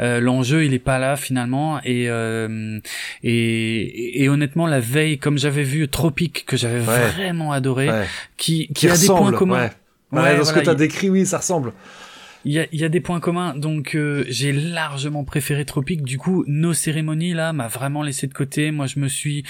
Euh, L'enjeu, il est pas là finalement. Et euh, et, et honnêtement, la veille, comme j'avais vu Tropique, que j'avais Ouais. vraiment adoré, Ouais. qui qui, Qui a des points communs. Ouais. Dans ce que t'as il- décrit, oui, ça ressemble. Il y a, y a des points communs, donc euh, j'ai largement préféré Tropique. Du coup, nos cérémonies là m'a vraiment laissé de côté. Moi, je me suis,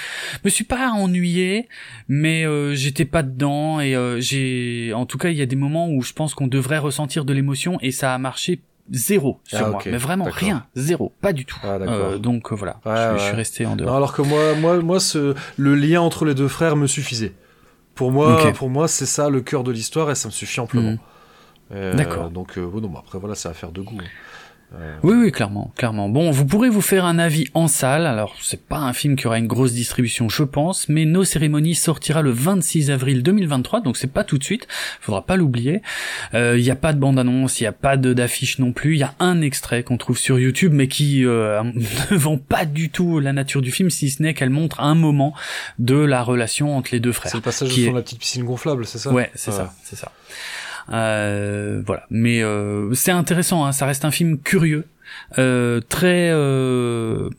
me suis pas ennuyé, mais euh, j'étais pas dedans et euh, j'ai, en tout cas, il y a des moments où je pense qu'on devrait ressentir de l'émotion et ça a marché zéro sur Ah, moi. Mais vraiment rien, zéro, pas du tout. Ah. Euh, donc euh, voilà, Ouais, je, ouais. je suis resté en Non, dehors. alors que moi, moi, moi, ce, le lien entre les deux frères me suffisait. Pour moi, pour moi, c'est ça le cœur de l'histoire et ça me suffit amplement. Mhm. Euh, D'accord. Donc, euh, bon, non, mais après, voilà, c'est affaire de goût. hein. Euh, Oui, oui, clairement, clairement. Bon, vous pourrez vous faire un avis en salle. Alors, c'est pas un film qui aura une grosse distribution, je pense, mais Nos Cérémonies sortira le 26 avril 2023, donc c'est pas tout de suite. Faudra pas l'oublier. Il n'y a pas de bande-annonce, il y a pas d'affiche non plus. Il y a un extrait qu'on trouve sur YouTube, mais qui euh, ne vend pas du tout la nature du film, si ce n'est qu'elle montre un moment de la relation entre les deux frères. c'est le passage qui sur la petite piscine gonflable, c'est ça? Ouais, c'est ça, c'est ça. Euh, voilà, mais euh, c'est intéressant. Hein, ça reste un film curieux, euh, très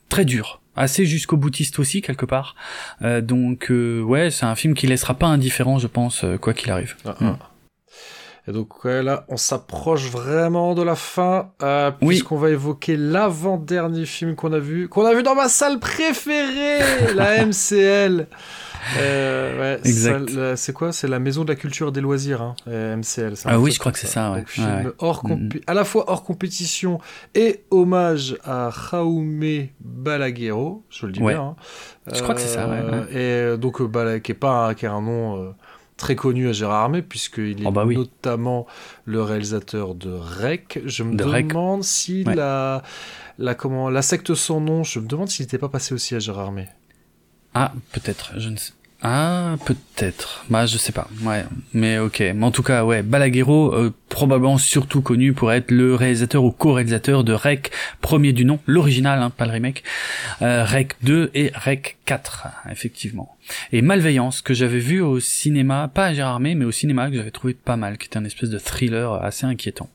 très dur, assez jusqu'au boutiste aussi quelque part. Euh, donc euh, ouais, c'est un film qui laissera pas indifférent, je pense, euh, quoi qu'il arrive. Ah, ah. Et donc là, on s'approche vraiment de la fin, puisqu'on va évoquer l'avant-dernier film qu'on a vu, qu'on a vu dans ma salle préférée, la MCL. Euh, ouais, c'est quoi? C'est la Maison de la Culture des Loisirs, hein, MCL. Ah oui, je crois que c'est ça. Ouais. film Hors mm, mm. à la fois hors compétition et hommage à Jaume Balaguerro, je le dis bien. Hein. Je crois que c'est ça. Et donc, bah, qui est pas, qui est un nom très connu à Gérard Armé, puisqu'il est oh, bah notamment le réalisateur de Rec. Je me demande si la, la, comment, la secte sans nom, je me demande s'il n'était pas passé aussi à Gérard Armé. Ah, peut-être, je ne sais. Ah, peut-être. Bah, je sais pas. Ouais, mais ok. Mais en tout cas, ouais, Balaguerro, euh, probablement surtout connu pour être le réalisateur ou co-réalisateur de Rec, premier du nom, l'original, hein, pas le remake, euh, Rec 2 et Rec 4, effectivement. Et Malveillance, que j'avais vu au cinéma, pas à Gérardmer, mais au cinéma, que j'avais trouvé pas mal, qui était un espèce de thriller assez inquiétant.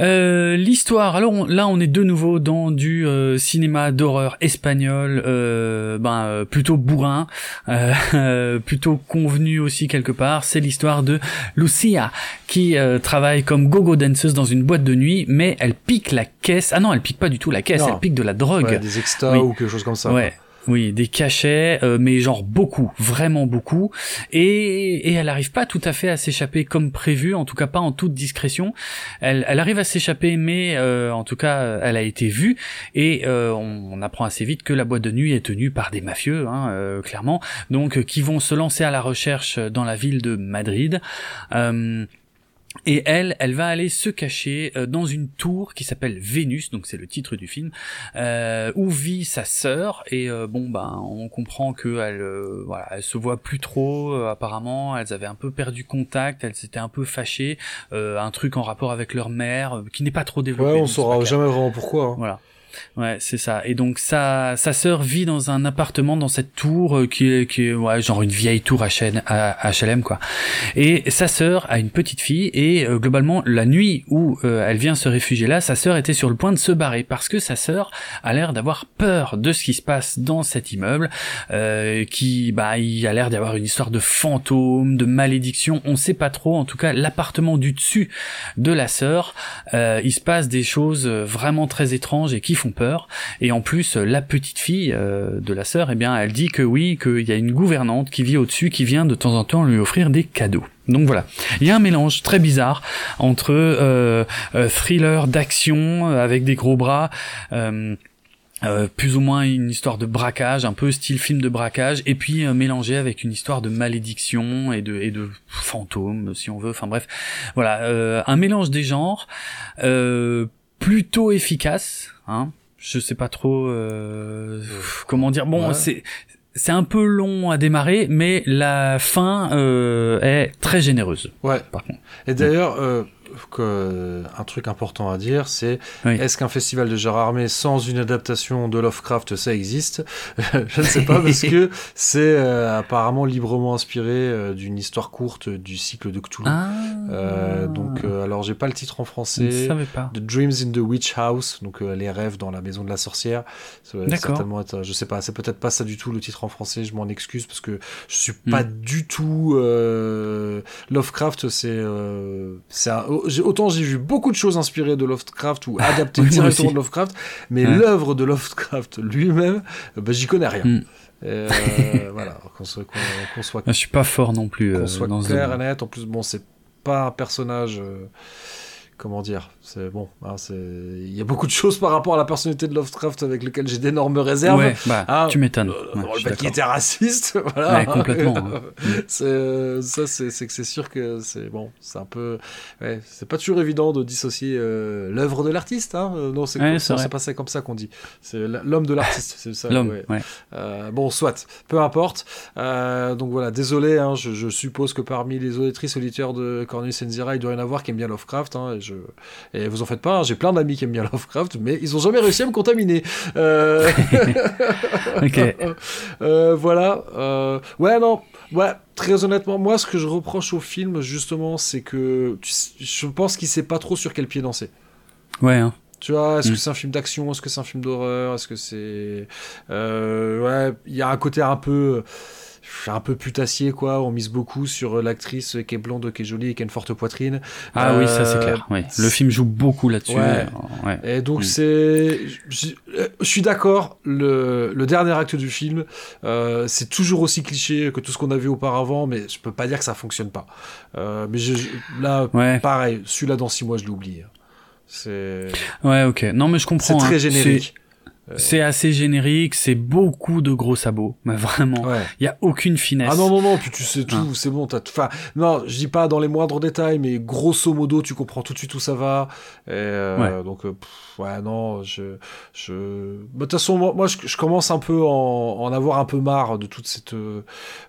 Euh, l'histoire, alors là on est de nouveau dans du euh, cinéma d'horreur espagnol, euh, ben euh, plutôt bourrin, plutôt convenu aussi quelque part. C'est l'histoire de Lucia qui travaille comme gogo danseuse dans une boîte de nuit, mais elle pique la caisse. Ah non, elle pique pas du tout la caisse, elle pique de la drogue. Ouais, des extas ou quelque chose comme ça. Ouais. Oui, des cachets, euh, mais genre beaucoup, vraiment beaucoup. Et, et elle arrive pas tout à fait à s'échapper comme prévu, en tout cas pas en toute discrétion. Elle, arrive à s'échapper, mais euh, en tout cas, elle a été vue. Et euh, on, apprend assez vite que la boîte de nuit est tenue par des mafieux, hein, clairement, donc qui vont se lancer à la recherche dans la ville de Madrid. Et elle, elle va aller se cacher euh, dans une tour qui s'appelle Vénus, donc c'est le titre du film, euh, où vit sa sœur. Et euh, bon, ben, on comprend que elle, euh, voilà, elle se voit plus trop. apparemment, elles avaient un peu perdu contact, elles s'étaient un peu fâchées. un truc en rapport avec leur mère, qui n'est pas trop développé. Ouais, on saura jamais vraiment pourquoi. Hein. Voilà. Ouais, c'est ça. Et donc sa sa sœur vit dans un appartement dans cette tour euh, qui est qui est ouais, genre une vieille tour HLM, HLM quoi. Et sa sœur a une petite fille et euh, globalement la nuit où euh, elle vient se réfugier là, sa sœur était sur le point de se barrer parce que sa sœur a l'air d'avoir peur de ce qui se passe dans cet immeuble qui bah il a l'air d'y avoir une histoire de fantôme, de malédiction, on sait pas trop en tout cas l'appartement du dessus de la sœur, il se passe des choses vraiment très étranges et qui font peur. Et en plus, la petite fille euh, de la sœur, eh bien, elle dit que oui, qu'il y a une gouvernante qui vit au-dessus, qui vient de temps en temps lui offrir des cadeaux. Donc voilà, il y a un mélange très bizarre entre euh, euh, thriller d'action avec des gros bras. plus ou moins une histoire de braquage, un peu style film de braquage, et puis mélangé avec une histoire de malédiction et de, et de fantômes, si on veut. Enfin bref, voilà, un mélange des genres, plutôt efficace, hein, je sais pas trop euh, comment dire. Bon, c'est c'est un peu long à démarrer, mais la fin euh, est très généreuse. Ouais. Par contre. Et d'ailleurs, euh, que, un truc important à dire, c'est est-ce qu'un festival de genre armé sans une adaptation de Lovecraft, ça existe Je ne sais pas, parce que c'est euh, apparemment librement inspiré euh, d'une histoire courte du cycle de Cthulhu. Ah. Euh, donc, alors j'ai pas le titre en français. Pas. The Dreams in the Witch House, donc les rêves dans la maison de la sorcière. certainement être, je sais pas, c'est peut-être pas ça du tout le titre en français. Je m'en excuse parce que je suis pas hmm. du tout Lovecraft. C'est c'est un autant j'ai vu beaucoup de choses inspirées de Lovecraft ou adaptées directement de Lovecraft, mais l'œuvre de Lovecraft lui-même, euh, bah, j'y connais rien. Hmm. Euh, voilà, qu'on soit, soit, Je suis pas fort non plus. Qu'on euh, soit clair et net. En plus, bon, c'est pas un personnage comment dire c'est bon hein, il y a beaucoup de choses par rapport à la personnalité de Lovecraft avec lesquelles j'ai d'énormes réserves. Ouais, bah, ah, tu m'étonnes. euh, le fait qu'il était raciste voilà. Complètement c'est euh, ça c'est que c'est sûr que c'est bon c'est un peu ouais, c'est pas toujours évident de dissocier euh, l'œuvre de l'artiste hein. Non c'est ouais, pas ça comme ça qu'on dit. C'est l'homme de l'artiste c'est ça l'homme ouais. Euh, bon soit peu importe. Donc voilà désolé hein, je, je, suppose que parmi les auditrices auditeurs de Cornelius Enzira il doit y en avoir qui aiment bien Lovecraft hein, et vous en faites pas, hein, j'ai plein d'amis qui aiment bien Lovecraft, mais ils ont jamais réussi à me contaminer. Euh, ok. Euh, voilà. Euh, ouais, non. Ouais, très honnêtement, moi, ce que je reproche au film, justement, c'est que je pense qu'il sait pas trop sur quel pied danser. Ouais. Hein. Tu vois, est-ce que mm. c'est un film d'action Est-ce que c'est un film d'horreur Est-ce que c'est. ouais, il y a un côté un peu un peu putassier quoi. On mise beaucoup sur l'actrice qui est blonde, qui est jolie et qui a une forte poitrine. Ah oui, ça c'est clair. Oui. Le film joue beaucoup là-dessus. Ouais. Et donc mm. c'est, je, suis d'accord. Le, le, dernier acte du film, c'est toujours aussi cliché que tout ce qu'on a vu auparavant, mais je peux pas dire que ça fonctionne pas. mais je, là, pareil, celui-là dans six mois, je l'ai oublié. C'est. Ouais, ok. Non, mais je comprends. C'est très hein. générique. Euh, c'est assez générique, c'est beaucoup de gros sabots, mais vraiment, il y a aucune finesse. Ah non non non, puis tu sais tout, c'est bon, t'as enfin non, je dis pas dans les moindres détails, mais grosso modo, tu comprends tout de suite où ça va. Et euh, donc euh, ouais non, je je bah, de toute façon moi, moi je, je, commence un peu en, en avoir un peu marre de toute cette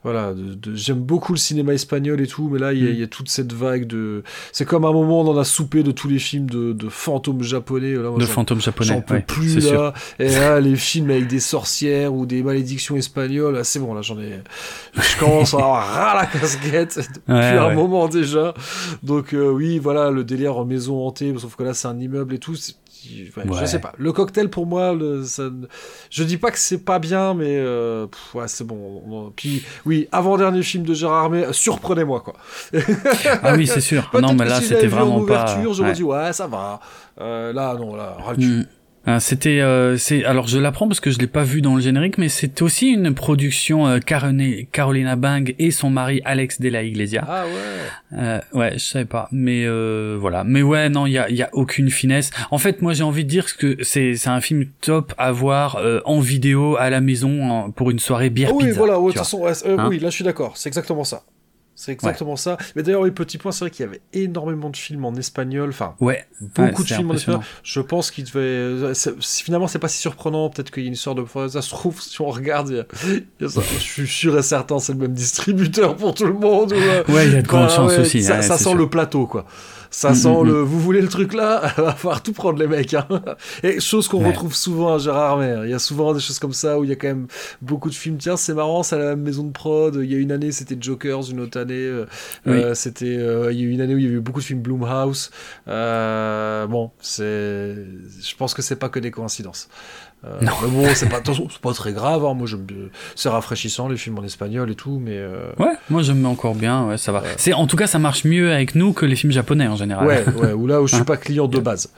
voilà, de, j'aime beaucoup le cinéma espagnol et tout, mais là il y, y, a mm. toute cette vague de c'est comme un moment on en a soupé de tous les films de, de fantômes japonais là, de fantômes japonais, j'en peux plus là. Et là, les films avec des sorcières ou des malédictions espagnoles, c'est bon, là, j'en ai. Je commence à avoir ras la casquette depuis un moment déjà. Donc, euh, oui, voilà, le délire en maison hantée, sauf que là, c'est un immeuble et tout. Je sais pas. Le cocktail, pour moi, le, ça... je dis pas que c'est pas bien, mais euh, ouais, c'est bon. Puis, oui, avant-dernier film de Gérard Armé, surprenez-moi, quoi. ah oui, c'est sûr. non, mais là, c'était vraiment pas. J'aurais dit, ouais, ça va. Euh, là, non, là, mm. Euh, c'était, euh, c'est, alors je l'apprends parce que je l'ai pas vu dans le générique, mais c'est aussi une production euh, Carolina Bang et son mari Alex de la Iglesia. Ah ouais. Euh, ouais, je savais pas, mais euh, voilà. Mais ouais, non, il y a, y a aucune finesse. En fait, moi j'ai envie de dire que c'est, c'est un film top à voir en vidéo à la maison pour une soirée bière oh oui, pizza. voilà. de toute façon, hein oui, là je suis d'accord. C'est exactement ça. C'est exactement ça. Mais d'ailleurs, oui, petit point, c'est vrai qu'il y avait énormément de films en espagnol. Enfin, ouais. beaucoup de films en espagnol. Je pense qu'il devait. Finalement, c'est pas si surprenant. Peut-être qu'il y a une histoire de. Ça se trouve, si on regarde, je suis sûr et certain, c'est le même distributeur pour tout le monde. ouais, il y a de grandes chances aussi. Ça, ça sent le plateau, quoi. Ça mm, sent mm, le. Mm. Vous voulez le truc là Va falloir tout prendre les mecs. Hein. Et chose qu'on retrouve souvent à Gérard Armer. Il y a souvent des choses comme ça où il y a quand même beaucoup de films. Tiens, c'est marrant, c'est la même maison de prod. Il y a une année, c'était Jokers, une autre année, euh, euh, c'était. Euh, il y a eu une année où il y a eu beaucoup de films Bloomhouse. bon, c'est. Je pense que c'est pas que des coïncidences. Euh, non. Mais bon, c'est pas, pas très grave. Hein. Moi, c'est rafraîchissant les films en espagnol et tout, mais. Euh... Ouais, moi j'aime encore bien. Ouais, ça va. C'est en tout cas, ça marche mieux avec nous que les films japonais en général. Ouais, ouais. Ou là où je suis hein pas client de base.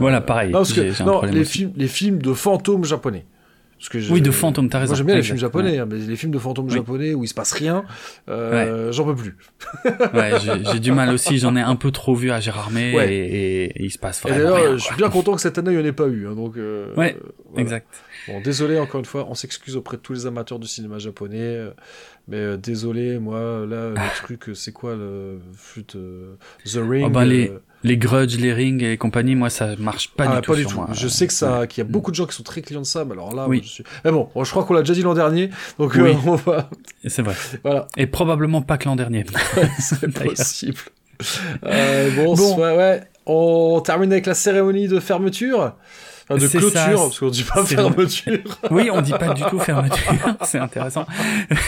voilà, pareil. Non, parce que, non les films, les films de fantômes japonais oui, de fantômes, t'as raison. Moi j'aime bien les films japonais, hein, mais les films de fantômes japonais où il se passe rien, euh, j'en peux plus. ouais, j'ai du mal aussi, j'en ai un peu trop vu à Gérard May et, et, il se passe vraiment rien. D'ailleurs, je suis bien content que cette année il n'y en ait pas eu. Hein, donc, euh, ouais, exact. Bon, désolé encore une fois, on s'excuse auprès de tous les amateurs du cinéma japonais, euh, mais euh, désolé, moi là, le ah. truc, c'est quoi le flûte The Ring oh, bah, les les grudge, les rings et compagnie, moi ça marche pas ah, du tout. Moi. Je sais que ça, qu'il y a beaucoup de gens qui sont très clients de ça, mais alors là, oui. je suis... Mais bon, je crois qu'on l'a déjà dit l'an dernier, donc oui. euh, on va. C'est vrai. Voilà. Et probablement pas que l'an dernier. C'est possible. euh, bon, bon. Ouais, ouais, on termine avec la cérémonie de fermeture. Enfin, de clôture, ça, parce qu'on dit pas fermeture. oui, on dit pas du tout fermeture, c'est intéressant.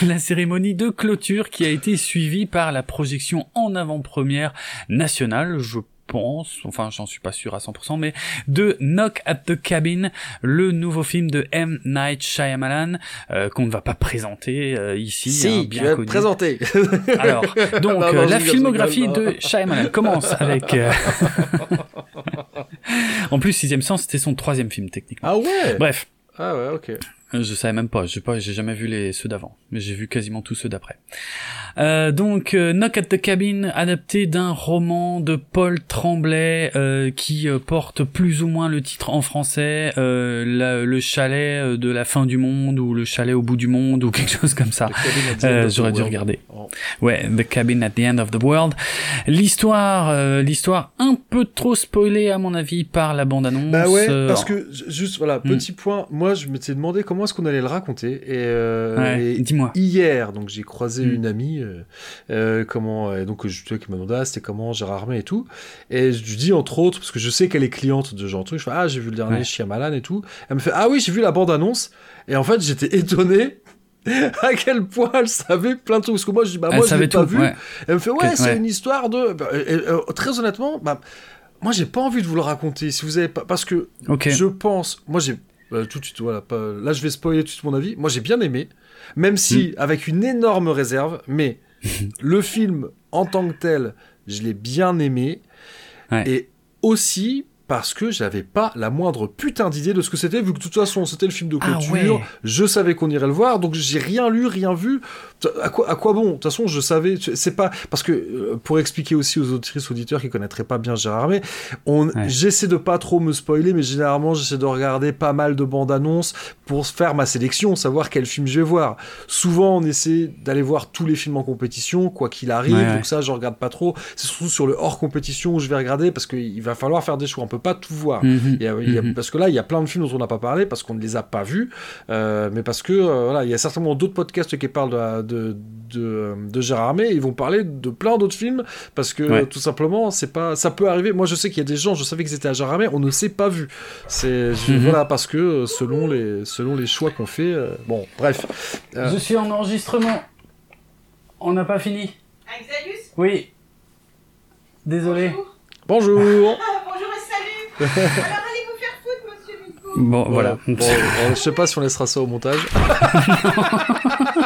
La cérémonie de clôture qui a été suivie par la projection en avant-première nationale, je pense, enfin j'en suis pas sûr à 100%, mais de Knock at the Cabin, le nouveau film de M. Night Shyamalan, euh, qu'on ne va pas présenter euh, ici. Si, hein, bien connu. présenter. Alors, donc euh, la filmographie de Shyamalan commence avec... Euh, en plus, Sixième Sens, c'était son troisième film techniquement. Ah ouais? Bref. Ah ouais, ok. Je savais même pas, j'ai pas, j'ai jamais vu les ceux d'avant, mais j'ai vu quasiment tous ceux d'après. Euh, donc euh, Knock at the Cabin, adapté d'un roman de Paul Tremblay euh, qui euh, porte plus ou moins le titre en français, euh, le chalet de la fin du monde ou le chalet au bout du monde ou quelque chose comme ça. J'aurais dû regarder. Oh. Ouais, The Cabin at the End of the World. L'histoire, l'histoire un peu trop spoilée à mon avis par la bande annonce. Bah ouais, parce que juste voilà, hmm. petit point, moi je m'étais demandé comment est-ce qu'on allait le raconter et, dis-moi. Hier, donc j'ai croisé hmm. une amie euh, euh, comment, et donc je qui m'a demandé, ah, c'était comment Gérard Armé et tout. Et je dis entre autres, parce que je sais qu'elle est cliente de genre truc, je fais, ah, j'ai vu le dernier ouais. Malane et tout. Elle me fait, ah oui, j'ai vu la bande-annonce. Et en fait, j'étais étonné à quel point elle savait plein de trucs. Parce que moi, je dis, bah, moi, je l'ai pas vu. Elle me fait, ouais, c'est une histoire de. Bah, euh, très honnêtement, bah, moi, j'ai pas envie de vous le raconter. Si vous avez pas. Parce que je pense. Moi, j'ai tout de suite, voilà. Là, je vais spoiler tout de suite mon avis. Moi, j'ai bien aimé, même si hmm. avec une énorme réserve, mais le film en tant que tel, je l'ai bien aimé. Et aussi parce que j'avais pas la moindre putain d'idée de ce que c'était, vu que de toute façon c'était le film de ah clôture, je savais qu'on irait le voir, donc j'ai rien lu, rien vu. À quoi, à quoi bon? De toute façon, je savais, c'est pas parce que euh, pour expliquer aussi aux autrices auditeurs qui connaîtraient pas bien Gérard Armé, on, j'essaie de pas trop me spoiler, mais généralement j'essaie de regarder pas mal de bandes annonces pour faire ma sélection, savoir quel film je vais voir. Souvent, on essaie d'aller voir tous les films en compétition, quoi qu'il arrive, donc ça je regarde pas trop. C'est surtout sur le hors compétition où je vais regarder parce qu'il va falloir faire des choix. On peut pas tout voir. Mhm. Mhm. Parce que là, il y a plein de films dont on n'a pas parlé parce qu'on ne les a pas vus, euh, mais parce que euh, voilà, il y a certainement d'autres podcasts qui parlent de, de, de, Gérard Armé. Ils vont parler de plein d'autres films parce que tout simplement, c'est pas, ça peut arriver. Moi, je sais qu'il y a des gens, je savais qu'ils étaient à Gérard Armé, on ne s'est pas vu. C'est mhm. voilà parce que euh, selon les selon les choix qu'on fait, bon, bref. Je suis en enregistrement. On n'a pas fini. Axelius Oui. Désolé. Bonjour. Bonjour. Alors allez vous faire foutre, monsieur. Bon, voilà. Bon, je sais pas si on laissera ça au montage.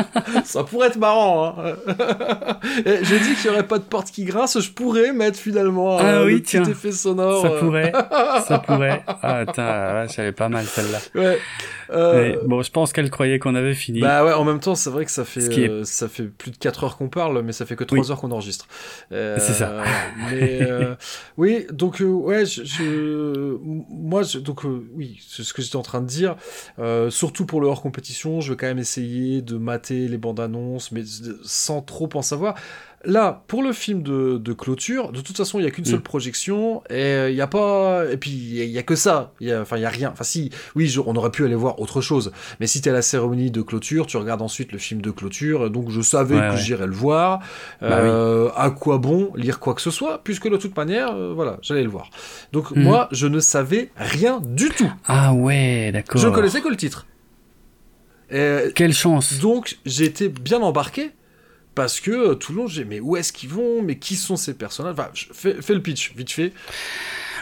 ça pourrait être marrant. Hein. J'ai dit qu'il n'y aurait pas de porte qui grince. Je pourrais mettre finalement ah, euh, oui, un petit effet sonore. Ça pourrait. ça pourrait. Ah, j'avais pas mal celle-là. Ouais. Euh... bon, je pense qu'elle croyait qu'on avait fini. Bah ouais, en même temps, c'est vrai que ça fait, euh, ça fait plus de 4 heures qu'on parle, mais ça fait que 3 heures qu'on enregistre. Euh, c'est ça. mais euh, oui, donc ouais, je, je... moi, je... donc oui, c'est ce que j'étais en train de dire. surtout pour le hors compétition, je vais quand même essayer de mater les bandes annonces, mais sans trop en savoir. Là, pour le film de, clôture, de toute façon, il y a qu'une seule mm. projection et il y a pas et puis il y, a que ça. Enfin, il y a rien. Enfin, si, oui, on aurait pu aller voir autre chose. Mais si t'es à la cérémonie de clôture, tu regardes ensuite le film de clôture. Donc, je savais que j'irais le voir. Bah euh, à quoi bon lire quoi que ce soit, puisque de toute manière, euh, voilà, j'allais le voir. Donc, mm. moi, je ne savais rien du tout. Ah ouais, d'accord. Je ne connaissais que le titre. Quelle chance. Donc, j'ai été bien embarqué parce que euh, tout le long j'ai mais où est-ce qu'ils vont? Mais qui sont ces personnages? Enfin fais, fais le pitch vite fait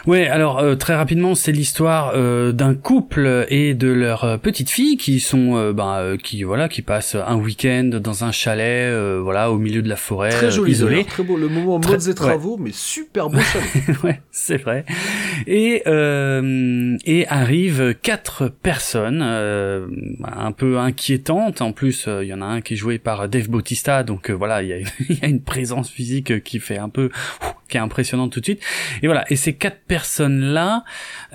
Ouais, alors euh, très rapidement, c'est l'histoire euh, d'un couple et de leur euh, petite fille qui sont, bah, qui voilà, qui passent un week-end dans un chalet, voilà, au milieu de la forêt, très joli, isolé. Très beau, le moment modes et travaux, mais super beau chalet. ouais, c'est vrai. Et et arrivent quatre personnes, un peu inquiétantes. En plus, il y en a un qui est joué par Dave Bautista, donc voilà, il y a, y a une présence physique qui fait un peu, qui est impressionnante tout de suite. Et voilà, et ces quatre personnes-là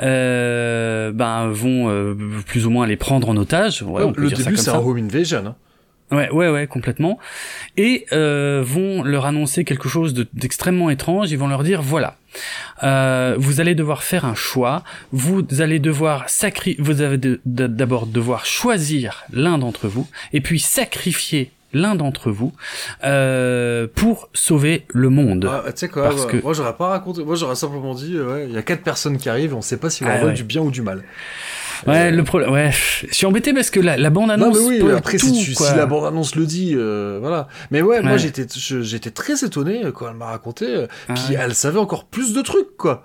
euh, ben, vont euh, plus ou moins les prendre en otage. Ouais, le début, c'est un home invasion. Hein. Ouais, ouais, ouais, complètement. Et euh, vont leur annoncer quelque chose d'extrêmement étrange. Ils vont leur dire voilà, euh, vous allez devoir faire un choix. Vous allez devoir sacrifier. Vous avez d'abord devoir choisir l'un d'entre vous, et puis sacrifier l'un d'entre vous euh, pour sauver le monde. Ah, tu sais quoi, Parce que... moi j'aurais pas raconté, moi j'aurais simplement dit, euh, ouais, il y a quatre personnes qui arrivent, on sait pas si on ah, du bien ou du mal. Ouais, le problème, ouais, je suis embêté parce que la, la bande annonce. Non, mais oui, après, si, si, la bande annonce le dit, euh, voilà. Mais ouais, moi j'étais, j'étais très étonné quand elle m'a raconté, ah puis elle savait encore plus de trucs, quoi.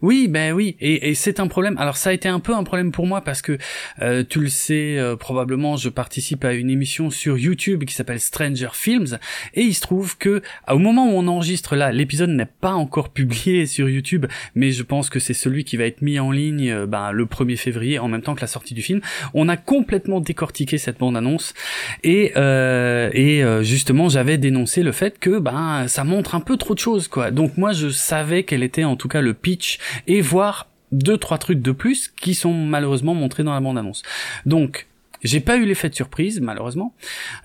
Oui, ben oui, et, c'est un problème. Alors ça a été un peu un problème pour moi parce que euh, tu le sais euh, probablement, je participe à une émission sur YouTube qui s'appelle Stranger Films et il se trouve que au moment où on enregistre là, l'épisode n'est pas encore publié sur YouTube, mais je pense que c'est celui qui va être mis en ligne euh, ben, le 1er février en même temps que la sortie du film. On a complètement décortiqué cette bande annonce et et justement j'avais dénoncé le fait que ben ça montre un peu trop de choses quoi. Donc moi je savais quel était en tout cas le pitch et voir deux trois trucs de plus qui sont malheureusement montrés dans la bande annonce. Donc j'ai pas eu l'effet de surprise malheureusement,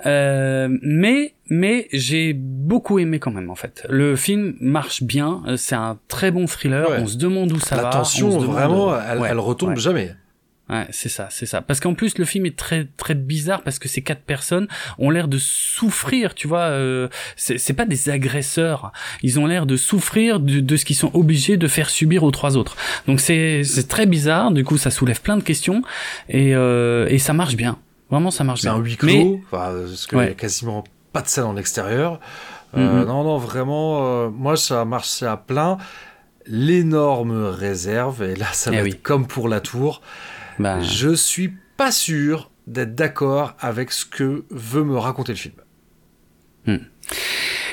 euh, mais mais j'ai beaucoup aimé quand même en fait. Le film marche bien, c'est un très bon thriller. On se demande où ça va. L'attention vraiment, elle, elle retombe jamais. Ouais, c'est ça, c'est ça. Parce qu'en plus le film est très très bizarre parce que ces quatre personnes ont l'air de souffrir, tu vois. Euh, c'est pas des agresseurs, ils ont l'air de souffrir de, de ce qu'ils sont obligés de faire subir aux trois autres. Donc c'est c'est très bizarre. Du coup, ça soulève plein de questions et euh, et ça marche bien. Vraiment, ça marche bien. C'est un huis clos, enfin, parce qu'il y a quasiment pas de scène en extérieur. Euh, mm-hmm. Non, non, vraiment, euh, moi ça marche à plein. l'énorme réserve, et là ça Eh va oui. être comme pour la tour, Bah, je suis pas sûr d'être d'accord avec ce que veut me raconter le film.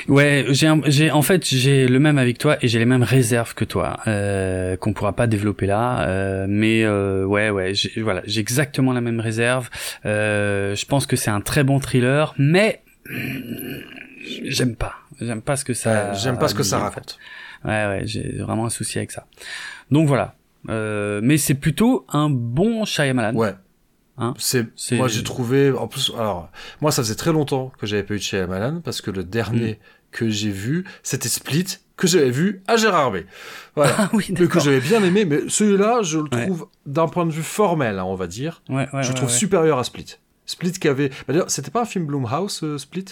Ouais, j'ai, en fait, j'ai le même avec toi et j'ai les mêmes réserves que toi, euh, qu'on pourra pas développer là. euh, mais euh, ouais, ouais, voilà, j'ai exactement la même réserve. Euh, je pense que c'est un très bon thriller, mais j'aime pas, j'aime pas ce que ça. J'aime pas ce que ça raconte. fait. Ouais, ouais, j'ai vraiment un souci avec ça. Donc voilà. Euh, mais c'est plutôt un bon Shyamalan. Ouais. Hein c'est C'est- moi j'ai trouvé en plus alors moi ça faisait très longtemps que j'avais pas eu de chez Malan parce que le dernier Mm. que j'ai vu c'était Split que j'avais vu à Gérard B. Voilà. Ah oui, Mais que j'avais bien aimé mais celui-là je le Ouais. trouve d'un point de vue formel hein, on va dire Ouais, ouais, je le trouve supérieur à Split. Split qui avait bah, d'ailleurs c'était pas un film Blumhouse euh, Split?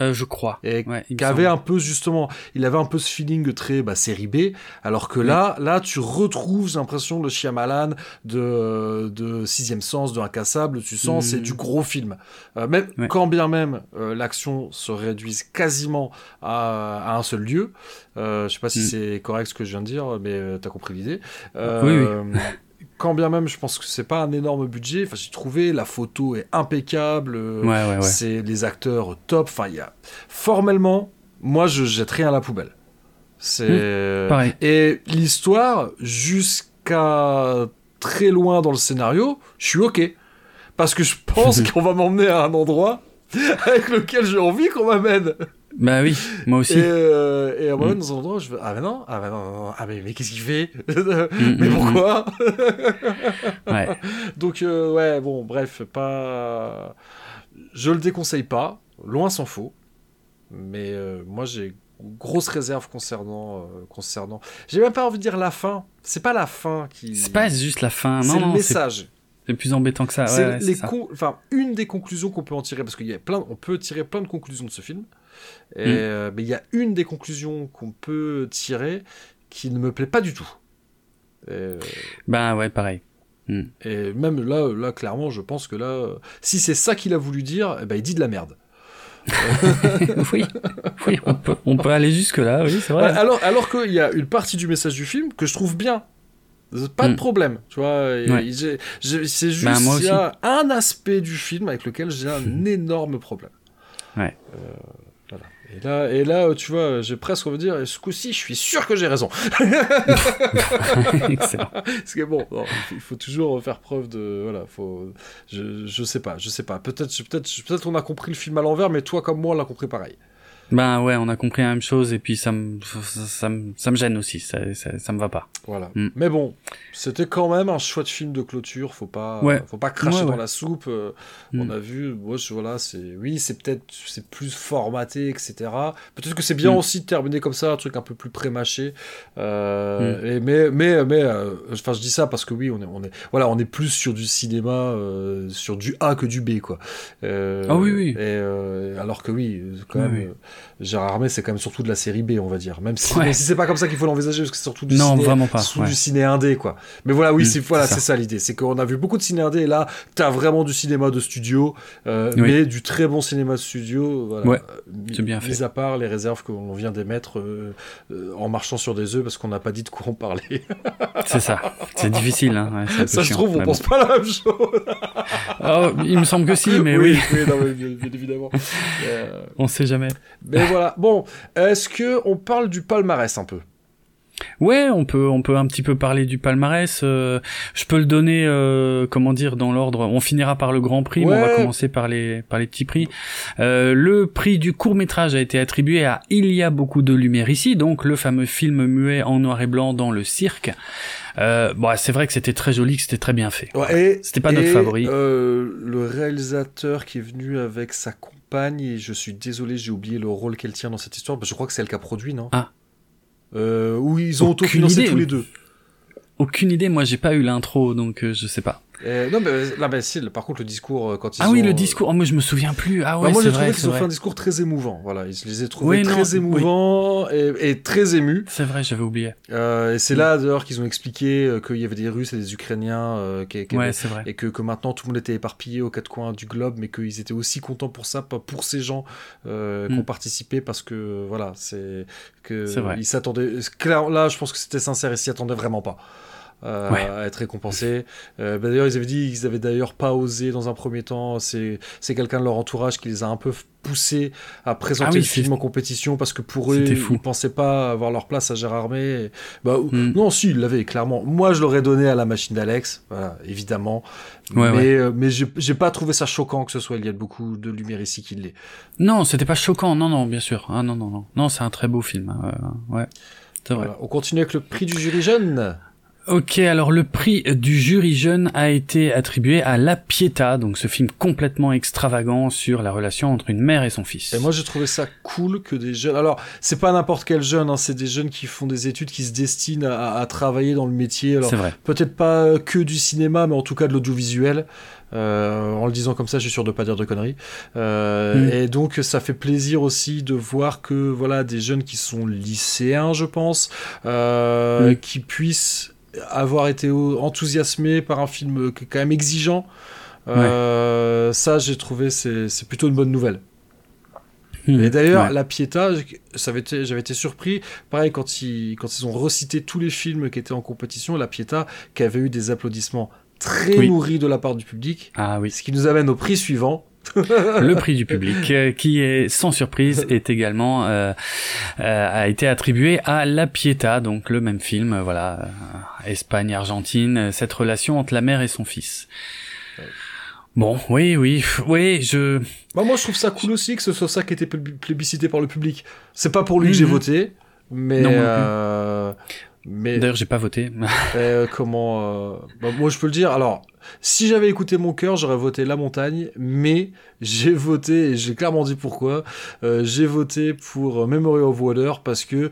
Euh, je crois. et Ouais, qui avait un peu justement, il avait un peu ce feeling très bah, série B, alors que là, là, tu retrouves l'impression le Shyamalan de de Sixième Sens, de Incassable, tu sens Mm. c'est du gros film. Euh, même Ouais. quand bien même euh, l'action se réduise quasiment à, à un seul lieu. Je sais pas si Mm. c'est correct ce que je viens de dire, mais euh, t'as compris l'idée. Oui, Euh, Quand bien même, je pense que c'est pas un énorme budget. Enfin, j'ai trouvé la photo est impeccable. euh, Ouais, ouais, ouais. c'est les acteurs top. Enfin, il y a formellement, moi, je jette rien à la poubelle. C'est Pareil. et l'histoire jusqu'à très loin dans le scénario, je suis ok parce que je pense qu'on va m'emmener à un endroit avec lequel j'ai envie qu'on m'amène. Bah oui, moi aussi. Et, euh, et à un moment, Mm. dans un endroit, je veux ah mais non, ah mais non, non, non, ah mais, mais qu'est-ce qu'il fait Mm, Mais mm, pourquoi Ouais. Donc euh, ouais, bon, bref, pas. Je le déconseille pas, loin s'en faut. Mais euh, moi j'ai grosse réserve concernant euh, concernant. J'ai même pas envie de dire la fin. C'est pas la fin qui. C'est pas juste la fin. C'est le non, message. c'est plus embêtant que ça. Ouais, c'est ouais, les c'est ça. con- enfin une des conclusions qu'on peut en tirer parce qu'il y a plein, on peut tirer plein de conclusions de ce film. Et, Mm. euh, mais il y a une des conclusions qu'on peut tirer qui ne me plaît pas du tout. Et, euh, Bah ouais, pareil. Et même là, là, clairement, je pense que là, si c'est ça qu'il a voulu dire, eh ben, il dit de la merde. oui, oui, on peut, on peut aller jusque là. Oui, c'est vrai. alors alors qu'il y a une partie du message du film que je trouve bien. Pas de Mm. problème, tu vois. Ouais. C'est juste Bah, moi il y a un aspect du film avec lequel j'ai un énorme problème. Ouais. Euh. Et là, et là, tu vois, j'ai presque envie de dire, ce coup-ci, je suis sûr que j'ai raison. Excellent. Parce que bon, non, il faut- il faut toujours faire preuve de, voilà, faut, je, je sais pas, je sais pas. Peut-être, peut-être, peut-être, on a compris le film à l'envers, mais toi comme moi, on l'a compris pareil. Bah ouais, on a compris la même chose et puis ça me, ça, me, ça me gêne aussi. Ça, ça, ça me va pas. Voilà. Mm. Mais bon, c'était quand même un chouette film de clôture. Faut pas, Ouais. faut pas cracher Ouais, dans la soupe. euh, Mm. On a vu, voilà, c'est, oui, c'est peut-être, c'est plus formaté, etc. Peut-être que c'est bien Mm. aussi de terminer comme ça, un truc un peu plus prémâché. Euh, et mais, mais, mais, euh, enfin, je dis ça parce que oui, on est, on est, voilà, on est plus sur du cinéma, euh, sur du A que du B, quoi. Ah oui, oui. Et alors que oui, quand même, oui. Gérard Armé, c'est quand même surtout de la série B, on va dire. Même si, Ouais. même si c'est pas comme ça qu'il faut l'envisager, parce que c'est surtout du Non, ciné, vraiment pas, sous ouais. du ciné indé, quoi. Mais voilà, oui, c'est voilà, c'est ça. ça, l'idée. C'est qu'on a vu beaucoup de ciné indé, et là, t'as vraiment du cinéma de studio, euh, Oui. mais du très bon cinéma de studio. Voilà. Ouais, Euh, c'est bien Mis fait. à part les réserves qu'on vient d'émettre euh, euh, en marchant sur des œufs, parce qu'on n'a pas dit de quoi on parlait. C'est ça. C'est difficile. Hein. ouais, ça se trouve, on pense pas la même chose. Oh, il me semble que si, mais oui, oui, non, mais bien, bien évidemment. On sait jamais. Mais voilà. Bon, est-ce que on parle du palmarès un peu? Ouais, on peut, on peut un petit peu parler du palmarès. euh, je peux le donner, euh, comment dire, dans l'ordre. On finira par le Grand Prix, mais on va commencer par les, par les petits prix. Euh, le prix du court métrage a été attribué à Il y a beaucoup de lumière ici, donc le fameux film muet en noir et blanc dans le cirque. Euh, bon, c'est vrai que c'était très joli, que c'était très bien fait. Ouais, C'était pas notre et, favori. euh, le réalisateur qui est venu avec sa compagne, et je suis désolé, j'ai oublié le rôle qu'elle tient dans cette histoire, je crois que c'est elle qui a produit, non? Ah. Euh, où ils ont Aucune autofinancé idée. tous les deux. Aucune idée, moi j'ai pas eu l'intro, donc euh, je sais pas. Euh, non, mais là, bah, si, par contre, le discours, euh, quand ils Ah ont... oui, le discours. Oh, moi, je me souviens plus. Ah Bah, ouais, moi, c'est j'ai trouvé qu'ils ont fait un discours très émouvant. Voilà, ils- les ai trouvés Oui, non, très oui. émouvants et, et très émus. C'est vrai, j'avais oublié. Euh, et c'est là, d'ailleurs, qu'ils ont expliqué euh, qu'il y avait des Russes et des Ukrainiens euh, qui, qui Ouais, avaient- c'est vrai. et que, que maintenant tout le monde était éparpillé aux quatre coins du globe, mais qu'ils étaient aussi contents pour ça, pas pour ces gens euh, qui ont participé, parce que voilà, c'est que C'est vrai. ils s'attendaient. Là, je pense que c'était sincère, ils s'y attendaient vraiment pas. Euh, Ouais. à être récompensés. Euh, bah, d'ailleurs, ils avaient dit qu'ils avaient d'ailleurs pas osé dans un premier temps. C'est c'est quelqu'un de leur entourage qui les a un peu poussés à présenter Ah oui, le film en compétition parce que pour eux, C'était ils fou. pensaient pas avoir leur place à Gérardmer. Et- Bah, Mm. non, si, ils l'avaient, clairement. Moi, je l'aurais donné à la machine d'Alex, voilà, évidemment. Ouais, mais ouais. euh, mais j'ai j'ai pas trouvé ça choquant que ce soit. Il y a beaucoup de lumière ici qui l'est. Non, c'était pas choquant. Non, non, bien sûr. Ah non, non, non. Non, c'est un très beau film. euh, ouais. C'est vrai. Voilà. On continue avec le prix du jury jeune. Ok, alors le prix du jury jeune a été attribué à La Pietà, donc ce film complètement extravagant sur la relation entre une mère et son fils. Et moi, j'ai trouvé ça cool que des jeunes. Alors, c'est pas n'importe quel jeune, hein, c'est des jeunes qui font des études, qui se destinent à, à travailler dans le métier. Alors, c'est vrai. peut-être pas que du cinéma, mais en tout cas de l'audiovisuel. Euh, en le disant comme ça, je suis sûr de pas dire de conneries. Euh, Mm. Et donc, ça fait plaisir aussi de voir que voilà des jeunes qui sont lycéens, je pense, euh, Mm. qui puissent avoir été enthousiasmés par un film qui est quand même exigeant. Euh, Ça, j'ai trouvé c'est plutôt une bonne nouvelle. Hmm. Et d'ailleurs, Ouais. La Pietà, j'avais été surpris. Pareil, quand ils, quand ils ont recité tous les films qui étaient en compétition, La Pietà, qui avait eu des applaudissements très Oui. nourris de la part du public. Ah oui. Ce qui nous amène au prix suivant. Le prix du public, euh, qui est sans surprise, est également euh, euh, a été attribué à La Pietà, donc le même film, voilà, euh, Espagne, Argentine, euh, cette relation entre la mère et son fils. Bon, oui, oui, oui, je, Bah, moi, je trouve ça cool aussi que ce soit ça qui était plé- plébiscité par le public. C'est pas pour lui que j'ai Mhm. voté, mais. Non, euh, mais d'ailleurs, j'ai pas voté. Euh, comment euh, bah, moi je peux le dire alors si j'avais écouté mon cœur j'aurais voté la montagne mais j'ai voté et j'ai clairement dit pourquoi Euh, j'ai voté pour Memory of Water parce que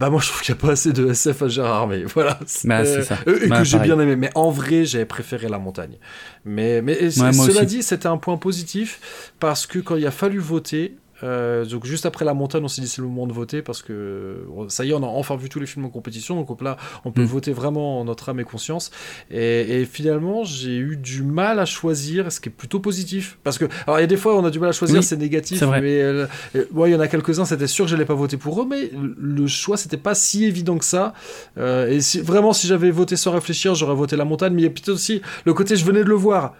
bah moi je trouve qu'il n'y a pas assez de SF à Gérard Armé voilà Bah, c'est ça. euh, et Bah, que j'ai bien aimé mais en vrai j'avais préféré la montagne mais Ouais, cela aussi. dit c'était un point positif parce que quand il a fallu voter euh, donc juste après la montagne, on s'est dit c'est le moment de voter parce que euh, ça y est, on a enfin vu tous les films en compétition, donc là on peut Mm. voter vraiment en notre âme et conscience. Et, et finalement, j'ai eu du mal à choisir, ce qui est plutôt positif. Parce que, alors il y a des fois on a du mal à choisir, Oui, c'est négatif, mais euh, euh, moi il y en a quelques-uns, c'était sûr que j'allais pas voter pour eux, mais le choix c'était pas si évident que ça. Euh, et si, vraiment, si j'avais voté sans réfléchir, j'aurais voté la montagne, mais il y a peut-être aussi le côté je venais de le voir.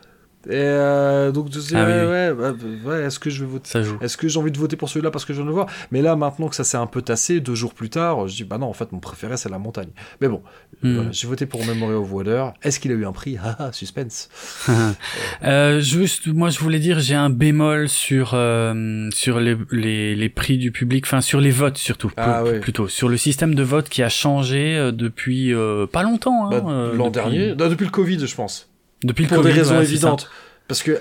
Et euh, donc, je sais, Ah oui, ouais, oui. ouais, bah, ouais, est-ce que je vais voter? Est-ce que j'ai envie de voter pour celui-là parce que je viens de le voir? Mais là, maintenant que ça s'est un peu tassé, deux jours plus tard, je dis bah non, en fait, mon préféré c'est la montagne. Mais bon, Hmm. voilà, j'ai voté pour Memory of Water. Est-ce qu'il a eu un prix? Ah, ah, suspense. Euh, juste, moi, je voulais dire, j'ai un bémol sur euh, sur les, les les prix du public, enfin sur les votes surtout, Ah, ouais. plutôt sur le système de vote qui a changé depuis pas longtemps. Hein, Bah, L'an depuis- dernier, non, depuis le Covid, je pense. Depuis le Pour Covid, des raisons évidentes. Parce que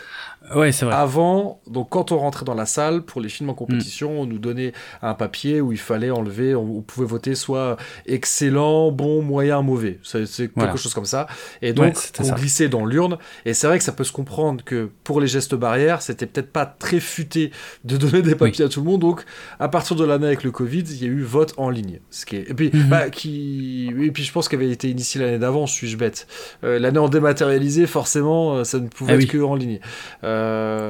Ouais, c'est vrai. Avant, donc quand on rentrait dans la salle pour les films en compétition, on nous donnait un papier où il fallait enlever, on, on pouvait voter soit excellent, bon, moyen, mauvais. C'est quelque Voilà. chose comme ça. Et donc, on ça. glissait dans l'urne. Et c'est vrai que ça peut se comprendre que pour les gestes barrières, c'était peut-être pas très futé de donner des papiers à tout le monde. Donc, à partir de l'année avec le Covid, il y a eu vote en ligne. Ce qui est... Et puis, Mhm. bah, qui... et puis je pense qu'il avait été initié l'année d'avant, suis-je bête. Euh, l'année en dématérialisé, forcément, euh, ça ne pouvait Ah être oui. que en ligne. Euh,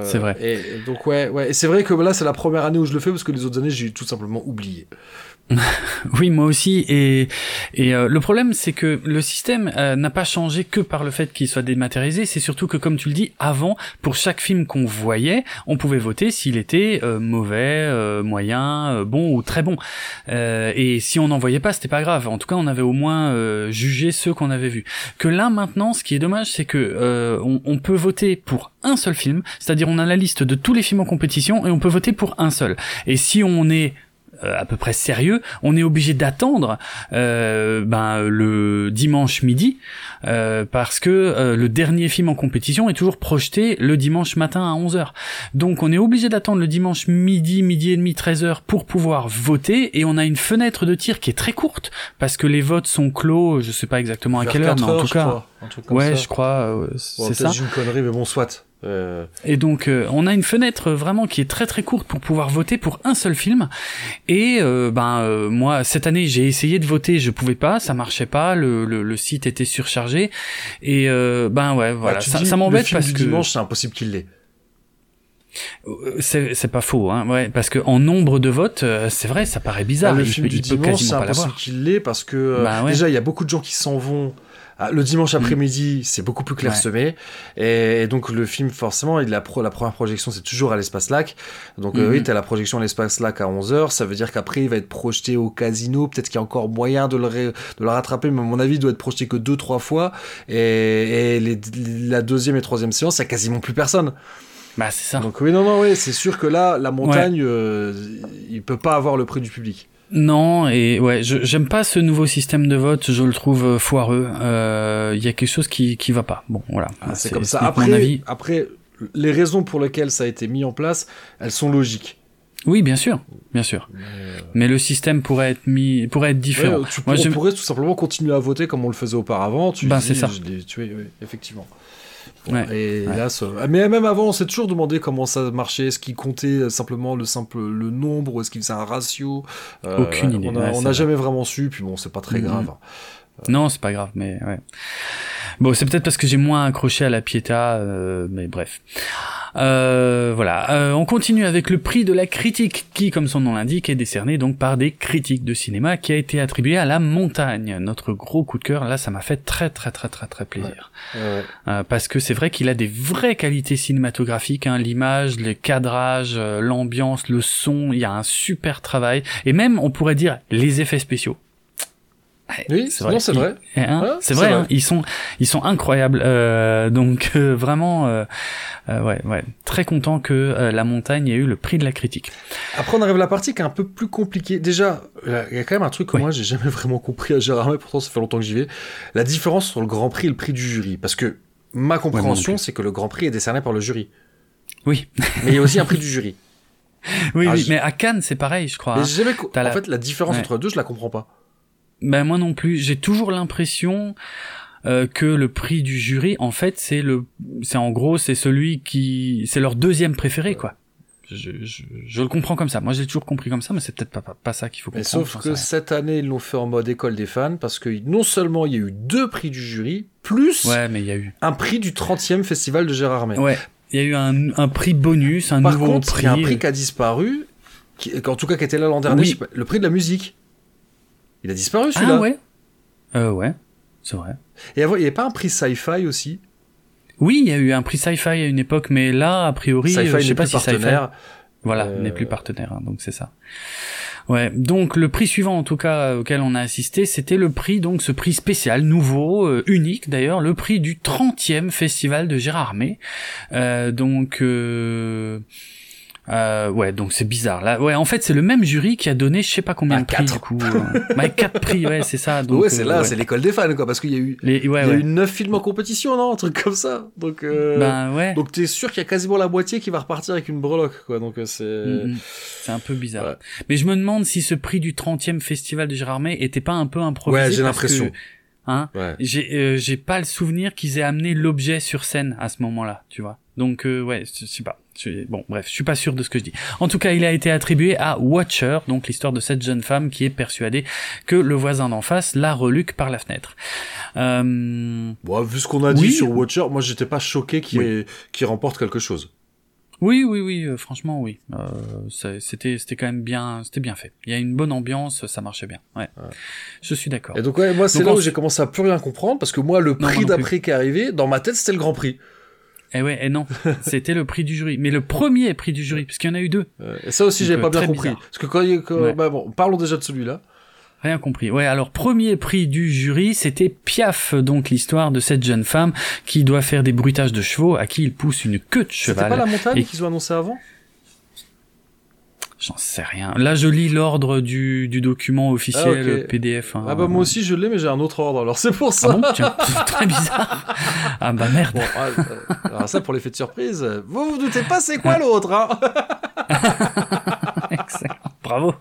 C'est vrai. Et, et donc ouais, ouais. Et c'est vrai que là, c'est la première année où je le fais parce que les autres années, j'ai tout simplement oublié. Oui, moi aussi. Et, et euh, le problème, c'est que le système euh, n'a pas changé que par le fait qu'il soit dématérialisé. C'est surtout que, comme tu le dis, avant, pour chaque film qu'on voyait, on pouvait voter s'il était euh, mauvais, euh, moyen, euh, bon ou très bon. Euh, et si on n'en voyait pas, c'était pas grave. En tout cas, on avait au moins jugé ceux qu'on avait vus. Que là, maintenant, ce qui est dommage, c'est que on, on peut voter pour un seul film, c'est-à-dire on a la liste de tous les films en compétition et on peut voter pour un seul. Et si on est à peu près sérieux, on est obligé d'attendre euh, ben, le dimanche midi euh, parce que euh, le dernier film en compétition est toujours projeté le dimanche matin à 11h. Donc on est obligé d'attendre le dimanche midi, midi et demi, 13h pour pouvoir voter et on a une fenêtre de tir qui est très courte parce que les votes sont clos, je sais pas exactement à quelle heure, mais en tout cas... ouais, je crois, c'est ça. une connerie, mais bon, soit. Euh... Et donc euh, on a une fenêtre vraiment qui est très très courte pour pouvoir voter pour un seul film. Et euh, ben euh, moi cette année j'ai essayé de voter, je pouvais pas, ça marchait pas, le, le, le site était surchargé. Et ben ouais voilà, bah, ça, m'embête parce que dimanche c'est impossible qu'il l'ait. C'est, c'est pas faux, hein, ouais, parce que en nombre de votes, c'est vrai, ça paraît bizarre. Ah, le film du dimanche, c'est impossible qu'il l'ait parce que bah, ouais. déjà il y a beaucoup de gens qui s'en vont le dimanche mm. après-midi, c'est beaucoup plus clairsemé. Et, donc, le film, forcément, il, la, pro, la première projection, c'est toujours à l'espace lac. Donc, euh, oui, mm-hmm. tu as la projection à l'espace lac à 11h. Ça veut dire qu'après, il va être projeté au casino. Peut-être qu'il y a encore moyen de le, de le rattraper, mais à mon avis, il doit être projeté que deux, trois fois. Et, les, la deuxième et troisième séance, il n'y a quasiment plus personne. Bah, c'est ça. Donc, oui, non, non, oui, c'est sûr que là, la montagne, euh, il peut pas avoir le prix du public. Non, et ouais, j'aime pas ce nouveau système de vote, je le trouve euh, foireux. Il euh, y a quelque chose qui, qui va pas. Bon, voilà. Ah, c'est comme ça. Après, mon avis. après, les raisons pour lesquelles ça a été mis en place, elles sont logiques. Oui, bien sûr, bien sûr. Mais, euh... Mais le système pourrait être mis, pourrait être différent. Ouais, tu Moi, on pourrait tout simplement continuer à voter comme on le faisait auparavant. Tu ben, c'est ça. Tu oui, effectivement. Ouais, et ouais. là, ça... mais même avant, on s'est toujours demandé comment ça marchait. Est-ce qu'il comptait simplement le simple le nombre? Ou est-ce qu'il faisait un ratio? Euh, Aucune idée. On n'a jamais vraiment su. Puis bon, c'est pas très mm -hmm. grave. Non, c'est pas grave, mais ouais. Bon, c'est peut-être parce que j'ai moins accroché à la Pietà, euh, mais bref. Euh, voilà, euh, on continue avec le prix de la critique, qui, comme son nom l'indique, est décerné donc par des critiques de cinéma, qui a été attribué à La Montagne, notre gros coup de cœur. Là, ça m'a fait très très très très très plaisir, ouais. Ouais. Euh, parce que c'est vrai qu'il a des vraies qualités cinématographiques, hein, l'image, le cadrage, euh, l'ambiance, le son. Il y a un super travail, et même, on pourrait dire, les effets spéciaux. Oui, c'est vrai. c'est vrai. Hein, c'est vrai, vrai. Hein, ils sont ils sont incroyables. Euh, donc euh, vraiment, euh, euh, ouais, ouais, très content que euh, la montagne ait eu le prix de la critique. Après, on arrive à la partie qui est un peu plus compliquée. Déjà, il y a quand même un truc que oui. moi j'ai jamais vraiment compris à Gérard, mais pourtant ça fait longtemps que j'y vais. La différence entre le Grand Prix et le prix du jury, parce que ma compréhension, ouais, c'est que le Grand Prix est décerné par le jury. Oui. mais il y a aussi un prix du jury. Oui, ah, oui mais à Cannes, c'est pareil, je crois. Mais jamais... En la... fait, la différence ouais. entre les deux, je la comprends pas. Ben moi non plus. J'ai toujours l'impression euh, que le prix du jury, en fait, c'est le, c'est en gros, c'est celui qui, c'est leur deuxième préféré, quoi. Je, je, je, le comprends comme ça. Moi, j'ai toujours compris comme ça, mais c'est peut-être pas, pas, pas, ça qu'il faut comprendre. Mais sauf que cette année, ils l'ont fait en mode école des fans parce que non seulement il y a eu deux prix du jury, plus ouais, mais il y a eu un prix du 30e festival de Gérard May. Ouais. Il y a eu un, un prix bonus, un Par nouveau contre, prix. Il y a un prix qui a disparu, qui, en tout cas qui était là l'an dernier, oui. le prix de la musique. Il a disparu celui-là. Ah ouais. Euh, ouais, c'est vrai. Et il n'y avait pas un prix sci-fi aussi? Oui, il y a eu un prix sci-fi à une époque, mais là, a priori, sci-fi euh, je sais pas si partenaire. Voilà, euh... n'est plus partenaire, hein, donc c'est ça. Ouais, donc le prix suivant en tout cas auquel on a assisté, c'était le prix donc ce prix spécial, nouveau, euh, unique d'ailleurs, le prix du 30e festival de Gérard May. Euh, donc euh, euh, ouais, donc c'est bizarre. Là, ouais, en fait, c'est le même jury qui a donné je sais pas combien ah, de prix quatre. du coup. Euh... bah, quatre prix, ouais, c'est ça. Donc, ouais, c'est là, euh, ouais. c'est l'école des fans, quoi, parce qu'il y a eu, Les... ouais, il y a eu neuf films en compétition, non, un truc comme ça. Donc, euh... ben ouais. Donc t'es sûr qu'il y a quasiment la moitié qui va repartir avec une breloque, quoi. Donc c'est. Mm -hmm. C'est un peu bizarre. Ouais. Mais je me demande si ce prix du 30e festival de Gérard May était pas un peu improvisé. Ouais, j'ai l'impression. Hein, ouais. J'ai euh, j'ai pas le souvenir qu'ils aient amené l'objet sur scène à ce moment-là, tu vois. Donc euh, ouais, je sais pas. Bon, bref, je suis pas sûr de ce que je dis. En tout cas, il a été attribué à Watcher, donc l'histoire de cette jeune femme qui est persuadée que le voisin d'en face la reluque par la fenêtre. Euh... Bon, vu ce qu'on a dit sur Watcher, moi j'étais pas choqué qu'il oui. qu remporte quelque chose. Oui, oui, oui, euh, franchement, oui. Euh, c'était, c'était quand même bien, c'était bien fait. Il y a une bonne ambiance, ça marchait bien. Ouais. ouais. Je suis d'accord. Et donc, ouais, moi, c'est là où j'ai commencé à plus rien comprendre parce que moi, le prix d'après qui est arrivé, dans ma tête, c'était le Grand Prix. Eh ouais, et non, c'était le prix du jury. Mais le premier prix du jury, parce qu'il y en a eu deux. Euh, et ça aussi, j'avais pas bien compris. Bizarre. Parce que quand, quand ouais. bah bon, parlons déjà de celui-là. Rien compris. Ouais, alors premier prix du jury, c'était Piaf, donc l'histoire de cette jeune femme qui doit faire des bruitages de chevaux à qui il pousse une queue de cheval. C'était pas la montagne et... qu'ils ont annoncé avant? J'en sais rien. Là, je lis l'ordre du, du document officiel Ah. PDF. hein. Ah bah moi aussi je l'ai, mais j'ai un autre ordre, alors c'est pour ça. Ah bon Tiens, c'est très bizarre. Ah bah merde. Bon, ah, euh, alors ça pour l'effet de surprise, vous vous doutez pas c'est quoi l'autre, hein? Excellent. Bravo.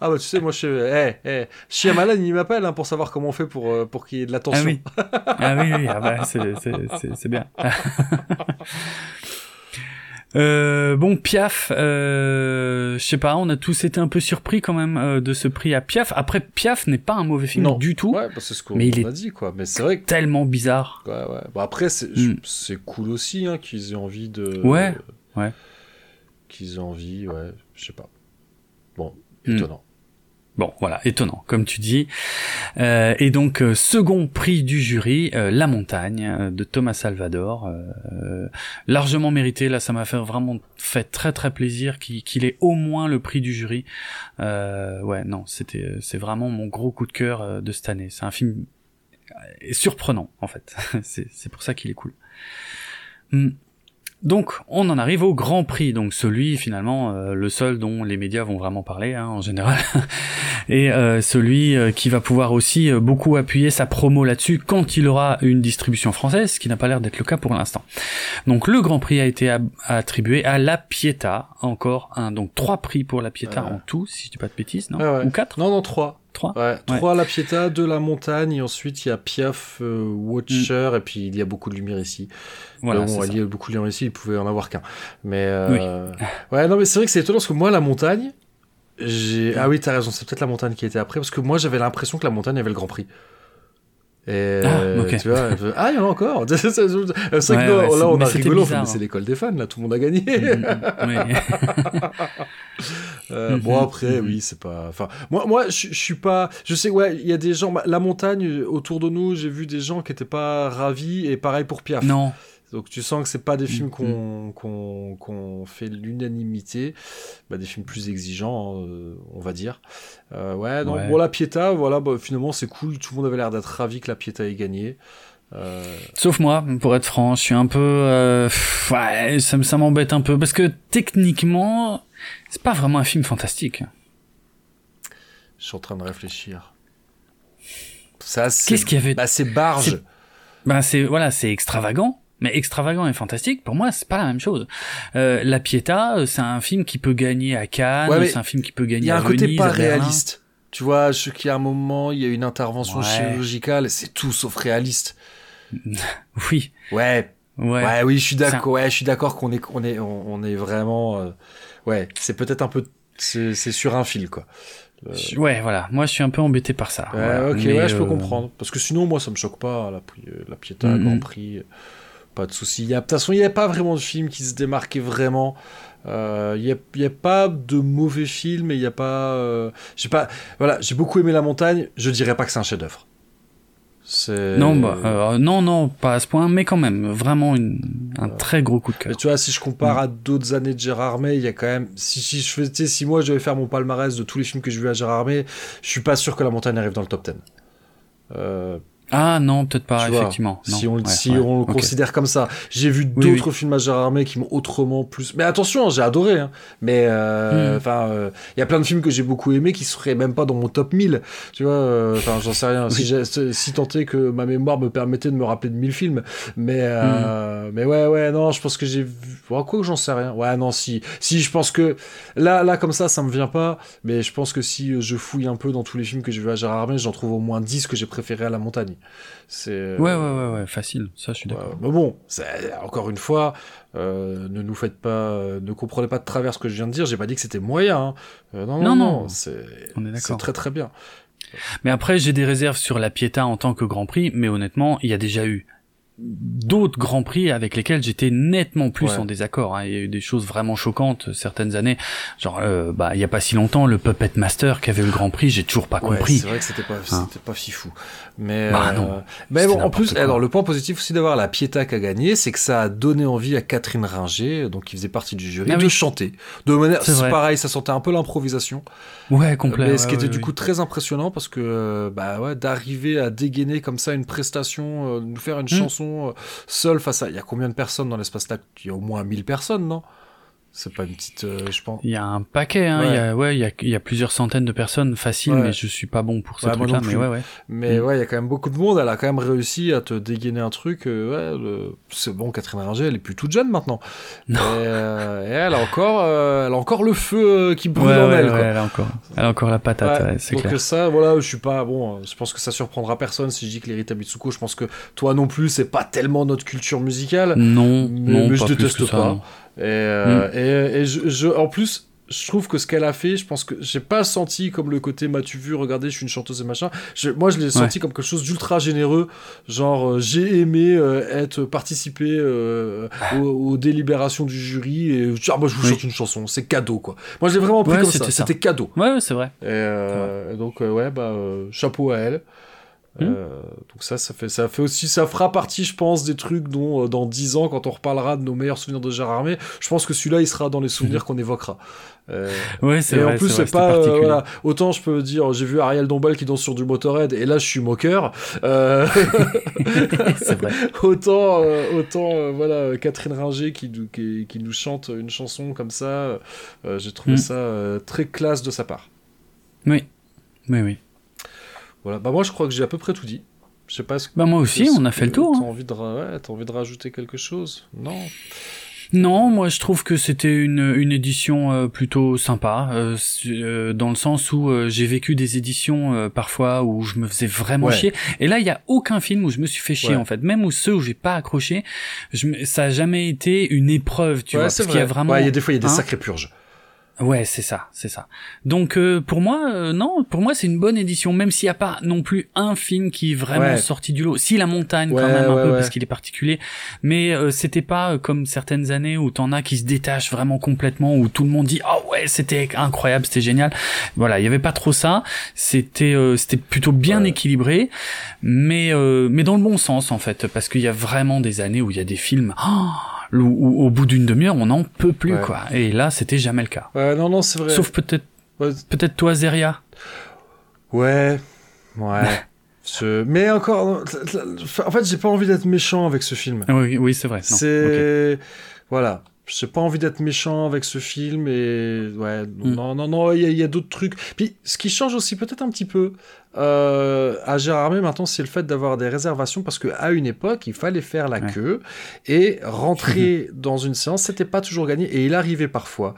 Ah bah tu sais, moi je suis... Eh, eh, Shyamalan il m'appelle hein, pour savoir comment on fait pour, euh, pour qu'il y ait de l'attention. Ah oui. Ah oui, oui. Ah bah, c'est, c'est, c'est, c'est bien. Euh, bon, Piaf, euh, je sais pas, on a tous été un peu surpris quand même euh, de ce prix à Piaf. Après, Piaf n'est pas un mauvais film Non. du tout, Ouais, bah, c'est ce qu'on Mais il a est- dit quoi. Mais c'est vrai que tellement bizarre. Ouais, ouais. Bon, après, c'est Mm. c'est cool aussi hein, qu'ils aient envie de. Ouais, ouais. Qu'ils aient envie, ouais, je sais pas. Bon, Mm. Bon, voilà, étonnant, comme tu dis. Euh, et donc, euh, second prix du jury, euh, La Montagne, de Thomas Salvador. largement mérité, là, ça m'a fait vraiment fait très très plaisir qu'il ait au moins le prix du jury. Ouais, non, c'était c'est vraiment mon gros coup de cœur de cette année. C'est un film surprenant, en fait. c'est c'est pour ça qu'il est cool. Hmm. Donc, on en arrive au Grand Prix, donc celui finalement euh, le seul dont les médias vont vraiment parler hein, en général, et euh, celui euh, qui va pouvoir aussi euh, beaucoup appuyer sa promo là-dessus quand il aura une distribution française, ce qui n'a pas l'air d'être le cas pour l'instant. Donc le Grand Prix a été attribué à La Pietà, encore un, donc trois prix pour La Pietà Ouais. en tout, si je dis pas de bêtises, non Ah ouais. Ou quatre Non, non, trois. Trois Ouais, trois La Pietà, deux La Montagne, et ensuite il y a Piaf, euh, Watcher, et puis il y a beaucoup de lumière ici. Mm. Voilà, bon, ça. il y a beaucoup de lumière ici, il pouvait en avoir qu'un. Mais euh, ouais, non, mais c'est vrai que c'est étonnant parce que moi, La Montagne, j'ai. Ah oui, t'as raison, c'est peut-être La Montagne qui était après, parce que moi j'avais l'impression que La Montagne avait le Grand Prix. Et Ah, euh, tu vois, ah, il y en a encore. c'est vrai que Ouais, nous, ouais, là, on a bizarre, mais c'est hein. l'école des fans, là, tout le monde a gagné. Mm, mm, oui. Euh, bon après oui c'est pas enfin moi moi je suis pas je sais ouais il y a des gens bah, la montagne euh, autour de nous j'ai vu des gens qui étaient pas ravis et pareil pour Piaf non, donc tu sens que c'est pas des films Mhm. qu'on fait l'unanimité bah, des films plus exigeants euh, on va dire euh, ouais donc Ouais. bon la Pieta voilà bah, finalement c'est cool tout le monde avait l'air d'être ravi que la Pieta ait gagné euh, Sauf moi, pour être franc, je suis un peu, euh, pff, ouais, ça, me- ça m'embête un peu parce que techniquement, c'est pas vraiment un film fantastique. je suis en train de réfléchir ça c'est Qu'est-ce qu'il y avait bah, c'est barge Ben c'est voilà, c'est extravagant. Mais extravagant et fantastique, pour moi, c'est pas la même chose. Euh, la Pietà, euh, c'est un film qui peut gagner à Cannes, Ouais, c'est un film qui peut gagner Il y a à un côté Venise, pas à réaliste. Tu vois, je qu'il y a un moment, il y a une intervention Ouais. chirurgicale, c'est tout sauf réaliste. Oui, Ouais, ouais. ouais, oui, je suis d'accord. Ouais, je suis d'accord qu'on est, qu'on est, on, on est vraiment. euh, ouais, c'est peut-être un peu, c'est sur un fil, quoi. Euh, Ouais, voilà. Moi, je suis un peu embêté par ça. ouais, Voilà. ok, Mais, ouais, je peux euh, comprendre. Parce que sinon, moi, ça me choque pas. La, la Pietà, Mhm. Grand Prix, pas de souci. De toute façon, il n'y a pas vraiment de film qui se démarquait vraiment. Euh, Il n'y a, il y a pas de mauvais film et il n'y a pas. euh, j'ai pas. Voilà, j'ai beaucoup aimé La Montagne. Je dirais pas que c'est un chef-d'œuvre. Non, bah, euh, non, non, pas à ce point, mais quand même, vraiment une, un très gros coup de Mais cœur. tu vois, si je compare Mm. à d'autres années de Gérard Armé, il y a quand même. Si, si je faisais, si moi je devais faire mon palmarès de tous les films que j'ai vus à Gérard Armé, je suis pas sûr que La Montagne arrive dans le top 10. Euh, Ah non, peut-être pas, Tu effectivement. Non. si on, le- Ouais, si ouais, on le considère comme ça. J'ai vu Oui, d'autres films à Gérard Armé qui m'ont autrement plus. Mais attention, j'ai adoré. Hein. Mais euh, Mm. enfin, euh, il y a plein de films que j'ai beaucoup aimés qui seraient même pas dans mon top 1000. Tu vois, euh, enfin, j'en sais rien. Si, si tant est que ma mémoire me permettait de me rappeler de 1000 films. Mais euh, Mm. mais ouais, ouais, non, je pense que j'ai vu. Bon, quoi que j'en sais rien. Ouais, non, si, si, je pense que là, là, comme ça, ça me vient pas. Mais je pense que si je fouille un peu dans tous les films que j'ai vus à Gérard Armé, j'en trouve au moins 10 que j'ai préféré à La Montagne. C'est. Ouais, ouais, ouais, ouais, facile. Ça, je suis d'accord. Mais bon, c'est- encore une fois, euh, ne nous faites pas, euh, ne comprenez pas de travers ce que je viens de dire. J'ai pas dit que c'était moyen. hein. Euh, non, non, Non, non, c'est On est c'est très très bien. Mais après, j'ai des réserves sur la Pietà en tant que Grand Prix, mais honnêtement, il y a déjà eu d'autres Grands Prix avec lesquels j'étais nettement plus Ouais. en désaccord. hein. Il y a eu des choses vraiment choquantes euh, certaines années. Genre, euh, bah, il y a pas si longtemps, le Puppet Master qui avait eu le Grand Prix, j'ai toujours pas Ouais, compris. c'est vrai que c'était pas, Hein. c'était pas fifou. Mais Bah euh, non, mais bon, en plus, quoi. alors le point positif aussi d'avoir la Pietà qui a gagné, c'est que ça a donné envie à Catherine Ringer, donc qui faisait partie du jury, Ah de oui. chanter. De manière, C'est pareil, ça sentait un peu l'improvisation. Ouais, complet. Mais ouais, ce qui était ouais, du coup très impressionnant parce que euh, bah ouais, d'arriver à dégainer comme ça une prestation, euh, nous faire une Mm. chanson seule face à. Il y a combien de personnes dans l'espace là Il y a au moins 1000 personnes, non? C'est pas une petite, euh, je pense. Il y a un paquet, hein. Il y a, ouais, il y a, y a plusieurs centaines de personnes faciles, mais je suis pas bon pour ce truc-là. Mais ouais, ouais. Mais mm. ouais, il y a quand même beaucoup de monde. Elle a quand même réussi à te dégainer un truc. Euh, c'est bon. Catherine Ringer, elle est plus toute jeune maintenant. Non. Et, euh, et elle a encore, elle a encore le feu qui brûle en elle. Quoi. elle a encore, elle a encore la patate. c'est donc ça, voilà, je suis pas bon. Je pense que ça surprendra personne si je dis que l'Erita Mitsuko. Je pense que toi non plus, c'est pas tellement notre culture musicale. Non, mais, non, mais je déteste pas. Et, euh, mm. et, et je, je, en plus, je trouve que ce qu'elle a fait, je pense que j'ai pas senti comme le côté m'as-tu vu, regardez, je suis une chanteuse et machin. Je, moi, je l'ai senti comme quelque chose d'ultra généreux. Genre, euh, j'ai aimé euh, être participer euh, ah. aux, délibérations du jury et ah, moi, je vous chante une chanson, c'est cadeau quoi. Moi, je l'ai vraiment pris comme ça, c'était cadeau. Ouais, ouais c'est vrai. Et, donc, ouais, bah, chapeau à elle. Hmm. Euh, donc ça, ça fait, ça fait aussi, ça fera partie, je pense, des trucs dont euh, dans 10 ans, quand on reparlera de nos meilleurs souvenirs de Gérard Armé, je pense que celui-là, il sera dans les souvenirs hmm. qu'on évoquera. Euh, ouais, c'est vrai. en plus, c'est pas, voilà, autant je peux dire, j'ai vu Ariel Dombal qui danse sur du Motorhead, et là, je suis moqueur. C'est vrai. autant, autant, voilà, Catherine Ringer qui, qui, qui, nous chante une chanson comme ça, j'ai trouvé hmm. ça très classe de sa part. Oui, oui, oui. Voilà. Bah moi je crois que j'ai à peu près tout dit. Je sais pas ce que Bah moi aussi, on a fait le tour. T'as hein. envie de ouais, as envie de rajouter quelque chose? Non. Non, moi je trouve que c'était une, une édition euh, plutôt sympa, euh, euh, dans le sens où j'ai vécu des éditions parfois où je me faisais vraiment chier. Et là, il y a aucun film où je me suis fait chier en fait, même où ceux où j'ai pas accroché, je, ça a jamais été une épreuve, tu vois, parce qu'il y a vraiment. Il y a des fois il y a des hein sacrées purges. Ouais, c'est ça, c'est ça. Donc euh, pour moi, euh, non, pour moi c'est une bonne édition, même s'il n'y a pas non plus un film qui est vraiment sorti du lot. Si la montagne quand même un peu parce qu'il est particulier, mais euh, c'était pas comme certaines années où t'en as qui se détachent vraiment complètement, où tout le monde dit oh ouais c'était incroyable, c'était génial. Voilà, il y avait pas trop ça. C'était c'était plutôt bien équilibré, mais mais dans le bon sens en fait, parce qu'il y a vraiment des années où il y a des films. Oh, où, au bout d'une demi-heure, on n'en peut plus, quoi. Et là, c'était jamais le cas. Ouais, non, non, c'est vrai. Sauf peut-être, peut-être toi, Zeria. Ouais, ouais. Mais encore, en fait, j'ai pas envie d'être méchant avec ce film. Oui, oui c'est vrai. C'est, voilà. J'ai pas envie d'être méchant avec ce film et ouais mm. non non non il y a, d'autres trucs. Puis ce qui change aussi peut-être un petit peu euh, à Gérard Armé maintenant c'est le fait d'avoir des réservations parce que à une époque il fallait faire la queue et rentrer dans une séance c'était pas toujours gagné. Et il arrivait parfois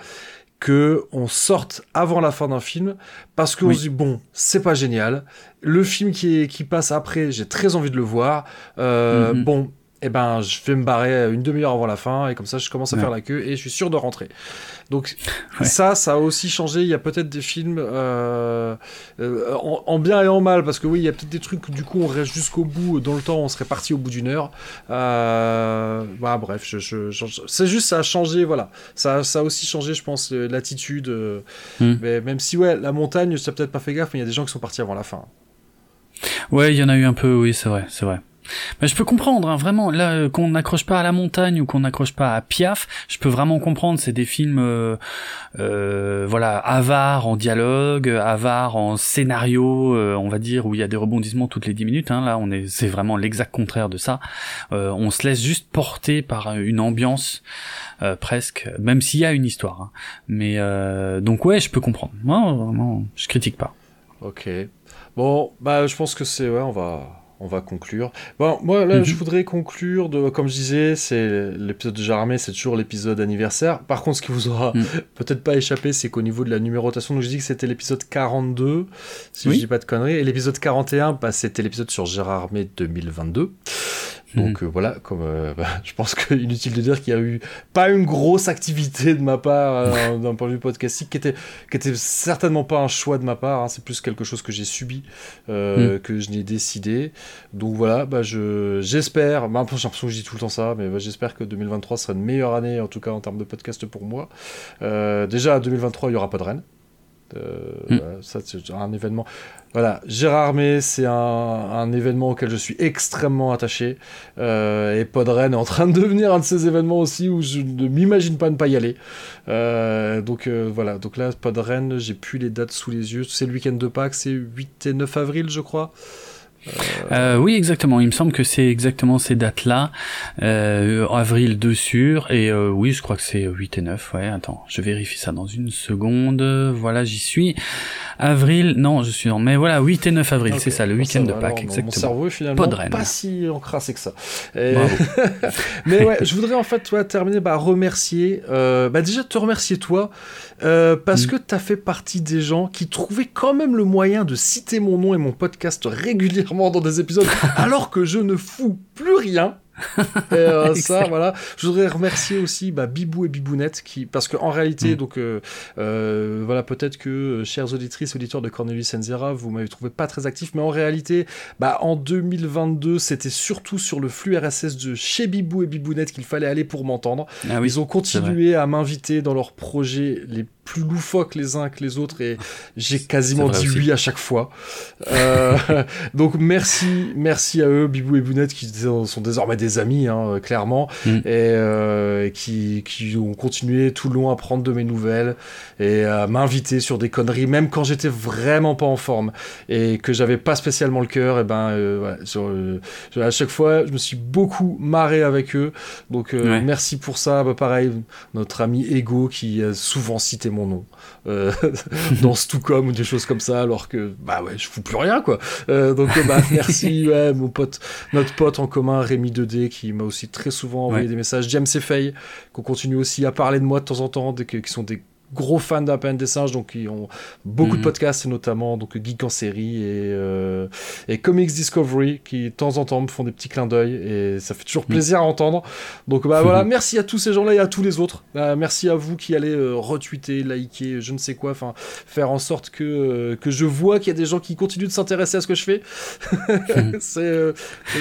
que on sorte avant la fin d'un film parce qu'on se dit bon c'est pas génial. Le film qui est qui passe après j'ai très envie de le voir. Euh, mm-hmm. bon eh ben, je vais me barrer une demi-heure avant la fin, et comme ça, je commence à faire la queue, et je suis sûr de rentrer. Donc, ça, ça a aussi changé. Il y a peut-être des films euh, euh, en, bien et en mal, parce que oui, il y a peut-être des trucs, du coup, on reste jusqu'au bout, dans le temps, on serait parti au bout d'une heure. Euh, bah, bref, je, c'est juste, ça a changé, voilà. Ça, ça a aussi changé, je pense, l'attitude. Hmm. Mais même si, ouais, la montagne, ça peut-être pas fait gaffe, mais il y a des gens qui sont partis avant la fin. Ouais, il y en a eu un peu, oui, c'est vrai, c'est vrai. Mais je peux comprendre, hein, vraiment, là, euh, qu'on n'accroche pas à la montagne ou qu'on n'accroche pas à Piaf, je peux vraiment comprendre. C'est des films, euh, euh, voilà, avares en dialogue, avares en scénario, euh, on va dire, où il y a des rebondissements toutes les dix minutes. Hein, là, on est, c'est vraiment l'exact contraire de ça. Euh, on se laisse juste porter par une ambiance presque, même s'il y a une histoire. Hein. Mais donc ouais, je peux comprendre. Moi, vraiment, je critique pas. Ok. Bon, bah, je pense que c'est, ouais, on va on va conclure. Bon, moi là, je mhm. voudrais conclure de, comme je disais, c'est l'épisode de Jaramé, c'est toujours l'épisode anniversaire. Par contre, ce qui vous aura mhm. peut-être pas échappé, c'est qu'au niveau de la numérotation, donc je dis que c'était l'épisode 42, si je dis pas de conneries, et l'épisode 41, bah, c'était l'épisode sur Gérard Armé 2022. Donc mhm. euh, voilà, comme euh, bah, je pense qu'inutile de dire qu'il y a eu pas une grosse activité de ma part euh, d'un point de vue podcastique qui était qui était certainement pas un choix de ma part. Hein, c'est plus quelque chose que j'ai subi, mhm. que je n'ai décidé. Donc voilà, bah je j'espère. Bah, j'ai l'impression que je dis tout le temps ça, mais bah, j'espère que 2023 sera une meilleure année en tout cas en termes de podcast pour moi. déjà 2023 il y aura pas de Rennes. Mm. ça c'est un événement. Voilà, Gérard Armé, c'est un, événement auquel je suis extrêmement attaché. Euh, et Podren est en train de devenir un de ces événements aussi où je ne m'imagine pas ne pas y aller. Euh, donc euh, voilà, donc là, Podren, j'ai plus les dates sous les yeux. C'est le week-end de Pâques, c'est 8 et 9 avril, je crois. Euh, oui, exactement. Il me semble que c'est exactement ces dates-là. Euh, avril 2 sûr. Et euh, oui, je crois que c'est 8 et 9. Ouais, attends, je vérifie ça dans une seconde. Voilà, j'y suis. Avril, non, je suis en mais voilà, 8 et 9 avril, c'est ça, le week-end de Pâques, exactement. Mon cerveau finalement pas, pas si encrassé que ça. mais ouais, je voudrais en fait toi, terminer par remercier, euh, bah déjà te remercier toi, euh, parce mm. que tu as fait partie des gens qui trouvaient quand même le moyen de citer mon nom et mon podcast régulièrement dans des épisodes, alors que je ne fous plus rien. et euh, ça, voilà. Je voudrais remercier aussi bah, Bibou et Bibounette, qui, parce qu'en réalité, mm. donc, euh, euh, voilà, peut-être que, chers auditrices, auditeurs de Cornelius Enzera, vous m'avez trouvé pas très actif, mais en réalité, bah, en 2022, c'était surtout sur le flux RSS de chez Bibou et Bibounette qu'il fallait aller pour m'entendre. Ah Ils ont continué à m'inviter dans leurs projets les plus loufoques les uns que les autres et j'ai quasiment dit oui à chaque fois. Euh, donc merci, merci à eux, Bibou et Bounette, qui sont désormais des amis, hein, clairement, mm. et euh, qui, qui, ont continué tout le long à prendre de mes nouvelles et à m'inviter sur des conneries, même quand j'étais vraiment pas en forme et que j'avais pas spécialement le cœur. Et ben, euh, sur, à chaque fois, je me suis beaucoup marré avec eux. Donc merci pour ça. Bah, pareil, notre ami Ego qui a souvent cité mon nom. Euh, dans Stucom ou des choses comme ça, alors que bah ouais, je fous plus rien quoi. Euh, donc euh, bah merci ouais, mon pote, notre pote en commun Rémi 2D qui m'a aussi très souvent envoyé des messages, James Fay qu'on continue aussi à parler de moi de temps en temps, qui sont des gros fans singes, donc ils ont beaucoup de mhm. podcasts, notamment donc Geek en série et, euh, et Comics Discovery, qui de temps en temps me font des petits clins d'œil et ça fait toujours mhm. plaisir à entendre. Donc bah voilà, merci à tous ces gens-là et à tous les autres. Bah, merci à vous qui allez euh, retweeter, liker, je ne sais quoi, enfin faire en sorte que, euh, que je vois qu'il y a des gens qui continuent de s'intéresser à ce que je fais. Mhm.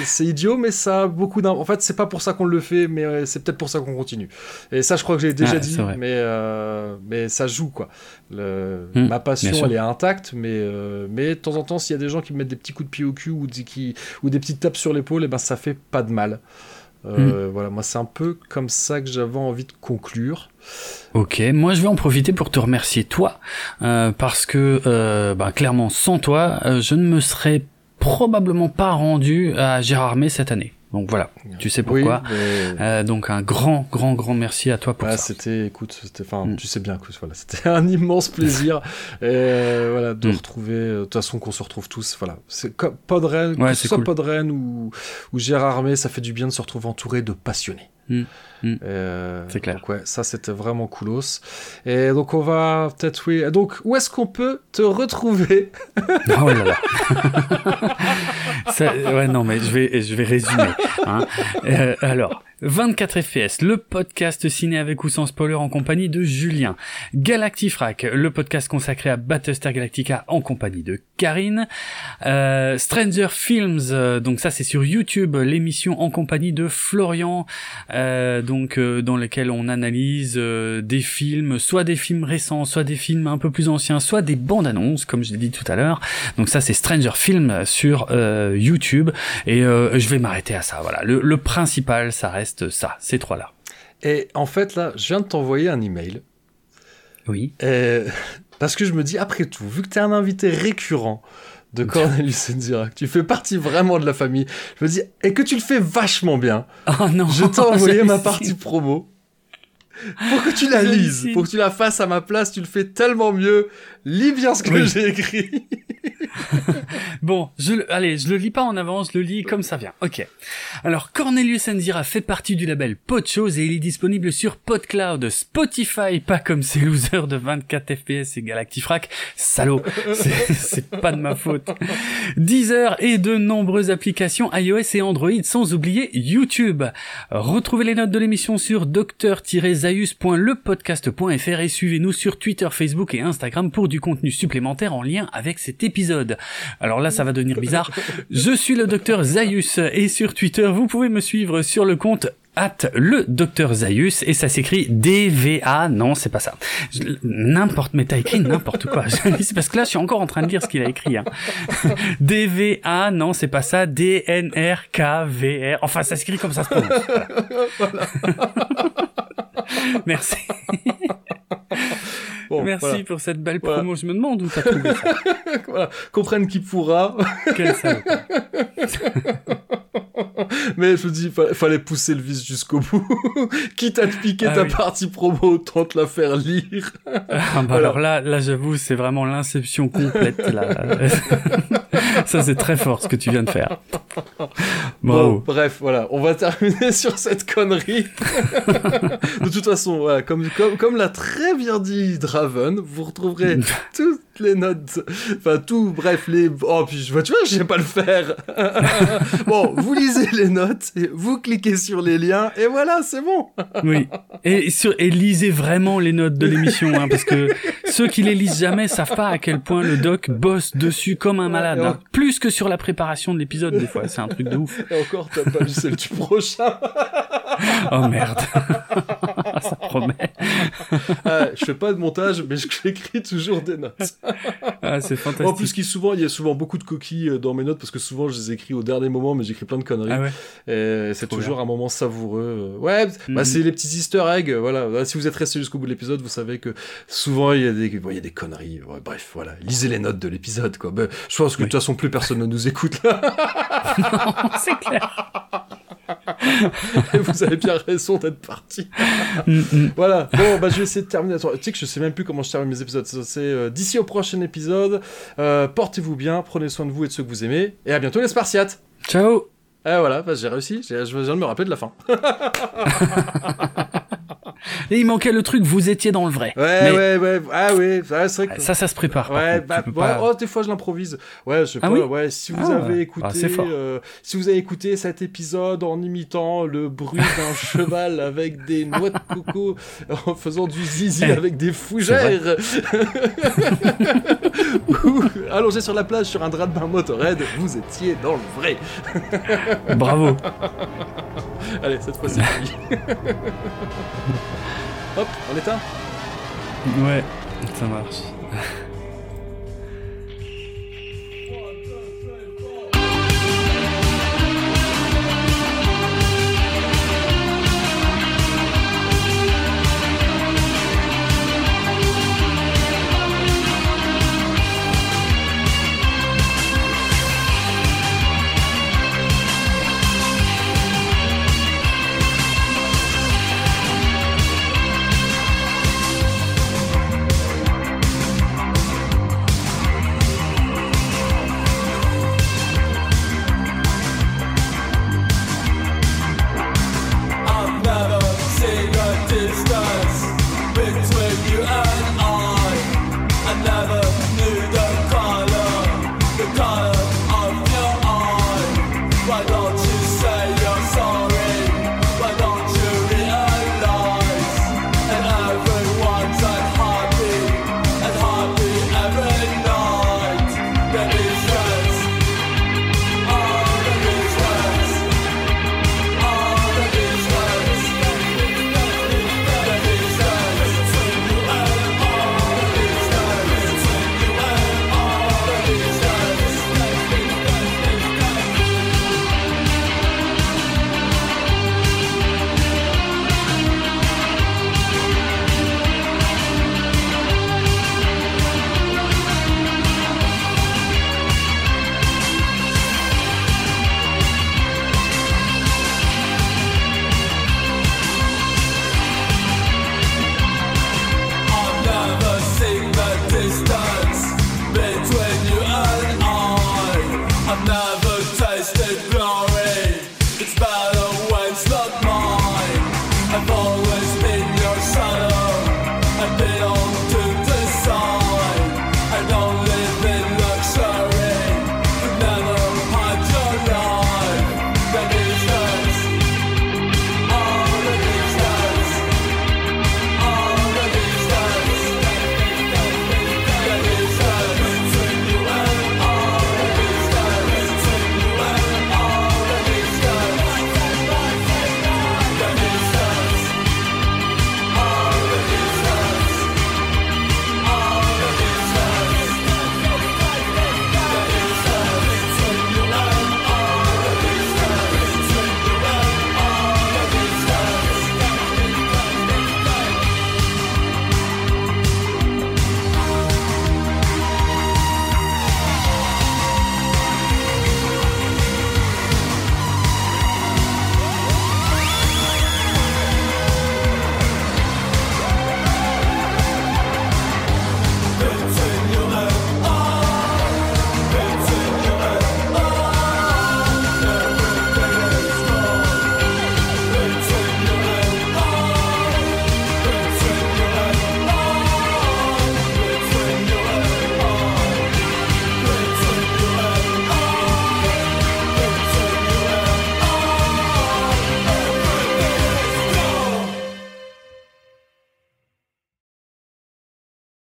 c'est idiot, mais ça a beaucoup d'un. En fait, c'est pas pour ça qu'on le fait, mais c'est peut-être pour ça qu'on continue. Et ça, je crois que j'ai déjà dit, mais, mais ça joue quoi. Hmm, ma passion elle est intacte, mais, euh, mais de temps en temps, s'il y a des gens qui me mettent des petits coups de pied au cul ou, des, qui, ou des petites tapes sur l'épaule, et eh ben ça fait pas de mal. Euh, hmm. Voilà, moi c'est un peu comme ça que j'avais envie de conclure. Ok, moi je vais en profiter pour te remercier toi, euh, parce que ben, clairement sans toi, je ne me serais probablement pas rendu à Gérardmer cette année. Donc voilà, tu sais pourquoi. euh, donc un grand, grand, grand merci à toi pour ça. C'était, écoute, c'était, enfin, mm. tu sais bien que voilà, c'était un immense plaisir, et euh, voilà, de mm. retrouver. Euh, de toute façon, qu'on se retrouve tous. Voilà, c'est Podren, ouais, que ce soit Podren ou, ou Gérard Armé, ça fait du bien de se retrouver entouré de passionnés. Mm. Euh, c'est clair. Donc ouais, ça c'était vraiment coolos. Et donc on va peut-être oui. Donc où est-ce qu'on peut te retrouver? Oh là là. ouais non mais je vais je vais résumer. Hein. Euh, alors 24 FPS, le podcast ciné avec ou sans spoiler en compagnie de Julien. Galactifrac, le podcast consacré à Battlestar Galactica en compagnie de Karine. Euh, Stranger Films, donc ça c'est sur YouTube, l'émission en compagnie de Florian, euh, donc euh, dans lequel on analyse des films, soit des films récents, soit des films un peu plus anciens, soit des bandes annonces, comme je l'ai dit tout à l'heure. Donc ça c'est Stranger Films sur YouTube et je vais m'arrêter à ça. Voilà, le, le principal ça reste ça, ces trois-là. Et en fait, là, je viens de t'envoyer un email. Oui. parce que je me dis, après tout, vu que tu es un invité récurrent de Cornelius que tu fais partie vraiment de la famille, je me dis, et que tu le fais vachement bien. Oh non. Je t'ai envoyé ma partie promo. Pour que tu la lises, pour que tu la fasses à ma place, tu le fais tellement mieux. Lis bien ce que j'ai écrit. bon, je le, allez, je le lis pas en avance, je le lis comme ça vient. Ok. Alors, Cornelius Enzira fait partie du label Podchose et il est disponible sur PodCloud, Spotify, pas comme ces losers de 24 FPS et Galactifrac. Salaud. C'est pas de ma faute. Deezer et de nombreuses applications iOS et Android, sans oublier YouTube. Retrouvez les notes de l'émission sur docteur-zaius.lepodcast.fr et suivez-nous sur Twitter, Facebook et Instagram pour du contenu supplémentaire en lien avec cet épisode. Alors là, ça va devenir bizarre. Je suis le docteur Zaius et sur Twitter, vous pouvez me suivre sur le compte at le docteur Zaius et ça s'écrit DVA non c'est pas ça n'importe mais t'as écrit n'importe quoi c'est parce que là je suis encore en train de lire ce qu'il a écrit hein. DVA non c'est pas ça DNRKVR enfin ça s'écrit comme ça se prononce Merci. Bon, Merci voilà. pour cette belle Voilà. promo. Je me demande où t'as trouvé ça. Voilà. Comprenne qui pourra. Quel salaud. Mais je vous dis, fa- fallait pousser le vice jusqu'au bout. Quitte à te piquer Ah ta oui. partie promo, autant te la faire lire. Ah, bah Voilà. alors là, là, j'avoue, c'est vraiment l'inception complète, là. ça, c'est très fort, ce que tu viens de faire. Bravo. Bon, bref, voilà, on va terminer sur cette connerie. de toute façon, voilà, comme, comme, comme l'a très bien dit Draven, vous retrouverez toutes les notes, enfin tout, bref, les... Oh, puis tu vois, je vais pas le faire. bon, vous lisez les notes, et vous cliquez sur les liens, et voilà, c'est bon. Oui. Et, sur, et lisez vraiment les notes de l'émission, hein, parce que ceux qui les lisent jamais savent pas à quel point le doc bosse dessus comme un malade. Hein. Plus que sur la préparation de l'épisode, des fois. C'est un truc de ouf. Et encore, t'as pas lu celle du prochain. Oh merde. ça promet. Ah, je fais pas de montage, mais j'écris toujours des notes. Ah, c'est fantastique. En plus, qui souvent, il y a souvent beaucoup de coquilles euh, dans mes notes parce que souvent je les écris au dernier moment, mais j'écris plein de conneries. Ah ouais. Et c'est toujours un moment savoureux. Ouais, bah, Mhm. c'est les petits Easter eggs. Voilà. Voilà, Si vous êtes resté jusqu'au bout de l'épisode, vous savez que souvent il y a des, bon, il y a des conneries. Ouais, bref, voilà. Lisez les notes de l'épisode, quoi. Bah, je pense que de toute façon, plus personne ne nous écoute là. c'est clair. Et vous avez bien raison d'être parti. Voilà. Bon, bah, je vais essayer de terminer. Attends, tu sais que je sais même plus comment je termine mes épisodes. C'est euh, d'ici au prochain épisode. Euh, Portez-vous bien, prenez soin de vous et de ceux que vous aimez. Et à bientôt, les Spartiates. Ciao. Ah voilà, bah, j'ai réussi. Je viens de me rappeler de la fin. Et il manquait le truc, vous étiez dans le vrai. Ouais, Mais ouais, ouais. Ah ouais, c'est vrai que. Ça, ça se prépare. par Ouais, bah, ouais, pas- oh, des fois je l'improvise. Ouais, je sais Ah pas. oui ouais, si vous Ah, avez ouais. écouté, euh, si vous avez écouté cet épisode en imitant le bruit d'un cheval avec des noix de coco, en faisant du zizi Eh, avec des fougères, ou allongé sur la plage sur un drap de bain motorhead, vous étiez dans le vrai. Bravo. Allez, cette fois c'est. Hop, on éteint? Ouais, ça marche.